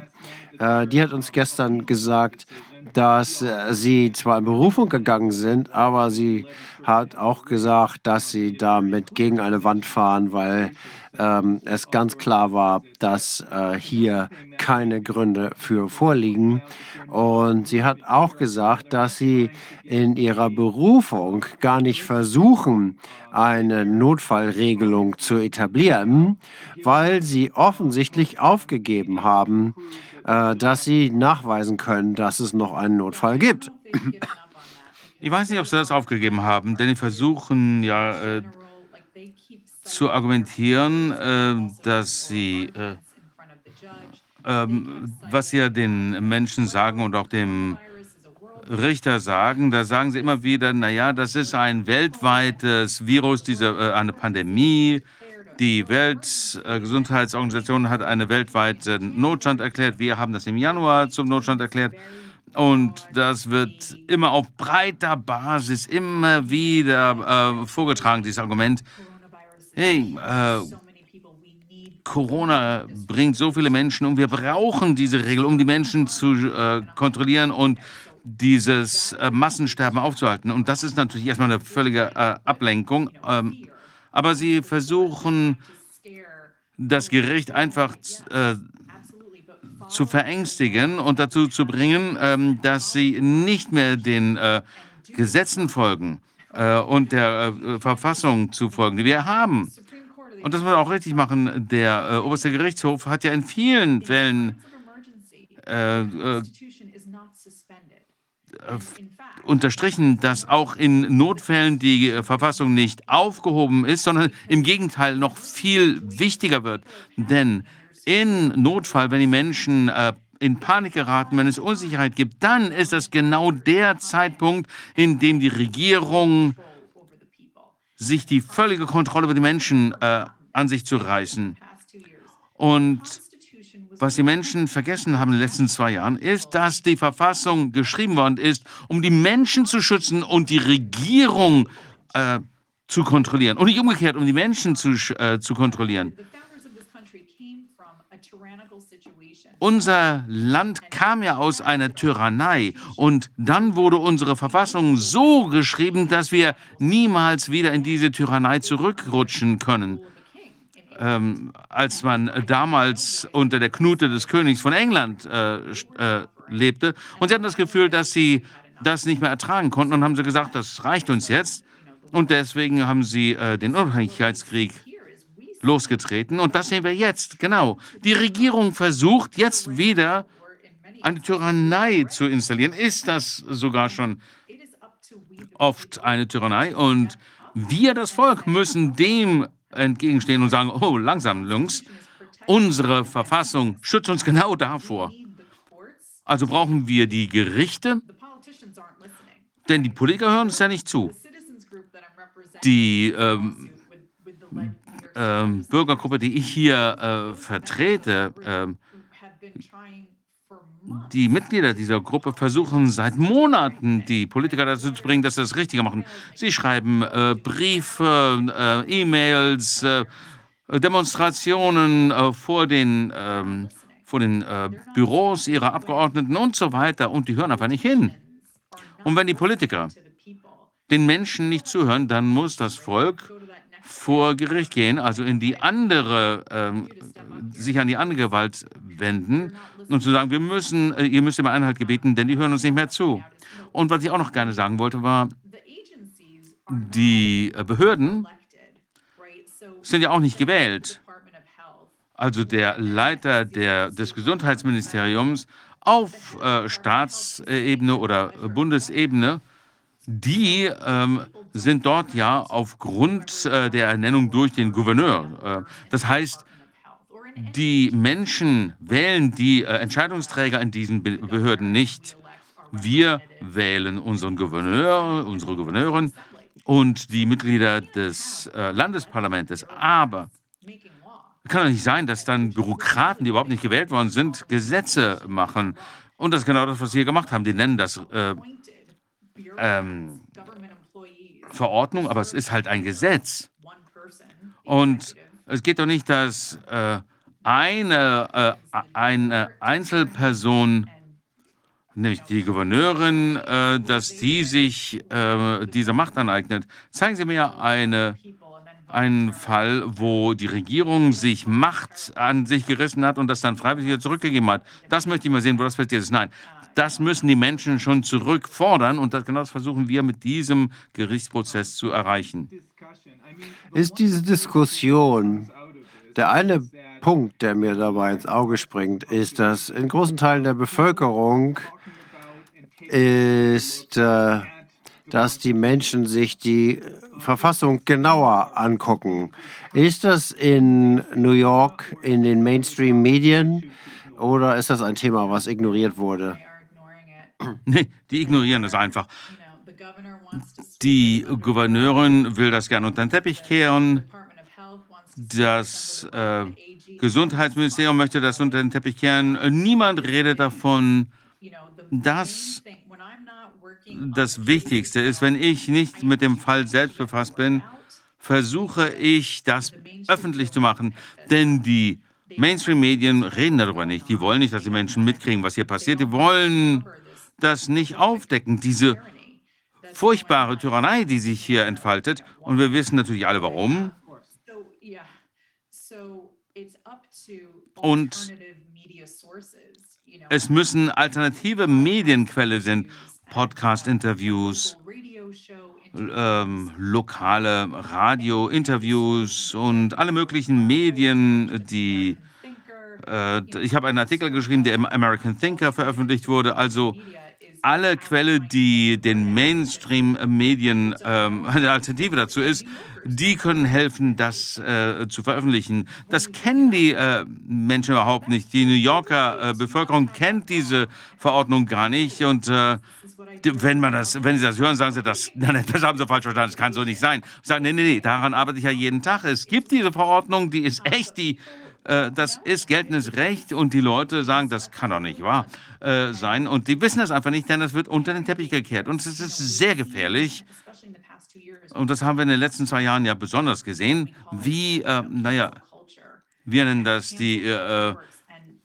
äh, die hat uns gestern gesagt, dass äh, sie zwar in Berufung gegangen sind, aber sie hat auch gesagt, dass sie damit gegen eine Wand fahren, weil ähm, es ganz klar war, dass äh, hier keine Gründe für vorliegen. Und sie hat auch gesagt, dass sie in ihrer Berufung gar nicht versuchen, eine Notfallregelung zu etablieren, weil sie offensichtlich aufgegeben haben, äh, dass sie nachweisen können, dass es noch einen Notfall gibt. Ich weiß nicht, ob Sie das aufgegeben haben, denn Sie versuchen ja äh, zu argumentieren, äh, dass Sie, äh, ähm, was Sie ja den Menschen sagen und auch dem Richter sagen, da sagen sie immer wieder, naja, das ist ein weltweites Virus, diese, äh, eine Pandemie. Die Weltgesundheitsorganisation hat einen weltweiten Notstand erklärt. Wir haben das im Januar zum Notstand erklärt. Und das wird immer auf breiter Basis immer wieder äh, vorgetragen, dieses Argument. Hey, äh, Corona bringt so viele Menschen und wir brauchen diese Regel, um die Menschen zu äh, kontrollieren und dieses äh, Massensterben aufzuhalten. Und das ist natürlich erstmal eine völlige äh, Ablenkung. Ähm, aber sie versuchen, das Gericht einfach äh, zu verängstigen und dazu zu bringen, ähm, dass sie nicht mehr den äh, Gesetzen folgen äh, und der äh, Verfassung zu folgen, die wir haben. Und das muss man auch richtig machen. Der äh, oberste Gerichtshof hat ja in vielen Fällen äh, unterstrichen, dass auch in Notfällen die äh, Verfassung nicht aufgehoben ist, sondern im Gegenteil noch viel wichtiger wird. Denn in Notfall, wenn die Menschen äh, in Panik geraten, wenn es Unsicherheit gibt, dann ist das genau der Zeitpunkt, in dem die Regierung sich die völlige Kontrolle über die Menschen äh, an sich zu reißen. Und was die Menschen vergessen haben in den letzten zwei Jahren, ist, dass die Verfassung geschrieben worden ist, um die Menschen zu schützen und die Regierung äh, zu kontrollieren. Und nicht umgekehrt, um die Menschen zu, äh, zu kontrollieren. Unser Land kam ja aus einer Tyrannei und dann wurde unsere Verfassung so geschrieben, dass wir niemals wieder in diese Tyrannei zurückrutschen können. Ähm, als man damals unter der Knute des Königs von England äh, äh, lebte. Und sie hatten das Gefühl, dass sie das nicht mehr ertragen konnten und haben sie gesagt, das reicht uns jetzt. Und deswegen haben sie äh, den Unabhängigkeitskrieg losgetreten. Und das sehen wir jetzt, genau. Die Regierung versucht jetzt wieder eine Tyrannei zu installieren. Ist das sogar schon oft eine Tyrannei? Und wir, das Volk, müssen dem entgegenstehen und sagen, oh, langsam, Jungs, unsere Verfassung schützt uns genau davor. Also brauchen wir die Gerichte, denn die Politiker hören uns ja nicht zu. Die ähm, ähm, Bürgergruppe, die ich hier äh, vertrete, äh, die Mitglieder dieser Gruppe versuchen seit Monaten, die Politiker dazu zu bringen, dass sie das Richtige machen. Sie schreiben äh, Briefe, äh, E-Mails, äh, Demonstrationen äh, vor den, ähm, vor den äh, Büros ihrer Abgeordneten und so weiter. Und die hören einfach nicht hin. Und wenn die Politiker den Menschen nicht zuhören, dann muss das Volk vor Gericht gehen, also in die andere, ähm, sich an die andere Gewalt wenden und zu sagen, wir müssen, äh, ihr müsst immer Einhalt gebieten, denn die hören uns nicht mehr zu. Und was ich auch noch gerne sagen wollte, war, die äh, Behörden sind ja auch nicht gewählt. Also der Leiter der, des Gesundheitsministeriums auf äh, Staatsebene oder Bundesebene, die ähm, sind dort ja aufgrund äh, der Ernennung durch den Gouverneur. Äh, das heißt, die Menschen wählen die äh, Entscheidungsträger in diesen Be Behörden nicht. Wir wählen unseren Gouverneur, unsere Gouverneurin und die Mitglieder des äh, Landesparlamentes. Aber kann doch nicht sein, dass dann Bürokraten, die überhaupt nicht gewählt worden sind, Gesetze machen. Und das ist genau das, was sie hier gemacht haben. Die nennen das äh, ähm, Verordnung, aber es ist halt ein Gesetz. Und es geht doch nicht, dass äh, eine, äh, eine Einzelperson, nämlich die Gouverneurin, äh, dass die sich äh, diese Macht aneignet. Zeigen Sie mir eine, einen Fall, wo die Regierung sich Macht an sich gerissen hat und das dann freiwillig wieder zurückgegeben hat. Das möchte ich mal sehen, wo das passiert ist. Nein, das müssen die Menschen schon zurückfordern und das, genau das versuchen wir mit diesem Gerichtsprozess zu erreichen. Ist diese Diskussion der eine Punkt, der mir dabei ins Auge springt, ist, dass in großen Teilen der Bevölkerung ist, äh, dass die Menschen sich die Verfassung genauer angucken. Ist das in New York in den Mainstream-Medien oder ist das ein Thema, was ignoriert wurde? *coughs* Nee, die ignorieren es einfach. Die Gouverneurin will das gerne unter den Teppich kehren. Das äh, Gesundheitsministerium möchte das unter den Teppich kehren. Niemand redet davon, dass das Wichtigste ist, wenn ich nicht mit dem Fall selbst befasst bin, versuche ich, das öffentlich zu machen. Denn die Mainstream-Medien reden darüber nicht. Die wollen nicht, dass die Menschen mitkriegen, was hier passiert. Die wollen das nicht aufdecken, diese furchtbare Tyrannei, die sich hier entfaltet. Und wir wissen natürlich alle warum. Und es müssen alternative Medienquelle sind, Podcast-Interviews, ähm, lokale Radio-Interviews und alle möglichen Medien, die äh, ich habe einen Artikel geschrieben, der im American Thinker veröffentlicht wurde. Also alle Quelle, die den Mainstream-Medien ähm, *laughs* eine Alternative dazu ist, die können helfen, das äh, zu veröffentlichen. Das kennen die äh, Menschen überhaupt nicht. Die New Yorker äh, Bevölkerung kennt diese Verordnung gar nicht. Und äh, wenn man das, wenn sie das hören, sagen sie, das, *laughs* das haben sie falsch verstanden, das kann so nicht sein. Sagen, nee, nee, nee, daran arbeite ich ja jeden Tag. Es gibt diese Verordnung, die ist echt, die äh, das ist geltendes Recht und die Leute sagen, das kann doch nicht wahr äh, sein. Und die wissen das einfach nicht, denn das wird unter den Teppich gekehrt. Und es ist sehr gefährlich. Und das haben wir in den letzten zwei Jahren ja besonders gesehen, wie, äh, naja, wir nennen das die äh,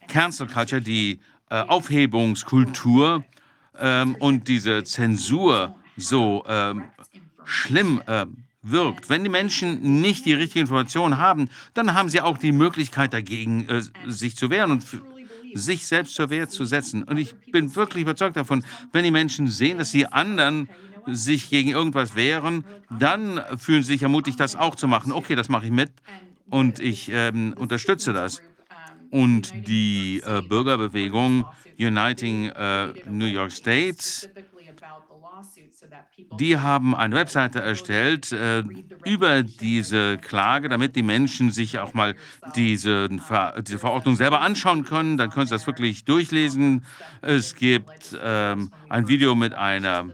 Cancel Culture, die äh, Aufhebungskultur ähm, und diese Zensur so ähm, schlimm äh, wirkt. Wenn die Menschen nicht die richtige Information haben, dann haben sie auch die Möglichkeit dagegen, äh, sich zu wehren und sich selbst zur Wehr zu setzen. Und ich bin wirklich überzeugt davon, wenn die Menschen sehen, dass die anderen sich gegen irgendwas wehren, dann fühlen sie sich ermutigt, das auch zu machen. Okay, das mache ich mit und ich ähm, unterstütze das. Und die äh, Bürgerbewegung Uniting äh, New York State, die haben eine Webseite erstellt äh, über diese Klage, damit die Menschen sich auch mal diese, diese Verordnung selber anschauen können. Dann können sie das wirklich durchlesen. Es gibt ähm, ein Video mit einer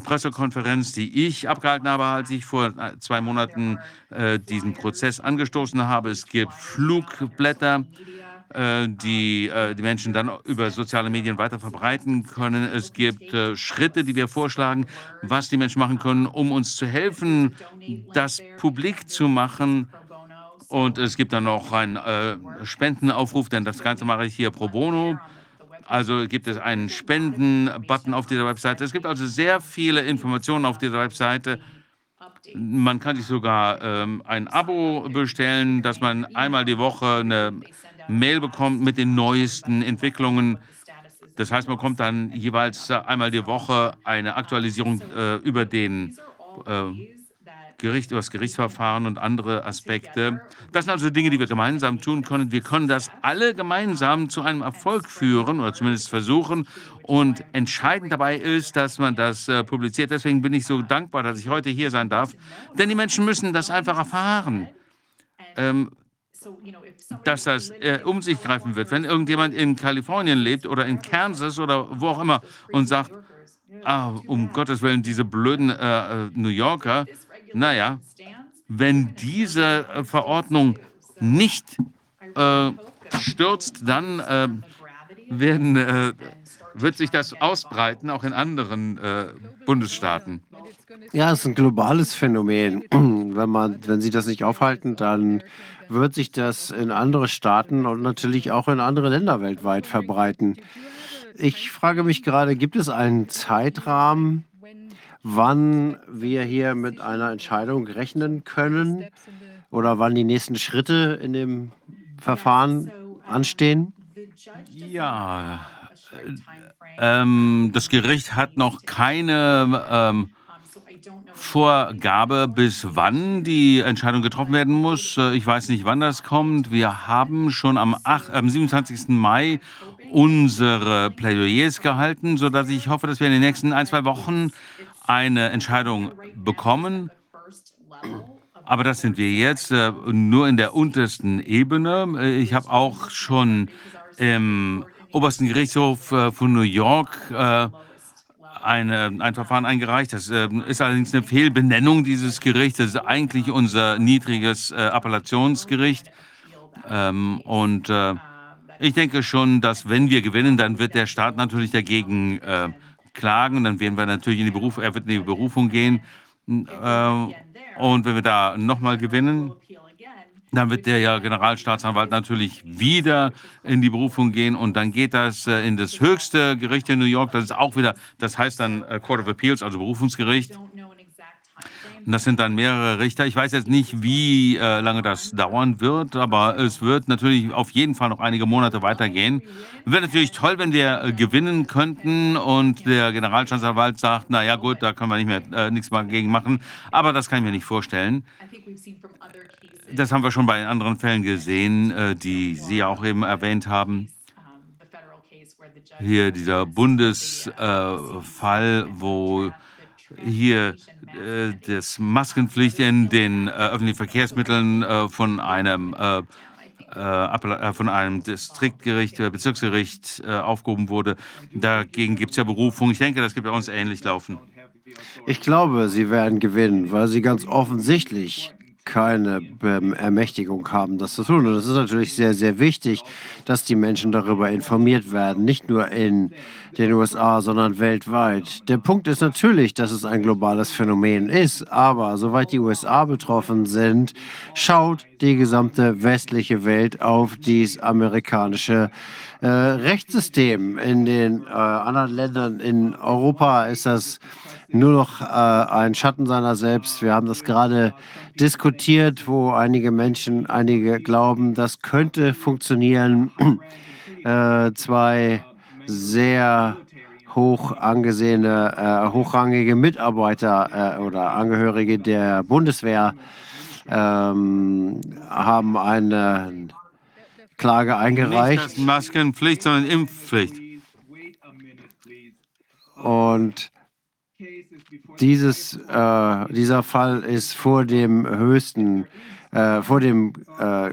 Pressekonferenz, die ich abgehalten habe, als ich vor äh, zwei Monaten äh, diesen Prozess angestoßen habe. Es gibt Flugblätter, äh, die äh, die Menschen dann über soziale Medien weiter verbreiten können. Es gibt äh, Schritte, die wir vorschlagen, was die Menschen machen können, um uns zu helfen, das publik zu machen. Und es gibt dann noch einen äh, Spendenaufruf, denn das Ganze mache ich hier pro bono. Also gibt es einen Spenden-Button auf dieser Webseite. Es gibt also sehr viele Informationen auf dieser Webseite. Man kann sich sogar ähm, ein Abo bestellen, dass man einmal die Woche eine Mail bekommt mit den neuesten Entwicklungen. Das heißt, man bekommt dann jeweils einmal die Woche eine Aktualisierung äh, über den äh, Gericht, über das Gerichtsverfahren und andere Aspekte. Das sind also Dinge, die wir gemeinsam tun können. Wir können das alle gemeinsam zu einem Erfolg führen oder zumindest versuchen. Und entscheidend dabei ist, dass man das äh, publiziert. Deswegen bin ich so dankbar, dass ich heute hier sein darf. Denn die Menschen müssen das einfach erfahren. Ähm, dass das äh, um sich greifen wird. Wenn irgendjemand in Kalifornien lebt oder in Kansas oder wo auch immer und sagt, ah, um Gottes Willen, diese blöden äh, äh New Yorker, naja, wenn diese äh, Verordnung nicht äh, stürzt, dann äh, werden, wird sich das ausbreiten, auch in anderen äh, Bundesstaaten. Ja, es ist ein globales Phänomen. *clears throat* Wenn, man, wenn Sie das nicht aufhalten, dann wird sich das in andere Staaten und natürlich auch in andere Länder weltweit verbreiten. Ich frage mich gerade, gibt es einen Zeitrahmen, wann wir hier mit einer Entscheidung rechnen können oder wann die nächsten Schritte in dem Verfahren anstehen? Ja, ähm, das Gericht hat noch keine ähm, Vorgabe, bis wann die Entscheidung getroffen werden muss. Äh, ich weiß nicht, wann das kommt. Wir haben schon am, 8, am 27. Mai unsere Plädoyers gehalten, sodass ich hoffe, dass wir in den nächsten ein, zwei Wochen eine Entscheidung bekommen. Aber das sind wir jetzt äh, nur in der untersten Ebene. Äh, ich habe auch schon im obersten Gerichtshof äh, von New York äh, eine, ein Verfahren eingereicht. Das äh, ist allerdings eine Fehlbenennung dieses Gerichts. Das ist eigentlich unser niedriges Appellationsgericht. Ähm, und ich denke schon, dass wenn wir gewinnen, dann wird der Staat natürlich dagegen klagen. Dann werden wir natürlich in die Berufung, er wird in die Berufung gehen. Und wenn wir da nochmal gewinnen, dann wird der ja Generalstaatsanwalt natürlich wieder in die Berufung gehen und dann geht das äh, in das höchste Gericht in New York. Das ist auch wieder, das heißt dann äh, Court of Appeals, also Berufungsgericht. Und das sind dann mehrere Richter. Ich weiß jetzt nicht, wie äh, lange das dauern wird, aber es wird natürlich auf jeden Fall noch einige Monate weitergehen. Wäre natürlich toll, wenn wir gewinnen könnten und der Generalstaatsanwalt sagt, na ja gut, da können wir nicht mehr äh, nichts mehr gegen machen. Aber das kann ich mir nicht vorstellen. Das haben wir schon bei anderen Fällen gesehen, äh, die Sie auch eben erwähnt haben. Hier dieser Bundesfall, wo hier äh, das Maskenpflicht in den äh, öffentlichen Verkehrsmitteln äh, von einem äh, äh, von einem Distriktgericht, Bezirksgericht aufgehoben wurde. Dagegen gibt es ja Berufung. Ich denke, das wird bei uns ähnlich laufen. Ich glaube, Sie werden gewinnen, weil Sie ganz offensichtlich keine Ermächtigung haben, das zu tun. Und es ist natürlich sehr, sehr wichtig, dass die Menschen darüber informiert werden, nicht nur in den USA, sondern weltweit. Der Punkt ist natürlich, dass es ein globales Phänomen ist, aber soweit die USA betroffen sind, schaut die gesamte westliche Welt auf dieses amerikanische äh, Rechtssystem. In den äh, anderen Ländern in Europa ist das nur noch äh, ein Schatten seiner selbst. Wir haben das gerade diskutiert, wo einige Menschen, einige glauben, das könnte funktionieren. *clears throat* äh, zwei sehr hoch angesehene, äh, hochrangige Mitarbeiter äh, oder Angehörige der Bundeswehr ähm, haben eine Klage eingereicht. Nicht Maskenpflicht, sondern Impfpflicht. Und dieses, äh, dieser Fall ist vor dem höchsten, äh, vor dem äh,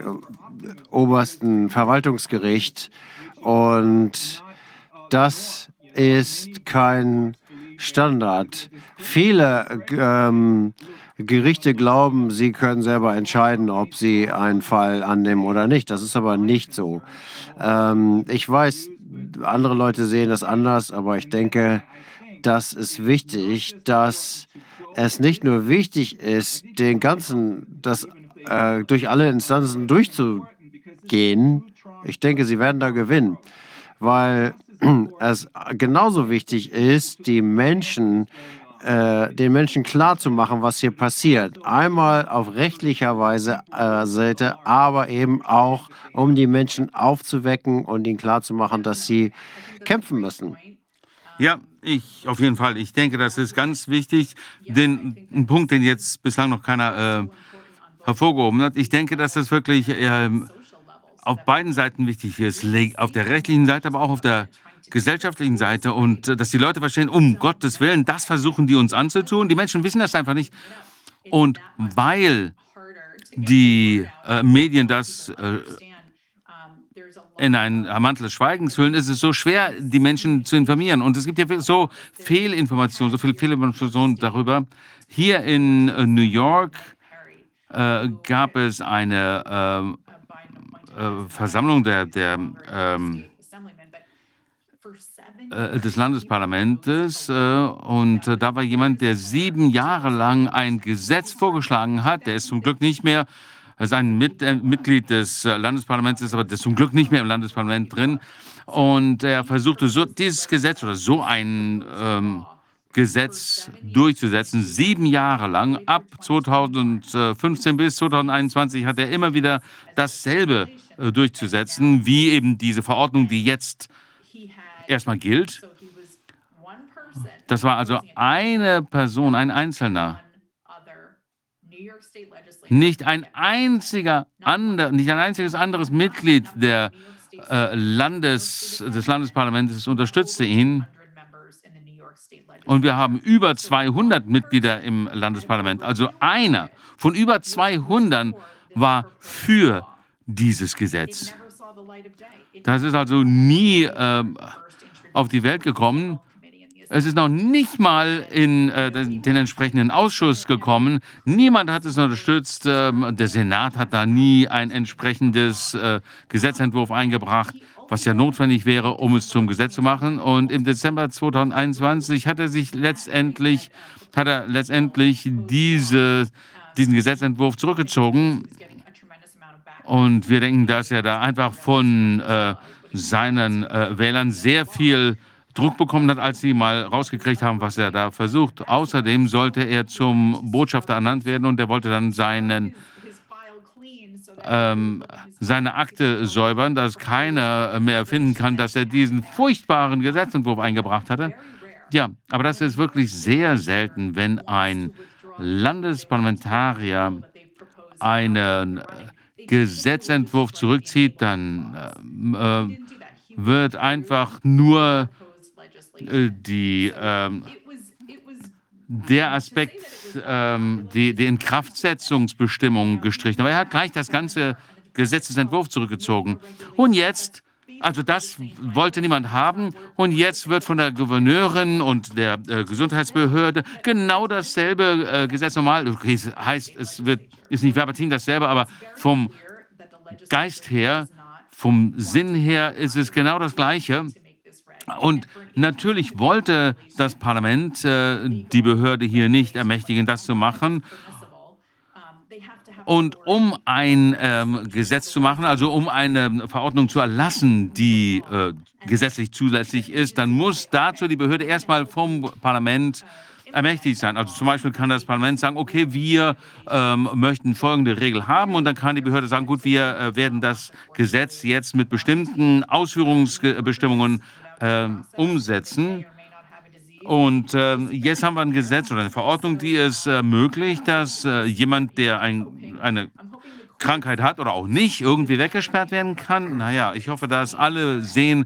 obersten Verwaltungsgericht und das ist kein Standard. Viele ähm, Gerichte glauben, sie können selber entscheiden, ob sie einen Fall annehmen oder nicht. Das ist aber nicht so. Ähm, ich weiß, andere Leute sehen das anders, aber ich denke, das ist wichtig, dass es nicht nur wichtig ist, den ganzen, das äh, durch alle Instanzen durchzugehen. Ich denke, sie werden da gewinnen, weil *clears throat* es genauso wichtig ist, die Menschen, äh, den Menschen klarzumachen, was hier passiert. Einmal auf rechtlicher Weise äh, Seite, aber eben auch, um die Menschen aufzuwecken und ihnen klarzumachen, dass sie kämpfen müssen. Ja, ich auf jeden Fall. Ich denke, das ist ganz wichtig. Den ein Punkt, den jetzt bislang noch keiner äh, hervorgehoben hat. Ich denke, dass das wirklich äh, auf beiden Seiten wichtig ist. Auf der rechtlichen Seite, aber auch auf der gesellschaftlichen Seite. Und äh, dass die Leute verstehen, um Gottes Willen, das versuchen die uns anzutun. Die Menschen wissen das einfach nicht. Und weil die äh, Medien das äh, in einen Mantel des Schweigens hüllen, ist es so schwer, die Menschen zu informieren. Und es gibt ja so Fehlinformationen, so viele Fehlinformationen darüber. Hier in äh, New York äh, gab es eine äh, äh Versammlung der, der ähm, äh, des Landesparlamentes äh, und da war jemand, der sieben Jahre lang ein Gesetz vorgeschlagen hat. Der ist zum Glück nicht mehr ist ein Mit äh, Mitglied des äh, Landesparlaments, ist aber zum Glück nicht mehr im Landesparlament drin. Und er versuchte so dieses Gesetz oder so ein ähm, Gesetz durchzusetzen, sieben Jahre lang. Ab 2015 bis 2021 hat er immer wieder dasselbe äh, durchzusetzen, wie eben diese Verordnung, die jetzt erstmal gilt. Das war also eine Person, ein Einzelner. Nicht ein einziger ander, nicht ein einziges anderes Mitglied der, äh, Landes, des Landesparlaments unterstützte ihn. Und wir haben über 200 Mitglieder im Landesparlament. Also einer von über 200 war für dieses Gesetz. Das ist also nie äh, auf die Welt gekommen. Es ist noch nicht mal in äh, den entsprechenden Ausschuss gekommen. Niemand hat es unterstützt. Ähm, der Senat hat da nie ein entsprechendes äh, Gesetzentwurf eingebracht, was ja notwendig wäre, um es zum Gesetz zu machen. Und im Dezember 2021 hat er sich letztendlich, hat er letztendlich diese, diesen Gesetzentwurf zurückgezogen. Und wir denken, dass er da einfach von äh, seinen äh, Wählern sehr viel Druck bekommen hat, als sie mal rausgekriegt haben, was er da versucht. Außerdem sollte er zum Botschafter ernannt werden und er wollte dann seinen, ähm, seine Akte säubern, dass keiner mehr finden kann, dass er diesen furchtbaren Gesetzentwurf eingebracht hatte. Ja, aber das ist wirklich sehr selten, wenn ein Landesparlamentarier einen Gesetzentwurf zurückzieht, dann äh, äh wird einfach nur die, ähm, der Aspekt, ähm, die, die Inkraftsetzungsbestimmungen gestrichen. Aber er hat gleich das ganze Gesetzesentwurf zurückgezogen. Und jetzt Also das wollte niemand haben. Und jetzt wird von der Gouverneurin und der äh, Gesundheitsbehörde genau dasselbe äh, Gesetz normal. Okay, es heißt, es wird, ist nicht verbatim dasselbe, aber vom Geist her, vom Sinn her ist es genau das Gleiche. Und natürlich wollte das Parlament äh, die Behörde hier nicht ermächtigen, das zu machen. Und um ein ähm, Gesetz zu machen, also um eine Verordnung zu erlassen, die äh, gesetzlich zulässig ist, dann muss dazu die Behörde erstmal vom Parlament ermächtigt sein. Also zum Beispiel kann das Parlament sagen, okay, wir ähm, möchten folgende Regel haben und dann kann die Behörde sagen, gut, wir äh, werden das Gesetz jetzt mit bestimmten Ausführungsbestimmungen äh, umsetzen. Und äh, jetzt haben wir ein Gesetz oder eine Verordnung, die es ermöglicht, dass äh, jemand, der ein, eine Krankheit hat oder auch nicht, irgendwie weggesperrt werden kann. Naja, ich hoffe, dass alle sehen,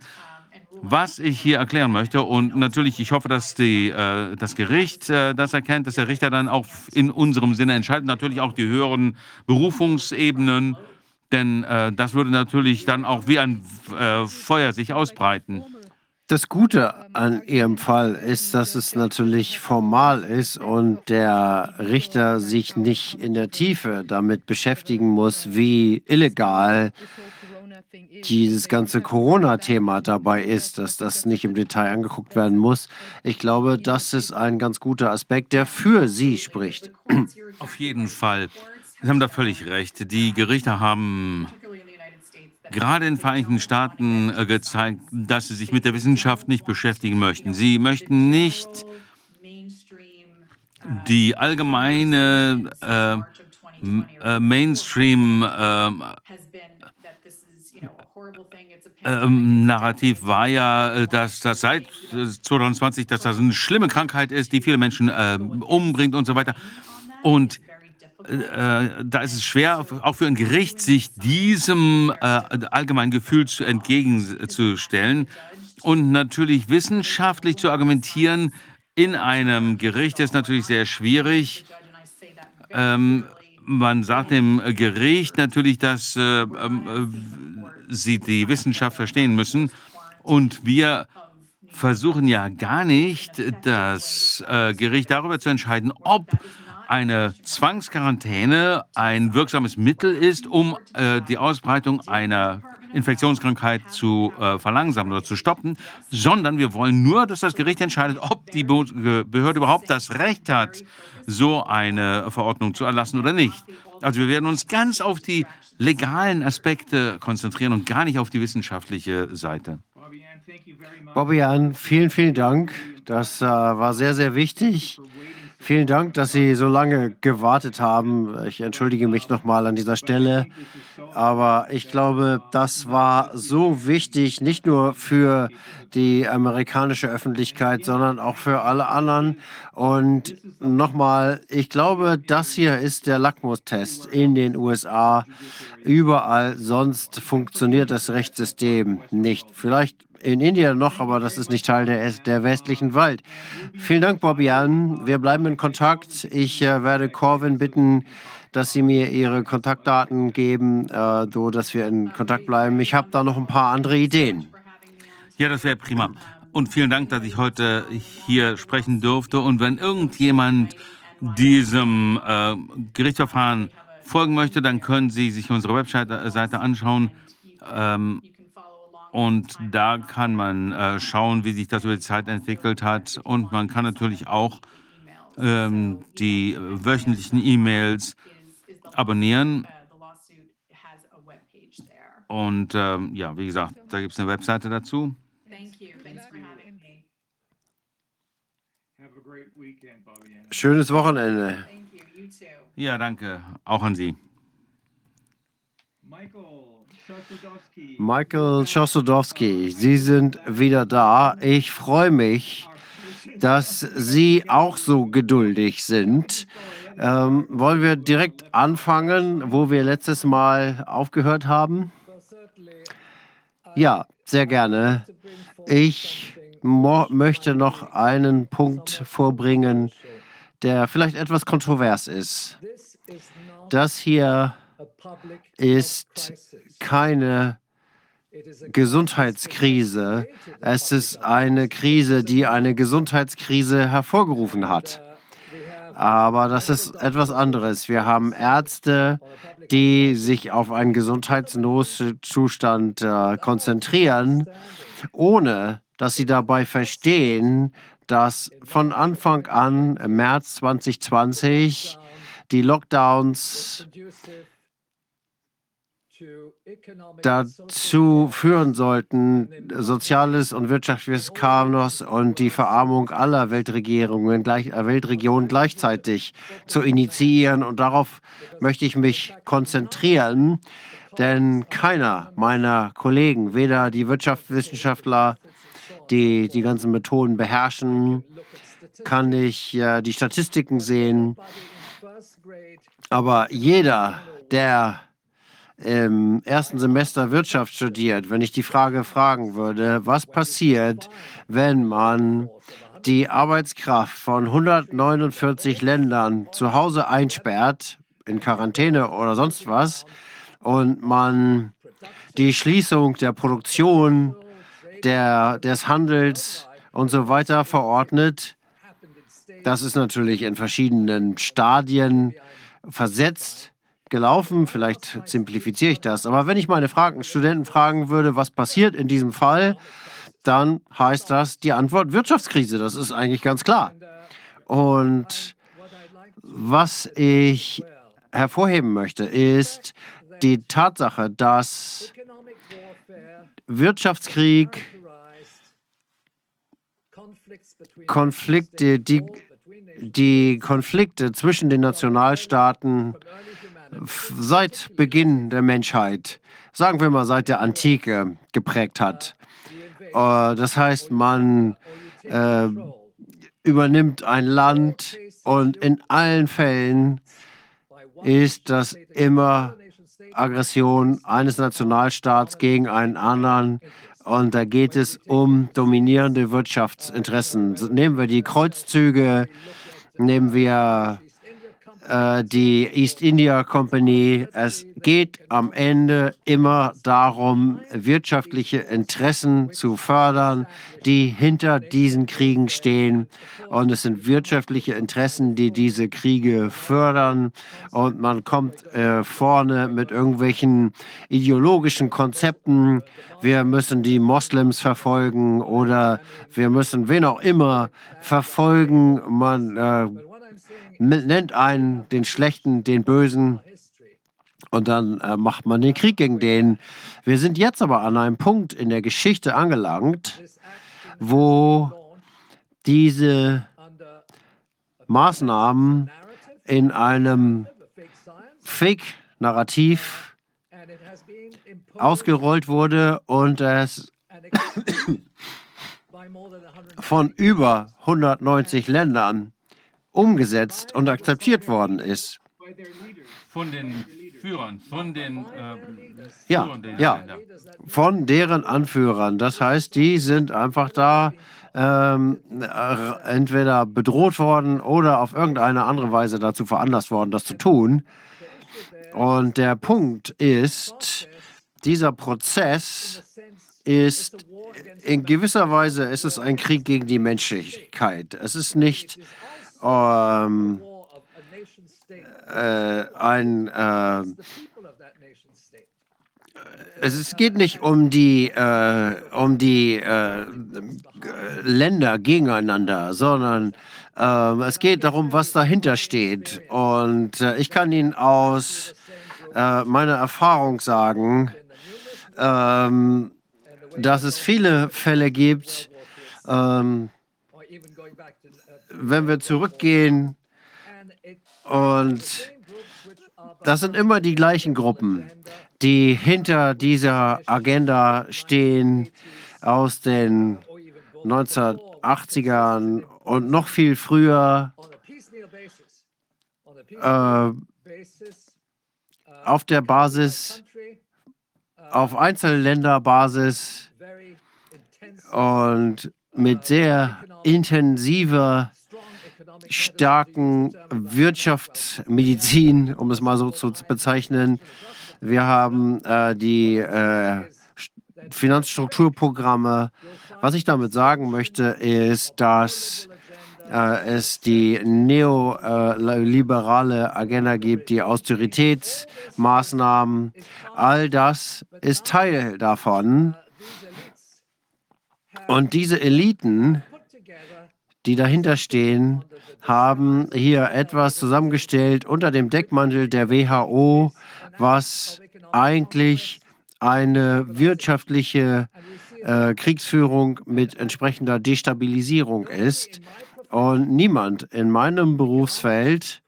was ich hier erklären möchte. Und natürlich, ich hoffe, dass die, äh, das Gericht äh, das erkennt, dass der Richter dann auch in unserem Sinne entscheidet. Natürlich auch die höheren Berufungsebenen, denn äh, das würde natürlich dann auch wie ein äh, Feuer sich ausbreiten. Das Gute an Ihrem Fall ist, dass es natürlich formal ist und der Richter sich nicht in der Tiefe damit beschäftigen muss, wie illegal dieses ganze Corona-Thema dabei ist, dass das nicht im Detail angeguckt werden muss. Ich glaube, das ist ein ganz guter Aspekt, der für Sie spricht. Auf jeden Fall. Sie haben da völlig recht. Die Gerichte haben gerade in den Vereinigten Staaten äh, gezeigt, dass sie sich mit der Wissenschaft nicht beschäftigen möchten. Sie möchten nicht die allgemeine äh, äh, Mainstream äh, ähm, Narrativ war ja, äh, dass das seit 2020, dass das eine schlimme Krankheit ist, die viele Menschen äh, umbringt und so weiter. Und äh, da ist es schwer, auch für ein Gericht, sich diesem äh, allgemeinen Gefühl zu, entgegenzustellen und natürlich wissenschaftlich zu argumentieren in einem Gericht ist natürlich sehr schwierig. Ähm, man sagt dem Gericht natürlich, dass äh, äh, sie die Wissenschaft verstehen müssen und wir versuchen ja gar nicht, das äh, Gericht darüber zu entscheiden, ob eine Zwangsquarantäne ein wirksames Mittel ist, um äh, die Ausbreitung einer Infektionskrankheit zu äh, verlangsamen oder zu stoppen, sondern wir wollen nur, dass das Gericht entscheidet, ob die Be Behörde überhaupt das Recht hat, so eine Verordnung zu erlassen oder nicht. Also wir werden uns ganz auf die legalen Aspekte konzentrieren und gar nicht auf die wissenschaftliche Seite. Bobby vielen, vielen Dank. Das äh, war sehr, sehr wichtig. Vielen Dank, dass Sie so lange gewartet haben. Ich entschuldige mich nochmal an dieser Stelle. Aber ich glaube, das war so wichtig, nicht nur für die amerikanische Öffentlichkeit, sondern auch für alle anderen. Und nochmal, ich glaube, das hier ist der Lackmustest in den USA. Überall sonst funktioniert das Rechtssystem nicht. Vielleicht in Indien noch, aber das ist nicht Teil der, der westlichen Welt. Vielen Dank, Bobbian. Wir bleiben in Kontakt. Ich äh, werde Corvin bitten, dass Sie mir Ihre Kontaktdaten geben, äh, so dass wir in Kontakt bleiben. Ich habe da noch ein paar andere Ideen. Ja, das wäre prima. Und vielen Dank, dass ich heute hier sprechen durfte. Und wenn irgendjemand diesem äh, Gerichtsverfahren folgen möchte, dann können Sie sich unsere Webseite anschauen. Ähm, und da kann man äh, schauen, wie sich das über die Zeit entwickelt hat. Und man kann natürlich auch ähm, die wöchentlichen E-Mails abonnieren. Und ähm, ja, wie gesagt, da gibt es eine Webseite dazu. Schönes Wochenende. Ja, danke. Auch an Sie. Michael Schosodowski, Sie sind wieder da. Ich freue mich, dass Sie auch so geduldig sind. Ähm, wollen wir direkt anfangen, wo wir letztes Mal aufgehört haben? Ja, sehr gerne. Ich möchte noch einen Punkt vorbringen, der vielleicht etwas kontrovers ist. Das hier ist keine Gesundheitskrise. Es ist eine Krise, die eine Gesundheitskrise hervorgerufen hat. Aber das ist etwas anderes. Wir haben Ärzte, die sich auf einen Gesundheitsnotzustand äh, konzentrieren, ohne dass sie dabei verstehen, dass von Anfang an im März 2020 die Lockdowns dazu führen sollten, soziales und wirtschaftliches Chaos und die Verarmung aller Weltregierungen, gleich, äh, Weltregionen gleichzeitig zu initiieren. Und darauf möchte ich mich konzentrieren, denn keiner meiner Kollegen, weder die Wirtschaftswissenschaftler, die die ganzen Methoden beherrschen, kann ich äh, die Statistiken sehen. Aber jeder, der im ersten Semester Wirtschaft studiert, wenn ich die Frage fragen würde, was passiert, wenn man die Arbeitskraft von 149 Ländern zu Hause einsperrt, in Quarantäne oder sonst was, und man die Schließung der Produktion, der, des Handels und so weiter verordnet. Das ist natürlich in verschiedenen Stadien versetzt gelaufen. Vielleicht simplifiziere ich das. Aber wenn ich meine Fragen, Studenten fragen würde, was passiert in diesem Fall, dann heißt das die Antwort Wirtschaftskrise. Das ist eigentlich ganz klar. Und was ich hervorheben möchte, ist die Tatsache, dass Wirtschaftskrieg Konflikte, die, die Konflikte zwischen den Nationalstaaten seit Beginn der Menschheit, sagen wir mal seit der Antike, geprägt hat. Äh, das heißt, man äh, übernimmt ein Land und in allen Fällen ist das immer Aggression eines Nationalstaats gegen einen anderen. Und da geht es um dominierende Wirtschaftsinteressen. Nehmen wir die Kreuzzüge, nehmen wir die East India Company. Es geht am Ende immer darum, wirtschaftliche Interessen zu fördern, die hinter diesen Kriegen stehen. Und es sind wirtschaftliche Interessen, die diese Kriege fördern. Und man kommt äh, vorne mit irgendwelchen ideologischen Konzepten. Wir müssen die Moslems verfolgen oder wir müssen wen auch immer verfolgen. Man äh, nennt einen den Schlechten, den Bösen und dann äh, macht man den Krieg gegen den. Wir sind jetzt aber an einem Punkt in der Geschichte angelangt, wo diese Maßnahmen in einem Fake-Narrativ ausgerollt wurde und es *coughs* von über 190 Ländern umgesetzt und akzeptiert worden ist. Von den Führern, von den äh, ja, ja, von deren Anführern. Das heißt, die sind einfach da ähm, äh, entweder bedroht worden oder auf irgendeine andere Weise dazu veranlasst worden, das zu tun. Und der Punkt ist, dieser Prozess ist in gewisser Weise ist es ein Krieg gegen die Menschlichkeit. Es ist nicht ähm, äh, ein äh, es geht nicht um die, äh, um die äh, Länder gegeneinander, sondern äh, es geht darum, was dahinter steht. Und äh, ich kann Ihnen aus äh, meiner Erfahrung sagen, ähm, dass es viele Fälle gibt, ähm, wenn wir zurückgehen und das sind immer die gleichen Gruppen, die hinter dieser Agenda stehen aus den 1980ern und noch viel früher äh, auf der Basis, auf Einzelländerbasis und mit sehr intensiver starken Wirtschaftsmedizin, um es mal so zu bezeichnen. Wir haben äh, die äh, Finanzstrukturprogramme. Was ich damit sagen möchte, ist, dass äh, es die neoliberale Agenda gibt, die Austeritätsmaßnahmen. All das ist Teil davon. Und diese Eliten, die dahinter stehen, haben hier etwas zusammengestellt unter dem Deckmantel der WHO, was eigentlich eine wirtschaftliche äh, Kriegsführung mit entsprechender Destabilisierung ist. Und niemand in meinem Berufsfeld,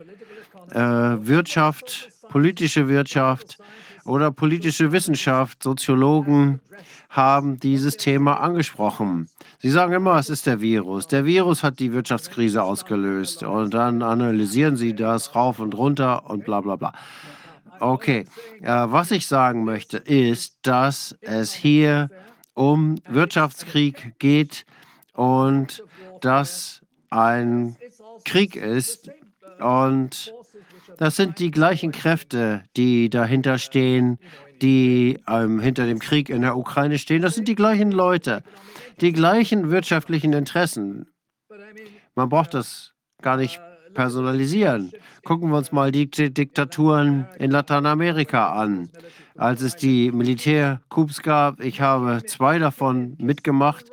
äh, Wirtschaft, politische Wirtschaft oder politische Wissenschaft, Soziologen, haben dieses Thema angesprochen. Sie sagen immer, es ist der Virus. Der Virus hat die Wirtschaftskrise ausgelöst. Und dann analysieren Sie das rauf und runter und bla bla bla. Okay, äh, was ich sagen möchte, ist, dass es hier um Wirtschaftskrieg geht und dass ein Krieg ist. Und das sind die gleichen Kräfte, die dahinter stehen, die ähm, hinter dem Krieg in der Ukraine stehen. Das sind die gleichen Leute, die gleichen wirtschaftlichen Interessen. Man braucht das gar nicht personalisieren. Gucken wir uns mal die Diktaturen in Lateinamerika an. Als es die Militärcoups gab, ich habe zwei davon mitgemacht.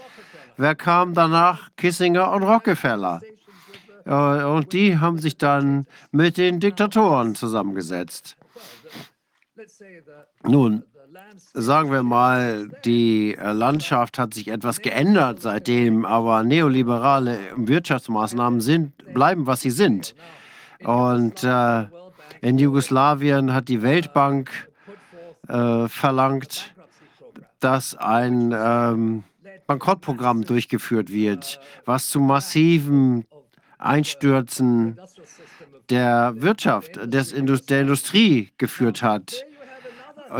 Wer kam danach? Kissinger und Rockefeller. Äh, und die haben sich dann mit den Diktatoren zusammengesetzt. Nun, sagen wir mal, die äh, Landschaft hat sich etwas geändert seitdem, aber neoliberale Wirtschaftsmaßnahmen sind, bleiben, was sie sind. Und äh, in Jugoslawien hat die Weltbank äh, verlangt, dass ein ähm, Bankrottprogramm durchgeführt wird, was zu massiven Einstürzen der Wirtschaft, des Indust der Industrie geführt hat.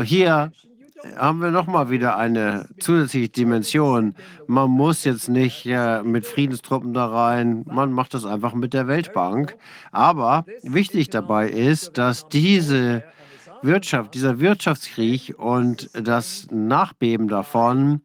Hier haben wir nochmal wieder eine zusätzliche Dimension. Man muss jetzt nicht äh, mit Friedenstruppen da rein, man macht das einfach mit der Weltbank. Aber wichtig dabei ist, dass diese Wirtschaft, dieser Wirtschaftskrieg und das Nachbeben davon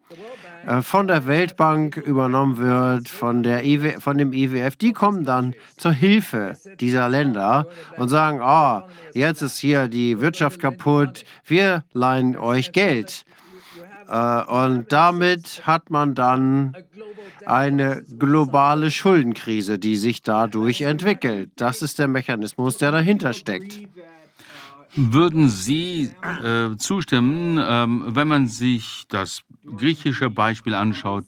von der Weltbank übernommen wird, von, der IW, von dem IWF, die kommen dann zur Hilfe dieser Länder und sagen, oh, jetzt ist hier die Wirtschaft kaputt, wir leihen euch Geld. Äh, und damit hat man dann eine globale Schuldenkrise, die sich dadurch entwickelt. Das ist der Mechanismus, der dahinter steckt. Würden Sie äh, zustimmen, ähm, wenn man sich das griechische Beispiel anschaut,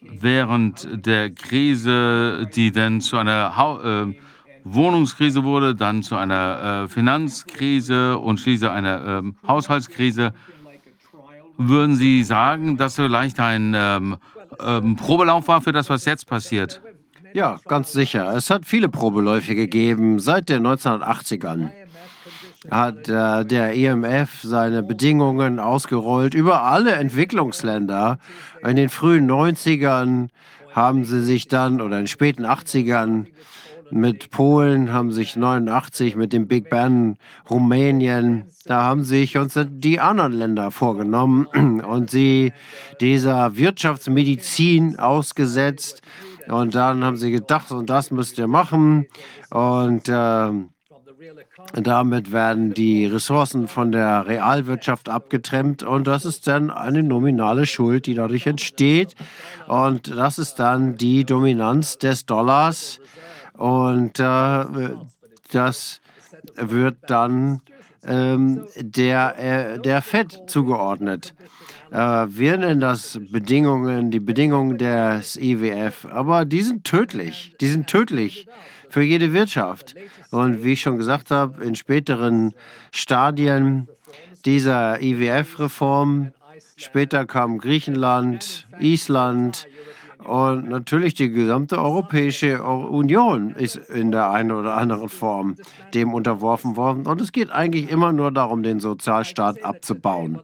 während der Krise, die dann zu einer ha äh, Wohnungskrise wurde, dann zu einer äh, Finanzkrise und schließlich einer ähm, Haushaltskrise, würden Sie sagen, dass vielleicht ein ähm, ähm, Probelauf war für das, was jetzt passiert? Ja, ganz sicher. Es hat viele Probeläufe gegeben seit den 1980ern hat äh, der IMF e seine Bedingungen ausgerollt über alle Entwicklungsländer. In den frühen 90ern haben sie sich dann, oder in den späten 80ern, mit Polen haben sich 89 mit dem Big Ben, Rumänien, da haben sich uns die anderen Länder vorgenommen *clears throat* und sie dieser Wirtschaftsmedizin ausgesetzt. Und dann haben sie gedacht, und das müsst ihr machen. Und äh, damit werden die Ressourcen von der Realwirtschaft abgetrennt und das ist dann eine nominale Schuld, die dadurch entsteht. Und das ist dann die Dominanz des Dollars und äh, das wird dann ähm, der, äh, der FED zugeordnet. Äh, wir nennen das Bedingungen, die Bedingungen des IWF, aber die sind tödlich. Die sind tödlich für jede Wirtschaft. Und wie ich schon gesagt habe, in späteren Stadien dieser IWF-Reform, später kam Griechenland, Island und natürlich die gesamte Europäische Union ist in der einen oder anderen Form dem unterworfen worden. Und es geht eigentlich immer nur darum, den Sozialstaat abzubauen.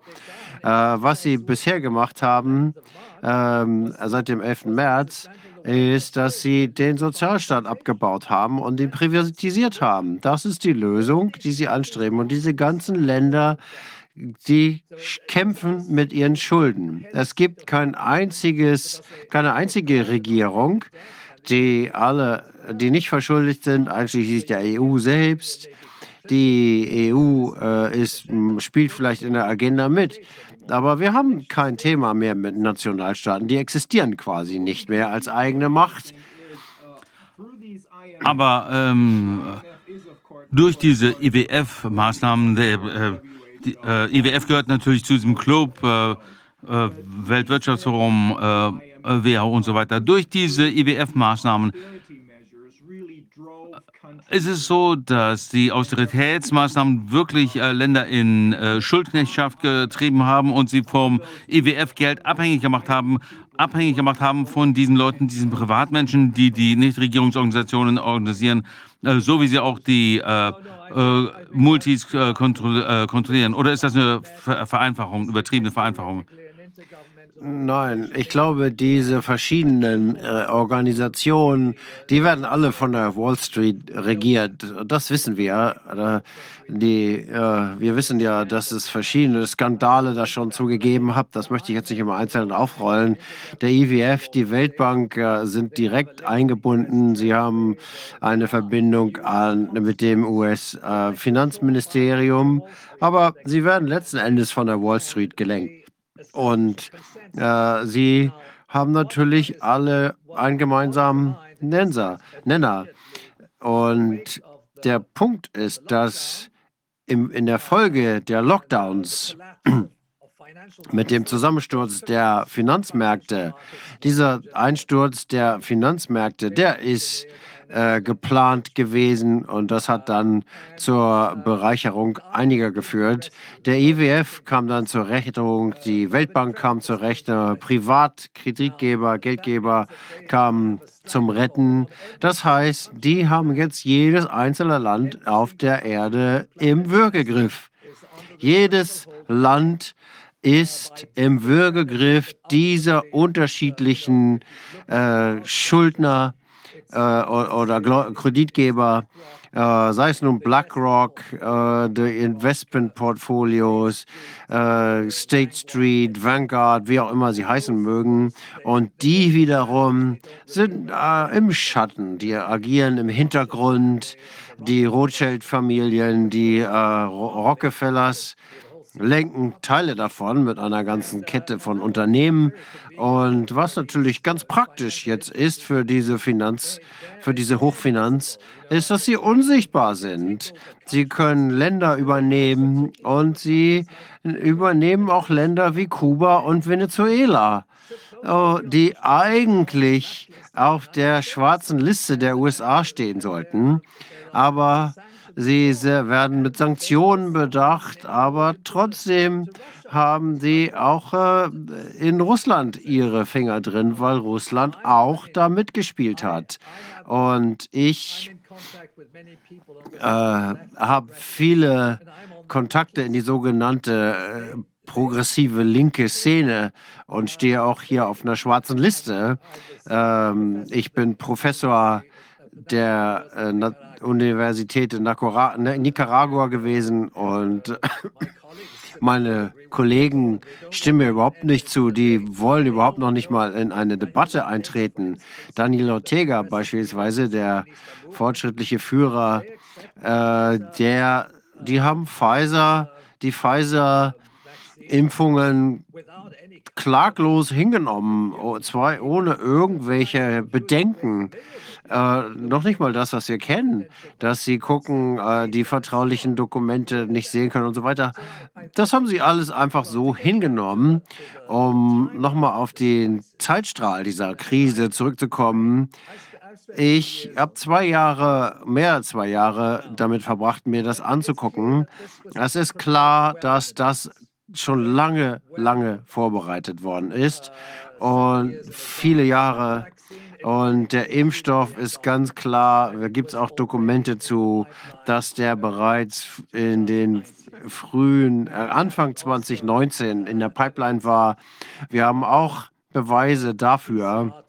Äh, was sie bisher gemacht haben, ähm, seit dem 11. März, ist, dass sie den Sozialstaat abgebaut haben und ihn privatisiert haben. Das ist die Lösung, die sie anstreben. Und diese ganzen Länder Sie kämpfen mit ihren Schulden. Es gibt kein einziges, keine einzige Regierung, die alle, die nicht verschuldet sind, einschließlich der EU selbst. Die EU äh, ist, spielt vielleicht in der Agenda mit. Aber wir haben kein Thema mehr mit Nationalstaaten. Die existieren quasi nicht mehr als eigene Macht. Aber ähm, durch diese IWF-Maßnahmen, der äh, die, äh, IWF gehört natürlich zu diesem Club, äh, äh, Weltwirtschaftsforum, äh, WHO und so weiter. Durch diese IWF-Maßnahmen ist es so, dass die Austeritätsmaßnahmen wirklich äh, Länder in äh, Schuldknechtschaft getrieben haben und sie vom IWF-Geld abhängig gemacht haben, abhängig gemacht haben von diesen Leuten, diesen Privatmenschen, die die Nichtregierungsorganisationen organisieren, äh, so wie sie auch die äh, äh, Multis äh, kontroll kontrollieren. Oder ist das eine Vereinfachung, übertriebene Vereinfachung? Nein, ich glaube, diese verschiedenen äh, Organisationen, die werden alle von der Wall Street regiert. Das wissen wir. Äh, die, äh, wir wissen ja, dass es verschiedene Skandale da schon zugegeben hat. Das möchte ich jetzt nicht im Einzelnen aufrollen. Der IWF, die Weltbank äh, sind direkt eingebunden. Sie haben eine Verbindung an, mit dem US-Finanzministerium. Aber sie werden letzten Endes von der Wall Street gelenkt. Und äh, sie haben natürlich alle einen gemeinsamen Nenner. Nenner. Und der Punkt ist, dass im, in der Folge der Lockdowns *clears throat* mit dem Zusammensturz der Finanzmärkte, dieser Einsturz der Finanzmärkte, der ist äh, geplant gewesen und das hat dann zur Bereicherung einiger geführt. Der IWF kam dann zur Rechnung, die Weltbank kam zur Rechnung, Privatkreditgeber, Geldgeber kamen zum Retten. Das heißt, die haben jetzt jedes einzelne Land auf der Erde im Würgegriff. Jedes Land ist im Würgegriff dieser unterschiedlichen äh, Schuldner äh, oder Kreditgeber, äh, sei es nun BlackRock, äh, die Investmentportfolios, äh, State Street, Vanguard, wie auch immer sie heißen mögen. Und die wiederum sind äh, im Schatten, die agieren im Hintergrund. Die Rothschild-Familien, die äh, Rockefellers, lenken Teile davon mit einer ganzen Kette von Unternehmen. Und was natürlich ganz praktisch jetzt ist für diese Finanz, für diese Hochfinanz, ist, dass sie unsichtbar sind. Sie können Länder übernehmen und sie übernehmen auch Länder wie Kuba und Venezuela, oh, die eigentlich auf der schwarzen Liste der USA stehen sollten. Aber Sie werden mit Sanktionen bedacht, aber trotzdem haben sie auch äh, in Russland ihre Finger drin, weil Russland auch da mitgespielt hat. Und ich äh, habe viele Kontakte in die sogenannte äh, progressive linke Szene und stehe auch hier auf einer schwarzen Liste. Ähm, ich bin Professor der äh, Universität in ne, Nicaragua gewesen und *laughs* meine Kollegen stimmen mir überhaupt nicht zu. Die wollen überhaupt noch nicht mal in eine Debatte eintreten. Daniel Ortega beispielsweise, der fortschrittliche Führer, äh, der, die haben Pfizer, die Pfizer-Impfungen klaglos hingenommen, zwar ohne irgendwelche Bedenken äh, noch nicht mal das, was wir kennen, dass sie gucken, äh, die vertraulichen Dokumente nicht sehen können und so weiter. Das haben sie alles einfach so hingenommen, um nochmal auf den Zeitstrahl dieser Krise zurückzukommen. Ich habe zwei Jahre, mehr als zwei Jahre damit verbracht, mir das anzugucken. Es ist klar, dass das schon lange, lange vorbereitet worden ist und viele Jahre und der Impfstoff ist ganz klar, da gibt es auch Dokumente zu, dass der bereits in den frühen, äh, Anfang 2019 in der Pipeline war. Wir haben auch Beweise dafür,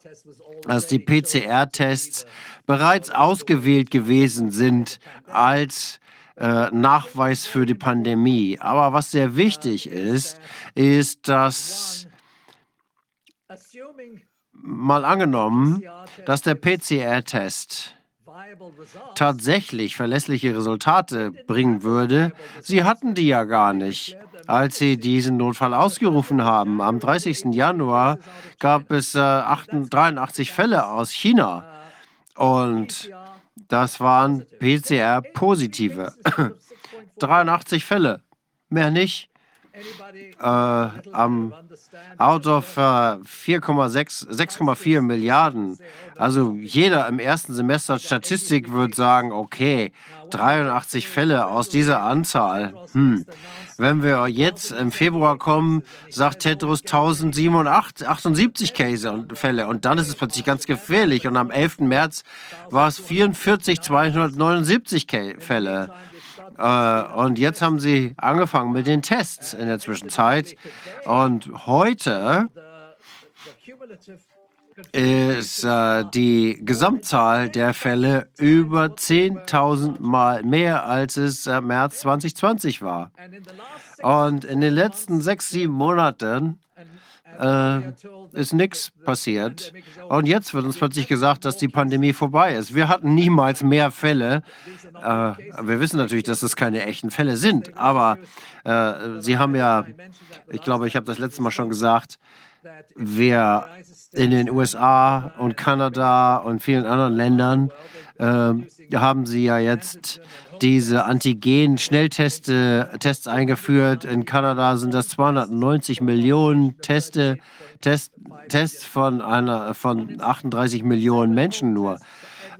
dass die PCR-Tests bereits ausgewählt gewesen sind, als äh, Nachweis für die Pandemie. Aber was sehr wichtig ist, ist, dass mal angenommen, dass der PCR-Test tatsächlich verlässliche Resultate bringen würde. Sie hatten die ja gar nicht, als sie diesen Notfall ausgerufen haben. Am 30. Januar gab es äh, 83 Fälle aus China und das waren PCR-positive. 83 *clears throat* Fälle, mehr nicht. Äh, am out of äh, 4,6, 6,4 Milliarden. Also jeder im ersten Semester Statistik wird sagen, okay, 83 Fälle aus dieser Anzahl. Hm. Wenn wir jetzt im Februar kommen, sagt Tedros 1078 Case und Fälle und dann ist es plötzlich ganz gefährlich. Und am 11. März war es 44 279 Fälle. Äh, und jetzt haben sie angefangen mit den Tests in der Zwischenzeit. Und heute ist äh, die Gesamtzahl der Fälle über 10.000 Mal mehr, als es äh, März 2020 war. Und in den letzten sechs, sieben Monaten äh, ist nichts passiert. Und jetzt wird uns plötzlich gesagt, dass die Pandemie vorbei ist. Wir hatten niemals mehr Fälle. Äh, wir wissen natürlich, dass es keine echten Fälle sind. Aber äh, Sie haben ja, ich glaube, ich habe das letzte Mal schon gesagt, wir in den USA und Kanada und vielen anderen Ländern äh, haben sie ja jetzt diese Antigen-Schnelltests Tests eingeführt. In Kanada sind das 290 Millionen Teste, Test, Tests von, einer, von 38 Millionen Menschen nur.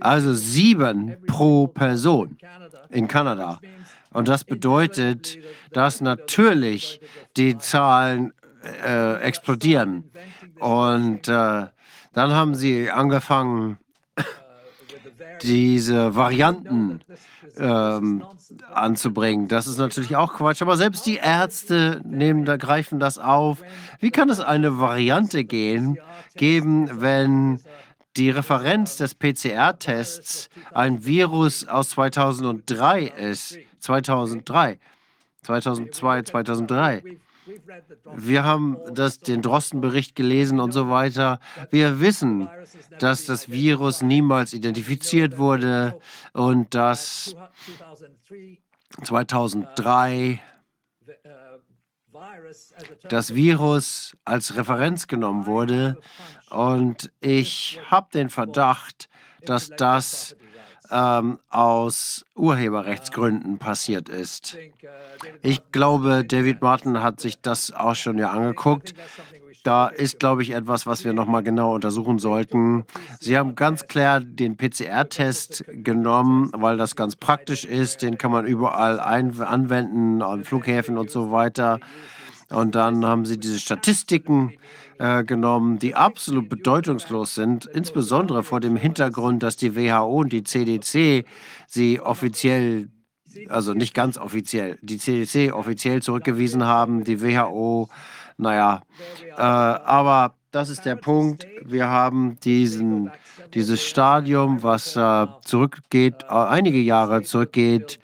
Also sieben pro Person in Kanada. Und das bedeutet, dass natürlich die Zahlen äh, explodieren. Und äh, dann haben sie angefangen, diese Varianten ähm, anzubringen. Das ist natürlich auch Quatsch, aber selbst die Ärzte nehmen, da greifen das auf. Wie kann es eine Variante gehen, geben, wenn die Referenz des PCR-Tests ein Virus aus 2003 ist? 2003, 2002, 2003. Wir haben das, den Drosten-Bericht gelesen und so weiter. Wir wissen, dass das Virus niemals identifiziert wurde und dass 2003 das Virus als Referenz genommen wurde. Und ich habe den Verdacht, dass das ähm, aus Urheberrechtsgründen passiert ist. Ich glaube, David Martin hat sich das auch schon ja angeguckt. Da ist, glaube ich, etwas, was wir nochmal genau untersuchen sollten. Sie haben ganz klar den PCR-Test genommen, weil das ganz praktisch ist. Den kann man überall anwenden, an Flughäfen und so weiter. Und dann haben sie diese Statistiken äh, genommen, die absolut bedeutungslos sind, insbesondere vor dem Hintergrund, dass die WHO und die CDC sie offiziell, also nicht ganz offiziell, die CDC offiziell zurückgewiesen haben, die WHO, naja, äh, aber das ist der Punkt. Wir haben diesen, dieses Stadium, was äh, zurückgeht, äh, einige Jahre zurückgeht,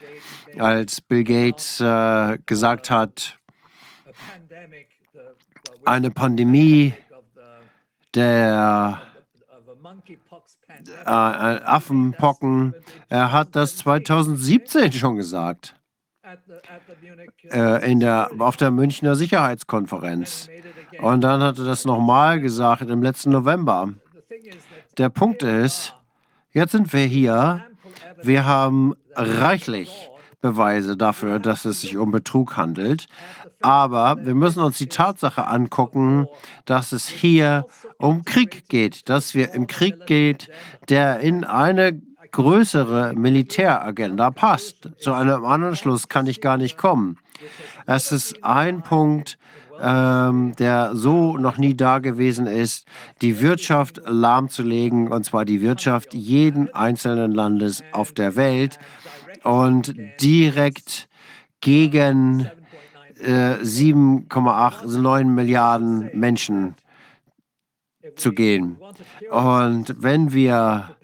als Bill Gates äh, gesagt hat, eine Pandemie der äh, Affenpocken. Er hat das 2017 schon gesagt. Äh, in der, auf der Münchner Sicherheitskonferenz. Und dann hat er das nochmal gesagt im letzten November. Der Punkt ist, jetzt sind wir hier. Wir haben reichlich Beweise dafür, dass es sich um Betrug handelt. Aber wir müssen uns die Tatsache angucken, dass es hier um Krieg geht, dass wir im Krieg geht, der in eine größere Militäragenda passt. Zu einem anderen Schluss kann ich gar nicht kommen. Es ist ein Punkt, ähm, der so noch nie da gewesen ist, die Wirtschaft lahmzulegen, und zwar die Wirtschaft jeden einzelnen Landes auf der Welt und direkt gegen äh, 7,89 Milliarden Menschen zu gehen. Und wenn wir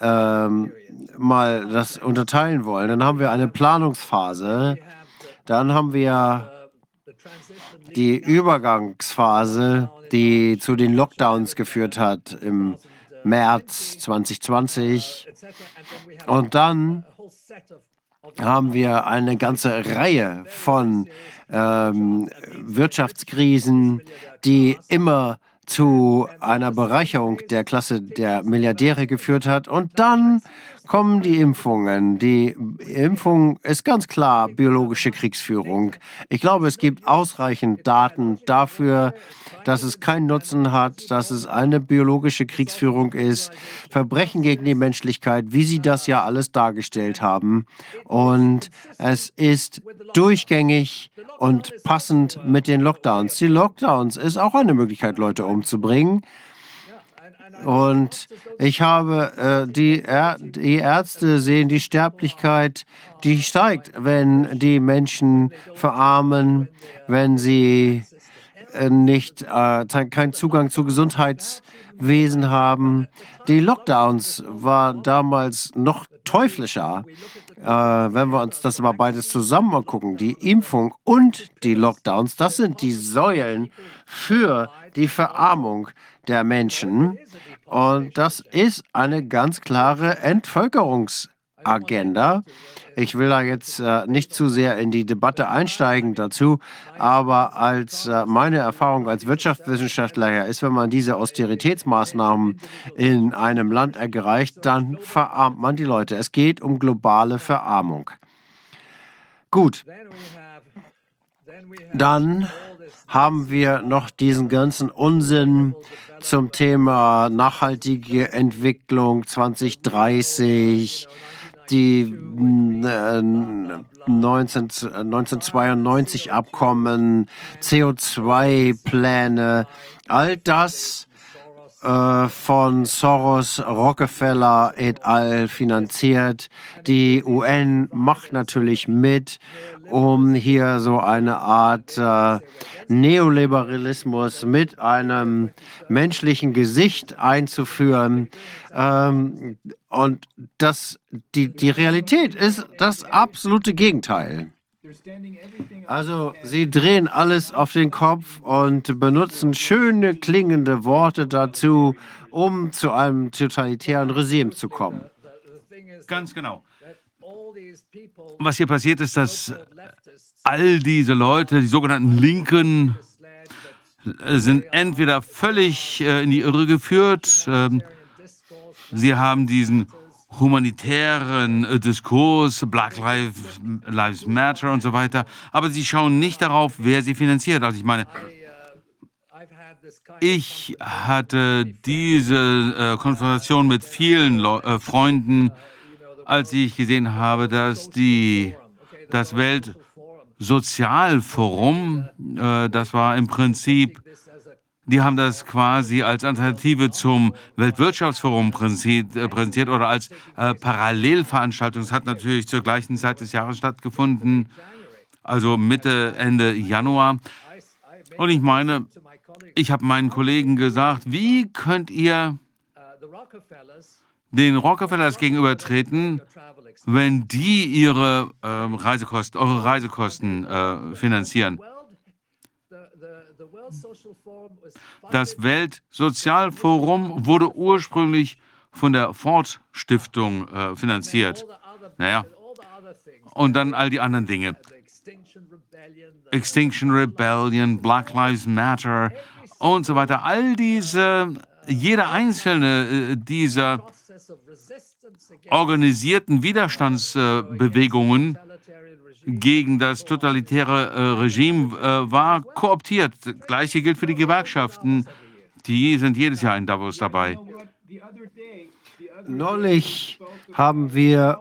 ähm, mal das unterteilen wollen, dann haben wir eine Planungsphase, dann haben wir die Übergangsphase, die zu den Lockdowns geführt hat im März 2020. Und dann haben wir eine ganze Reihe von ähm, Wirtschaftskrisen, die immer zu einer Bereicherung der Klasse der Milliardäre geführt hat. Und dann kommen die Impfungen. Die Impfung ist ganz klar biologische Kriegsführung. Ich glaube, es gibt ausreichend Daten dafür, dass es keinen Nutzen hat, dass es eine biologische Kriegsführung ist, Verbrechen gegen die Menschlichkeit, wie Sie das ja alles dargestellt haben. Und es ist durchgängig und passend mit den Lockdowns. Die Lockdowns ist auch eine Möglichkeit, Leute umzubringen. Und ich habe äh, die, Ä die Ärzte sehen die Sterblichkeit, die steigt, wenn die Menschen verarmen, wenn sie äh, nicht äh, keinen Zugang zu Gesundheitswesen haben. Die Lockdowns waren damals noch teuflischer. Äh, wenn wir uns das mal beides zusammen angucken, die Impfung und die Lockdowns, das sind die Säulen für die Verarmung der Menschen. Und das ist eine ganz klare Entvölkerungsagenda. Ich will da jetzt äh, nicht zu sehr in die Debatte einsteigen dazu, aber als äh, meine Erfahrung als Wirtschaftswissenschaftler ist, wenn man diese Austeritätsmaßnahmen in einem Land erreicht, dann verarmt man die Leute. Es geht um globale Verarmung. Gut. Dann haben wir noch diesen ganzen Unsinn zum Thema nachhaltige Entwicklung 2030, die äh, 19, 1992 Abkommen, CO2-Pläne, all das äh, von Soros, Rockefeller et al. finanziert. Die UN macht natürlich mit, um hier so eine Art äh, Neoliberalismus mit einem menschlichen Gesicht einzuführen. Ähm, und das, die, die Realität ist das absolute Gegenteil. Also sie drehen alles auf den Kopf und benutzen schöne klingende Worte dazu, um zu einem totalitären Regime zu kommen. Ganz genau. Was hier passiert ist, dass all diese Leute, die sogenannten Linken, äh, sind entweder völlig äh, in die Irre geführt, ähm, sie haben diesen humanitären äh, Diskurs, Black Lives, Lives Matter und so weiter, aber sie schauen nicht darauf, wer sie finanziert. Also ich meine, ich hatte diese Konfrontation mit vielen Le Freunden, als ich gesehen habe, dass die, das Weltsozialforum, äh, das war im Prinzip die haben das quasi als Alternative zum Weltwirtschaftsforum äh, präsentiert oder als äh, Parallelveranstaltung. Es hat natürlich zur gleichen Zeit des Jahres stattgefunden, also Mitte, Ende Januar. Und ich meine, ich habe meinen Kollegen gesagt, wie könnt ihr den Rockefellers gegenübertreten, wenn die ihre äh, Reisekosten, eure Reisekosten äh, finanzieren? Das Weltsozialforum wurde ursprünglich von der Ford Stiftung äh, finanziert. Naja. Und dann all die anderen Dinge. Extinction Rebellion, Black Lives Matter und so weiter. All diese, jede einzelne äh, dieser organisierten Widerstandsbewegungen gegen das totalitäre äh, Regime äh, war kooptiert. Gleiche gilt für die Gewerkschaften. Die sind jedes Jahr in Davos dabei. Neulich haben wir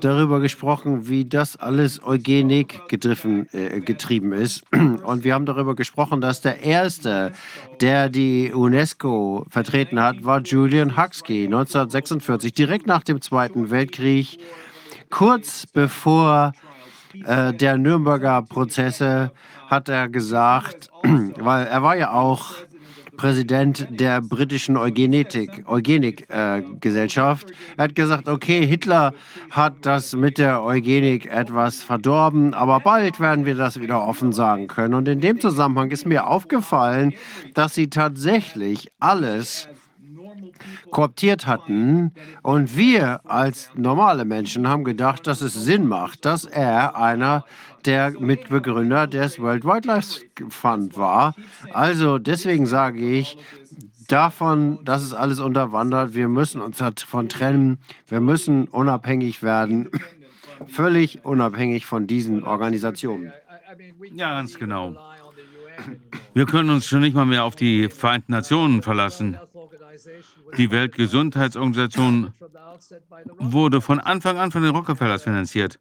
darüber gesprochen, wie das alles Eugenik getrieben, äh, getrieben ist. *clears throat* Und wir haben darüber gesprochen, dass der Erste, der die UNESCO vertreten hat, war Julian Huxley 1946, direkt nach dem Zweiten Weltkrieg, kurz bevor äh, der Nürnberger Prozesse hat er gesagt, *clears throat* weil er war ja auch Präsident der britischen Eugenetik, Eugenik-Gesellschaft. er hat gesagt, okay, Hitler hat das mit der Eugenik etwas verdorben, aber bald werden wir das wieder offen sagen können. Und in dem Zusammenhang ist mir aufgefallen, dass sie tatsächlich alles kooptiert hatten. Und wir als normale Menschen haben gedacht, dass es Sinn macht, dass er einer der Mitbegründer des World Wildlife Fund war. Also deswegen sage ich, davon, dass es alles unterwandert, wir müssen uns davon trennen, wir müssen unabhängig werden, *clears throat* völlig unabhängig von diesen Organisationen. Ja, ganz genau. Wir können uns schon nicht mal mehr auf die Vereinten Nationen verlassen. Die Weltgesundheitsorganisation wurde von Anfang an von den Rockefellers finanziert.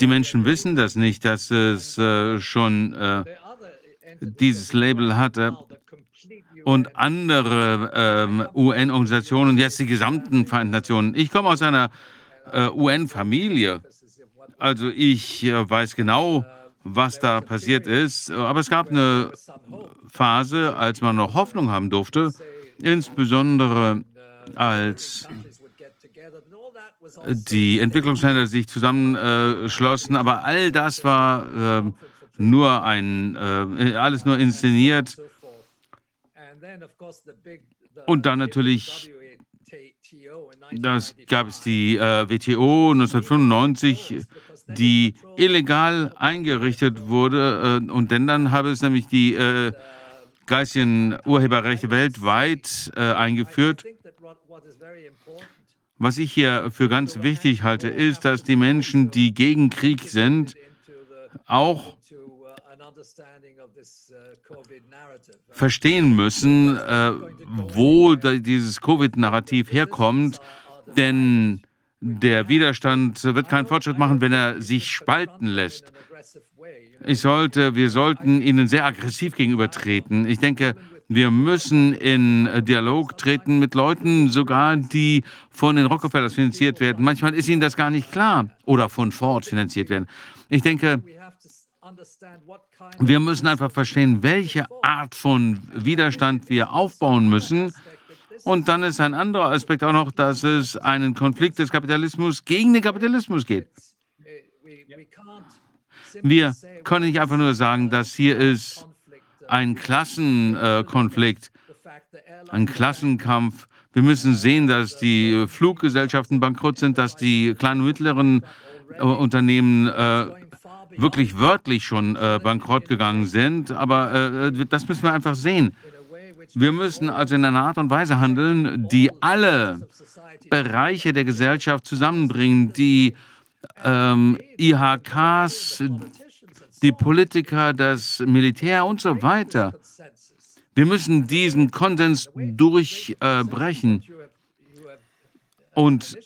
Die Menschen wissen das nicht, dass es äh, schon äh, dieses Label hatte. Und andere ähm, UN-Organisationen, jetzt die gesamten Vereinten Nationen. Ich komme aus einer äh, UN-Familie. Also ich weiß genau, was da passiert ist. Aber es gab eine Phase, als man noch Hoffnung haben durfte, insbesondere als die Entwicklungsländer sich zusammenschlossen. Aber all das war äh, nur ein, äh, alles nur inszeniert. Und dann natürlich, das gab es die äh, WTO 1995 die illegal eingerichtet wurde. Äh, und denn dann habe es nämlich die äh, geistigen Urheberrechte weltweit äh, eingeführt. Was ich hier für ganz wichtig halte, ist, dass die Menschen, die gegen Krieg sind, auch verstehen müssen, äh, wo dieses Covid-Narrativ herkommt. Denn der Widerstand wird keinen Fortschritt machen, wenn er sich spalten lässt. Ich sollte, wir sollten ihnen sehr aggressiv gegenübertreten. Ich denke, wir müssen in Dialog treten mit Leuten, sogar die von den Rockefellers finanziert werden. Manchmal ist ihnen das gar nicht klar oder von Ford finanziert werden. Ich denke, wir müssen einfach verstehen, welche Art von Widerstand wir aufbauen müssen, und dann ist ein anderer Aspekt auch noch, dass es einen Konflikt des Kapitalismus gegen den Kapitalismus geht. Wir können nicht einfach nur sagen, dass hier ist ein Klassenkonflikt, ein Klassenkampf. Wir müssen sehen, dass die Fluggesellschaften bankrott sind, dass die kleinen und mittleren äh, Unternehmen äh, wirklich wörtlich schon äh, bankrott gegangen sind. Aber äh, das müssen wir einfach sehen. Wir müssen also in einer Art und Weise handeln, die alle Bereiche der Gesellschaft zusammenbringen, die ähm, IHKs, die Politiker, das Militär und so weiter. Wir müssen diesen Konsens durchbrechen. Äh, und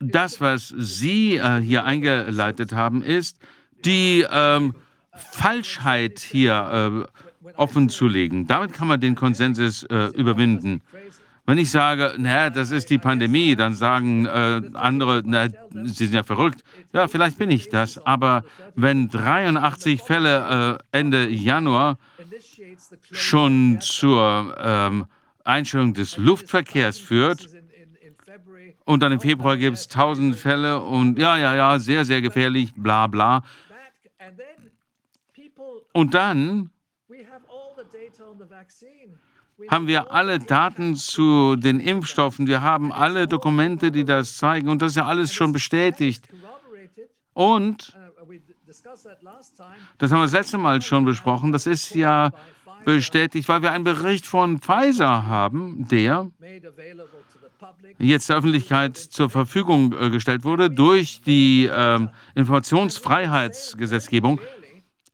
das, was Sie äh, hier eingeleitet haben, ist die ähm, Falschheit hier äh, offen zu legen. Damit kann man den Konsensus äh, überwinden. Wenn ich sage, naja, das ist die Pandemie, dann sagen äh, andere, na, sie sind ja verrückt. Ja, vielleicht bin ich das. Aber wenn 83 Fälle äh, Ende Januar schon zur ähm, Einstellung des Luftverkehrs führt und dann im Februar gibt es 1000 Fälle und ja, ja, ja, sehr, sehr gefährlich, bla, bla. Und dann haben wir alle Daten zu den Impfstoffen. Wir haben alle Dokumente, die das zeigen. Und das ist ja alles schon bestätigt. Und, das haben wir das letzte Mal schon besprochen, das ist ja bestätigt, weil wir einen Bericht von Pfizer haben, der jetzt der Öffentlichkeit zur Verfügung äh, gestellt wurde durch die äh, Informationsfreiheitsgesetzgebung.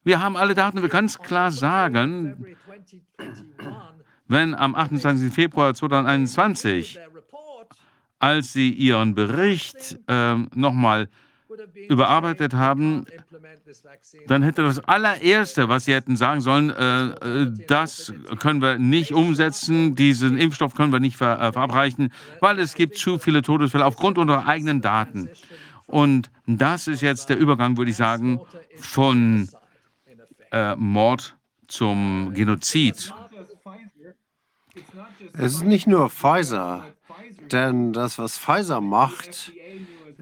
Wir haben alle Daten, wir können es klar sagen, wenn am 28. Februar 2021, als Sie Ihren Bericht äh, nochmal überarbeitet haben, dann hätte das allererste, was Sie hätten sagen sollen, äh, äh, das können wir nicht umsetzen, diesen Impfstoff können wir nicht ver äh, verabreichen, weil es gibt zu viele Todesfälle aufgrund unserer eigenen Daten. Und das ist jetzt der Übergang, würde ich sagen, von äh, Mord zum Genozid. Es ist nicht nur Pfizer, denn das, was Pfizer macht,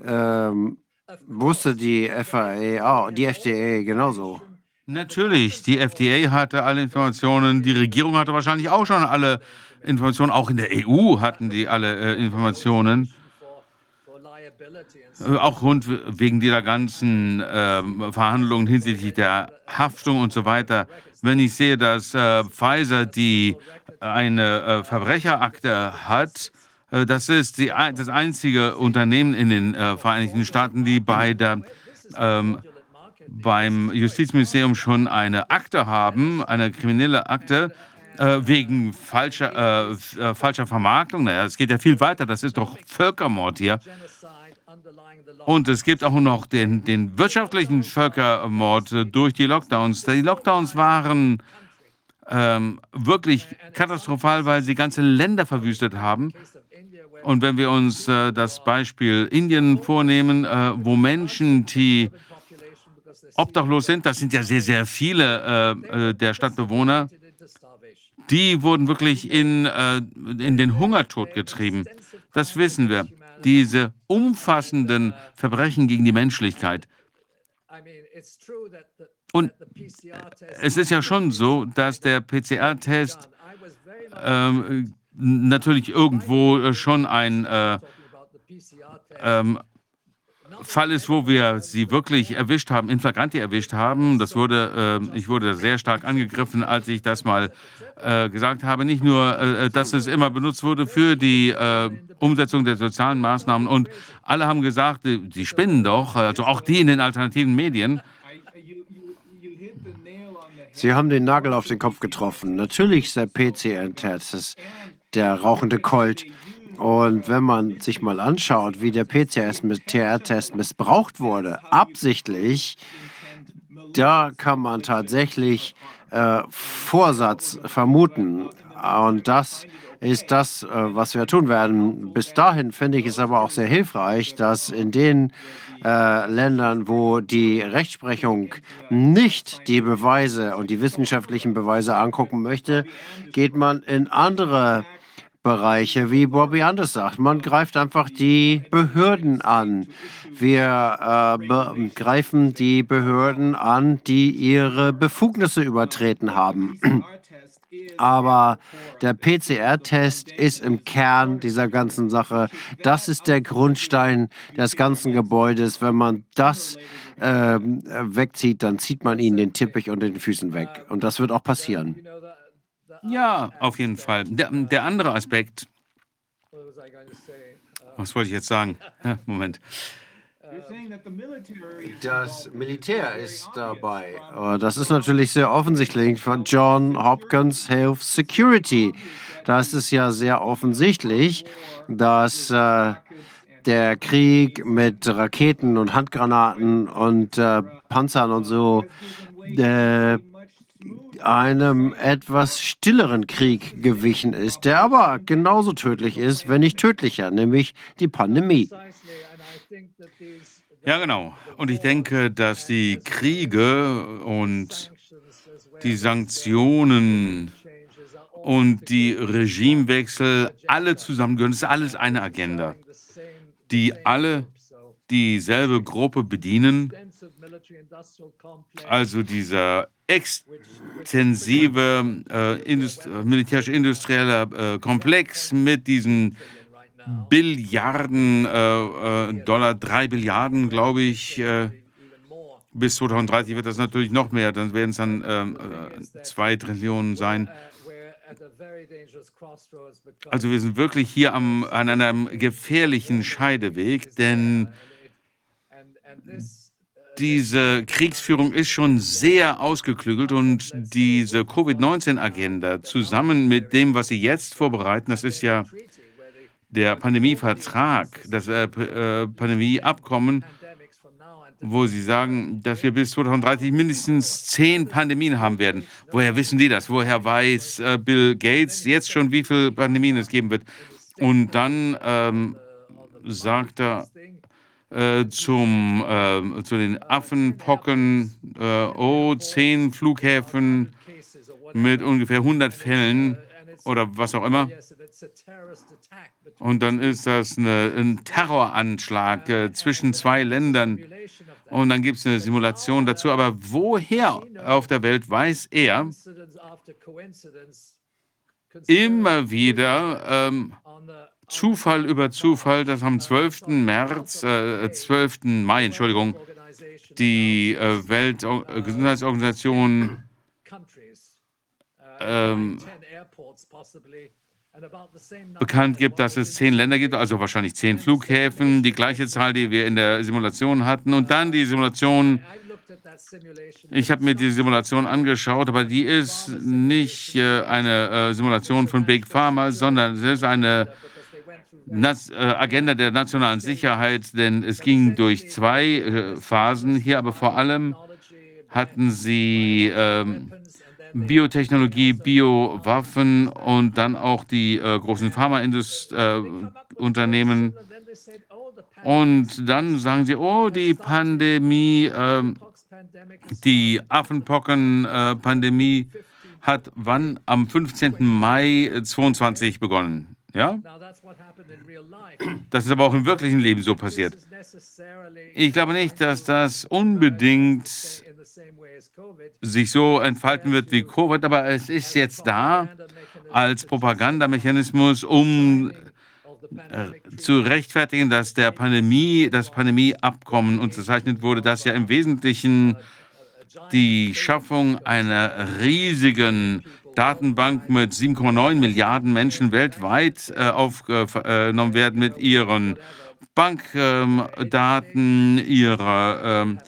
ähm, wusste die FAA die FDA genauso. Natürlich, die FDA hatte alle Informationen, die Regierung hatte wahrscheinlich auch schon alle Informationen, auch in der EU hatten die alle äh, Informationen. Äh, auch rund wegen dieser ganzen äh, Verhandlungen hinsichtlich der Haftung und so weiter. Wenn ich sehe, dass äh, Pfizer die eine äh, Verbrecherakte hat, äh, das ist die, das einzige Unternehmen in den äh, Vereinigten Staaten, die bei der ähm, beim Justizministerium schon eine Akte haben, eine kriminelle Akte, äh, wegen falscher, äh, äh, falscher Vermarktung. Naja, es geht ja viel weiter, das ist doch Völkermord hier. Und es gibt auch noch den, den wirtschaftlichen Völkermord durch die Lockdowns. Die Lockdowns waren ähm, wirklich katastrophal, weil sie ganze Länder verwüstet haben. Und wenn wir uns äh, das Beispiel Indien vornehmen, äh, wo Menschen, die obdachlos sind, das sind ja sehr, sehr viele äh, äh der Stadtbewohner, die wurden wirklich in, äh, in den Hungertod getrieben. Das wissen wir. Diese umfassenden Verbrechen gegen die Menschlichkeit. Und es ist ja schon so, dass der PCR-Test ähm, natürlich irgendwo schon ein äh, ähm, Fall ist, wo wir sie wirklich erwischt haben, in flagranti erwischt haben. Das wurde, äh, ich wurde sehr stark angegriffen, als ich das mal äh, gesagt habe. Nicht nur, äh, dass es immer benutzt wurde für die äh, Umsetzung der sozialen Maßnahmen und alle haben gesagt, sie spinnen doch, also auch die in den alternativen Medien. Sie haben den Nagel auf den Kopf getroffen. Natürlich ist der PCR-Test der rauchende Colt. Und wenn man sich mal anschaut, wie der PCR-Test missbraucht wurde, absichtlich, da kann man tatsächlich äh, Vorsatz vermuten. Und das ist das, äh, was wir tun werden. Bis dahin finde ich es aber auch sehr hilfreich, dass in den äh, Ländern, wo die Rechtsprechung nicht die Beweise und die wissenschaftlichen Beweise angucken möchte, geht man in andere Bereiche, wie Bobby Anders sagt. Man greift einfach die Behörden an. Wir äh, greifen die Behörden an, die ihre Befugnisse übertreten haben. *clears throat* Aber der PCR-Test ist im Kern dieser ganzen Sache. Das ist der Grundstein des ganzen Gebäudes. Wenn man das äh, wegzieht, dann zieht man ihnen den Teppich unter den Füßen weg. Und das wird auch passieren. Ja, auf jeden Fall. Der, der andere Aspekt. Was wollte ich jetzt sagen? *laughs* Moment. Das Militär ist dabei. Das ist natürlich sehr offensichtlich von John Hopkins Health Security. Das ist ja sehr offensichtlich, dass äh, der Krieg mit Raketen und Handgranaten und äh, Panzern und so äh, einem etwas stilleren Krieg gewichen ist, der aber genauso tödlich ist, wenn nicht tödlicher, nämlich die Pandemie. Ja, genau. Und ich denke, dass die Kriege und die Sanktionen und die Regimewechsel alle zusammengehören. Das ist alles eine Agenda, die alle dieselbe Gruppe bedienen. Also dieser extensive äh, Indust militärisch-industrieller äh, Komplex mit diesen Billiarden äh, äh, Dollar, drei Billiarden, glaube ich. Äh, bis 2030 wird das natürlich noch mehr, dann werden es dann ähm, äh, zwei Trillionen sein. Also wir sind wirklich hier am, an einem gefährlichen Scheideweg, denn diese Kriegsführung ist schon sehr ausgeklügelt und diese Covid-19-Agenda zusammen mit dem, was Sie jetzt vorbereiten, das ist ja der Pandemievertrag, das äh, äh, Pandemieabkommen, wo Sie sagen, dass wir bis 2030 mindestens zehn Pandemien haben werden. Woher wissen die das? Woher weiß äh, Bill Gates jetzt schon, wie viele Pandemien es geben wird? Und dann ähm, sagt er, äh, zum, äh, zu den Affenpocken, äh, oh, zehn Flughäfen mit ungefähr 100 Fällen oder was auch immer. Und dann ist das eine, ein Terroranschlag äh, zwischen zwei Ländern. Und dann gibt es eine Simulation dazu. Aber woher auf der Welt weiß er immer wieder ähm, Zufall über Zufall, dass am 12. März, äh, 12. Mai, Entschuldigung, die äh, Weltgesundheitsorganisation ähm, bekannt gibt, dass es zehn Länder gibt, also wahrscheinlich zehn Flughäfen, die gleiche Zahl, die wir in der Simulation hatten. Und dann die Simulation, ich habe mir die Simulation angeschaut, aber die ist nicht äh, eine äh, Simulation von Big Pharma, sondern es ist eine äh, Agenda der nationalen Sicherheit, denn es ging durch zwei äh, Phasen hier, aber vor allem hatten sie ähm, Biotechnologie, Biowaffen und dann auch die äh, großen Pharmaunternehmen. Äh, und dann sagen sie, oh, die Pandemie, äh, die Affenpocken-Pandemie äh, hat wann? Am 15. Mai 22 begonnen. Ja? Das ist aber auch im wirklichen Leben so passiert. Ich glaube nicht, dass das unbedingt sich so entfalten wird wie Covid, aber es ist jetzt da als Propagandamechanismus, um äh, zu rechtfertigen, dass der Pandemie, das Pandemieabkommen unterzeichnet wurde, das ja im Wesentlichen die Schaffung einer riesigen Datenbank mit 7,9 Milliarden Menschen weltweit äh, aufgenommen werden mit ihren Bankdaten, ähm, ihrer ähm,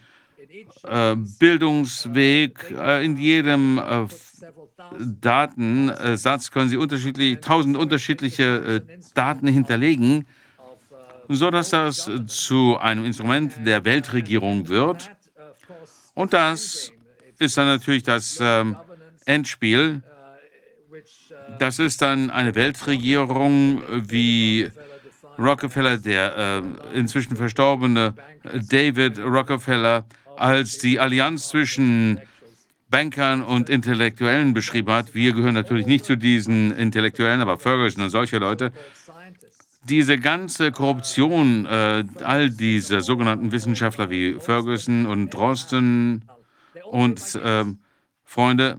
äh, Bildungsweg. Äh, in jedem äh, Datensatz können Sie unterschiedlich, tausend unterschiedliche äh, Daten hinterlegen, sodass das zu einem Instrument der Weltregierung wird. Und das ist dann natürlich das ähm, Endspiel das ist dann eine Weltregierung wie Rockefeller, der äh, inzwischen verstorbene David Rockefeller, als die Allianz zwischen Bankern und Intellektuellen beschrieben hat. Wir gehören natürlich nicht zu diesen Intellektuellen, aber Ferguson und solche Leute. Diese ganze Korruption, äh, all diese sogenannten Wissenschaftler wie Ferguson und Drosten und äh, Freunde,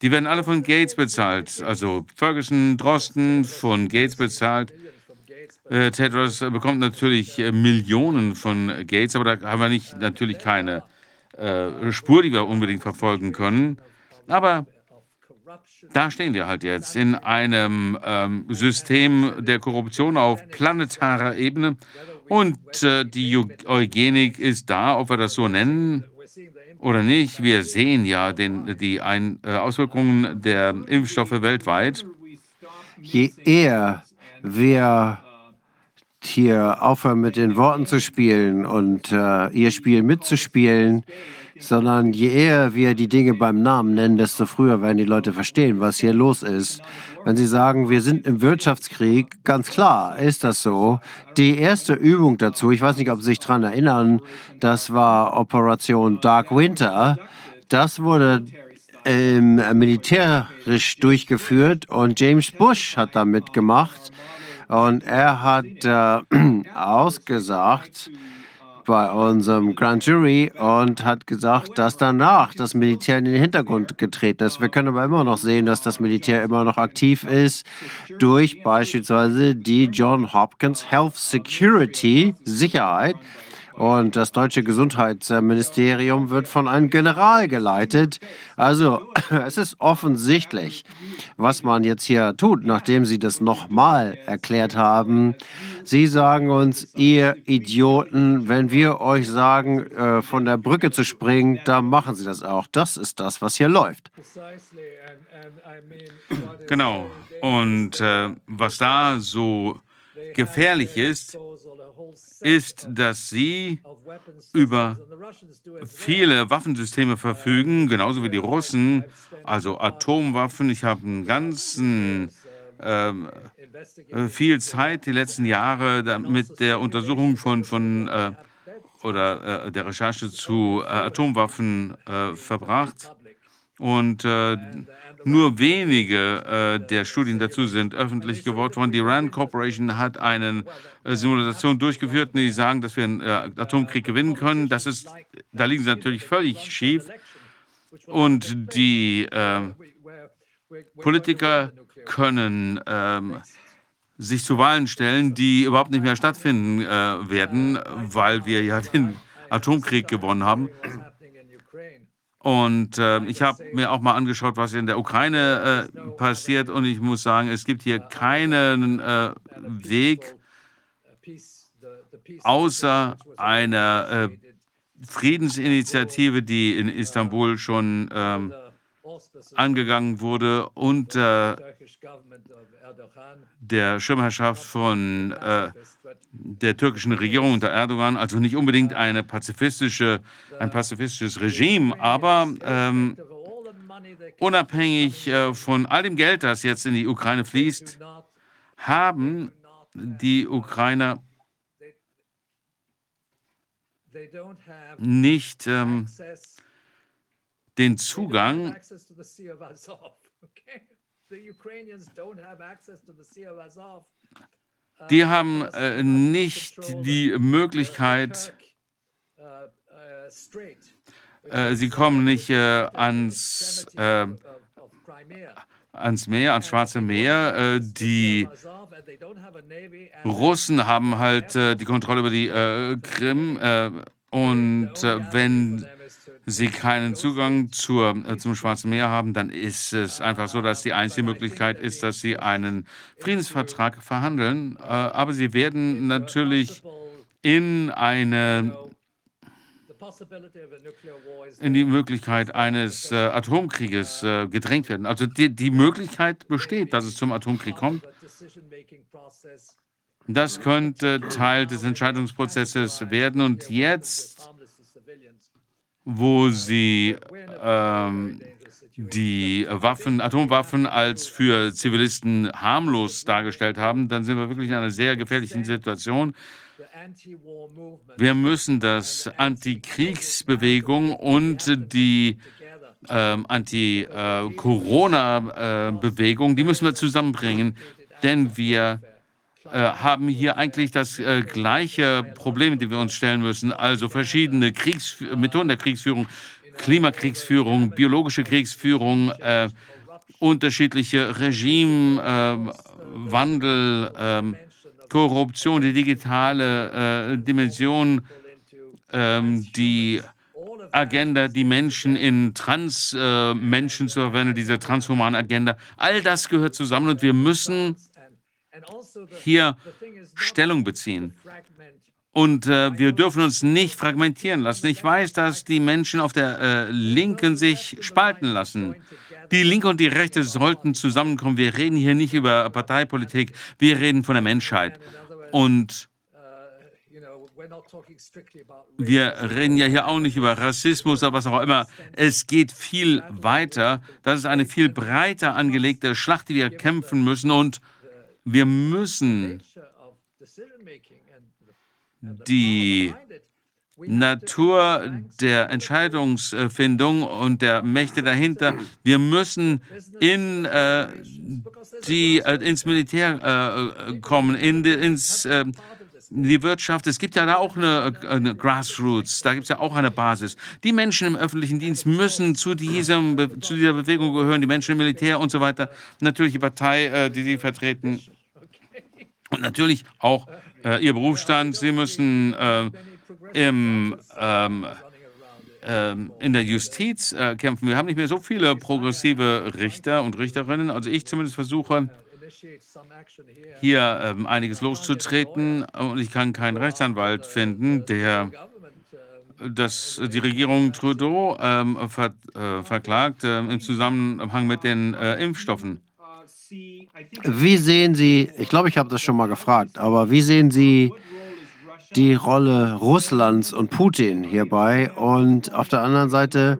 die werden alle von Gates bezahlt. Also Ferguson, Drosten von Gates bezahlt. Äh, Tedros bekommt natürlich äh, Millionen von Gates, aber da haben wir nicht, natürlich keine äh, Spur, die wir unbedingt verfolgen können. Aber da stehen wir halt jetzt in einem ähm, System der Korruption auf planetarer Ebene. Und äh, die Eugenik ist da, ob wir das so nennen oder nicht. Wir sehen ja den, die Ein äh, Auswirkungen der Impfstoffe weltweit. Je eher wir hier aufhören mit den Worten zu spielen und äh, ihr Spiel mitzuspielen, sondern je eher wir die Dinge beim Namen nennen, desto früher werden die Leute verstehen, was hier los ist. Wenn Sie sagen, wir sind im Wirtschaftskrieg, ganz klar ist das so. Die erste Übung dazu, ich weiß nicht, ob Sie sich daran erinnern, das war Operation Dark Winter. Das wurde ähm, militärisch durchgeführt und James Bush hat da mitgemacht. Und er hat äh, *clears throat* ausgesagt, bei unserem Grand Jury und hat gesagt, dass danach das Militär in den Hintergrund getreten ist. Wir können aber immer noch sehen, dass das Militär immer noch aktiv ist durch beispielsweise die John Hopkins Health Security Sicherheit. Und das deutsche Gesundheitsministerium wird von einem General geleitet. Also *clears throat* es ist offensichtlich, was man jetzt hier tut, nachdem Sie das nochmal erklärt haben. Sie sagen uns, ihr Idioten, wenn wir euch sagen, äh, von der Brücke zu springen, dann machen Sie das auch. Das ist das, was hier läuft. Genau. Und äh, was da so gefährlich ist, ist, dass sie über viele Waffensysteme verfügen, genauso wie die Russen, also Atomwaffen. Ich habe einen ganzen ähm, äh, viel Zeit die letzten Jahre mit der Untersuchung von, von äh, oder äh, der Recherche zu äh, Atomwaffen äh, verbracht. Und äh, nur wenige äh, der Studien dazu sind öffentlich geworden worden. Die Rand Corporation hat eine äh, Simulation durchgeführt, die sagen, dass wir einen äh, Atomkrieg gewinnen können. Das ist, da liegen sie natürlich völlig schief. Und die äh, Politiker können ähm, sich zu Wahlen stellen, die überhaupt nicht mehr stattfinden äh, werden, weil wir ja den Atomkrieg gewonnen haben. Und äh, ich habe mir auch mal angeschaut, was in der Ukraine äh, passiert. Und ich muss sagen, es gibt hier keinen äh, Weg außer einer äh, Friedensinitiative, die in Istanbul schon ähm, angegangen wurde unter der Schirmherrschaft von äh, der türkischen Regierung unter Erdogan, also nicht unbedingt eine pazifistische, ein pazifistisches Regime, aber ähm, unabhängig äh, von all dem Geld, das jetzt in die Ukraine fließt, haben die Ukrainer nicht ähm, den Zugang die haben äh, nicht die Möglichkeit, äh, sie kommen nicht äh, ans, äh, ans Meer, ans Schwarze Meer. Äh, die Russen haben halt äh, die Kontrolle über die Krim und wenn sie keinen Zugang zur, äh, zum Schwarzen Meer haben, dann ist es einfach so, dass die einzige Möglichkeit ist, dass sie einen Friedensvertrag verhandeln. Äh, aber sie werden natürlich in eine in die Möglichkeit eines äh, Atomkrieges äh, gedrängt werden. Also die, die Möglichkeit besteht, dass es zum Atomkrieg kommt. Das könnte Teil des Entscheidungsprozesses werden. Und jetzt wo sie ähm, die Waffen, Atomwaffen als für Zivilisten harmlos dargestellt haben, dann sind wir wirklich in einer sehr gefährlichen Situation. Wir müssen das Antikriegsbewegung und die ähm, Anti-Corona-Bewegung, die müssen wir zusammenbringen, denn wir äh, haben hier eigentlich das äh, gleiche Problem, die wir uns stellen müssen. Also verschiedene Kriegs Methoden der Kriegsführung, Klimakriegsführung, biologische Kriegsführung, äh, unterschiedliche Regimewandel, äh, Korruption, die digitale äh, Dimension, ähm, die Agenda, die Menschen in Trans-Menschen zu verwenden, diese transhumane Agenda. All das gehört zusammen und wir müssen hier Stellung beziehen. Und äh, wir dürfen uns nicht fragmentieren lassen. Ich weiß, dass die Menschen auf der äh, Linken sich spalten lassen. Die Linke und die Rechte sollten zusammenkommen. Wir reden hier nicht über Parteipolitik, wir reden von der Menschheit. Und wir reden ja hier auch nicht über Rassismus oder was auch immer. Es geht viel weiter. Das ist eine viel breiter angelegte Schlacht, die wir kämpfen müssen. Und wir müssen die Natur der Entscheidungsfindung und der Mächte dahinter, wir müssen in, äh, die, äh, ins Militär äh, kommen, in die, ins, äh, die Wirtschaft. Es gibt ja da auch eine, eine Grassroots, da gibt es ja auch eine Basis. Die Menschen im öffentlichen Dienst müssen zu, diesem, zu dieser Bewegung gehören, die Menschen im Militär und so weiter. Natürlich die Partei, äh, die sie vertreten, und natürlich auch äh, Ihr Berufsstand. Sie müssen äh, im, ähm, äh, in der Justiz äh, kämpfen. Wir haben nicht mehr so viele progressive Richter und Richterinnen. Also ich zumindest versuche, hier ähm, einiges loszutreten. Und ich kann keinen Rechtsanwalt finden, der das, die Regierung Trudeau ähm, ver, äh, verklagt äh, im Zusammenhang mit den äh, Impfstoffen. Wie sehen Sie, ich glaube, ich habe das schon mal gefragt, aber wie sehen Sie die Rolle Russlands und Putin hierbei? Und auf der anderen Seite,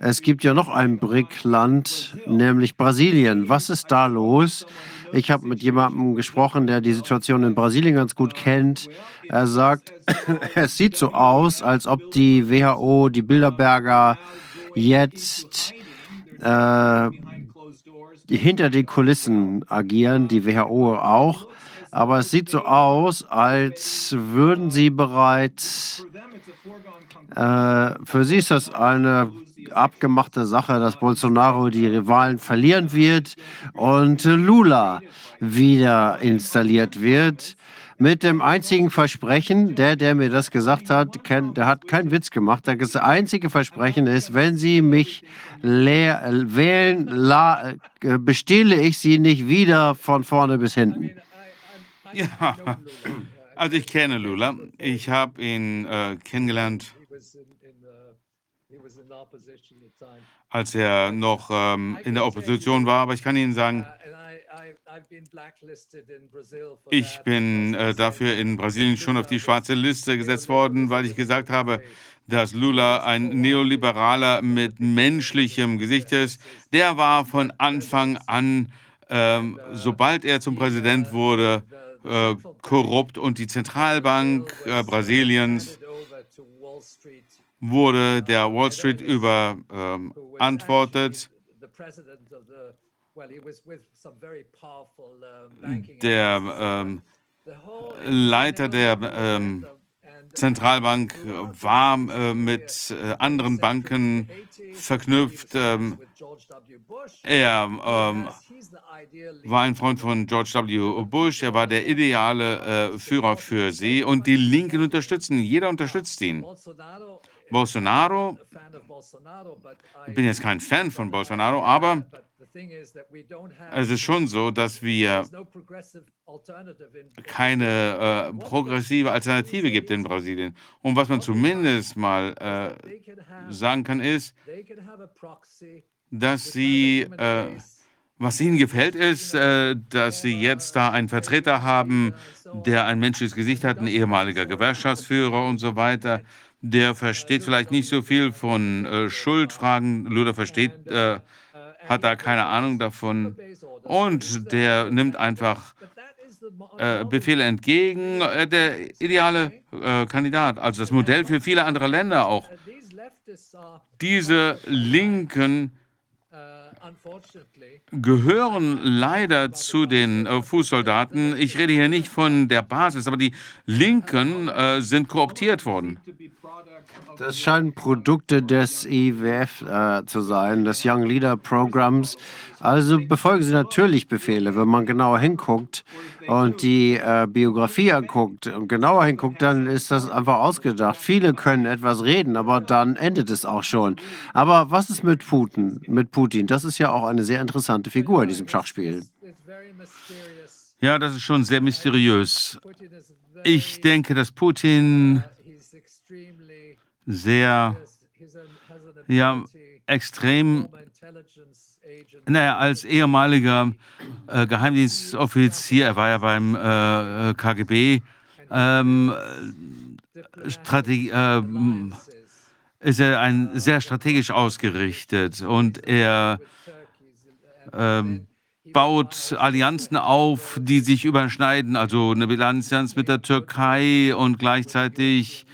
es gibt ja noch ein BRIC-Land, nämlich Brasilien. Was ist da los? Ich habe mit jemandem gesprochen, der die Situation in Brasilien ganz gut kennt. Er sagt, *coughs* es sieht so aus, als ob die WHO, die Bilderberger jetzt äh, hinter den Kulissen agieren, die WHO auch. Aber es sieht so aus, als würden sie bereits, äh, für sie ist das eine abgemachte Sache, dass Bolsonaro die Rivalen verlieren wird und Lula wieder installiert wird. Mit dem einzigen Versprechen, der, der mir das gesagt hat, der hat keinen Witz gemacht. Das einzige Versprechen ist, wenn Sie mich wählen, la, äh, bestehle ich Sie nicht wieder von vorne bis hinten. *laughs* Ja, also ich kenne Lula. Ich habe ihn äh, kennengelernt, als er noch ähm, in der Opposition war. Aber ich kann Ihnen sagen, ich bin äh, dafür in Brasilien schon auf die schwarze Liste gesetzt worden, weil ich gesagt habe, dass Lula ein Neoliberaler mit menschlichem Gesicht ist. Der war von Anfang an, ähm, sobald er zum Präsident wurde, äh, korrupt und die Zentralbank äh, Brasiliens wurde der Wall Street überantwortet. Der ähm, Leiter der ähm, Zentralbank war äh, mit äh, anderen Banken verknüpft. Ähm, er ähm, war ein Freund von George W. Bush. Er war der ideale äh, Führer für sie und die Linken unterstützen. Jeder unterstützt ihn. Bolsonaro, ich bin jetzt kein Fan von Bolsonaro, aber es ist schon so, dass wir keine äh, progressive Alternative gibt in Brasilien. Und was man zumindest mal äh, sagen kann, ist, dass sie, äh, was ihnen gefällt, ist, äh, dass sie jetzt da einen Vertreter haben, der ein menschliches Gesicht hat, ein ehemaliger Gewerkschaftsführer und so weiter. Der versteht vielleicht nicht so viel von äh, Schuldfragen. Lula versteht, äh, hat da keine Ahnung davon. Und der nimmt einfach äh, Befehle entgegen. Äh, der ideale äh, Kandidat, also das Modell für viele andere Länder auch. Diese Linken gehören leider zu den äh, Fußsoldaten. Ich rede hier nicht von der Basis, aber die Linken äh, sind kooptiert worden. Das scheinen Produkte des IWF äh, zu sein, des Young Leader Programms. Also befolgen sie natürlich Befehle. Wenn man genauer hinguckt und die äh, Biografie anguckt und genauer hinguckt, dann ist das einfach ausgedacht. Viele können etwas reden, aber dann endet es auch schon. Aber was ist mit Putin? Mit Putin? Das ist ja auch eine sehr interessante Figur in diesem Schachspiel. Ja, das ist schon sehr mysteriös. Ich denke, dass Putin sehr, ja, extrem, naja, als ehemaliger äh, Geheimdienstoffizier, er war ja beim äh, KGB, ähm, Strategie, äh, ist er ein, sehr strategisch ausgerichtet und er ähm, baut Allianzen auf, die sich überschneiden, also eine Allianz mit der Türkei und gleichzeitig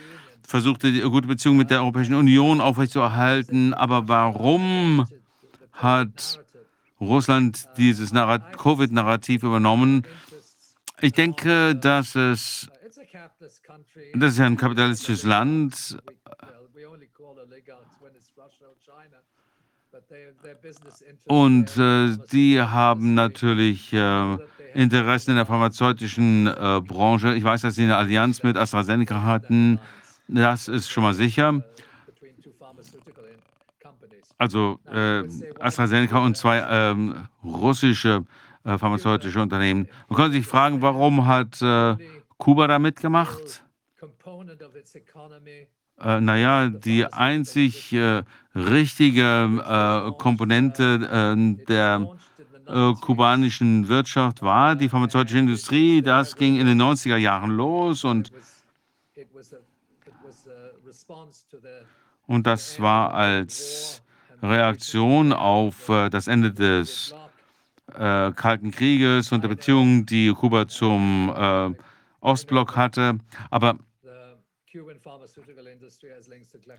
versuchte, die gute Beziehung mit der Europäischen Union aufrechtzuerhalten. Aber warum hat Russland dieses Covid-Narrativ übernommen? Ich denke, dass es, das ist ja ein kapitalistisches Land. Und äh, die haben natürlich äh, Interessen in der pharmazeutischen äh, Branche. Ich weiß, dass sie eine Allianz mit AstraZeneca hatten. Das ist schon mal sicher. Also äh, AstraZeneca und zwei ähm, russische äh, pharmazeutische Unternehmen. Man kann sich fragen, warum hat äh, Kuba da mitgemacht? Äh, naja, die einzig äh, richtige äh, Komponente äh, der äh, kubanischen Wirtschaft war die pharmazeutische Industrie. Das ging in den 90er Jahren los und und das war als Reaktion auf äh, das Ende des äh, Kalten Krieges und der Beziehungen, die Kuba zum äh, Ostblock hatte. Aber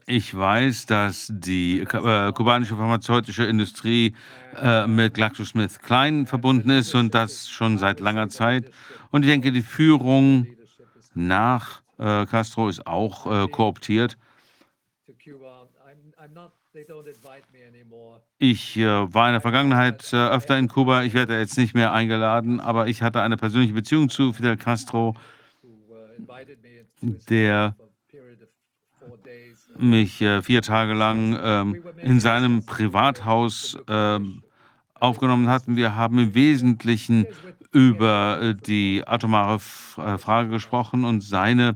Ich weiß, dass die äh, kubanische pharmazeutische Industrie äh, mit GlaxoSmithKline verbunden ist und das schon seit langer Zeit. Und ich denke, die Führung nach Castro ist auch äh, kooptiert. Ich äh, war in der Vergangenheit äh, öfter in Kuba. Ich werde jetzt nicht mehr eingeladen, aber ich hatte eine persönliche Beziehung zu Fidel Castro, der mich äh, vier Tage lang ähm, in seinem Privathaus ähm, aufgenommen hat. Wir haben im Wesentlichen über äh, die atomare äh, Frage gesprochen und seine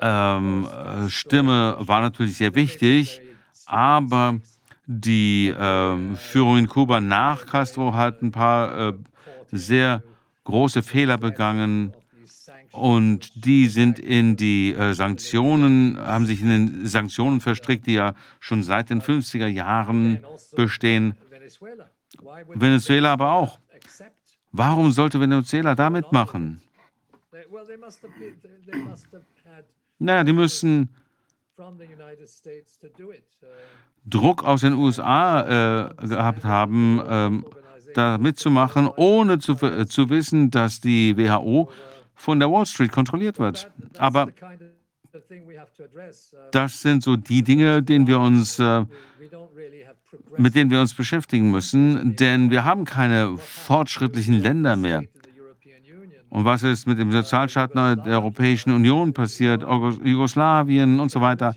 ähm, äh, Stimme war natürlich sehr wichtig, aber die äh, Führung in Kuba nach Castro hat ein paar äh, sehr große Fehler begangen und die sind in die äh, Sanktionen, haben sich in den Sanktionen verstrickt, die ja schon seit den 50er Jahren bestehen. Venezuela aber auch. Warum sollte Venezuela da mitmachen? Naja, die müssen Druck aus den USA äh, gehabt haben, äh, da mitzumachen, ohne zu, äh, zu wissen, dass die WHO von der Wall Street kontrolliert wird. Aber das sind so die Dinge, denen wir uns, äh, mit denen wir uns beschäftigen müssen, denn wir haben keine fortschrittlichen Länder mehr. Und was ist mit dem Sozialstaat der Europäischen Union passiert, Jugoslawien und so weiter?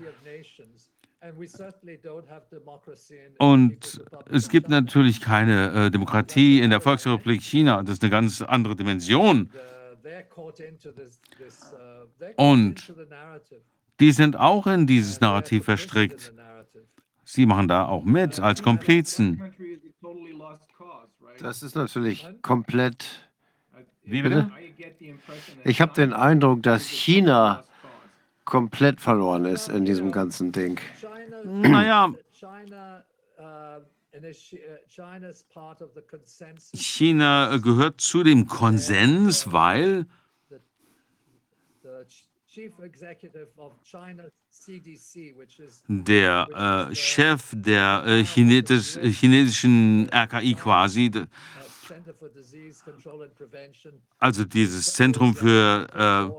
Und es gibt natürlich keine äh, Demokratie in der Volksrepublik China. Das ist eine ganz andere Dimension. Und die sind auch in dieses Narrativ verstrickt. Sie machen da auch mit als Komplizen. Das ist natürlich komplett. Wie bitte? Ich habe den Eindruck, dass China komplett verloren ist in diesem ganzen Ding. Naja, China gehört zu dem Konsens, weil der äh, Chef der äh, Chinetis, chinesischen RKI quasi, also dieses Zentrum für äh,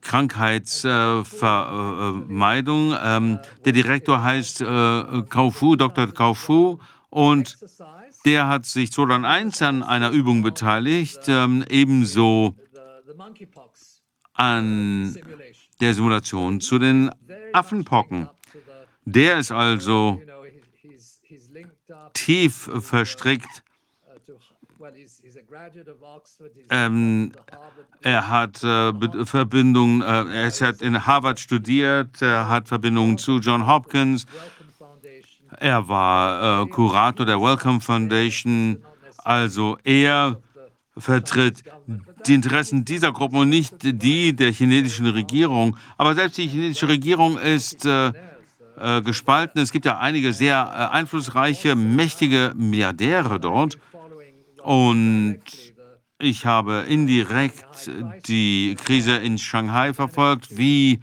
Krankheitsvermeidung. Ähm, der Direktor heißt äh, Kaufu, Dr. Kaufu, und der hat sich 2001 an einer Übung beteiligt, ähm, ebenso an der Simulation zu den Affenpocken. Der ist also tief verstrickt. Ähm, er hat äh, Verbindungen, äh, er hat in Harvard studiert, er hat Verbindungen zu John Hopkins, er war äh, Kurator der Wellcome Foundation, also er vertritt die Interessen dieser Gruppe und nicht die der chinesischen Regierung. Aber selbst die chinesische Regierung ist äh, äh, gespalten. Es gibt ja einige sehr äh, einflussreiche, mächtige Milliardäre dort. Und ich habe indirekt die Krise in Shanghai verfolgt, wie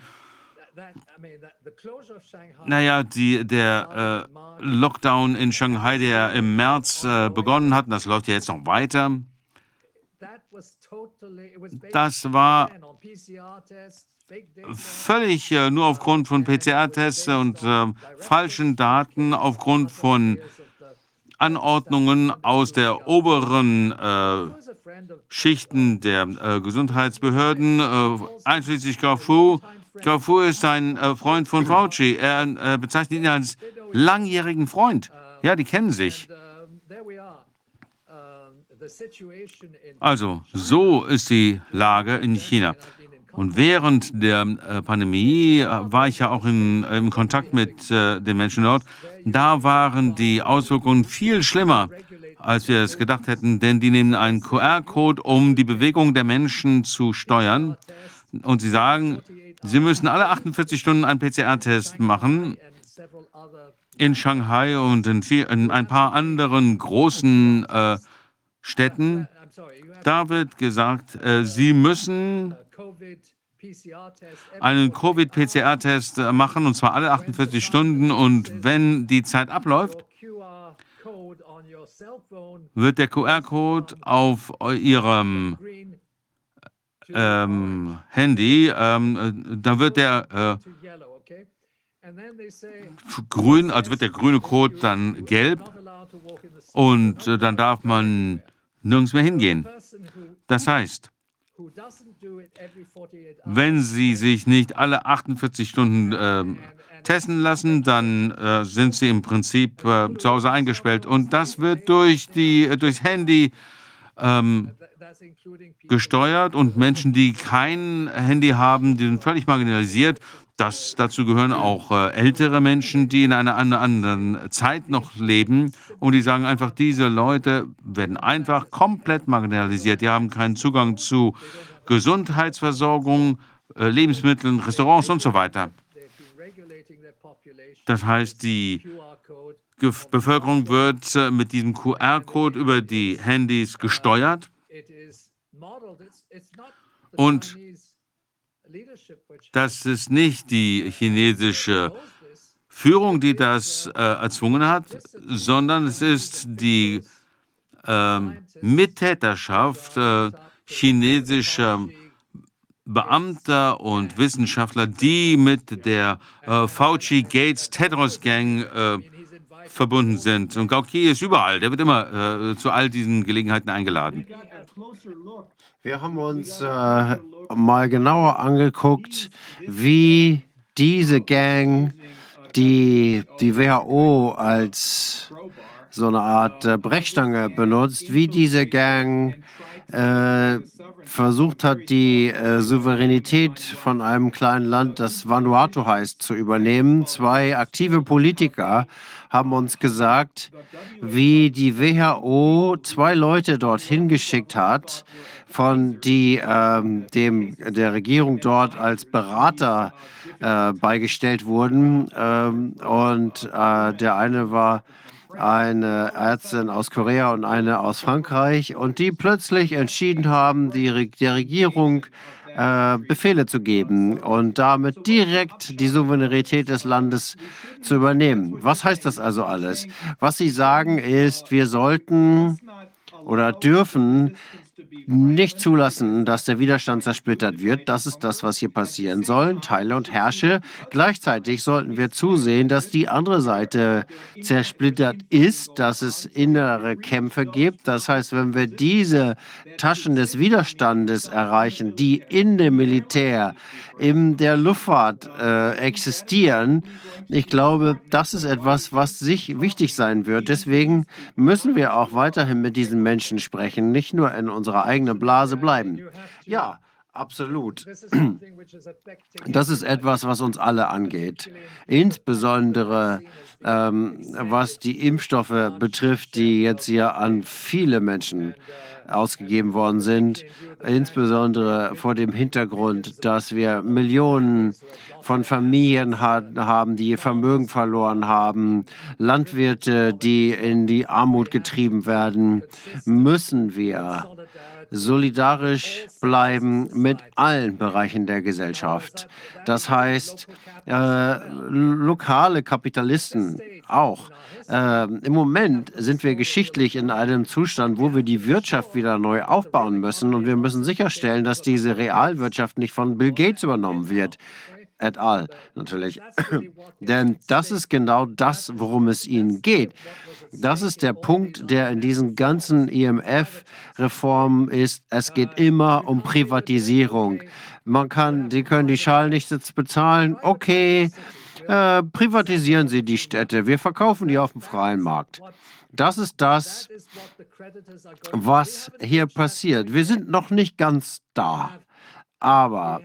naja, die, der äh, Lockdown in Shanghai, der im März äh, begonnen hat, und das läuft ja jetzt noch weiter, das war völlig äh, nur aufgrund von PCR-Tests und äh, falschen Daten, aufgrund von Anordnungen aus der oberen äh, Schichten der äh, Gesundheitsbehörden, äh, einschließlich Carrefour. Carrefour ist ein äh, Freund von Fauci. Er bezeichnet ihn als langjährigen Freund. Ja, die kennen sich. Also, so ist die Lage in China. Und während der äh, Pandemie äh, war ich ja auch in, in Kontakt mit äh, den Menschen dort. Da waren die Auswirkungen viel schlimmer, als wir es gedacht hätten, denn die nehmen einen QR-Code, um die Bewegung der Menschen zu steuern. Und sie sagen, sie müssen alle 48 Stunden einen PCR-Test machen in Shanghai und in, viel, in ein paar anderen großen äh, Städten. Da wird gesagt, äh, sie müssen einen Covid-PCR-Test äh, machen, und zwar alle 48 Stunden. Und wenn die Zeit abläuft, wird der QR-Code auf ihrem ähm, Handy, ähm, da wird der äh, grün, also wird der grüne Code dann gelb und äh, dann darf man nirgends mehr hingehen. Das heißt, wenn Sie sich nicht alle 48 Stunden äh, testen lassen, dann äh, sind Sie im Prinzip äh, zu Hause eingesperrt. Und das wird durch die, äh, durchs Handy ähm, gesteuert und Menschen, die kein Handy haben, die sind völlig marginalisiert. Das, dazu gehören auch äh, ältere Menschen, die in einer, anderen Zeit noch leben. Und die sagen einfach, diese Leute werden einfach komplett marginalisiert. Die haben keinen Zugang zu Gesundheitsversorgung, äh, Lebensmitteln, Restaurants und so weiter. Das heißt, die Bevölkerung wird äh, mit diesem QR-Code über die Handys gesteuert. Und das ist nicht die chinesische Führung, die das äh, erzwungen hat, sondern es ist die äh, Mittäterschaft äh, chinesischer Beamter und Wissenschaftler, die mit der äh, Fauci Gates Tedros Gang äh, verbunden sind. Und Gauki ist überall, der wird immer äh, zu all diesen Gelegenheiten eingeladen. Wir haben uns äh, mal genauer angeguckt, wie diese Gang, die die WHO als so eine Art äh, Brechstange benutzt, wie diese Gang äh, versucht hat, die äh, Souveränität von einem kleinen Land, das Vanuatu heißt, zu übernehmen. Zwei aktive Politiker haben uns gesagt, wie die WHO zwei Leute dorthin geschickt hat, von die ähm, dem der Regierung dort als Berater äh, beigestellt wurden. Ähm, und äh, der eine war eine Ärztin aus Korea und eine aus Frankreich und die plötzlich entschieden haben, die, der Regierung äh, Befehle zu geben und damit direkt die Souveränität des Landes zu übernehmen. Was heißt das also alles? Was sie sagen ist, wir sollten oder dürfen nicht zulassen, dass der Widerstand zersplittert wird. Das ist das, was hier passieren soll. Teile und herrsche. Gleichzeitig sollten wir zusehen, dass die andere Seite zersplittert ist, dass es innere Kämpfe gibt. Das heißt, wenn wir diese Taschen des Widerstandes erreichen, die in dem Militär, in der Luftfahrt äh, existieren, ich glaube, das ist etwas, was sich wichtig sein wird. Deswegen müssen wir auch weiterhin mit diesen Menschen sprechen, nicht nur in unserer eigenen Blase bleiben. Ja, absolut. Das ist etwas, was uns alle angeht. Insbesondere ähm, was die Impfstoffe betrifft, die jetzt hier an viele Menschen ausgegeben worden sind, insbesondere vor dem Hintergrund, dass wir Millionen von Familien haben, die ihr Vermögen verloren haben, Landwirte, die in die Armut getrieben werden, müssen wir solidarisch bleiben mit allen Bereichen der Gesellschaft. Das heißt, äh, lokale Kapitalisten auch. Äh, Im Moment sind wir geschichtlich in einem Zustand, wo wir die Wirtschaft wieder neu aufbauen müssen und wir müssen sicherstellen, dass diese Realwirtschaft nicht von Bill Gates übernommen wird et al. natürlich. *clears throat* Denn das ist genau das, worum es ihnen geht. Das ist der Punkt, der in diesen ganzen IMF-Reformen ist. Es geht immer um Privatisierung. Man kann, Sie können die Schalen nicht bezahlen. Okay, äh, privatisieren Sie die Städte. Wir verkaufen die auf dem freien Markt. Das ist das, was hier passiert. Wir sind noch nicht ganz da, aber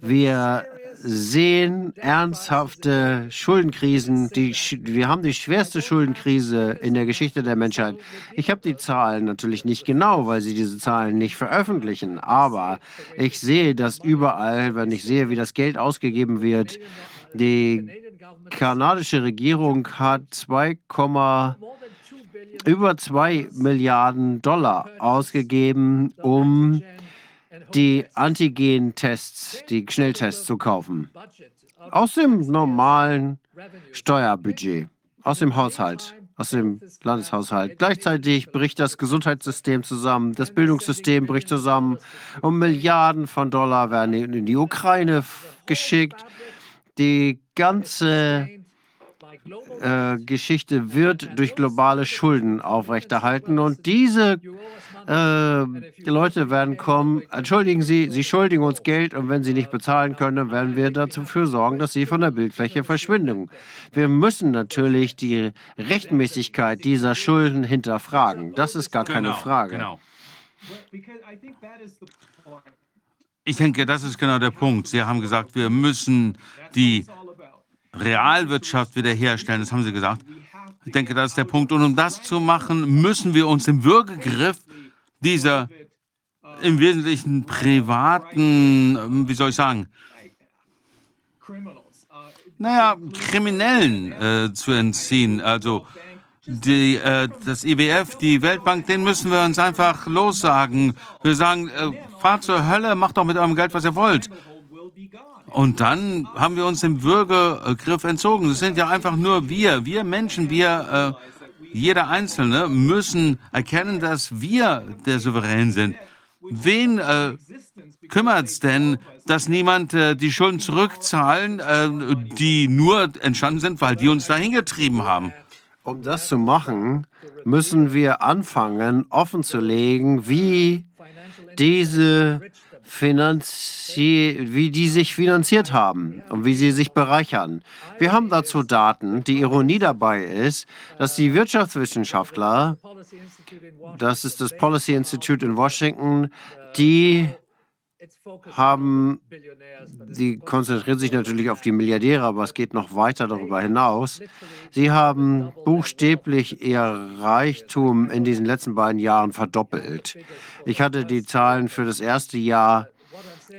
wir sehen ernsthafte Schuldenkrisen. Die, wir haben die schwerste Schuldenkrise in der Geschichte der Menschheit. Ich habe die Zahlen natürlich nicht genau, weil sie diese Zahlen nicht veröffentlichen. Aber ich sehe das überall, wenn ich sehe, wie das Geld ausgegeben wird. Die kanadische Regierung hat 2, über 2 Milliarden Dollar ausgegeben, um die Antigen-Tests, die Schnelltests zu kaufen. Aus dem normalen Steuerbudget, aus dem Haushalt, aus dem Landeshaushalt. Gleichzeitig bricht das Gesundheitssystem zusammen, das Bildungssystem bricht zusammen und Milliarden von Dollar werden in die Ukraine geschickt. Die ganze äh, Geschichte wird durch globale Schulden aufrechterhalten und diese äh, die Leute werden kommen, entschuldigen Sie, Sie schuldigen uns Geld und wenn Sie nicht bezahlen können, werden wir dafür sorgen, dass Sie von der Bildfläche verschwinden. Wir müssen natürlich die Rechtmäßigkeit dieser Schulden hinterfragen. Das ist gar keine Genau, Frage. Genau. Ich denke, das ist genau der Punkt. Sie haben gesagt, wir müssen die Realwirtschaft wiederherstellen. Das haben Sie gesagt. Ich denke, das ist der Punkt. Und um das zu machen, müssen wir uns im Würgegriff dieser im Wesentlichen privaten, ähm, wie soll ich sagen, naja, Kriminellen äh, zu entziehen. Also die, äh, das IWF, die Weltbank, den müssen wir uns einfach lossagen. Wir sagen, äh, fahrt zur Hölle, macht doch mit eurem Geld, was ihr wollt. Und dann haben wir uns dem Würgegriff entzogen. Das sind ja einfach nur wir, wir Menschen, wir, äh, jeder Einzelne müssen erkennen, dass wir der Souverän sind. Wen äh, kümmert es denn, dass niemand äh, die Schulden zurückzahlen, äh, die nur entstanden sind, weil die uns dahin getrieben haben? Um das zu machen, müssen wir anfangen, offenzulegen, wie diese wie die sich finanziert haben und wie sie sich bereichern. Wir haben dazu Daten. Die Ironie dabei ist, dass die Wirtschaftswissenschaftler, das ist das Policy Institute in Washington, die haben, die konzentrieren sich natürlich auf die Milliardäre, aber es geht noch weiter darüber hinaus. Sie haben buchstäblich ihr Reichtum in diesen letzten beiden Jahren verdoppelt. Ich hatte die Zahlen für das erste Jahr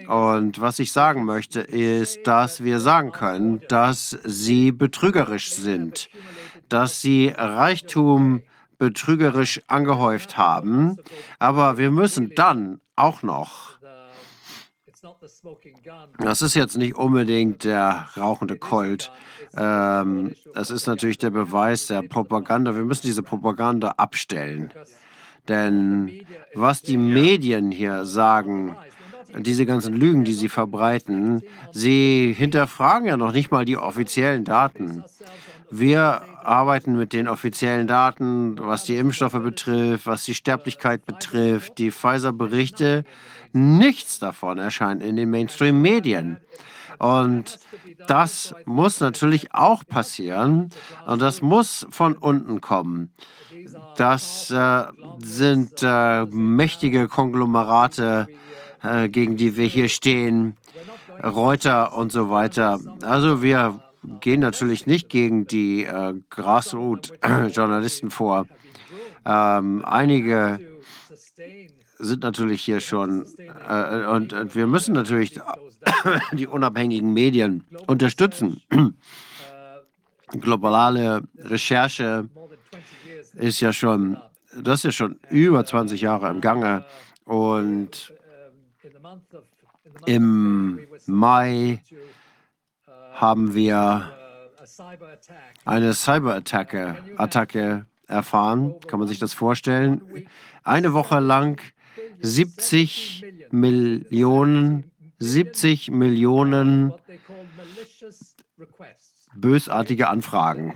und was ich sagen möchte, ist, dass wir sagen können, dass sie betrügerisch sind, dass sie Reichtum betrügerisch angehäuft haben. Aber wir müssen dann auch noch das ist jetzt nicht unbedingt der rauchende Colt. Ähm, das ist natürlich der Beweis der Propaganda. Wir müssen diese Propaganda abstellen. Denn was die Medien hier sagen, diese ganzen Lügen, die sie verbreiten, sie hinterfragen ja noch nicht mal die offiziellen Daten. Wir arbeiten mit den offiziellen Daten, was die Impfstoffe betrifft, was die Sterblichkeit betrifft, die Pfizer-Berichte. Nichts davon erscheint in den Mainstream-Medien. Und das muss natürlich auch passieren und das muss von unten kommen. Das äh, sind äh, mächtige Konglomerate, äh, gegen die wir hier stehen, Reuter und so weiter. Also wir gehen natürlich nicht gegen die äh, Grassroot-Journalisten vor. Ähm, einige sind natürlich hier schon äh, und, und wir müssen natürlich *coughs* die unabhängigen Medien unterstützen. *coughs* Globale Recherche ist ja schon, das ist ja schon über 20 Jahre im Gange und im Mai haben wir eine Cyberattacke Attacke erfahren. Kann man sich das vorstellen? Eine Woche lang 70 Millionen, 70 Millionen bösartige Anfragen,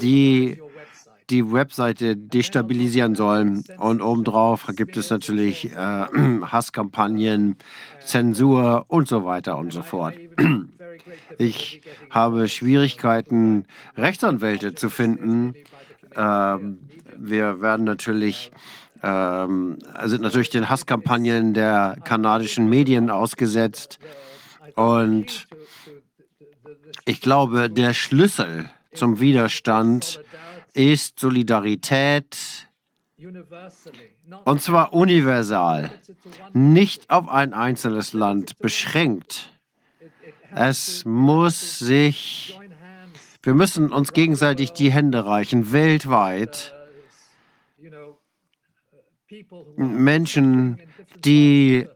die die Webseite destabilisieren sollen. Und obendrauf gibt es natürlich äh, *clears throat* Hasskampagnen, Zensur und so weiter und so fort. *clears throat* Ich habe Schwierigkeiten, Rechtsanwälte zu finden. Ähm, wir werden natürlich ähm, sind natürlich den Hasskampagnen der kanadischen Medien ausgesetzt. Und ich glaube, der Schlüssel zum Widerstand ist Solidarität und zwar universal, nicht auf ein einzelnes Land beschränkt. Es muss sich, wir müssen uns gegenseitig die Hände reichen, weltweit. Menschen, die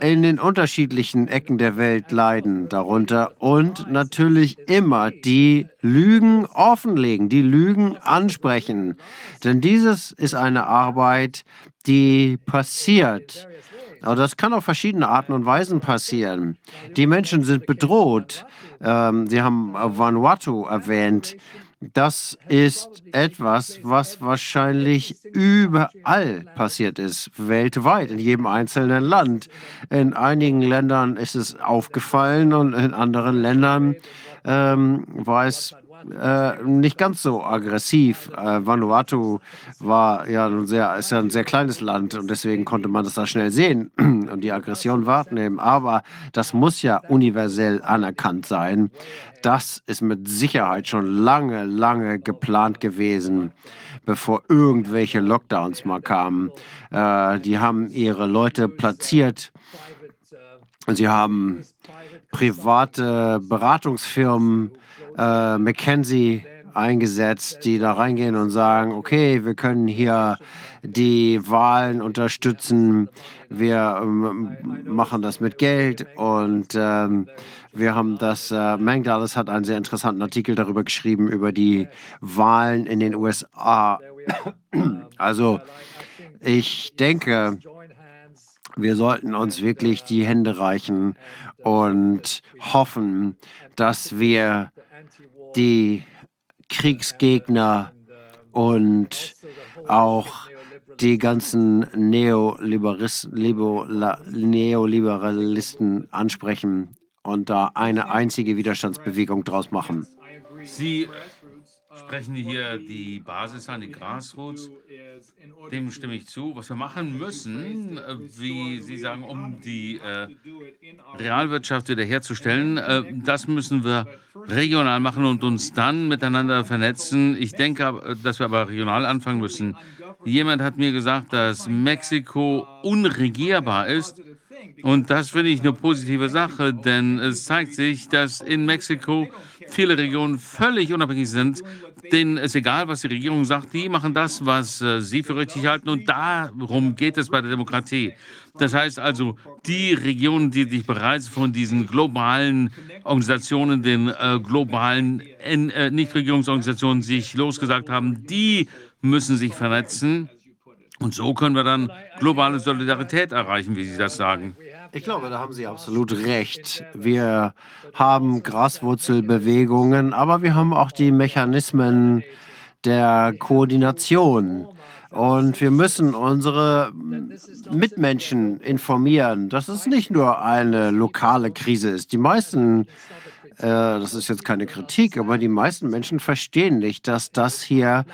in den unterschiedlichen Ecken der Welt leiden darunter und natürlich immer die Lügen offenlegen, die Lügen ansprechen. Denn dieses ist eine Arbeit, die passiert. Aber das kann auf verschiedene Arten und Weisen passieren. Die Menschen sind bedroht. Ähm, Sie haben Vanuatu erwähnt. Das ist etwas, was wahrscheinlich überall passiert ist, weltweit, in jedem einzelnen Land. In einigen Ländern ist es aufgefallen und in anderen Ländern ähm, war es äh, nicht ganz so aggressiv. Äh, Vanuatu war ja ein sehr, ist ja ein sehr kleines Land und deswegen konnte man das da schnell sehen *clears throat* und die Aggression wahrnehmen. Aber das muss ja universell anerkannt sein. Das ist mit Sicherheit schon lange, lange geplant gewesen, bevor irgendwelche Lockdowns mal kamen. Äh, die haben ihre Leute platziert. Sie haben private Beratungsfirmen äh, McKenzie eingesetzt, die da reingehen und sagen, okay, wir können hier die Wahlen unterstützen, wir ähm, machen das mit Geld und ähm, wir haben das, äh, Mangdalis hat einen sehr interessanten Artikel darüber geschrieben, über die Wahlen in den USA. *coughs* Also ich denke, wir sollten uns wirklich die Hände reichen und hoffen, dass wir die Kriegsgegner und auch die ganzen Neoliberalisten ansprechen und da eine einzige Widerstandsbewegung draus machen. Sie sprechen hier die Basis an, die Grassroots. Dem stimme ich zu. Was wir machen müssen, äh, wie Sie sagen, um die äh, Realwirtschaft wiederherzustellen, äh, das müssen wir regional machen und uns dann miteinander vernetzen. Ich denke, dass wir aber regional anfangen müssen. Jemand hat mir gesagt, dass Mexiko unregierbar ist. Und das finde ich eine positive Sache, denn es zeigt sich, dass in Mexiko viele Regionen völlig unabhängig sind, denen es egal, was die Regierung sagt, die machen das, was äh, sie für richtig halten und darum geht es bei der Demokratie. Das heißt also, die Regionen, die sich bereits von diesen globalen Organisationen, den äh, globalen äh, Nichtregierungsorganisationen sich losgesagt haben, die müssen sich vernetzen. Und so können wir dann globale Solidarität erreichen, wie Sie das sagen. Ich glaube, da haben Sie absolut recht. Wir haben Graswurzelbewegungen, aber wir haben auch die Mechanismen der Koordination. Und wir müssen unsere Mitmenschen informieren, dass es nicht nur eine lokale Krise ist. Die meisten, äh, das ist jetzt keine Kritik, aber die meisten Menschen verstehen nicht, dass das hier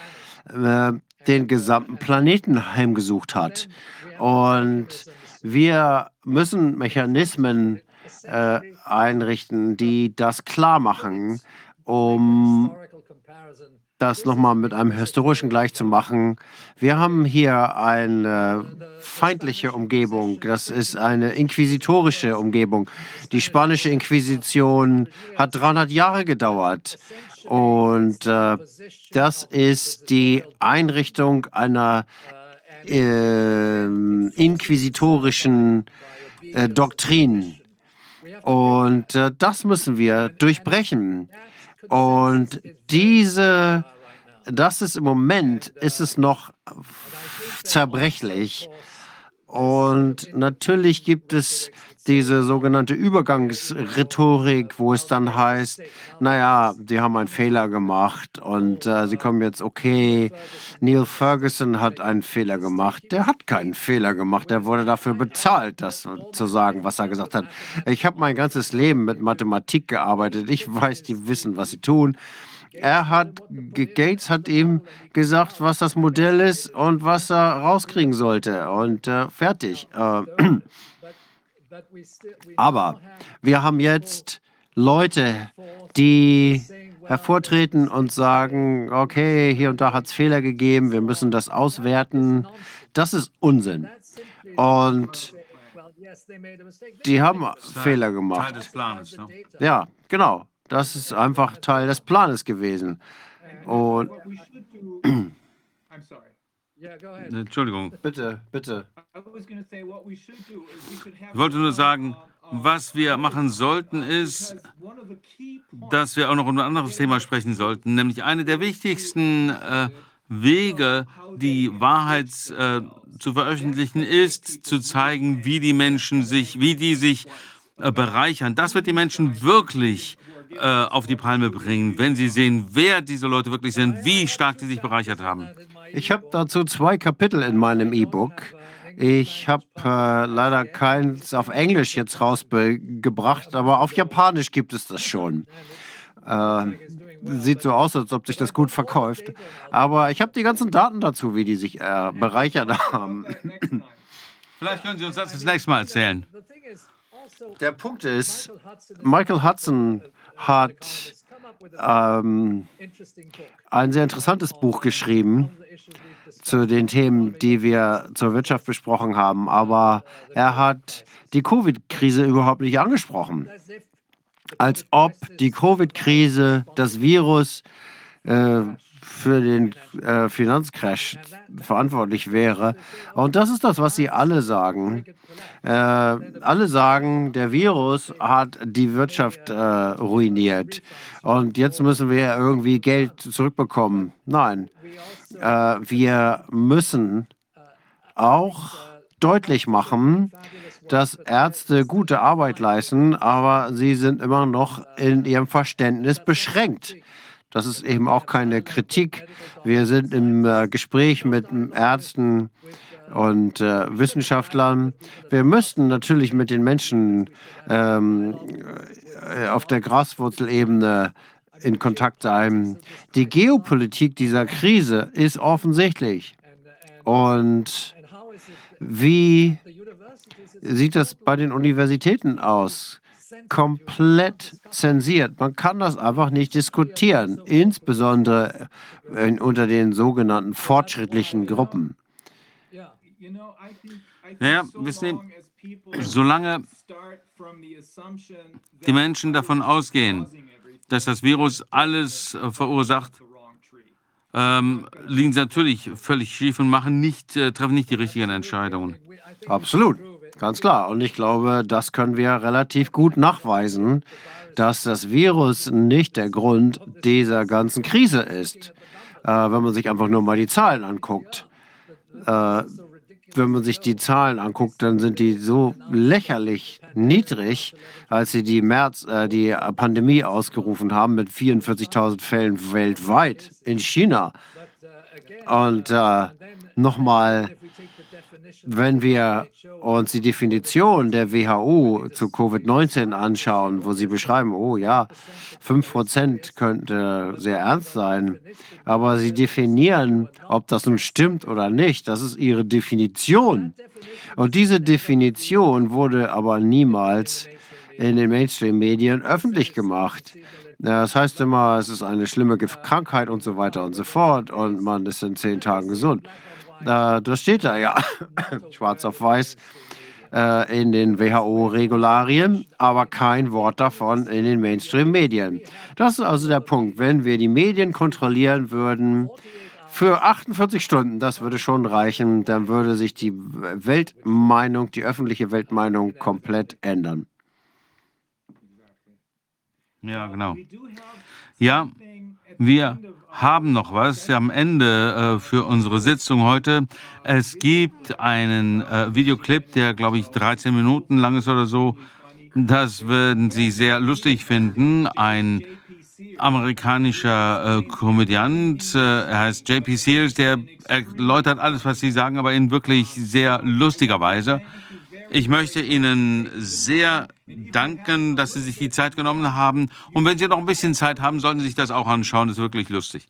äh, den gesamten Planeten heimgesucht hat. Und wir müssen Mechanismen äh, einrichten, die das klar machen, um das nochmal mit einem historischen gleich zu machen. Wir haben hier eine feindliche Umgebung. Das ist eine inquisitorische Umgebung. Die spanische Inquisition hat 300 Jahre gedauert. Und äh, das ist die Einrichtung einer äh, inquisitorischen äh, Doktrin. Und äh, das müssen wir durchbrechen. Und diese, das ist im Moment, ist es noch zerbrechlich. Und natürlich gibt es diese sogenannte Übergangsrhetorik, wo es dann heißt, naja, sie haben einen Fehler gemacht und äh, sie kommen jetzt, okay, Neil Ferguson hat einen Fehler gemacht. Der hat keinen Fehler gemacht, der wurde dafür bezahlt, das zu sagen, was er gesagt hat. Ich habe mein ganzes Leben mit Mathematik gearbeitet, ich weiß, die wissen, was sie tun. Er hat, Gates hat ihm gesagt, was das Modell ist und was er rauskriegen sollte. Und äh, fertig. Äh, *clears throat* aber wir haben jetzt Leute, die hervortreten und sagen, okay, hier und da hat es Fehler gegeben, wir müssen das auswerten. Das ist Unsinn. Und die haben Fehler gemacht. Ne? Ja, genau. Das ist einfach Teil des Planes gewesen. Und Entschuldigung. Bitte, bitte. Ich wollte nur sagen, was wir machen sollten, ist, dass wir auch noch über ein anderes Thema sprechen sollten, nämlich eine der wichtigsten äh, Wege, die Wahrheit äh, zu veröffentlichen, ist, zu zeigen, wie die Menschen sich, wie die sich äh, bereichern. Das wird die Menschen wirklich äh, auf die Palme bringen, wenn sie sehen, wer diese Leute wirklich sind, wie stark sie sich bereichert haben. Ich habe dazu zwei Kapitel in meinem E-Book. Ich habe äh, leider keins auf Englisch jetzt rausgebracht, aber auf Japanisch gibt es das schon. Äh, sieht so aus, als ob sich das gut verkauft. Aber ich habe die ganzen Daten dazu, wie die sich äh, bereichert haben. Vielleicht können Sie uns das das nächste Mal erzählen. Der Punkt ist, Michael Hudson hat ähm, ein sehr interessantes Buch geschrieben zu den Themen, die wir zur Wirtschaft besprochen haben. Aber er hat die Covid-Krise überhaupt nicht angesprochen. Als ob die Covid-Krise, das Virus äh, für den äh, Finanzcrash verantwortlich wäre. Und das ist das, was sie alle sagen. Äh, alle sagen, der Virus hat die Wirtschaft äh, ruiniert. Und jetzt müssen wir irgendwie Geld zurückbekommen. Nein, äh, wir müssen auch deutlich machen, dass Ärzte gute Arbeit leisten, aber sie sind immer noch in ihrem Verständnis beschränkt. Das ist eben auch keine Kritik. Wir sind im äh, Gespräch mit Ärzten und äh, Wissenschaftlern. Wir müssten natürlich mit den Menschen ähm, äh, auf der Graswurzelebene in Kontakt sein. Die Geopolitik dieser Krise ist offensichtlich. Und wie sieht das bei den Universitäten aus? Komplett zensiert. Man kann das einfach nicht diskutieren, insbesondere in, unter den sogenannten fortschrittlichen Gruppen. Naja, wissen Sie, solange die Menschen davon ausgehen, dass das Virus alles äh, verursacht, ähm, liegen sie natürlich völlig schief und machen nicht, äh, treffen nicht die richtigen Entscheidungen. Absolut. Ganz klar. Und ich glaube, das können wir relativ gut nachweisen, dass das Virus nicht der Grund dieser ganzen Krise ist. Äh, wenn man sich einfach nur mal die Zahlen anguckt. Äh, wenn man sich die Zahlen anguckt, dann sind die so lächerlich niedrig, als sie die März, äh, die Pandemie ausgerufen haben mit 44.000 Fällen weltweit in China. Und äh, nochmal wenn wir uns die Definition der WHO zu Covid-19 anschauen, wo sie beschreiben, oh ja, 5% könnte sehr ernst sein, aber sie definieren, ob das nun stimmt oder nicht. Das ist ihre Definition. Und diese Definition wurde aber niemals in den Mainstream-Medien öffentlich gemacht. Das heißt immer, es ist eine schlimme Krankheit und so weiter und so fort und man ist in zehn Tagen gesund. Äh, das steht da ja, *laughs* schwarz auf weiß, äh, in den WHO-Regularien, aber kein Wort davon in den Mainstream-Medien. Das ist also der Punkt. Wenn wir die Medien kontrollieren würden, für 48 Stunden, das würde schon reichen, dann würde sich die Weltmeinung, die öffentliche Weltmeinung komplett ändern. Ja, genau. Ja, wir haben noch was am Ende äh, für unsere Sitzung heute. Es gibt einen äh, Videoclip, der, glaube ich, 13 Minuten lang ist oder so. Das würden Sie sehr lustig finden. Ein amerikanischer äh, Komödiant, äh, er heißt JP Sears, der erläutert alles, was Sie sagen, aber in wirklich sehr lustiger Weise. Ich möchte Ihnen sehr danken, dass Sie sich die Zeit genommen haben. Und wenn Sie noch ein bisschen Zeit haben, sollten Sie sich das auch anschauen. Das ist wirklich lustig.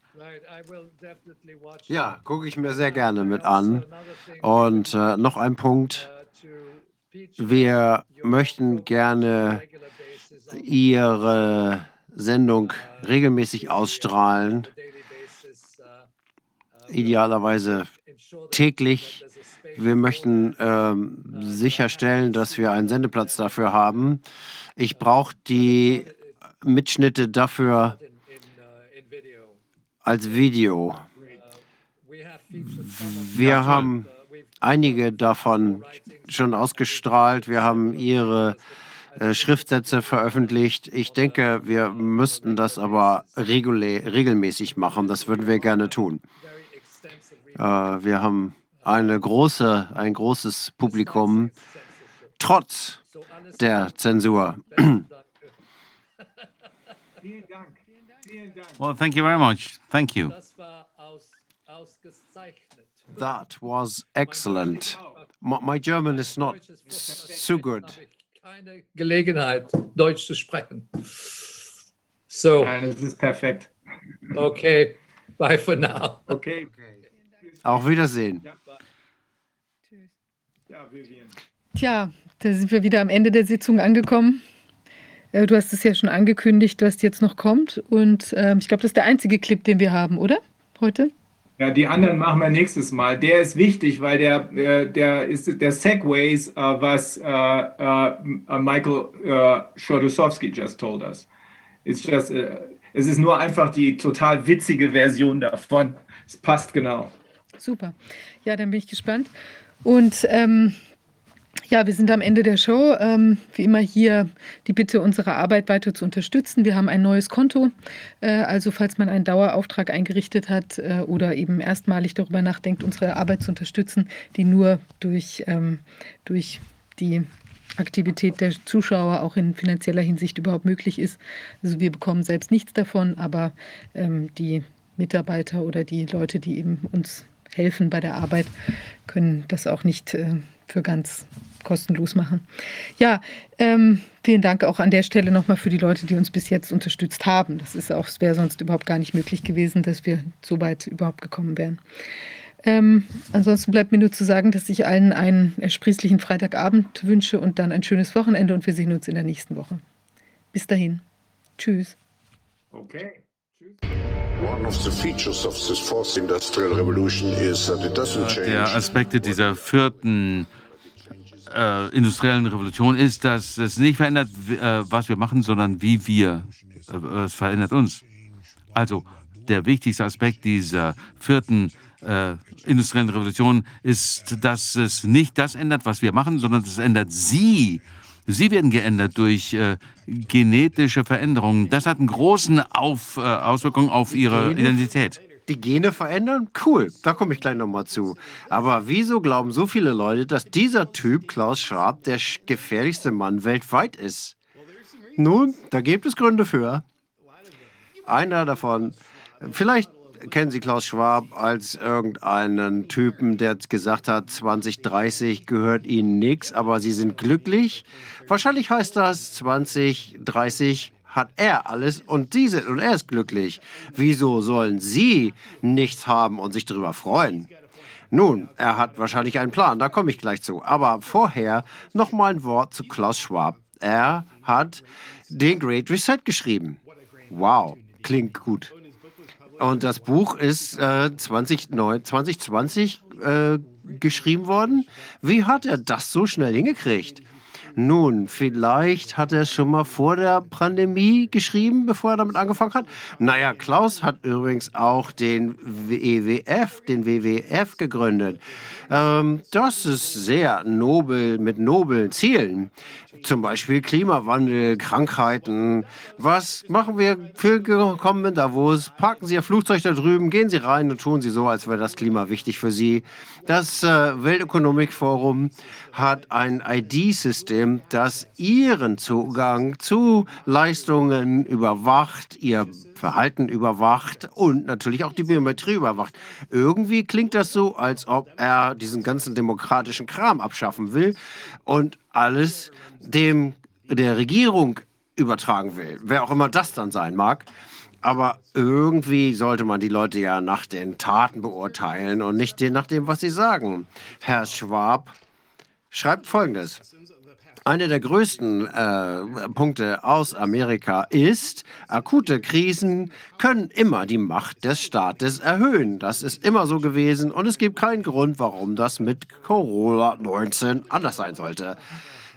Ja, gucke ich mir sehr gerne mit an. Und äh, noch ein Punkt. Wir möchten gerne Ihre Sendung regelmäßig ausstrahlen. Idealerweise täglich wir möchten ähm, sicherstellen, dass wir einen Sendeplatz dafür haben. Ich brauche die Mitschnitte dafür als Video. Wir haben einige davon schon ausgestrahlt. Wir haben Ihre äh, Schriftsätze veröffentlicht. Ich denke, wir müssten das aber regelmäßig machen. Das würden wir gerne tun. Äh, wir haben eine große, ein großes Publikum, trotz der Zensur. *clears throat* Well, thank you very much. Thank you. That was excellent. My, my German is not so good. Keine Gelegenheit, Deutsch zu sprechen. So, Nein, das ist perfekt. okay, bye for now. Okay. Auf Wiedersehen. Tja, da sind wir wieder am Ende der Sitzung angekommen. Äh, Du hast es ja schon angekündigt, was jetzt noch kommt. Und ähm, ich glaube, das ist der einzige Clip, den wir haben, oder? Heute? Ja, die anderen machen wir nächstes Mal. Der ist wichtig, weil der, äh, der ist der Segways, äh, was äh, äh, Michael äh, Schodosowski just told us. It's just, es ist nur einfach die total witzige Version davon. Es passt genau. Super. Ja, dann bin ich gespannt. Und ähm, ja, wir sind am Ende der Show. Ähm, wie immer hier die Bitte, unsere Arbeit weiter zu unterstützen. Wir haben ein neues Konto. Äh, also falls man einen Dauerauftrag eingerichtet hat äh, oder eben erstmalig darüber nachdenkt, unsere Arbeit zu unterstützen, die nur durch, ähm, durch die Aktivität der Zuschauer auch in finanzieller Hinsicht überhaupt möglich ist. Also wir bekommen selbst nichts davon, aber ähm, die Mitarbeiter oder die Leute, die eben uns helfen bei der Arbeit, können das auch nicht äh, für ganz kostenlos machen. Ja, ähm, vielen Dank auch an der Stelle nochmal für die Leute, die uns bis jetzt unterstützt haben. Das ist auch, wäre sonst überhaupt gar nicht möglich gewesen, dass wir so weit überhaupt gekommen wären. Ähm, ansonsten bleibt mir nur zu sagen, dass ich allen einen ersprießlichen Freitagabend wünsche und dann ein schönes Wochenende und wir sehen uns in der nächsten Woche. Bis dahin. Tschüss. Okay. One of the features of this fourth industrial revolution is that it doesn't change. Der Aspekte dieser vierten äh, industriellen Revolution ist, dass es nicht verändert, äh, was wir machen, sondern wie wir. Äh, es verändert uns. Also der wichtigste Aspekt dieser vierten äh, industriellen Revolution ist, dass es nicht das ändert, was wir machen, sondern es ändert sie. Sie werden geändert durch äh, genetische Veränderungen. Das hat einen großen auf, äh, Auswirkungen auf ihre Gene? Identität. Die Gene verändern? Cool, da komme ich gleich nochmal zu. Aber wieso glauben so viele Leute, dass dieser Typ, Klaus Schwab, der gefährlichste Mann weltweit ist? Nun, da gibt es Gründe für. Einer davon, vielleicht kennen Sie Klaus Schwab als irgendeinen Typen, der gesagt hat, 2030 gehört Ihnen nichts, aber Sie sind glücklich. Wahrscheinlich heißt das 2030 hat er alles und Sie sind und er ist glücklich. Wieso sollen Sie nichts haben und sich darüber freuen? Nun, er hat wahrscheinlich einen Plan, da komme ich gleich zu. Aber vorher noch mal ein Wort zu Klaus Schwab. Er hat den Great Reset geschrieben. Wow, klingt gut. Und das Buch ist äh, 2009, 2020 äh, geschrieben worden. Wie hat er das so schnell hingekriegt? Nun, vielleicht hat er es schon mal vor der Pandemie geschrieben, bevor er damit angefangen hat. Naja, Klaus hat übrigens auch den WWF, den WWF gegründet. Ähm, das ist sehr nobel, mit noblen Zielen. Zum Beispiel Klimawandel, Krankheiten. Was machen wir für gekommen in Davos? Parken Sie Ihr Flugzeug da drüben, gehen Sie rein und tun Sie so, als wäre das Klima wichtig für Sie. Das äh, Weltökonomikforum hat ein ID-System, das Ihren Zugang zu Leistungen überwacht, Ihr Verhalten überwacht und natürlich auch die Biometrie überwacht. Irgendwie klingt das so, als ob er diesen ganzen demokratischen Kram abschaffen will und alles dem der Regierung übertragen will, wer auch immer das dann sein mag. Aber irgendwie sollte man die Leute ja nach den Taten beurteilen und nicht nach dem, was sie sagen. Herr Schwab schreibt Folgendes. Einer der größten äh, Punkte aus Amerika ist, akute Krisen können immer die Macht des Staates erhöhen. Das ist immer so gewesen und es gibt keinen Grund, warum das mit Corona-19 anders sein sollte.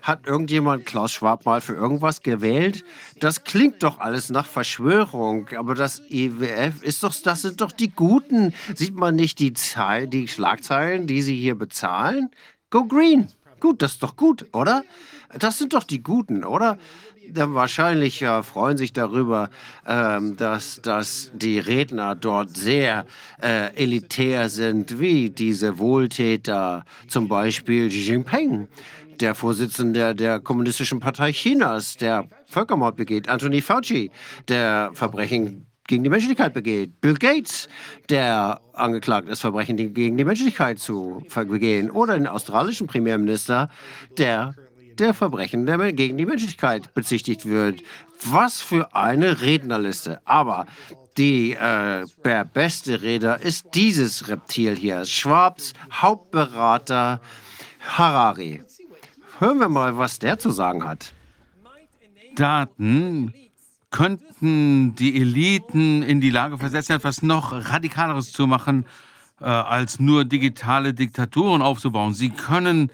Hat irgendjemand Klaus Schwab mal für irgendwas gewählt? Das klingt doch alles nach Verschwörung, aber das IWF ist doch, das sind doch die Guten. Sieht man nicht die, Zahl, die Schlagzeilen, die sie hier bezahlen? Go Green. Gut, das ist doch gut, oder? Das sind doch die Guten, oder? Dann wahrscheinlich äh, freuen sich darüber, ähm, dass, dass die Redner dort sehr äh, elitär sind, wie diese Wohltäter, zum Beispiel Xi Jinping, der Vorsitzende der Kommunistischen Partei Chinas, der Völkermord begeht, Anthony Fauci, der Verbrechen gegen die Menschlichkeit begeht. Bill Gates, der angeklagt ist, Verbrechen gegen die Menschlichkeit zu begehen. Oder den australischen Premierminister, der der Verbrechen der, gegen die Menschlichkeit bezichtigt wird. Was für eine Rednerliste. Aber die, äh, der beste Redner ist dieses Reptil hier. Schwabs Hauptberater Harari. Hören wir mal, was der zu sagen hat. Daten könnten die Eliten in die Lage versetzen, etwas noch Radikaleres zu machen, äh, als nur digitale Diktaturen aufzubauen. Sie können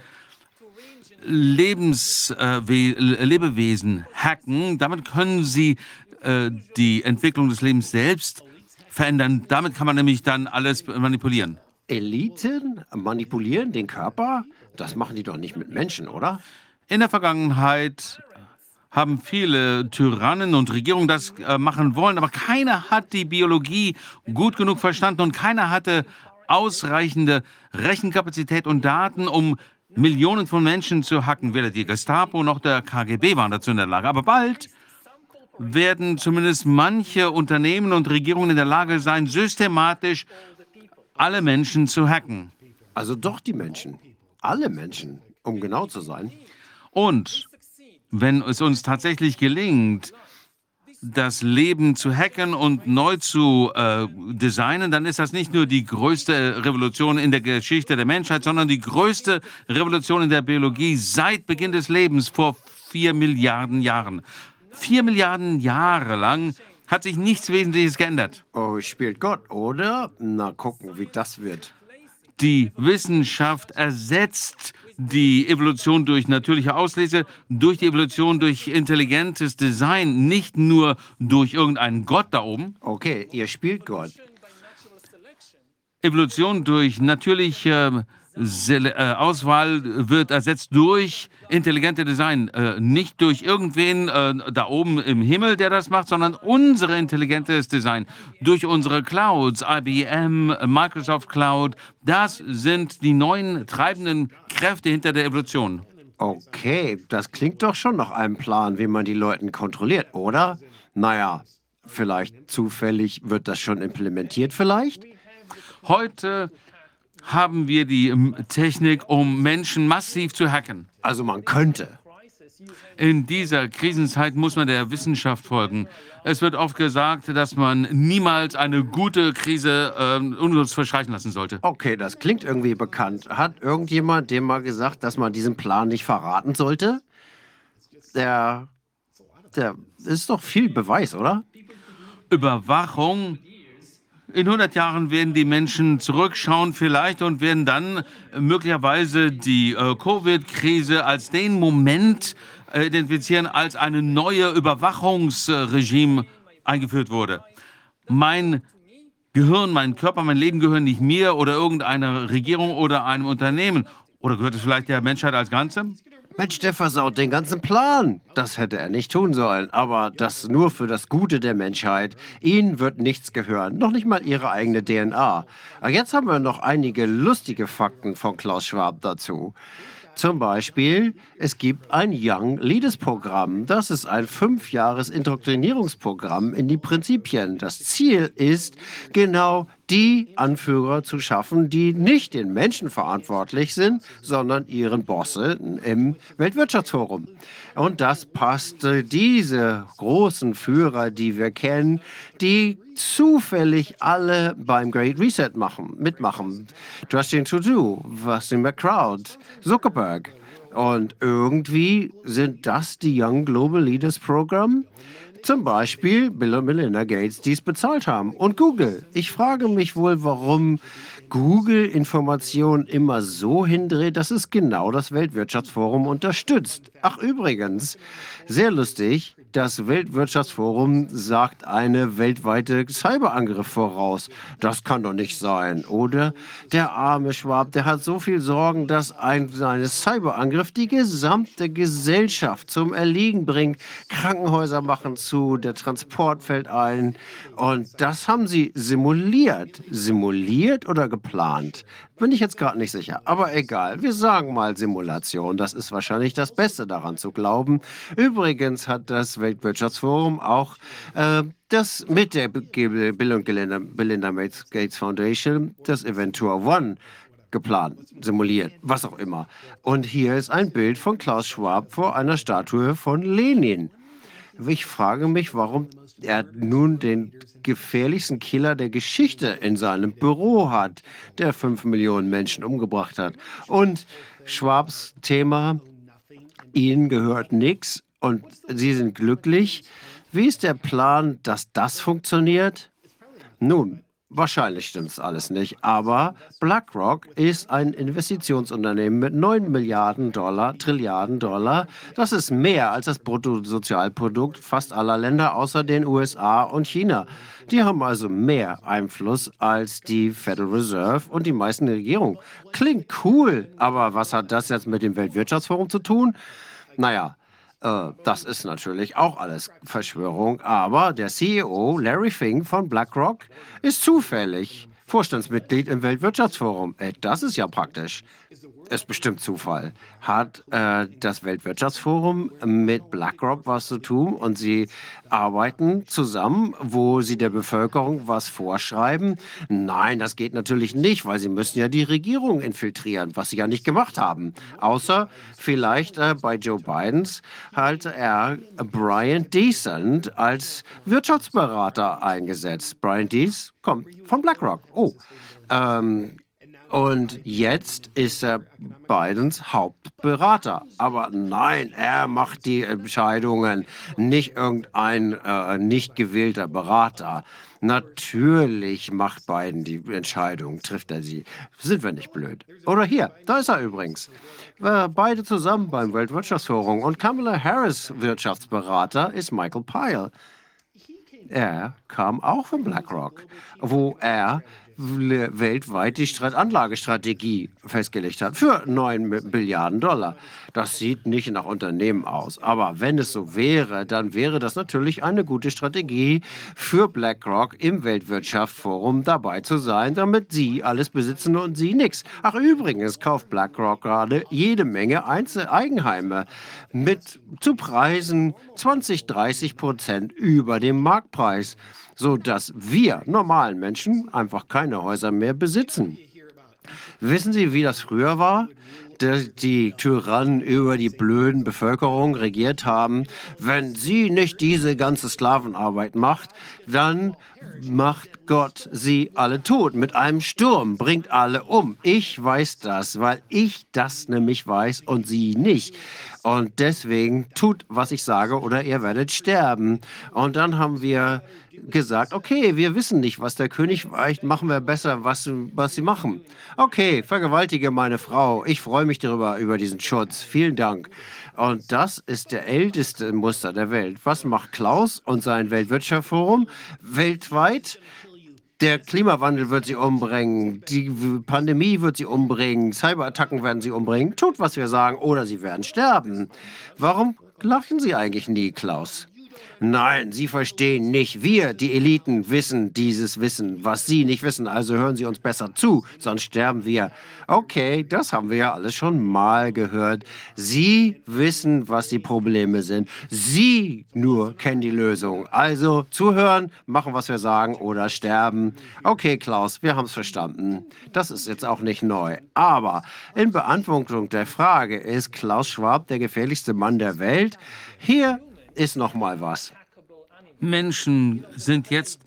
Lebens, äh, Lebewesen hacken. Damit können sie äh, die Entwicklung des Lebens selbst verändern. Damit kann man nämlich dann alles manipulieren. Eliten manipulieren den Körper? Das machen die doch nicht mit Menschen, oder? In der Vergangenheit haben viele Tyrannen und Regierungen das äh, machen wollen, aber keiner hat die Biologie gut genug verstanden und keiner hatte ausreichende Rechenkapazität und Daten, um Millionen von Menschen zu hacken. Weder die Gestapo noch der KGB waren dazu in der Lage. Aber bald werden zumindest manche Unternehmen und Regierungen in der Lage sein, systematisch alle Menschen zu hacken. Also doch die Menschen. Alle Menschen, um genau zu sein. Und wenn es uns tatsächlich gelingt, das Leben zu hacken und neu zu äh, designen, dann ist das nicht nur die größte Revolution in der Geschichte der Menschheit, sondern die größte Revolution in der Biologie seit Beginn des Lebens vor vier Milliarden Jahren. Vier Milliarden Jahre lang hat sich nichts Wesentliches geändert. Oh, spielt Gott, oder? Na, gucken, wie das wird. Die Wissenschaft ersetzt die Evolution durch natürliche Auslese, durch die Evolution durch intelligentes Design, nicht nur durch irgendeinen Gott da oben. Okay, ihr spielt Gott. Evolution durch natürliche äh, Auswahl wird ersetzt durch intelligente Design. Äh, nicht durch irgendwen äh, da oben im Himmel, der das macht, sondern unsere intelligentes Design. Durch unsere Clouds, IBM, Microsoft Cloud. Das sind die neuen treibenden Kräfte hinter der Evolution. Okay, das klingt doch schon nach einem Plan, wie man die Leute kontrolliert, oder? Naja, vielleicht zufällig wird das schon implementiert, vielleicht? Heute haben wir die ähm, Technik, um Menschen massiv zu hacken. Also man könnte. In dieser Krisenzeit muss man der Wissenschaft folgen. Es wird oft gesagt, dass man niemals eine gute Krise äh, ungenutzt verschreiten lassen sollte. Okay, das klingt irgendwie bekannt. Hat irgendjemand dem mal gesagt, dass man diesen Plan nicht verraten sollte? Der, der ist doch viel Beweis, oder? Überwachung in 100 Jahren werden die Menschen zurückschauen vielleicht und werden dann möglicherweise die äh, Covid-Krise als den Moment äh, identifizieren, als ein neues Überwachungsregime eingeführt wurde. Mein Gehirn, mein Körper, mein Leben gehören nicht mir oder irgendeiner Regierung oder einem Unternehmen. Oder gehört es vielleicht der Menschheit als Ganze? Mensch, der versaut den ganzen Plan. Das hätte er nicht tun sollen, aber das nur für das Gute der Menschheit. Ihnen wird nichts gehören, noch nicht mal Ihre eigene DNA. Aber jetzt haben wir noch einige lustige Fakten von Klaus Schwab dazu. Zum Beispiel, es gibt ein Young Leaders Programm. Das ist ein fünfjahres Indoktrinierungsprogramm in die Prinzipien. Das Ziel ist, genau die Anführer zu schaffen, die nicht den Menschen verantwortlich sind, sondern ihren Bossen im Weltwirtschaftsforum. Und das passt diese großen Führer, die wir kennen, die zufällig alle beim Great Reset machen, mitmachen. Justin Trudeau, Justin McCrowd, Zuckerberg. Und irgendwie sind das die Young Global Leaders Program. Zum Beispiel Bill und Melinda Gates, die es bezahlt haben. Und Google. Ich frage mich wohl, warum Google Informationen immer so hindreht, dass es genau das Weltwirtschaftsforum unterstützt. Ach übrigens, sehr lustig, das Weltwirtschaftsforum sagt eine weltweite Cyberangriff voraus. Das kann doch nicht sein, oder? Der arme Schwab, der hat so viel Sorgen, dass ein seine Cyberangriff die gesamte Gesellschaft zum Erliegen bringt. Krankenhäuser machen zu, der Transport fällt ein. Und das haben sie simuliert. Simuliert oder geplant? Bin ich jetzt gerade nicht sicher. Aber egal, wir sagen mal Simulation. Das ist wahrscheinlich das Beste daran zu glauben. Übrigens hat das Weltwirtschaftsforum auch äh, das mit der Bill und Belinda, Belinda Gates Foundation, das Eventur One, geplant, simuliert, was auch immer. Und hier ist ein Bild von Klaus Schwab vor einer Statue von Lenin. Ich frage mich, warum er nun den gefährlichsten Killer der Geschichte in seinem Büro hat, der fünf Millionen Menschen umgebracht hat. Und Schwabs Thema, ihnen gehört nichts und sie sind glücklich. Wie ist der Plan, dass das funktioniert? Nun, Wahrscheinlich stimmt es alles nicht, aber BlackRock ist ein Investitionsunternehmen mit 9 Milliarden Dollar, Trilliarden Dollar. Das ist mehr als das Bruttosozialprodukt fast aller Länder außer den USA und China. Die haben also mehr Einfluss als die Federal Reserve und die meisten Regierungen. Klingt cool, aber was hat das jetzt mit dem Weltwirtschaftsforum zu tun? Naja, äh, das ist natürlich auch alles Verschwörung, aber der CEO Larry Fink von BlackRock ist zufällig Vorstandsmitglied im Weltwirtschaftsforum. Ey, das ist ja praktisch ist bestimmt Zufall, hat äh, das Weltwirtschaftsforum mit BlackRock was zu tun und sie arbeiten zusammen, wo sie der Bevölkerung was vorschreiben. Nein, das geht natürlich nicht, weil sie müssen ja die Regierung infiltrieren, was sie ja nicht gemacht haben. Außer vielleicht äh, bei Joe Bidens hat er Brian Decent als Wirtschaftsberater eingesetzt. Brian Dees kommt von BlackRock. Oh, ähm, und jetzt ist er Bidens Hauptberater. Aber nein, er macht die Entscheidungen, nicht irgendein äh, nicht gewählter Berater. Natürlich macht Biden die Entscheidung, trifft er sie. Sind wir nicht blöd? Oder hier, da ist er übrigens. Äh, beide zusammen beim Weltwirtschaftsforum. Und Kamala Harris Wirtschaftsberater ist Michael Pyle. Er kam auch von BlackRock, wo er weltweit die Anlagestrategie festgelegt hat für 9 Milliarden Dollar. Das sieht nicht nach Unternehmen aus. Aber wenn es so wäre, dann wäre das natürlich eine gute Strategie für BlackRock im Weltwirtschaftsforum dabei zu sein, damit sie alles besitzen und sie nichts. Ach übrigens kauft BlackRock gerade jede Menge Einzel Eigenheime mit zu Preisen 20, 30 Prozent über dem Marktpreis so dass wir normalen Menschen einfach keine Häuser mehr besitzen. Wissen Sie, wie das früher war? die Tyrannen über die blöden Bevölkerung regiert haben. Wenn sie nicht diese ganze Sklavenarbeit macht, dann macht Gott sie alle tot mit einem Sturm, bringt alle um. Ich weiß das, weil ich das nämlich weiß und sie nicht. Und deswegen tut, was ich sage, oder ihr werdet sterben. Und dann haben wir gesagt, okay, wir wissen nicht, was der König vielleicht machen wir besser, was, was sie machen. Okay, vergewaltige meine Frau. Ich freue mich darüber, über diesen Schutz. Vielen Dank. Und das ist der älteste Muster der Welt. Was macht Klaus und sein Weltwirtschaftsforum weltweit? Der Klimawandel wird sie umbringen, die Pandemie wird sie umbringen, Cyberattacken werden sie umbringen. Tut, was wir sagen, oder sie werden sterben. Warum lachen Sie eigentlich nie, Klaus? Nein, Sie verstehen nicht. Wir, die Eliten, wissen dieses Wissen, was Sie nicht wissen. Also hören Sie uns besser zu, sonst sterben wir. Okay, das haben wir ja alles schon mal gehört. Sie wissen, was die Probleme sind. Sie nur kennen die Lösung. Also zuhören, machen, was wir sagen oder sterben. Okay, Klaus, wir haben es verstanden. Das ist jetzt auch nicht neu. Aber in Beantwortung der Frage, ist Klaus Schwab der gefährlichste Mann der Welt? Hier ist noch mal was. Menschen sind jetzt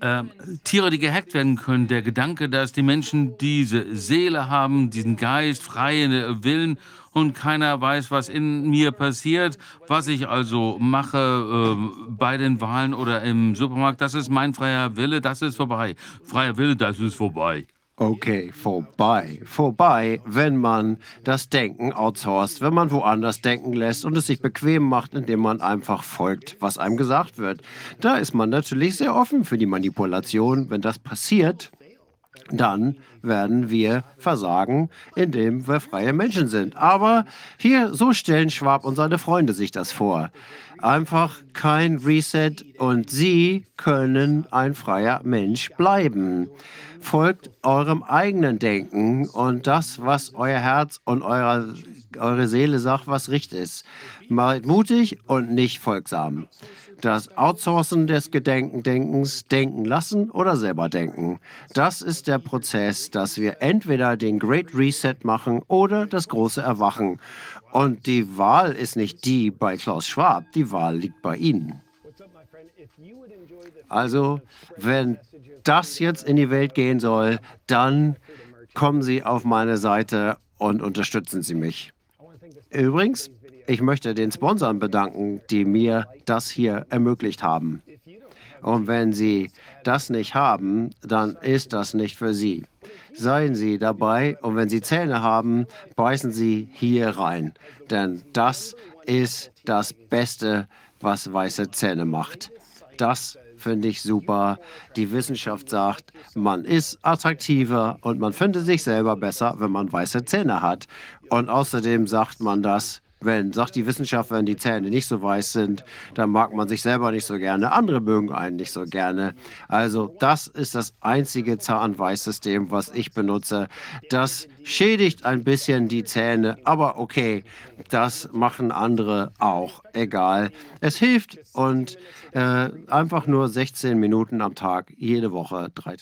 äh, Tiere, die gehackt werden können. Der Gedanke, dass die Menschen diese Seele haben, diesen Geist, freien Willen und keiner weiß, was in mir passiert, was ich also mache äh, bei den Wahlen oder im Supermarkt, das ist mein freier Wille, das ist vorbei. Freier Wille, das ist vorbei. Okay, vorbei. Vorbei, wenn man das Denken outsourced, wenn man woanders denken lässt und es sich bequem macht, indem man einfach folgt, was einem gesagt wird. Da ist man natürlich sehr offen für die Manipulation. Wenn das passiert, dann werden wir versagen, indem wir freie Menschen sind. Aber hier, so stellen Schwab und seine Freunde sich das vor. Einfach kein Reset und Sie können ein freier Mensch bleiben. Folgt eurem eigenen Denken und das, was euer Herz und eure, eure Seele sagt, was richtig ist. Seid mutig und nicht folgsam. Das Outsourcen des Gedenkendenkens, denken lassen oder selber denken. Das ist der Prozess, dass wir entweder den Great Reset machen oder das große Erwachen. Und die Wahl ist nicht die bei Klaus Schwab, die Wahl liegt bei Ihnen. Also, wenn das jetzt in die Welt gehen soll, dann kommen Sie auf meine Seite und unterstützen Sie mich. Übrigens, ich möchte den Sponsoren bedanken, die mir das hier ermöglicht haben. Und wenn Sie das nicht haben, dann ist das nicht für Sie. Seien Sie dabei und wenn Sie Zähne haben, beißen Sie hier rein. Denn das ist das Beste, was weiße Zähne macht. Das finde ich super. Die Wissenschaft sagt, man ist attraktiver und man findet sich selber besser, wenn man weiße Zähne hat. Und außerdem sagt man das, wenn, sagt die Wissenschaft, wenn die Zähne nicht so weiß sind, dann mag man sich selber nicht so gerne. Andere mögen einen nicht so gerne. Also das ist das einzige Zahnweißsystem, was ich benutze. Das schädigt ein bisschen die Zähne, aber okay, das machen andere auch. Egal. Es hilft und äh, einfach nur 16 Minuten am Tag, jede Woche drei.